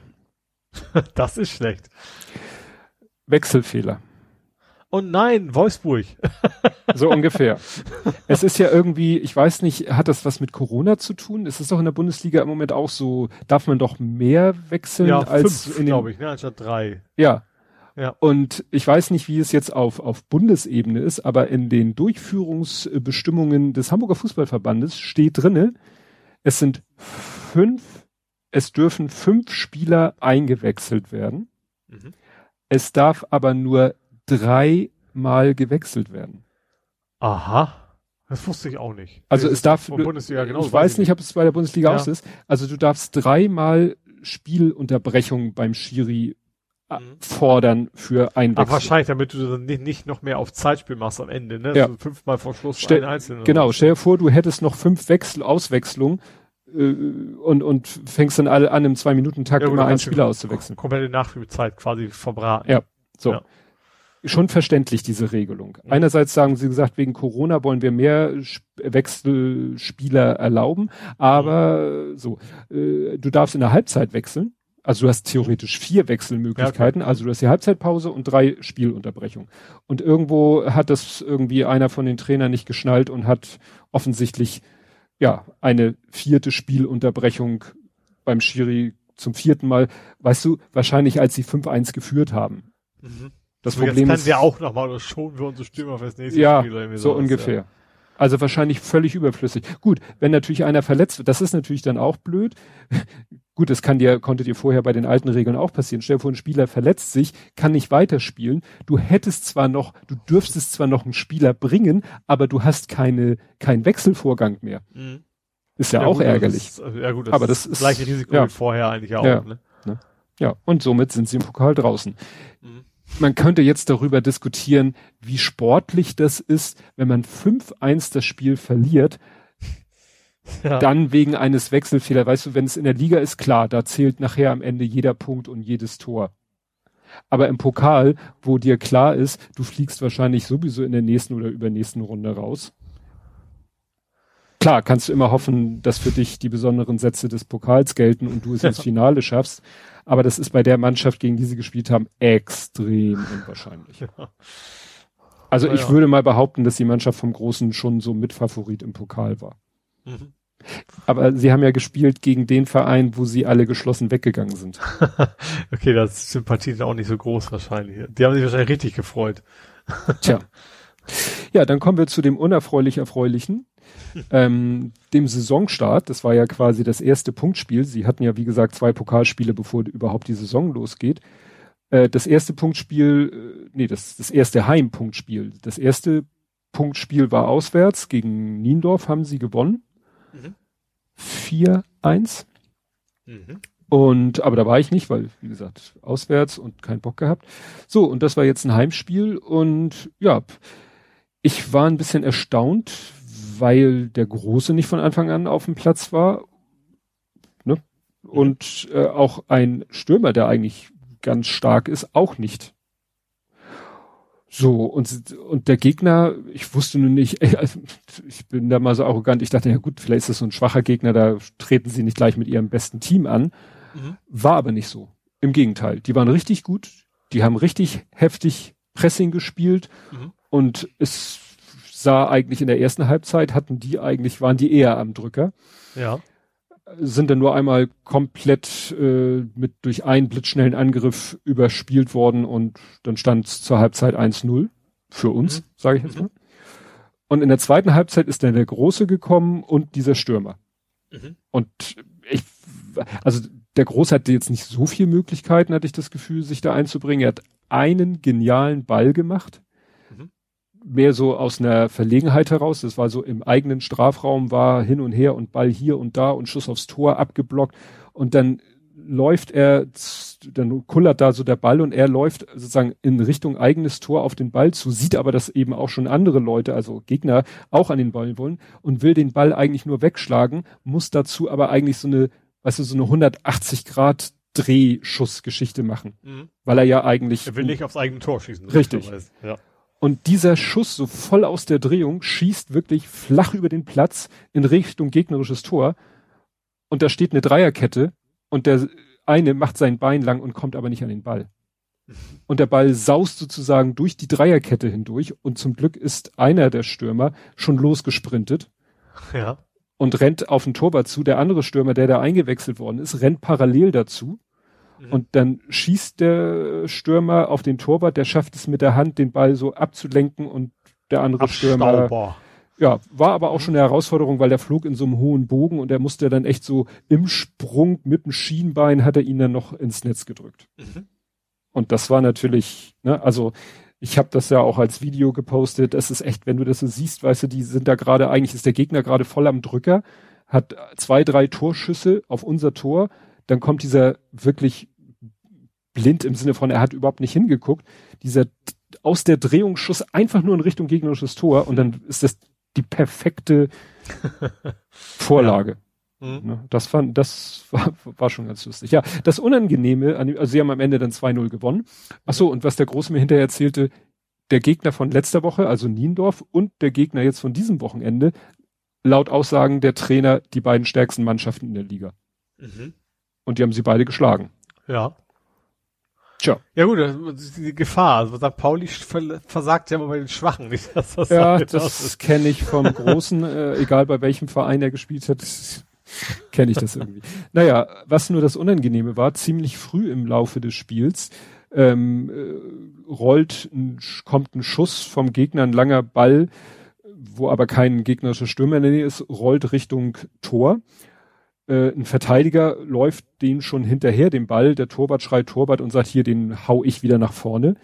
das ist schlecht. Wechselfehler. Oh nein, Wolfsburg. so ungefähr. Es ist ja irgendwie, ich weiß nicht, hat das was mit Corona zu tun? Es ist doch in der Bundesliga im Moment auch so, darf man doch mehr wechseln ja, als fünf, in glaube ich, ne, anstatt drei. Ja. Ja. Und ich weiß nicht, wie es jetzt auf, auf Bundesebene ist, aber in den Durchführungsbestimmungen des Hamburger Fußballverbandes steht drinne, es sind fünf es dürfen fünf Spieler eingewechselt werden. Mhm. Es darf aber nur dreimal gewechselt werden. Aha. Das wusste ich auch nicht. Also es darf, Bundesliga genau, ich weiß nicht, ob es bei der Bundesliga ja. auch ist. Also du darfst dreimal Spielunterbrechung beim Schiri mhm. fordern für ein Wechsel. Ach, wahrscheinlich, damit du dann nicht, nicht noch mehr auf Zeitspiel machst am Ende, ne? Ja. Also fünfmal vor Schluss stell, einzelnen. Genau, stell dir vor, du hättest noch fünf Wechsel, Auswechslungen äh, und, und fängst dann alle an, im Zwei-Minuten-Takt ja, immer einen Spieler auszuwechseln. Komplette Nachspielzeit quasi verbraten. Ja, so. Ja. Schon verständlich, diese Regelung. Mhm. Einerseits sagen sie gesagt, wegen Corona wollen wir mehr Wechselspieler erlauben, aber mhm. so, äh, du darfst in der Halbzeit wechseln. Also du hast theoretisch vier Wechselmöglichkeiten. Ja, also du hast die Halbzeitpause und drei Spielunterbrechungen. Und irgendwo hat das irgendwie einer von den Trainern nicht geschnallt und hat offensichtlich ja, eine vierte Spielunterbrechung beim Schiri zum vierten Mal, weißt du, wahrscheinlich als sie 5-1 geführt haben. Mhm. Das so, Problem jetzt ist. ja auch nochmal, oder schonen wir unsere Stürmer fürs nächste ja, Spiel. Ja, so ungefähr. Ja. Also wahrscheinlich völlig überflüssig. Gut, wenn natürlich einer verletzt wird, das ist natürlich dann auch blöd. Gut, das kann dir, konnte dir vorher bei den alten Regeln auch passieren. Stell dir vor, ein Spieler verletzt sich, kann nicht weiterspielen. Du hättest zwar noch, du dürftest zwar noch einen Spieler bringen, aber du hast keine, keinen Wechselvorgang mehr. Mhm. Ist ja, ja auch gut, ärgerlich. Ist, ja gut, das aber das ist das gleiche Risiko ja. wie vorher eigentlich auch. Ja, ne? Ne? ja, und somit sind sie im Pokal draußen. Mhm. Man könnte jetzt darüber diskutieren, wie sportlich das ist, wenn man 5-1 das Spiel verliert, ja. Dann wegen eines Wechselfehlers. Weißt du, wenn es in der Liga ist, klar, da zählt nachher am Ende jeder Punkt und jedes Tor. Aber im Pokal, wo dir klar ist, du fliegst wahrscheinlich sowieso in der nächsten oder übernächsten Runde raus. Klar, kannst du immer hoffen, dass für dich die besonderen Sätze des Pokals gelten und du es ins Finale schaffst. Aber das ist bei der Mannschaft, gegen die sie gespielt haben, extrem unwahrscheinlich. Ja. Also ich ja. würde mal behaupten, dass die Mannschaft vom Großen schon so Mitfavorit im Pokal war. Mhm. Aber sie haben ja gespielt gegen den Verein, wo sie alle geschlossen weggegangen sind. okay, das ist Sympathie auch nicht so groß wahrscheinlich. Die haben sich wahrscheinlich richtig gefreut. Tja. Ja, dann kommen wir zu dem unerfreulich Erfreulichen, ähm, dem Saisonstart. Das war ja quasi das erste Punktspiel. Sie hatten ja, wie gesagt, zwei Pokalspiele, bevor überhaupt die Saison losgeht. Äh, das erste Punktspiel, äh, nee, das, das erste Heimpunktspiel. Das erste Punktspiel war auswärts. Gegen Niendorf haben sie gewonnen. 4-1. Mhm. Und, aber da war ich nicht, weil, wie gesagt, auswärts und keinen Bock gehabt. So, und das war jetzt ein Heimspiel und ja, ich war ein bisschen erstaunt, weil der Große nicht von Anfang an auf dem Platz war. Ne? Und äh, auch ein Stürmer, der eigentlich ganz stark ist, auch nicht. So, und, und der Gegner, ich wusste nur nicht, also, ich bin da mal so arrogant, ich dachte, ja gut, vielleicht ist das so ein schwacher Gegner, da treten sie nicht gleich mit ihrem besten Team an. Mhm. War aber nicht so. Im Gegenteil, die waren richtig gut, die haben richtig heftig Pressing gespielt mhm. und es sah eigentlich in der ersten Halbzeit, hatten die eigentlich, waren die eher am Drücker. Ja sind dann nur einmal komplett äh, mit durch einen blitzschnellen Angriff überspielt worden und dann stand es zur Halbzeit 1-0 für uns, mhm. sage ich jetzt mhm. mal. Und in der zweiten Halbzeit ist dann der Große gekommen und dieser Stürmer. Mhm. Und ich, also der Große hatte jetzt nicht so viel Möglichkeiten, hatte ich das Gefühl, sich da einzubringen. Er hat einen genialen Ball gemacht mehr so aus einer Verlegenheit heraus. Das war so im eigenen Strafraum, war hin und her und Ball hier und da und Schuss aufs Tor abgeblockt. Und dann läuft er, dann kullert da so der Ball und er läuft sozusagen in Richtung eigenes Tor auf den Ball zu, sieht aber, dass eben auch schon andere Leute, also Gegner, auch an den Ball wollen und will den Ball eigentlich nur wegschlagen, muss dazu aber eigentlich so eine, weißt du, so eine 180 Grad Drehschussgeschichte machen. Mhm. Weil er ja eigentlich. Er will nicht aufs eigene Tor schießen. Richtig. Ja. Und dieser Schuss so voll aus der Drehung schießt wirklich flach über den Platz in Richtung gegnerisches Tor. Und da steht eine Dreierkette und der eine macht sein Bein lang und kommt aber nicht an den Ball. Und der Ball saust sozusagen durch die Dreierkette hindurch und zum Glück ist einer der Stürmer schon losgesprintet. Ja. Und rennt auf den Torwart zu. Der andere Stürmer, der da eingewechselt worden ist, rennt parallel dazu. Mhm. Und dann schießt der Stürmer auf den Torwart, der schafft es mit der Hand, den Ball so abzulenken und der andere Stürmer ja, war aber auch schon eine Herausforderung, weil der flog in so einem hohen Bogen und er musste dann echt so im Sprung mit dem Schienbein hat er ihn dann noch ins Netz gedrückt. Mhm. Und das war natürlich, ne, also ich habe das ja auch als Video gepostet. Es ist echt, wenn du das so siehst, weißt du, die sind da gerade, eigentlich ist der Gegner gerade voll am Drücker, hat zwei, drei Torschüsse auf unser Tor, dann kommt dieser wirklich blind im Sinne von, er hat überhaupt nicht hingeguckt, dieser aus der Drehungsschuss einfach nur in Richtung gegnerisches Tor und dann ist das die perfekte Vorlage. Ja. Mhm. Ne, das fand, das war, war schon ganz lustig. Ja, das Unangenehme, also sie haben am Ende dann 2-0 gewonnen. Ach so, und was der Groß mir hinterher erzählte, der Gegner von letzter Woche, also Niendorf, und der Gegner jetzt von diesem Wochenende, laut Aussagen der Trainer, die beiden stärksten Mannschaften in der Liga. Mhm. Und die haben sie beide geschlagen. Ja. Tja. Ja gut, die Gefahr. Also St. Pauli versagt ja immer bei den Schwachen. Nicht, dass das ja, das kenne ich vom Großen, äh, egal bei welchem Verein er gespielt hat, kenne ich das irgendwie. naja, was nur das Unangenehme war, ziemlich früh im Laufe des Spiels ähm, äh, rollt, ein, kommt ein Schuss vom Gegner, ein langer Ball, wo aber kein gegnerischer Stürmer in der Nähe ist, rollt Richtung Tor äh, ein Verteidiger läuft den schon hinterher, den Ball, der Torwart schreit Torwart und sagt, hier, den hau ich wieder nach vorne.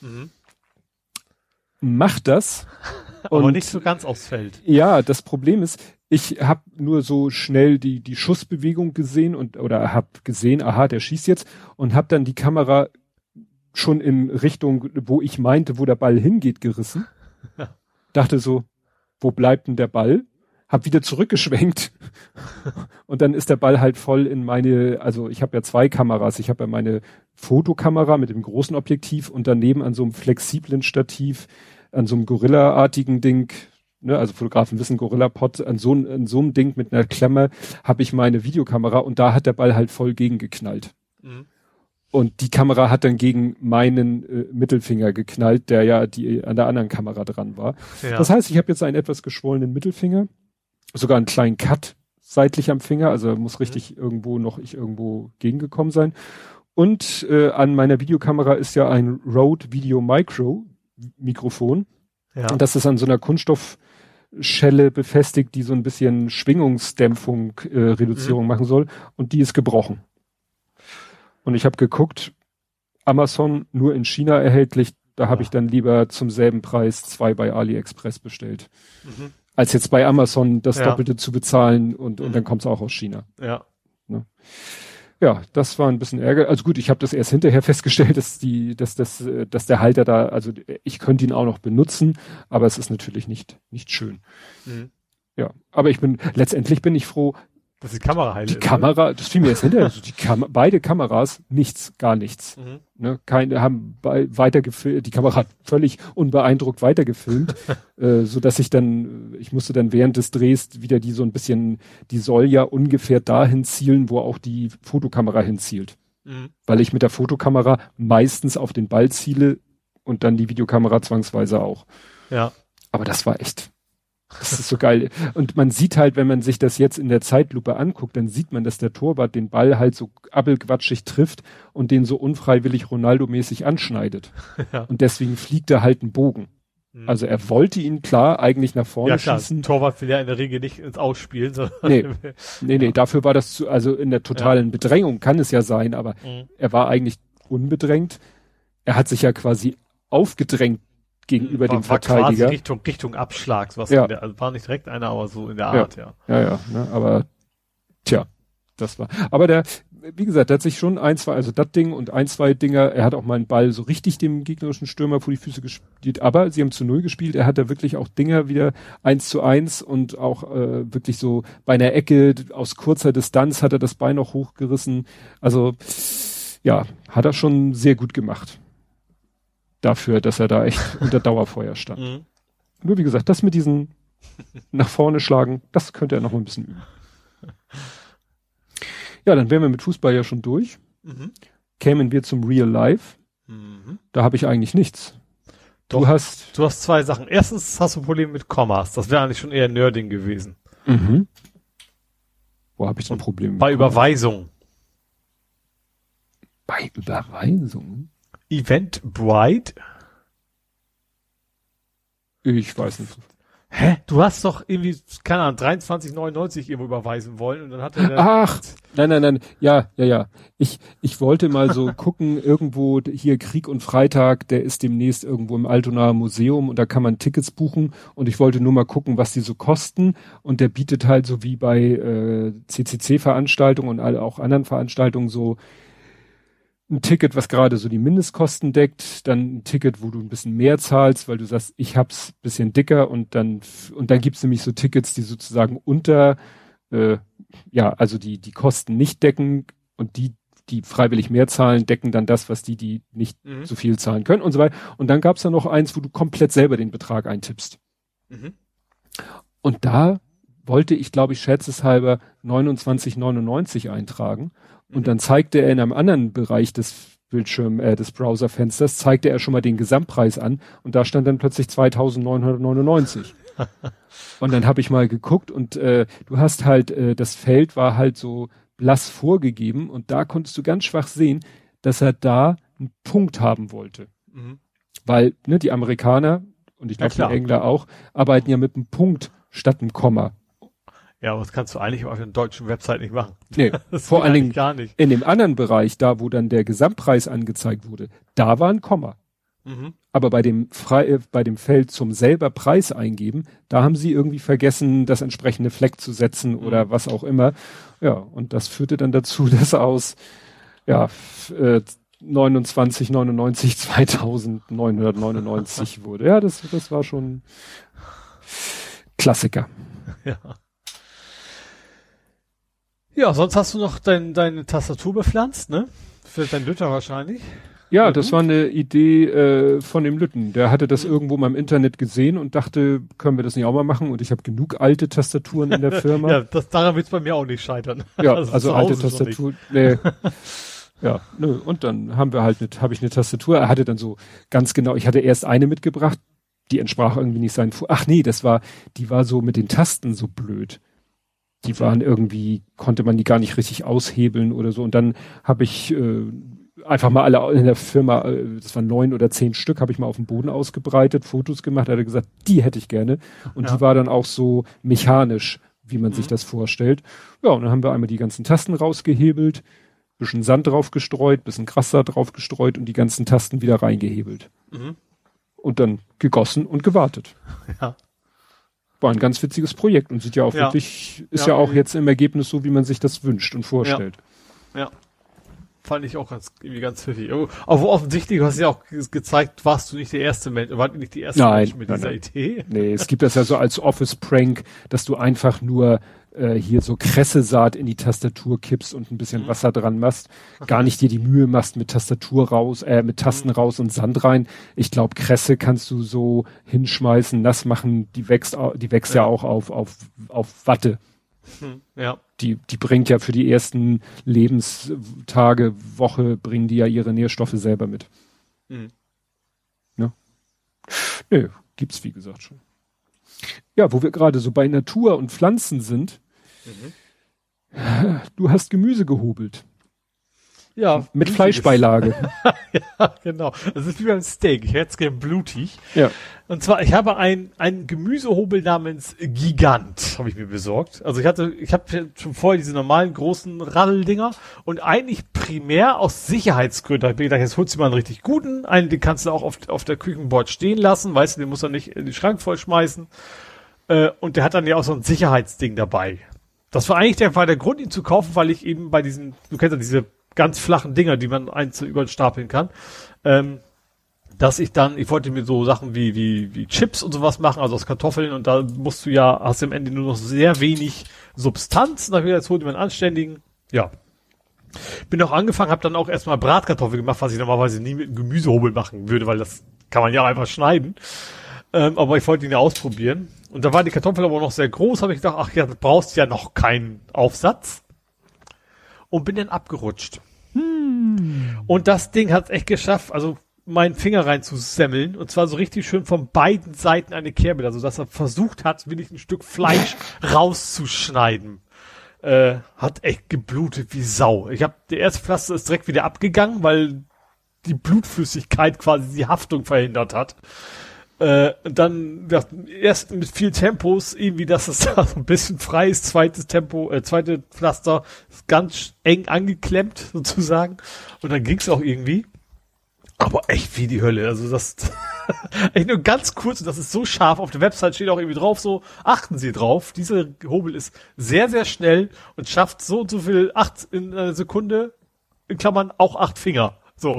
Mhm. Macht das. Aber und, nicht so ganz aufs Feld. Ja, das Problem ist, ich habe nur so schnell die die Schussbewegung gesehen und oder habe gesehen, aha, der schießt jetzt und habe dann die Kamera schon in Richtung, wo ich meinte, wo der Ball hingeht, gerissen. Dachte so, wo bleibt denn der Ball? hab wieder zurückgeschwenkt und dann ist der Ball halt voll in meine, also ich habe ja zwei Kameras, ich habe ja meine Fotokamera mit dem großen Objektiv und daneben an so einem flexiblen Stativ, an so einem Gorilla-artigen Ding, ne, also Fotografen wissen Gorilla-Pod, an so, an so einem Ding mit einer Klemme habe ich meine Videokamera und da hat der Ball halt voll gegengeknallt. Mhm. Und die Kamera hat dann gegen meinen äh, Mittelfinger geknallt, der ja die an der anderen Kamera dran war. Ja. Das heißt, ich habe jetzt einen etwas geschwollenen Mittelfinger sogar einen kleinen Cut seitlich am Finger, also muss mhm. richtig mhm. irgendwo noch ich irgendwo gegengekommen sein. Und äh, an meiner Videokamera ist ja ein Rode Video Micro Mikrofon. Ja. Und das ist an so einer Kunststoffschelle befestigt, die so ein bisschen Schwingungsdämpfung, äh, Reduzierung mhm. machen soll. Und die ist gebrochen. Und ich habe geguckt, Amazon nur in China erhältlich. Da habe ich dann lieber zum selben Preis zwei bei AliExpress bestellt. Mhm als jetzt bei Amazon das ja. Doppelte zu bezahlen und, und mhm. dann kommt es auch aus China. Ja. Ne? Ja, das war ein bisschen Ärger. Also gut, ich habe das erst hinterher festgestellt, dass die, dass das, dass der Halter da, also ich könnte ihn auch noch benutzen, aber es ist natürlich nicht nicht schön. Mhm. Ja, aber ich bin letztendlich bin ich froh, dass die Kamera heil Die ist, Kamera, ne? das fiel mir jetzt hinterher. Also die Kam beide Kameras, nichts, gar nichts. Mhm. Ne, keine, haben bei, weiter gefilmt, die Kamera hat völlig unbeeindruckt weitergefilmt, äh, so dass ich dann, ich musste dann während des Drehs wieder die so ein bisschen, die soll ja ungefähr dahin zielen, wo auch die Fotokamera hinzielt. Mhm. Weil ich mit der Fotokamera meistens auf den Ball ziele und dann die Videokamera zwangsweise auch. Ja. Aber das war echt, das ist so geil. Und man sieht halt, wenn man sich das jetzt in der Zeitlupe anguckt, dann sieht man, dass der Torwart den Ball halt so abelquatschig trifft und den so unfreiwillig Ronaldo-mäßig anschneidet. Ja. Und deswegen fliegt er halt einen Bogen. Mhm. Also er wollte ihn klar eigentlich nach vorne ja, klar. schießen. Torwart will ja in der Regel nicht ins Ausspielen, sondern nee, nee, nee, dafür war das zu, also in der totalen ja. Bedrängung kann es ja sein, aber mhm. er war eigentlich unbedrängt. Er hat sich ja quasi aufgedrängt gegenüber war, dem Verteidiger. Quasi Richtung, Richtung Abschlags, was ja. der, also war nicht direkt einer, aber so in der Art, ja. Ja, ja, ja ne, aber tja, das war. Aber der, wie gesagt, er hat sich schon ein, zwei, also das Ding und ein, zwei Dinger, er hat auch mal einen Ball so richtig dem gegnerischen Stürmer vor die Füße gespielt, aber sie haben zu null gespielt, er hat da wirklich auch Dinger wieder eins zu eins und auch äh, wirklich so bei einer Ecke aus kurzer Distanz hat er das Bein noch hochgerissen. Also ja, hat er schon sehr gut gemacht. Dafür, dass er da echt unter Dauerfeuer stand. Mhm. Nur wie gesagt, das mit diesen nach vorne schlagen, das könnte er noch mal ein bisschen üben. Ja, dann wären wir mit Fußball ja schon durch. Mhm. Kämen wir zum Real Life. Mhm. Da habe ich eigentlich nichts. Doch, du hast. Du hast zwei Sachen. Erstens hast du Probleme mit Kommas. Das wäre eigentlich schon eher Nerding gewesen. Mhm. Wo habe ich so ein Problem? Bei Überweisung. Bei Überweisung? Eventbrite? Ich weiß nicht. Hä? Du hast doch irgendwie, keine Ahnung, 23,99 irgendwo überweisen wollen und dann hat er. Ach, nein, nein, nein. Ja, ja, ja. Ich, ich wollte mal so gucken, irgendwo hier Krieg und Freitag, der ist demnächst irgendwo im Altonaer Museum und da kann man Tickets buchen und ich wollte nur mal gucken, was die so kosten und der bietet halt so wie bei äh, CCC-Veranstaltungen und auch anderen Veranstaltungen so ein Ticket, was gerade so die Mindestkosten deckt, dann ein Ticket, wo du ein bisschen mehr zahlst, weil du sagst, ich hab's bisschen dicker und dann und dann gibt's nämlich so Tickets, die sozusagen unter äh, ja, also die die Kosten nicht decken und die die freiwillig mehr zahlen, decken dann das, was die, die nicht mhm. so viel zahlen können und so weiter. Und dann gab's da noch eins, wo du komplett selber den Betrag eintippst. Mhm. Und da wollte ich, glaube ich, schätzeshalber 29,99 eintragen. Und dann zeigte er in einem anderen Bereich des Bildschirm, äh, des Browserfensters, zeigte er schon mal den Gesamtpreis an und da stand dann plötzlich 2999. und dann habe ich mal geguckt und äh, du hast halt, äh, das Feld war halt so blass vorgegeben und da konntest du ganz schwach sehen, dass er da einen Punkt haben wollte. Mhm. Weil ne, die Amerikaner und ich glaube ja, die Engländer auch arbeiten ja mit einem Punkt statt einem Komma. Ja, aber das kannst du eigentlich auf einer deutschen Website nicht machen. Nee, vor allen Dingen gar nicht. in dem anderen Bereich, da wo dann der Gesamtpreis angezeigt wurde, da war ein Komma. Mhm. Aber bei dem frei, äh, bei dem Feld zum selber Preis eingeben, da haben sie irgendwie vergessen, das entsprechende Fleck zu setzen mhm. oder was auch immer. Ja, und das führte dann dazu, dass aus ja, äh, 29, 99, 2999 wurde. Ja, das, das war schon Klassiker. Ja. Ja, sonst hast du noch dein, deine Tastatur bepflanzt, ne? Für dein Lütter wahrscheinlich. Ja, mhm. das war eine Idee äh, von dem Lütten. Der hatte das mhm. irgendwo mal im Internet gesehen und dachte, können wir das nicht auch mal machen? Und ich habe genug alte Tastaturen in der Firma. ja, das, daran wird es bei mir auch nicht scheitern. Ja, also, also alte Tastatur. Nee. ja, nö. Und dann haben wir halt, habe ich eine Tastatur. Er hatte dann so ganz genau, ich hatte erst eine mitgebracht, die entsprach irgendwie nicht seinen. Ach nee, das war, die war so mit den Tasten so blöd die waren irgendwie, konnte man die gar nicht richtig aushebeln oder so. Und dann habe ich äh, einfach mal alle in der Firma, äh, das waren neun oder zehn Stück, habe ich mal auf dem Boden ausgebreitet, Fotos gemacht, hat er gesagt, die hätte ich gerne. Und ja. die war dann auch so mechanisch, wie man mhm. sich das vorstellt. Ja, und dann haben wir einmal die ganzen Tasten rausgehebelt, bisschen Sand drauf gestreut, bisschen Gras da drauf gestreut und die ganzen Tasten wieder reingehebelt. Mhm. Und dann gegossen und gewartet. Ja war ein ganz witziges Projekt und sieht ja auch ja. wirklich, ist ja, ja auch jetzt im Ergebnis so, wie man sich das wünscht und vorstellt. Ja. ja. Fand ich auch ganz, irgendwie ganz pfiffig. Aber offensichtlich, du hast ja auch gezeigt, warst du nicht der erste Mensch, war nicht die erste nein, Mensch mit nein, dieser nein. Idee. Nee, es gibt das ja so als Office-Prank, dass du einfach nur äh, hier so Kressesaat in die Tastatur kippst und ein bisschen mhm. Wasser dran machst, gar nicht dir die Mühe machst mit Tastatur raus, äh, mit Tasten mhm. raus und Sand rein. Ich glaube, Kresse kannst du so hinschmeißen, nass machen, die wächst, die wächst ja, ja auch auf, auf, auf Watte. Mhm. Ja. Die, die bringt ja für die ersten Lebenstage, Woche, bringen die ja ihre Nährstoffe selber mit. Mhm. Ne? Nö, gibt's wie gesagt schon ja, wo wir gerade so bei Natur und Pflanzen sind, mhm. du hast Gemüse gehobelt. Ja. Mit Fleischbeilage. ja, genau. Das ist wie beim Steak. Ich hätte es gern blutig. Ja. Und zwar, ich habe ein, ein Gemüsehobel namens Gigant, habe ich mir besorgt. Also ich hatte, ich habe schon vorher diese normalen großen Raddeldinger und eigentlich primär aus Sicherheitsgründen. Ich mir gedacht, jetzt holst du mal einen richtig guten. Einen, den kannst du auch auf, auf der Küchenboard stehen lassen. Weißt du, den muss er nicht in den Schrank vollschmeißen. Äh, und der hat dann ja auch so ein Sicherheitsding dabei. Das war eigentlich der, war der Grund, ihn zu kaufen, weil ich eben bei diesen, du kennst ja diese ganz flachen Dinger, die man über stapeln kann, ähm, dass ich dann, ich wollte mir so Sachen wie, wie, wie Chips und sowas machen, also aus Kartoffeln und da musst du ja, hast du am Ende nur noch sehr wenig Substanz, und dann wieder jetzt hol dir einen anständigen, ja. Bin auch angefangen, habe dann auch erstmal Bratkartoffeln gemacht, was ich normalerweise nie mit einem Gemüsehobel machen würde, weil das kann man ja einfach schneiden. Ähm, aber ich wollte ihn ja ausprobieren. Und da war die Kartoffel aber noch sehr groß, habe ich gedacht, ach ja, du brauchst ja noch keinen Aufsatz. Und bin dann abgerutscht. Hm. Und das Ding hat es echt geschafft, also meinen Finger reinzusemmeln. Und zwar so richtig schön von beiden Seiten eine Kerbe, also dass er versucht hat, wirklich ein Stück Fleisch rauszuschneiden. Äh, hat echt geblutet wie Sau. Ich habe der erste Pflaster ist direkt wieder abgegangen, weil die Blutflüssigkeit quasi die Haftung verhindert hat. Äh, dann ja, erst mit viel Tempos, irgendwie, dass es da so ein bisschen frei ist, zweites Tempo, äh, zweite Pflaster ganz eng angeklemmt sozusagen. Und dann ging's auch irgendwie. Aber echt wie die Hölle. Also das echt nur ganz kurz, und das ist so scharf. Auf der Website steht auch irgendwie drauf, so achten Sie drauf. Dieser Hobel ist sehr, sehr schnell und schafft so und so viel acht in einer Sekunde, in Klammern auch acht Finger. So.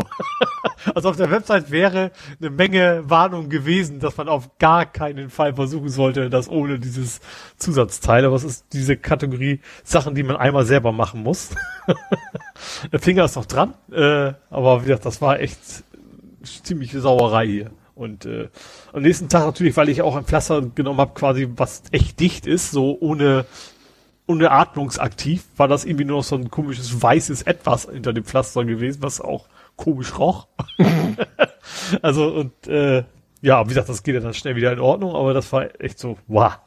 also auf der Website wäre eine Menge Warnung gewesen, dass man auf gar keinen Fall versuchen sollte, das ohne dieses Zusatzteil. Aber es ist diese Kategorie Sachen, die man einmal selber machen muss. der Finger ist noch dran, äh, aber wie gesagt, das war echt ziemliche Sauerei hier. Und äh, am nächsten Tag natürlich, weil ich auch ein Pflaster genommen habe, quasi was echt dicht ist, so ohne ohne atmungsaktiv, war das irgendwie nur noch so ein komisches weißes Etwas hinter dem Pflaster gewesen, was auch komisch roch. also und äh, ja, wie gesagt, das geht ja dann schnell wieder in Ordnung, aber das war echt so, wow.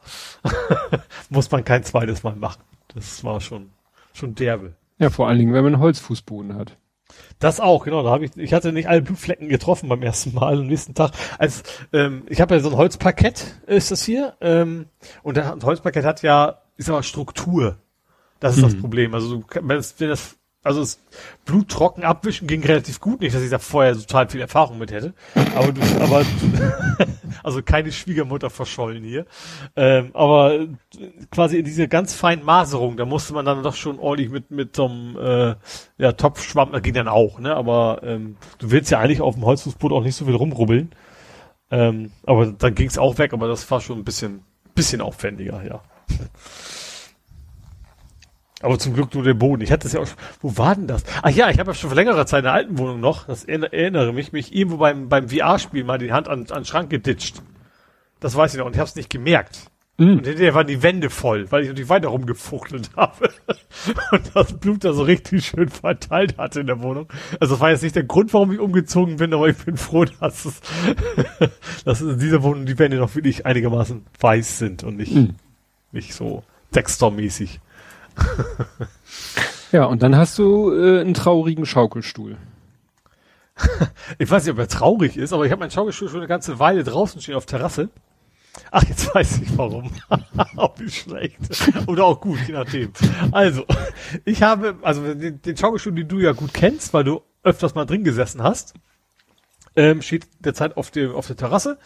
Muss man kein zweites Mal machen. Das war schon, schon derbe. Ja, vor allen Dingen, wenn man einen Holzfußboden hat. Das auch, genau. Da habe ich, ich hatte nicht alle Blutflecken getroffen beim ersten Mal. Am nächsten Tag, als ähm, ich habe ja so ein Holzparkett, ist das hier, ähm, und der Holzparkett hat ja, ist aber Struktur. Das ist mhm. das Problem. Also wenn das, wenn das also das Blut trocken abwischen ging relativ gut. Nicht, dass ich da vorher total viel Erfahrung mit hätte. Aber du, aber du, also keine Schwiegermutter verschollen hier. Ähm, aber quasi in diese ganz feinen Maserung, da musste man dann doch schon ordentlich mit mit so einem äh, ja, Topfschwamm, da ging dann auch, ne? Aber ähm, du willst ja eigentlich auf dem Holzfußboot auch nicht so viel rumrubbeln. Ähm, aber dann ging's auch weg, aber das war schon ein bisschen bisschen aufwendiger, ja. Aber zum Glück nur der Boden. Ich hatte es ja auch schon, wo war denn das? Ach ja, ich habe ja schon vor längerer Zeit in der alten Wohnung noch, das erinnere mich, mich irgendwo beim, beim VR-Spiel mal die Hand an, an den Schrank geditscht. Das weiß ich noch und ich habe es nicht gemerkt. Mm. Und hinterher waren die Wände voll, weil ich natürlich weiter rumgefuchtelt habe. und das Blut da so richtig schön verteilt hatte in der Wohnung. Also das war jetzt nicht der Grund, warum ich umgezogen bin, aber ich bin froh, dass es, dass in dieser Wohnung die Wände noch wirklich einigermaßen weiß sind und nicht, mm. nicht so Dexter-mäßig. ja, und dann hast du äh, einen traurigen Schaukelstuhl. ich weiß nicht, ob er traurig ist, aber ich habe meinen Schaukelstuhl schon eine ganze Weile draußen stehen auf Terrasse. Ach, jetzt weiß ich warum. auch nicht schlecht. Oder auch gut, je nachdem. Also, ich habe, also den, den Schaukelstuhl, den du ja gut kennst, weil du öfters mal drin gesessen hast, ähm, steht derzeit auf dem auf der Terrasse.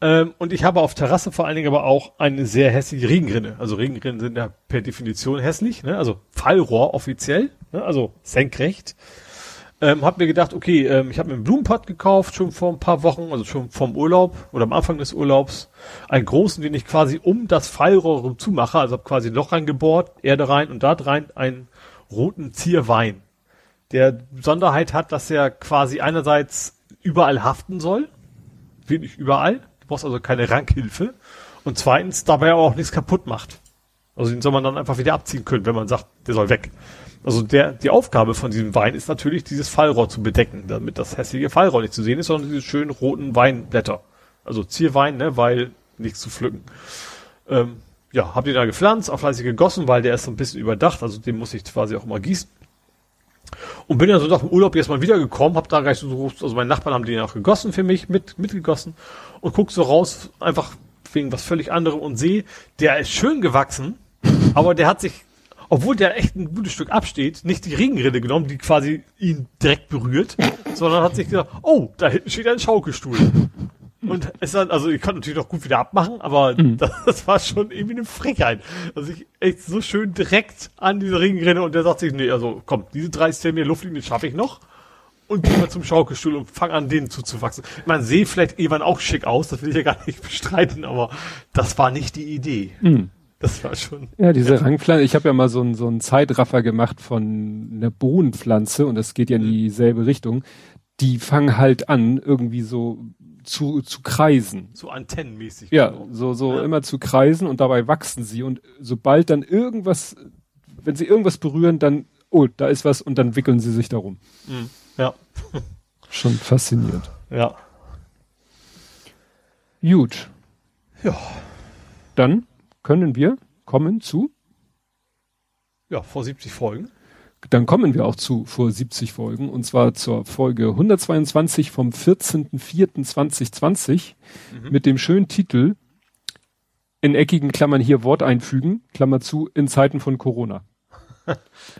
Ähm, und ich habe auf Terrasse vor allen Dingen aber auch eine sehr hässliche Regenrinne. Also Regenrinnen sind ja per Definition hässlich, ne? also Fallrohr offiziell, ne? also senkrecht. Ähm, hab mir gedacht, okay, ähm, ich habe mir einen Blumenpott gekauft, schon vor ein paar Wochen, also schon vom Urlaub oder am Anfang des Urlaubs. Einen großen, den ich quasi um das Fallrohr rum zumache, also habe quasi ein Loch reingebohrt, Erde rein und da rein einen roten Zierwein. Der Besonderheit hat, dass er quasi einerseits überall haften soll, wirklich überall, brauchst also keine Rankhilfe. Und zweitens dabei auch nichts kaputt macht. Also den soll man dann einfach wieder abziehen können, wenn man sagt, der soll weg. Also der, die Aufgabe von diesem Wein ist natürlich, dieses Fallrohr zu bedecken, damit das hässliche Fallrohr nicht zu sehen ist, sondern diese schönen roten Weinblätter. Also Zierwein, ne, weil nichts zu pflücken. Ähm, ja, hab den da gepflanzt, auch fleißig gegossen, weil der ist so ein bisschen überdacht, also den muss ich quasi auch immer gießen. Und bin dann so nach dem Urlaub jetzt mal wiedergekommen, hab da gleich so, also meine Nachbarn haben den auch gegossen für mich, mit, mitgegossen und guck so raus, einfach wegen was völlig anderem und sehe, der ist schön gewachsen, aber der hat sich, obwohl der echt ein gutes Stück absteht, nicht die Regenrinne genommen, die quasi ihn direkt berührt, sondern hat sich gedacht, oh, da hinten steht ein Schaukelstuhl. Und es war, also ich konnte natürlich noch gut wieder abmachen, aber mhm. das, das, war schon irgendwie eine Frechheit. Also ich echt so schön direkt an diese Ring renne und der sagt sich, nee, also komm, diese 30 Zentimeter Luftlinie schaffe ich noch. Und gehe mal zum Schaukelstuhl und fang an, denen zuzuwachsen. Man sehe vielleicht irgendwann auch schick aus, das will ich ja gar nicht bestreiten, aber das war nicht die Idee. Mhm. Das war schon. Ja, diese ja. Rangpflanze. Ich habe ja mal so einen so einen Zeitraffer gemacht von einer Bohnenpflanze und das geht ja in mhm. dieselbe Richtung. Die fangen halt an, irgendwie so zu, zu kreisen. So antennenmäßig. Ja, genau. so, so ja. immer zu kreisen und dabei wachsen sie und sobald dann irgendwas, wenn sie irgendwas berühren, dann, oh, da ist was und dann wickeln sie sich darum. Mhm. Ja. Schon fasziniert. Ja. Gut. Ja. Dann können wir kommen zu? Ja, vor 70 Folgen. Dann kommen wir auch zu vor 70 Folgen und zwar zur Folge 122 vom 14.04.2020 mhm. mit dem schönen Titel in eckigen Klammern hier Wort einfügen, Klammer zu, in Zeiten von Corona.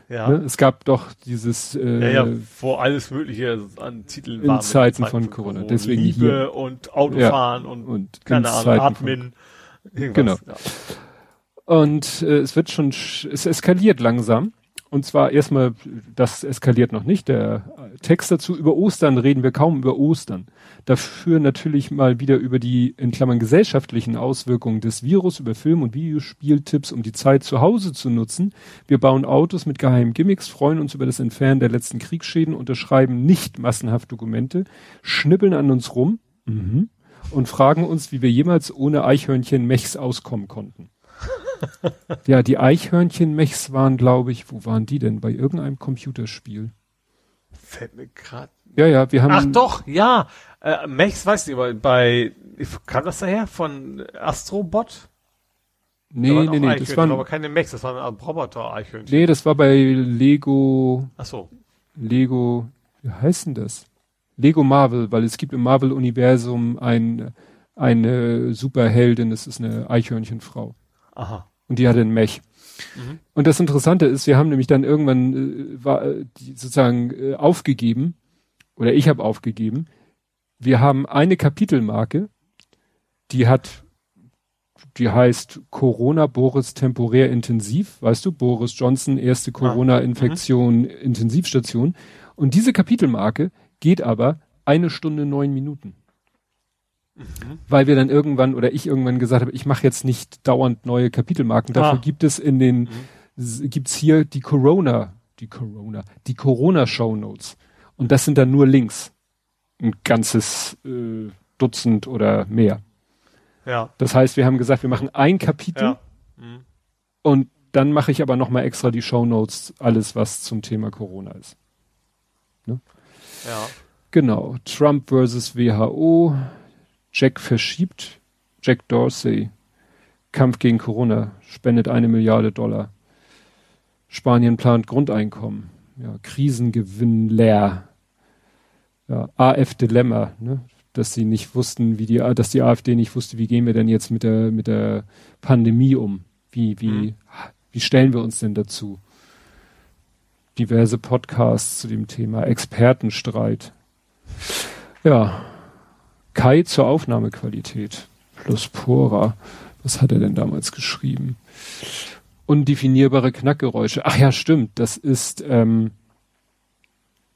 ja. Ne? Es gab doch dieses äh, ja, ja, wo alles Mögliche an Titeln in. Zeiten, Zeiten von, von Corona. Corona. Deswegen Liebe hier. und Autofahren ja. und, und keine Ahnung, Atmen. Genau. Ja. Und äh, es wird schon, es eskaliert langsam. Und zwar erstmal, das eskaliert noch nicht. Der Text dazu über Ostern reden wir kaum über Ostern. Dafür natürlich mal wieder über die, in Klammern, gesellschaftlichen Auswirkungen des Virus, über Film- und Videospieltipps, um die Zeit zu Hause zu nutzen. Wir bauen Autos mit geheimen Gimmicks, freuen uns über das Entfernen der letzten Kriegsschäden, unterschreiben nicht massenhaft Dokumente, schnippeln an uns rum. Mhm und fragen uns, wie wir jemals ohne Eichhörnchen-Mechs auskommen konnten. Ja, die Eichhörnchen-Mechs waren, glaube ich, wo waren die denn? Bei irgendeinem Computerspiel. Fällt mir gerade. Ja, ja, wir haben. Ach doch, ja. Äh, Mechs, weißt du, bei, bei kam das daher von Astrobot? Nee, da nee, nee, das waren aber keine Mechs, das waren Roboter-Eichhörnchen. Nee, das war bei Lego. Ach so. Lego, wie heißt denn das? Lego Marvel, weil es gibt im Marvel-Universum ein, eine Superheldin, das ist eine Eichhörnchenfrau. Aha. Und die hatte einen Mech. Mhm. Und das Interessante ist, wir haben nämlich dann irgendwann äh, war, äh, die sozusagen äh, aufgegeben, oder ich habe aufgegeben, wir haben eine Kapitelmarke, die hat, die heißt Corona Boris temporär intensiv, weißt du, Boris Johnson, erste. Corona-Infektion, mhm. Intensivstation. Und diese Kapitelmarke geht aber eine Stunde neun Minuten. Mhm. Weil wir dann irgendwann oder ich irgendwann gesagt habe, ich mache jetzt nicht dauernd neue Kapitelmarken. Dafür ah. gibt es in den, mhm. gibt's hier die Corona, die Corona, die Corona Show Notes. Und das sind dann nur Links. Ein ganzes äh, Dutzend oder mehr. Ja. Das heißt, wir haben gesagt, wir machen ein Kapitel ja. mhm. und dann mache ich aber nochmal extra die Show Notes, alles was zum Thema Corona ist. Ne? Ja. Genau. Trump versus WHO. Jack verschiebt. Jack Dorsey. Kampf gegen Corona. Spendet eine Milliarde Dollar. Spanien plant Grundeinkommen. Ja, Krisengewinn leer. Ja, AF-Dilemma, ne? dass sie nicht wussten, wie die, dass die AfD nicht wusste, wie gehen wir denn jetzt mit der, mit der Pandemie um? Wie, wie, mhm. wie stellen wir uns denn dazu? diverse Podcasts zu dem Thema, Expertenstreit. Ja, Kai zur Aufnahmequalität plus Pora. Was hat er denn damals geschrieben? Undefinierbare Knackgeräusche. Ach ja, stimmt. Das ist ähm,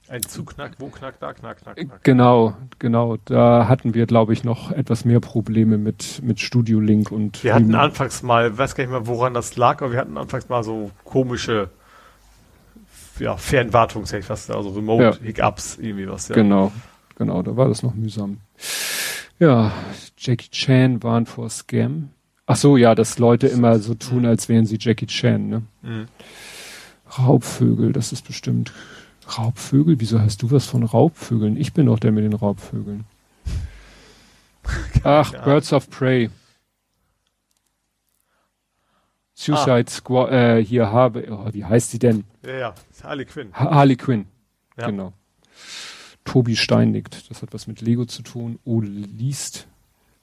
ein Zuknack, wo knack, da knack, knack, knack. Genau, genau. Da hatten wir, glaube ich, noch etwas mehr Probleme mit mit Studio Link und. Wir hatten anfangs mal, weiß gar nicht mehr, woran das lag, aber wir hatten anfangs mal so komische ja, Fernwartungsrecht, was also Remote ja. Irgendwie was, ja. Genau, genau, da war das noch mühsam. Ja, Jackie Chan waren vor Scam. Ach so, ja, dass Leute immer so tun, als wären sie Jackie Chan, ne? Mhm. Raubvögel, das ist bestimmt Raubvögel? Wieso hast du was von Raubvögeln? Ich bin doch der mit den Raubvögeln. Ach, Birds of Prey. Suicide ah. Squad, äh, hier habe, oh, wie heißt sie denn? Ja, ja, Harley Quinn. Ha Harley Quinn, ja. genau. Tobi steinigt, das hat was mit Lego zu tun. Ole liest,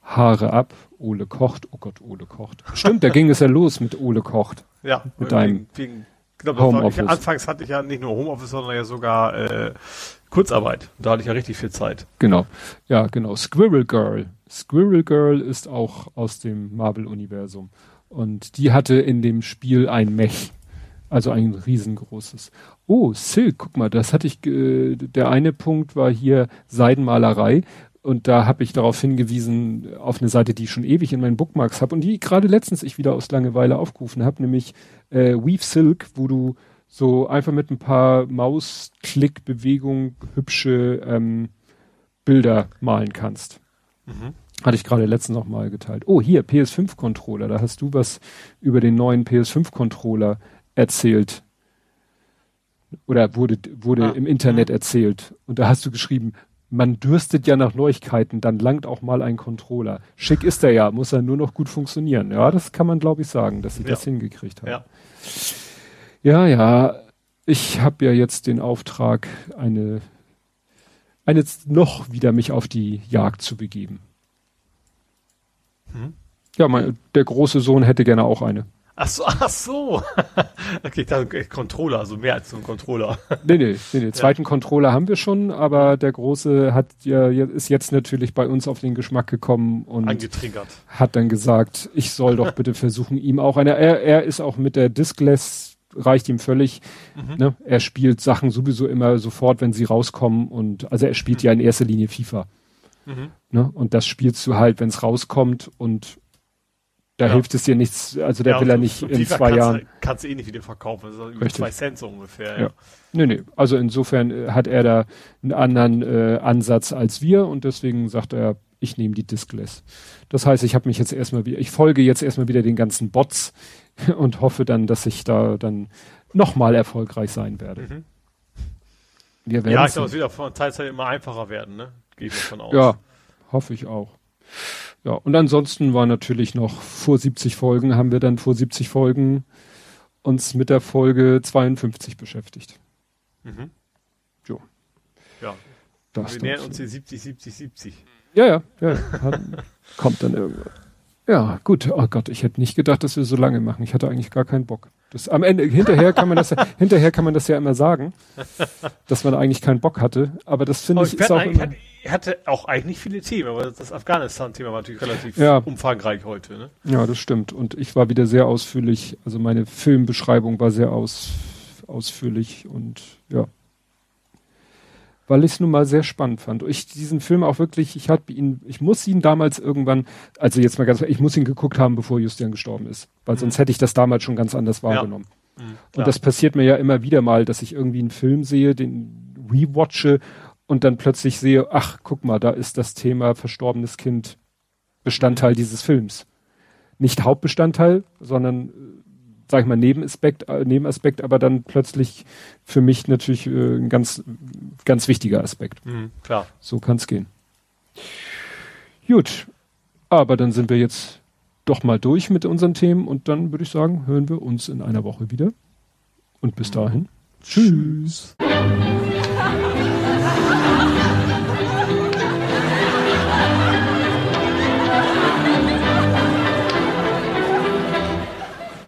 Haare ab, Ole kocht, oh Gott, Ole kocht. Stimmt, da ging es ja los mit Ole kocht. Ja, mit deinem. Wegen, glaube, Homeoffice. anfangs hatte ich ja nicht nur Homeoffice, sondern ja sogar äh, Kurzarbeit. Da hatte ich ja richtig viel Zeit. Genau. Ja, genau. Squirrel Girl. Squirrel Girl ist auch aus dem Marvel-Universum. Und die hatte in dem Spiel ein Mech. Also ein riesengroßes. Oh, Silk, guck mal, das hatte ich, äh, der eine Punkt war hier Seidenmalerei. Und da habe ich darauf hingewiesen, auf eine Seite, die ich schon ewig in meinen Bookmarks habe und die gerade letztens ich wieder aus Langeweile aufgerufen habe, nämlich äh, Weave Silk, wo du so einfach mit ein paar Mausklickbewegungen hübsche ähm, Bilder malen kannst. Mhm. Hatte ich gerade letztens noch mal geteilt. Oh, hier, PS5-Controller. Da hast du was über den neuen PS5-Controller erzählt. Oder wurde, wurde ah. im Internet mhm. erzählt. Und da hast du geschrieben, man dürstet ja nach Neuigkeiten, dann langt auch mal ein Controller. Schick ist er ja, muss er nur noch gut funktionieren. Ja, das kann man glaube ich sagen, dass sie ja. das hingekriegt haben. Ja, ja, ja ich habe ja jetzt den Auftrag, eine, eine noch wieder mich auf die Jagd zu begeben. Hm? Ja, mein, der große Sohn hätte gerne auch eine. Ach so, ach so. okay, dann Controller, also mehr als so ein Controller. nee, nee, nee, nee. Zweiten ja. Controller haben wir schon, aber der große hat ja, ist jetzt natürlich bei uns auf den Geschmack gekommen und Angetriggert. hat dann gesagt, ich soll doch bitte versuchen, ihm auch eine, er, er ist auch mit der Diskless reicht ihm völlig. Mhm. Ne? Er spielt Sachen sowieso immer sofort, wenn sie rauskommen und also er spielt mhm. ja in erster Linie FIFA. Mhm. Ne? Und das spielst du halt, wenn es rauskommt und da ja. hilft es dir nichts, also da ja, will er nicht in zwei kannst, Jahren. Kannst du eh nicht wieder verkaufen, das ist über zwei Cent so ungefähr. Ja. ja. Nee, nee. Also insofern äh, hat er da einen anderen äh, Ansatz als wir und deswegen sagt er, ich nehme die Diskless. Das heißt, ich habe mich jetzt erstmal wieder, ich folge jetzt erstmal wieder den ganzen Bots und hoffe dann, dass ich da dann nochmal erfolgreich sein werde. Mhm. Wir ja, ich glaube, es wird auch von Zeit zu Zeit immer einfacher werden, ne? Gehe ich davon aus. Ja, hoffe ich auch. Ja, und ansonsten war natürlich noch vor 70 Folgen, haben wir dann vor 70 Folgen uns mit der Folge 52 beschäftigt. Mhm. Jo. Ja. Das wir nähern uns hier 70, 70, 70. Ja, ja, ja. kommt dann irgendwann. Ja, gut. Oh Gott, ich hätte nicht gedacht, dass wir so lange machen. Ich hatte eigentlich gar keinen Bock. Das, am Ende, hinterher kann man das, ja, hinterher kann man das ja immer sagen, dass man eigentlich keinen Bock hatte. Aber das finde ich, ich ist auch immer, er hatte auch eigentlich viele Themen, aber das Afghanistan-Thema war natürlich relativ ja. umfangreich heute. Ne? Ja, das stimmt. Und ich war wieder sehr ausführlich. Also meine Filmbeschreibung war sehr aus, ausführlich und ja. Weil ich es nun mal sehr spannend fand. Ich diesen Film auch wirklich, ich hatte ihn, ich muss ihn damals irgendwann, also jetzt mal ganz, ich muss ihn geguckt haben, bevor Justian gestorben ist. Weil mhm. sonst hätte ich das damals schon ganz anders wahrgenommen. Ja. Mhm, und das passiert mir ja immer wieder mal, dass ich irgendwie einen Film sehe, den rewatche und dann plötzlich sehe, ach, guck mal, da ist das Thema verstorbenes Kind Bestandteil dieses Films. Nicht Hauptbestandteil, sondern, äh, sag ich mal, Nebenaspekt, äh, Nebenaspekt, aber dann plötzlich für mich natürlich äh, ein ganz, ganz wichtiger Aspekt. Mhm, klar. So kann es gehen. Gut, aber dann sind wir jetzt doch mal durch mit unseren Themen und dann würde ich sagen, hören wir uns in einer Woche wieder. Und bis mhm. dahin. Tschüss.